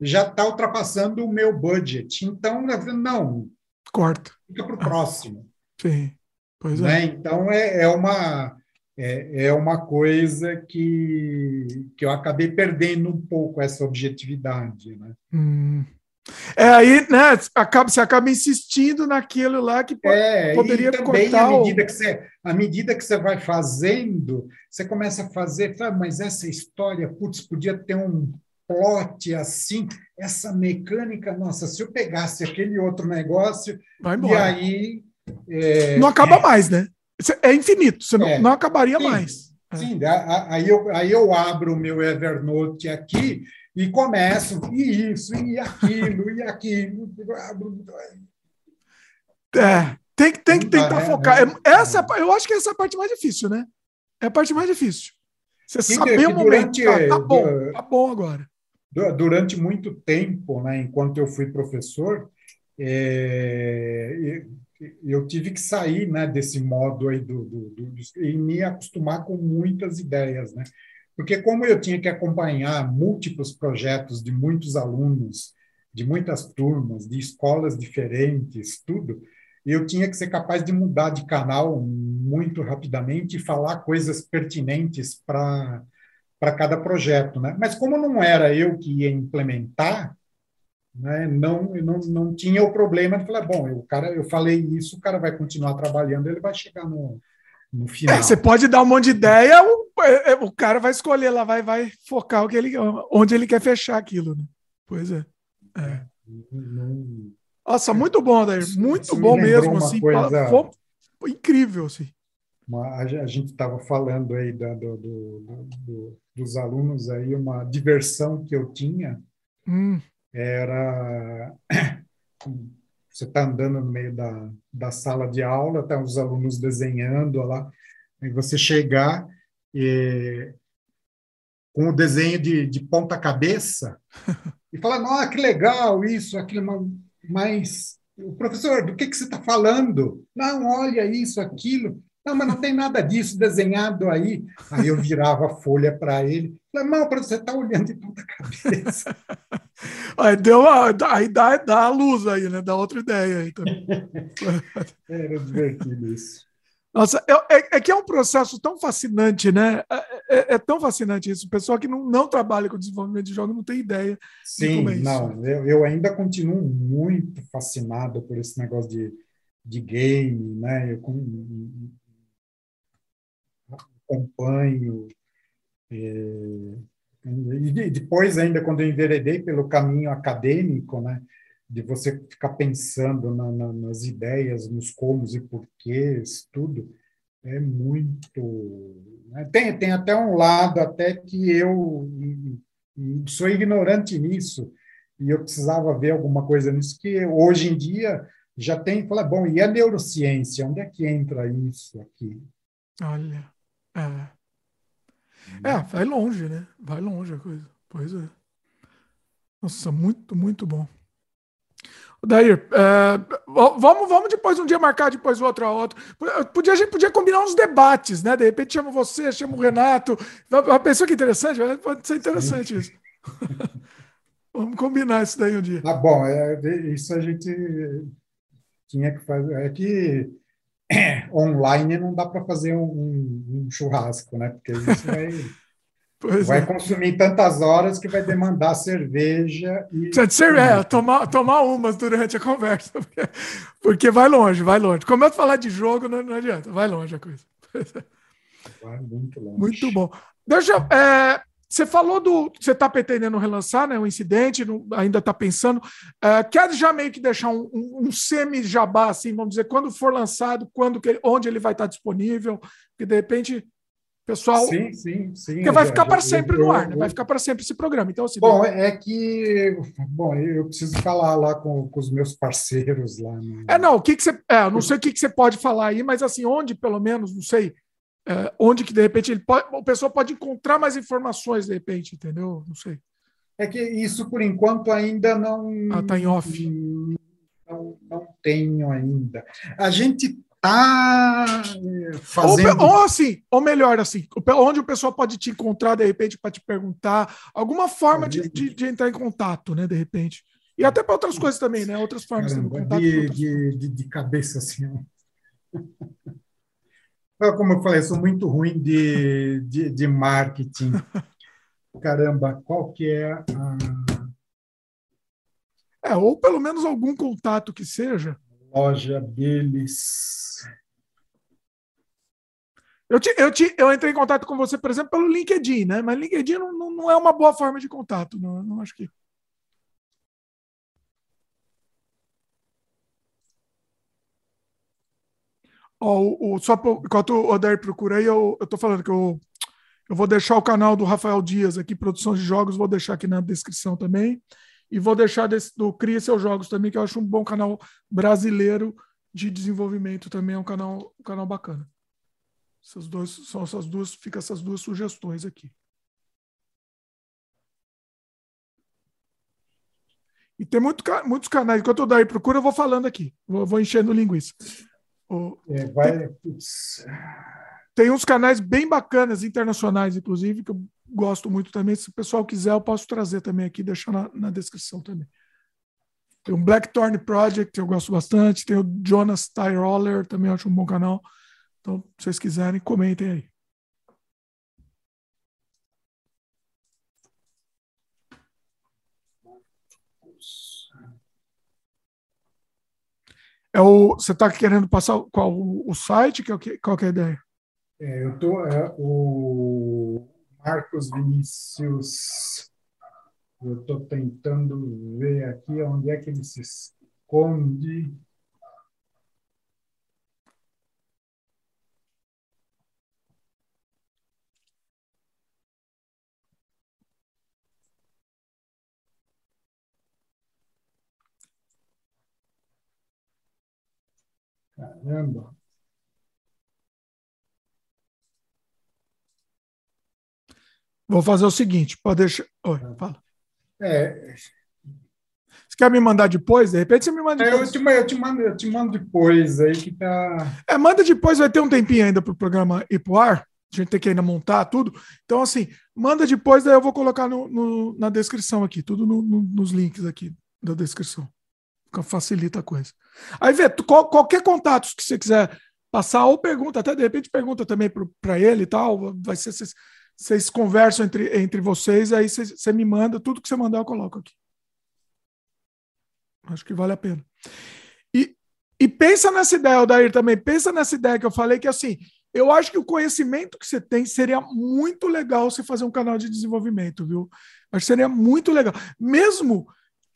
já está ultrapassando o meu budget. Então, não. Corta. Fica para o próximo. Sim. Pois né? é. Então, é, é, uma, é, é uma coisa que, que eu acabei perdendo um pouco essa objetividade. Né? Hum. É aí, né? Acaba, você acaba insistindo naquilo lá que é, poderia e também à medida o... que você, à medida que você vai fazendo, você começa a fazer, mas essa história, putz, podia ter um plot assim, essa mecânica, nossa, se eu pegasse aquele outro negócio, e aí. É, não acaba mais, né? É infinito, você não, é, não acabaria sim, mais. É. Sim, aí eu, aí eu abro o meu Evernote aqui e começo, e isso, e aquilo, e aquilo. É, tem, tem que tentar focar. É, essa, eu acho que essa é a parte mais difícil, né? É a parte mais difícil. Você saber o momento. Tá, tá bom, tá bom agora durante muito tempo, né, enquanto eu fui professor, é, eu tive que sair né, desse modo aí do, do, do, e me acostumar com muitas ideias, né? Porque como eu tinha que acompanhar múltiplos projetos de muitos alunos, de muitas turmas, de escolas diferentes, tudo, eu tinha que ser capaz de mudar de canal muito rapidamente e falar coisas pertinentes para para cada projeto, né? Mas como não era eu que ia implementar, né, não, não, não tinha o problema de falar, bom, eu, cara, eu falei isso, o cara vai continuar trabalhando, ele vai chegar no, no final. É, você pode dar um monte de ideia, o, é, é, o cara vai escolher lá, vai, vai focar o que ele, onde ele quer fechar aquilo, né? Pois é. é. Nossa, muito bom, Dair. Muito bom mesmo, assim. Coisa... Foi incrível, assim. A gente estava falando aí da, do, do, do, dos alunos aí, uma diversão que eu tinha hum. era <clears throat> você está andando no meio da, da sala de aula, tá os alunos desenhando lá, e você chegar e, com o desenho de, de ponta cabeça <laughs> e falar, nossa, que legal isso, aquilo, mas o professor, do que, que você está falando? Não, olha isso, aquilo. Não, mas não tem nada disso desenhado aí. Aí eu virava a folha para ele. Falei, não, você está olhando de ponta cabeça. <laughs> Aí deu a, aí dá, dá a luz aí, né? Dá outra ideia aí também. <laughs> Era divertido isso. Nossa, é, é, é, que é um processo tão fascinante, né? É, é, é, tão fascinante isso. O pessoal que não, não trabalha com desenvolvimento de jogos não tem ideia. Sim, é não. Eu, eu ainda continuo muito fascinado por esse negócio de, de game, né? Eu, acompanho. É, e depois, ainda, quando eu enveredei pelo caminho acadêmico, né, de você ficar pensando na, na, nas ideias, nos comos e porquês, tudo, é muito. Né? Tem, tem até um lado até que eu sou ignorante nisso, e eu precisava ver alguma coisa nisso, que hoje em dia já tem. Fala, bom, e a neurociência? Onde é que entra isso aqui? Olha. É. É, vai longe, né? Vai longe a coisa. Pois é. Nossa, muito, muito bom. Dair, é, vamos, vamos depois um dia marcar depois o outro a outro. Podia, a gente podia combinar uns debates, né? De repente chama você, chama o Renato. Uma pessoa que interessante, pode ser interessante Sim. isso. <laughs> vamos combinar isso daí um dia. Ah, bom, é, isso a gente tinha que fazer. É que <clears throat> online não dá para fazer um, um, churrasco, né? Porque isso vai. <laughs> vai é. consumir tantas horas que vai demandar cerveja e. É, tomar, tomar umas durante a conversa, <laughs> porque, porque vai longe, vai longe. Começa a falar de jogo, não, não adianta, vai longe a coisa. Vai muito longe. Muito bom. Deixa é, você falou do. Você está pretendendo relançar, né? O um incidente, ainda está pensando. Uh, quer já meio que deixar um, um, um semi-jabá, assim, vamos dizer, quando for lançado, quando que, onde ele vai estar tá disponível, porque de repente pessoal. Sim, sim, sim. Porque vai ficar para sempre no ar, né? Vai ficar para sempre esse programa. Então, assim, bom, é que. Bom, eu preciso falar lá com, com os meus parceiros lá. No... É, não, o que, que você. É, não sei o que, que você pode falar aí, mas assim, onde, pelo menos, não sei é, onde que de repente ele pode, a pessoa pode encontrar mais informações de repente, entendeu? Não sei. É que isso por enquanto ainda não. Ah, tá em off. Não, não tenho ainda. A gente tá é, fazendo. Ou, ou assim, ou melhor assim, onde o pessoal pode te encontrar de repente para te perguntar, alguma forma de, de, de, entrar em contato, né? De repente. E até para outras coisas também, né? Outras formas Caramba, de contato. De, de, de, cabeça assim. <laughs> Como eu falei, eu sou muito ruim de, de, de marketing. <laughs> Caramba, qual que é a... É, ou pelo menos algum contato que seja. Loja deles. Eu, te, eu, te, eu entrei em contato com você, por exemplo, pelo LinkedIn, né? Mas LinkedIn não, não, não é uma boa forma de contato, não, não acho que. Ó, o, só por, enquanto o Odair procura aí, eu, eu tô falando que eu, eu vou deixar o canal do Rafael Dias aqui, Produção de Jogos, vou deixar aqui na descrição também. E vou deixar desse, do Cria Seus Jogos também, que eu acho um bom canal brasileiro de desenvolvimento também, é um canal, um canal bacana. Essas dois, são essas duas, fica essas duas sugestões aqui. E tem muito, muitos canais. Enquanto eu daí procura, eu vou falando aqui. Vou, vou enchendo linguiça. O, é, vai, tem, uns canais bem bacanas, internacionais, inclusive, que eu gosto muito também. Se o pessoal quiser, eu posso trazer também aqui, deixar na, na descrição também. Tem o Blackthorn Project, que eu gosto bastante. Tem o Jonas Tyroller, também acho um bom canal. Então, se vocês quiserem, comentem aí. É o, você está querendo passar qual o, site? Que, é qual que é a ideia? É, eu tô é, o Marcos Vinícius. Eu estou tentando ver aqui onde é que ele se esconde. Caramba. Vou fazer o seguinte, pode deixar. Oi, tá. fala. É. Você quer me mandar depois? De repente você me manda depois. É, eu, te, eu, te mando, eu te mando depois aí que tá. É, manda depois, vai ter um tempinho ainda para o programa ir pro ar. A gente tem que ainda montar tudo. Então, assim, manda depois, daí eu vou colocar no, no na descrição aqui, tudo no, no, nos links aqui da descrição facilita a coisa. Aí vê, qual, qualquer contato que você quiser passar, ou pergunta, até de repente pergunta também para ele e tal, vai ser, vocês, conversam entre, entre vocês, aí você, você me manda, tudo que você mandar eu coloco aqui. Acho que vale a pena. E, e pensa nessa ideia, Odair, também, pensa nessa ideia que eu falei, que assim, eu acho que o conhecimento que você tem seria muito legal você fazer um canal de desenvolvimento, viu? Acho que seria muito legal. Mesmo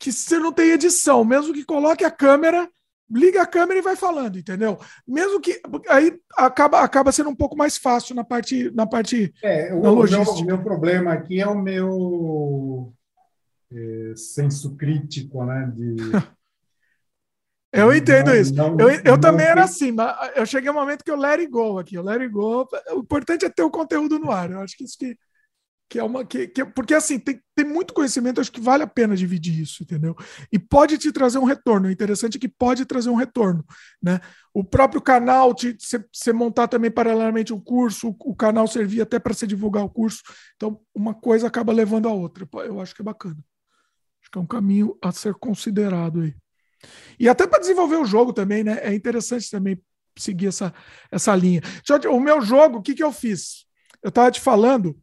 que você não tem edição, mesmo que coloque a câmera, liga a câmera e vai falando, entendeu? Mesmo que aí acaba, acaba sendo um pouco mais fácil na parte na parte é, o, logística. Meu, meu problema aqui é o meu é, senso crítico, né? De... <laughs> Eu entendo não, isso. Não, eu eu também era assim, mas eu cheguei um momento que eu let it go aqui. Eu let it go. O importante é ter o conteúdo no ar. Eu acho que isso que que é uma que, que porque assim tem, tem muito conhecimento acho que vale a pena dividir isso entendeu? E pode te trazer um retorno o interessante é que pode trazer um retorno né? O próprio canal te você montar também paralelamente um curso o, o canal servir até para você divulgar o curso então uma coisa acaba levando a outra. Eu acho que é bacana. Acho que é um caminho a ser considerado aí. E até para desenvolver o jogo também né? É interessante também seguir essa essa linha. O meu jogo o que que eu fiz? Eu estava te falando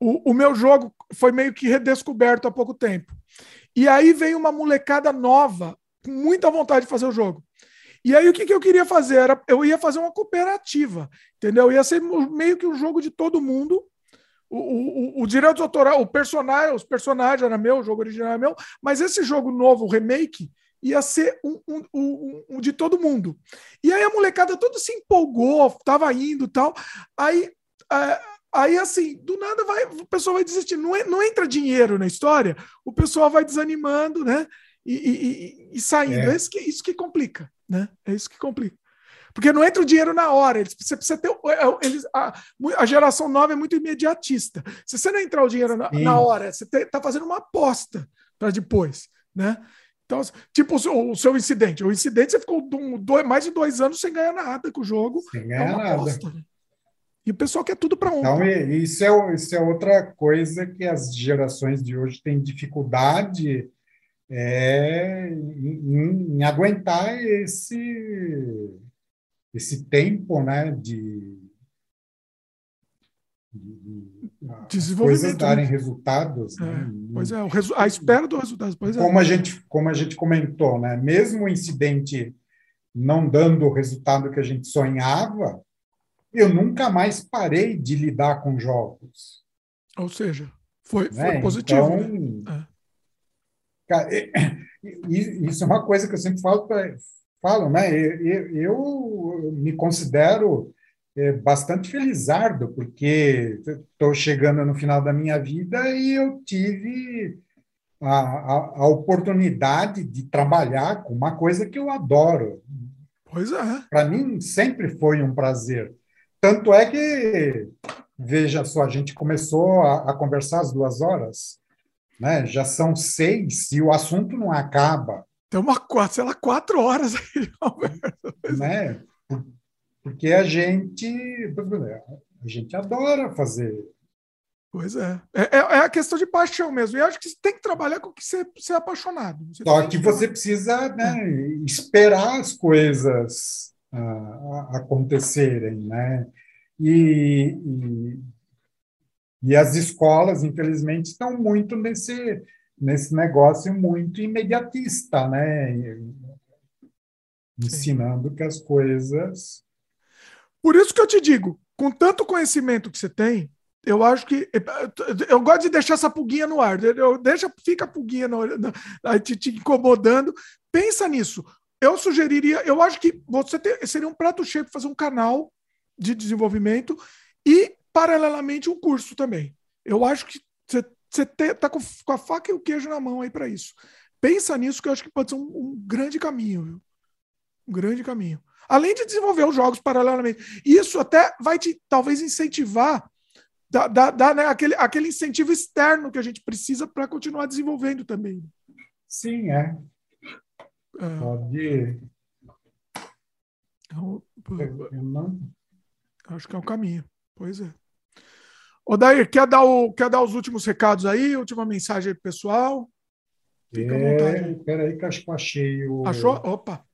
o, o meu jogo foi meio que redescoberto há pouco tempo. E aí veio uma molecada nova, com muita vontade de fazer o jogo. E aí o que, que eu queria fazer? Era, eu ia fazer uma cooperativa, entendeu? Ia ser meio que um jogo de todo mundo. O, o, o, direito autoral, o personagem, os personagens era meu, o jogo original era meu, mas esse jogo novo, o remake, ia ser um, um, um, um, de todo mundo. E aí a molecada toda se empolgou, tava indo tal. Aí é, Aí, assim, do nada vai, o pessoal vai desistir. Não, é, não entra dinheiro na história, o pessoal vai desanimando, né? E, e, e saindo. É. é isso, que, isso que complica, né? É isso que complica. Porque não entra o dinheiro na hora. Você precisa ter. É, eles, a, a geração nova é muito imediatista. Se você não entrar o dinheiro na, na hora, você está fazendo uma aposta para depois, né? Então, tipo o seu, incidente. O incidente você ficou mais de dois anos sem ganhar nada com o jogo. Sem ganhar é nada. Aposta, né? E o pessoal quer tudo para ontem. Então, isso é, isso é outra coisa que as gerações de hoje têm dificuldade é, em, em aguentar esse, esse tempo né, de, de, de coisas darem né? resultados. É, né? Pois é, resu a espera do resultado. Pois é. como, a gente, como a gente comentou, né? mesmo o incidente não dando o resultado que a gente sonhava, eu nunca mais parei de lidar com jogos. Ou seja, foi, né? foi positivo. Então, né? é. isso é uma coisa que eu sempre falo, pra, falo né? Eu, eu me considero é, bastante felizardo, porque estou chegando no final da minha vida e eu tive a, a, a oportunidade de trabalhar com uma coisa que eu adoro. Pois é. Para mim sempre foi um prazer. Tanto é que, veja só, a gente começou a, a conversar às duas horas, né? já são seis e o assunto não acaba. Tem uma quatro, sei lá, quatro horas aí né? Porque a gente, a gente adora fazer. Pois é. é. É, é a questão de paixão mesmo. E acho que você tem que trabalhar com o que você, você é apaixonado. Você Só que, que você precisa né, esperar as coisas uh, acontecerem, né? E, e, e, as escolas, infelizmente, estão muito nesse, nesse negócio muito imediatista, né? Ensinando Sim. que as coisas. Por isso que eu te digo, com tanto conhecimento que você tem, eu acho que eu gosto de deixar essa pulguinha no ar. Eu deixa fica a pulguinha no, te, te incomodando. Pensa nisso eu sugeriria, eu acho que você ter, seria um prato cheio fazer um canal de desenvolvimento e, paralelamente, um curso também. Eu acho que você, está com, com, a faca e o queijo na mão aí para isso. Pensa nisso, que eu acho que pode ser um, um grande caminho. Viu? Um grande caminho. Além de desenvolver os jogos paralelamente. Isso até vai te, talvez, incentivar, dar né, aquele, aquele incentivo externo que a gente precisa para continuar desenvolvendo também. Sim, é. É. Pode. Não... Acho que é o um caminho. Pois é. Odair, quer dar, o, quer dar os últimos recados aí? Última mensagem aí pro pessoal? Fica é, à vontade. Peraí que acho que achei o. Achou? Opa.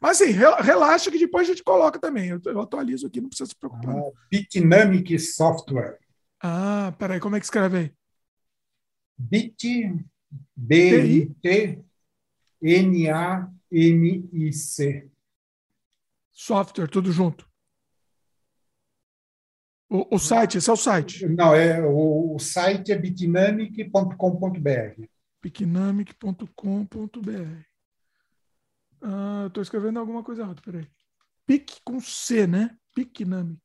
Mas assim, relaxa que depois a gente coloca também. Eu, eu atualizo aqui, não precisa se preocupar. Ah, Bitnamic Software. Ah, peraí, como é que escreve aí? Bit, B-I-T, N-A-M-I-C. Software, tudo junto. O, o, site, esse é o site. Não, é, o, o site é bitnamic.com.br. bitnamic.com.br. Ah, Estou escrevendo alguma coisa errada, peraí. Pic com C, né? Picnamic.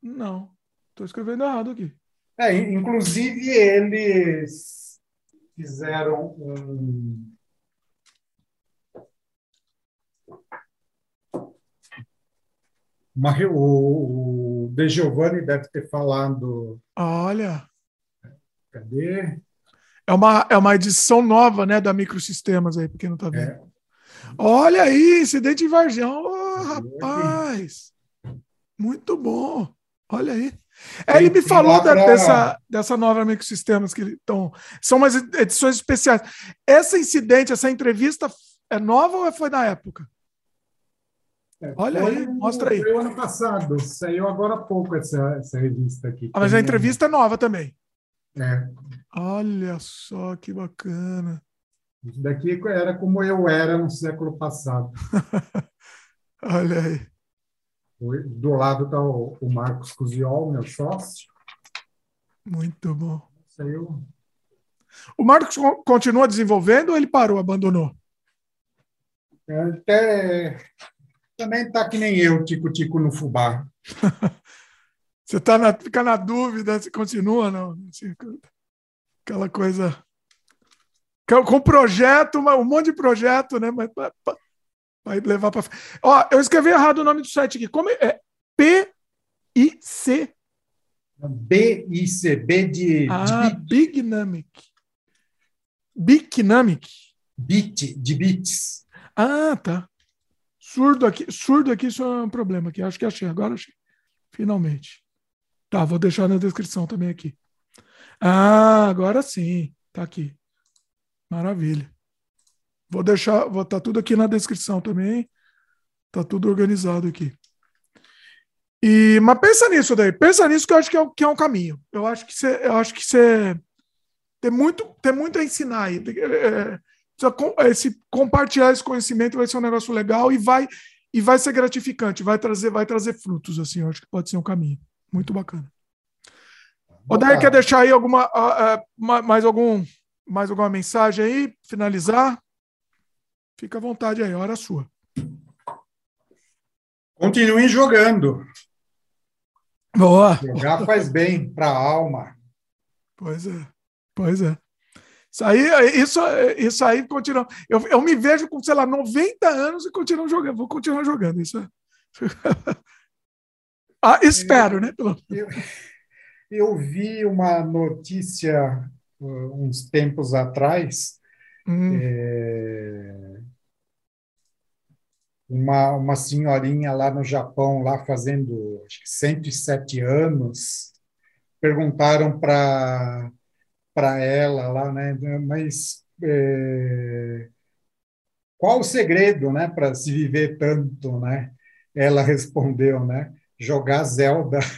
Não, estou escrevendo errado aqui. É, inclusive eles fizeram um. Uma, o, o De Giovanni deve ter falado. Olha. Cadê? É uma, é uma edição nova, né, da Microsistemas aí, porque não tá vendo. É. Olha aí, incidente em Varjão. Oh, rapaz! Muito bom. Olha aí. É, ele me falou da, pra... dessa, dessa nova Microsistemas que estão. São umas edições especiais. Essa incidente, essa entrevista é nova ou foi da época? É, Olha aí, mostra aí. Foi o ano passado, saiu agora há pouco essa, essa revista aqui. Ah, mas a entrevista é nova também. É. Olha só que bacana. Isso daqui era como eu era no século passado. <laughs> Olha aí. Do lado está o, o Marcos Cusiol, meu sócio. Muito bom. Saiu. O Marcos continua desenvolvendo ou ele parou, abandonou? Até também está que nem eu, tico-tico no fubá. <laughs> Você tá na, fica na dúvida se continua, não? Aquela coisa. Com projeto, um monte de projeto, né? Mas vai levar para. Ó, eu escrevi errado o nome do site aqui. Como é? é P-I-C. B-I-C, B de. Ah, de Bignamic. Bignamic. Bit, de bits. Ah, tá. Surdo aqui, surdo aqui, isso é um problema aqui. Acho que achei, agora achei. Finalmente. Tá, vou deixar na descrição também aqui. Ah, agora sim. Tá aqui. Maravilha. Vou deixar, vou tá tudo aqui na descrição também. Tá tudo organizado aqui. E, mas pensa nisso daí. Pensa nisso que eu acho que é, que é um caminho. Eu acho que você, eu acho que você tem muito, tem muito a ensinar aí. É, esse compartilhar esse conhecimento vai ser um negócio legal e vai e vai ser gratificante, vai trazer, vai trazer frutos assim. Eu acho que pode ser um caminho. Muito bacana. Odair, quer deixar aí alguma, uh, uh, mais, algum, mais alguma mensagem aí? Finalizar? Fica à vontade aí, hora sua. Continuem jogando. Boa. Jogar faz bem para a alma. Pois é, pois é. Isso aí, isso, isso aí continua. Eu, eu me vejo com, sei lá, 90 anos e continuo jogando. Vou continuar jogando. Isso é. <laughs> Ah, espero, né? Eu, eu, vi uma notícia uh, uns tempos atrás. Hum. É, uma, uma senhorinha lá no Japão, lá fazendo acho que 107 anos, perguntaram para para ela lá, né? Mas é, qual o segredo, né, para se viver tanto, né? Ela respondeu, né? jogar Zelda. <laughs>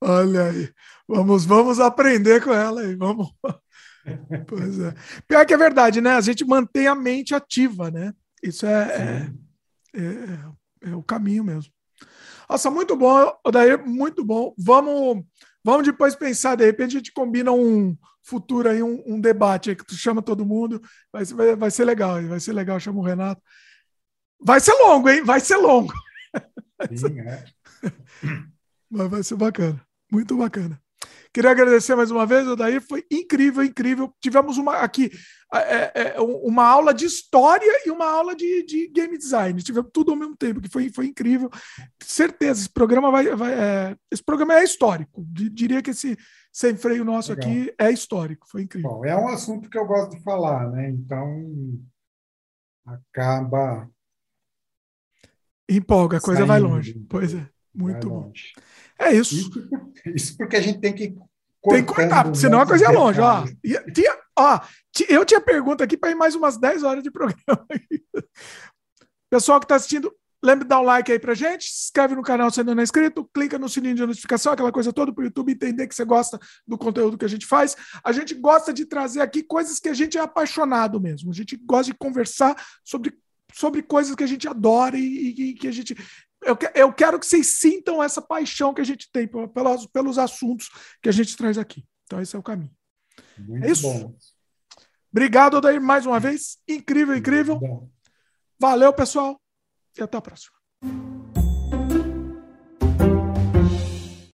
Olha aí. Vamos, vamos aprender com ela aí. Vamos. Pois é. Pior que é verdade, né? A gente mantém a mente ativa, né? Isso é, é, é, é, o caminho mesmo. Nossa, muito bom, Odair, muito bom. Vamos, vamos depois pensar, de repente a gente combina um futuro aí, um, um debate aí que tu chama todo mundo. Vai, vai, vai ser legal, vai ser legal, chama o Renato. Vai ser longo, hein? Vai ser longo. Sim, é. <laughs> Mas vai ser bacana. Muito bacana. Queria agradecer mais uma vez, Odair. Foi incrível, incrível. Tivemos uma aqui é, é, uma aula de história e uma aula de, de, game design. Tivemos tudo ao mesmo tempo, que foi, foi incrível. Certeza, esse programa vai. vai é, esse programa é histórico. Diria que esse sem freio nosso Legal. aqui é histórico. Foi incrível. Bom, é um assunto que eu gosto de falar, né? Então acaba Empolga, a coisa Saindo. vai longe. Pois é, muito bom. É isso. isso. isso. porque a gente tem que tem que cortar, senão a coisa é longe. Ó, tinha, ó, eu tinha pergunta aqui para ir mais umas 10 horas de programa. <laughs> Pessoal que está assistindo, lembre de dar um like aí pra gente, se inscreve no canal se ainda não é inscrito, clica no sininho de notificação, aquela coisa toda para o YouTube entender que você gosta do conteúdo que a gente faz. A gente gosta de trazer aqui coisas que a gente é apaixonado mesmo. A gente gosta de conversar sobre sobre coisas que a gente adora e, e que a gente. Eu, eu, quero que vocês sintam essa paixão que a gente tem pelos, pelos assuntos que a gente traz aqui. Então, esse é o caminho. Muito é isso. Bom. Obrigado, Odair, mais uma vez. Incrível, incrível. Valeu, pessoal. E até a próxima.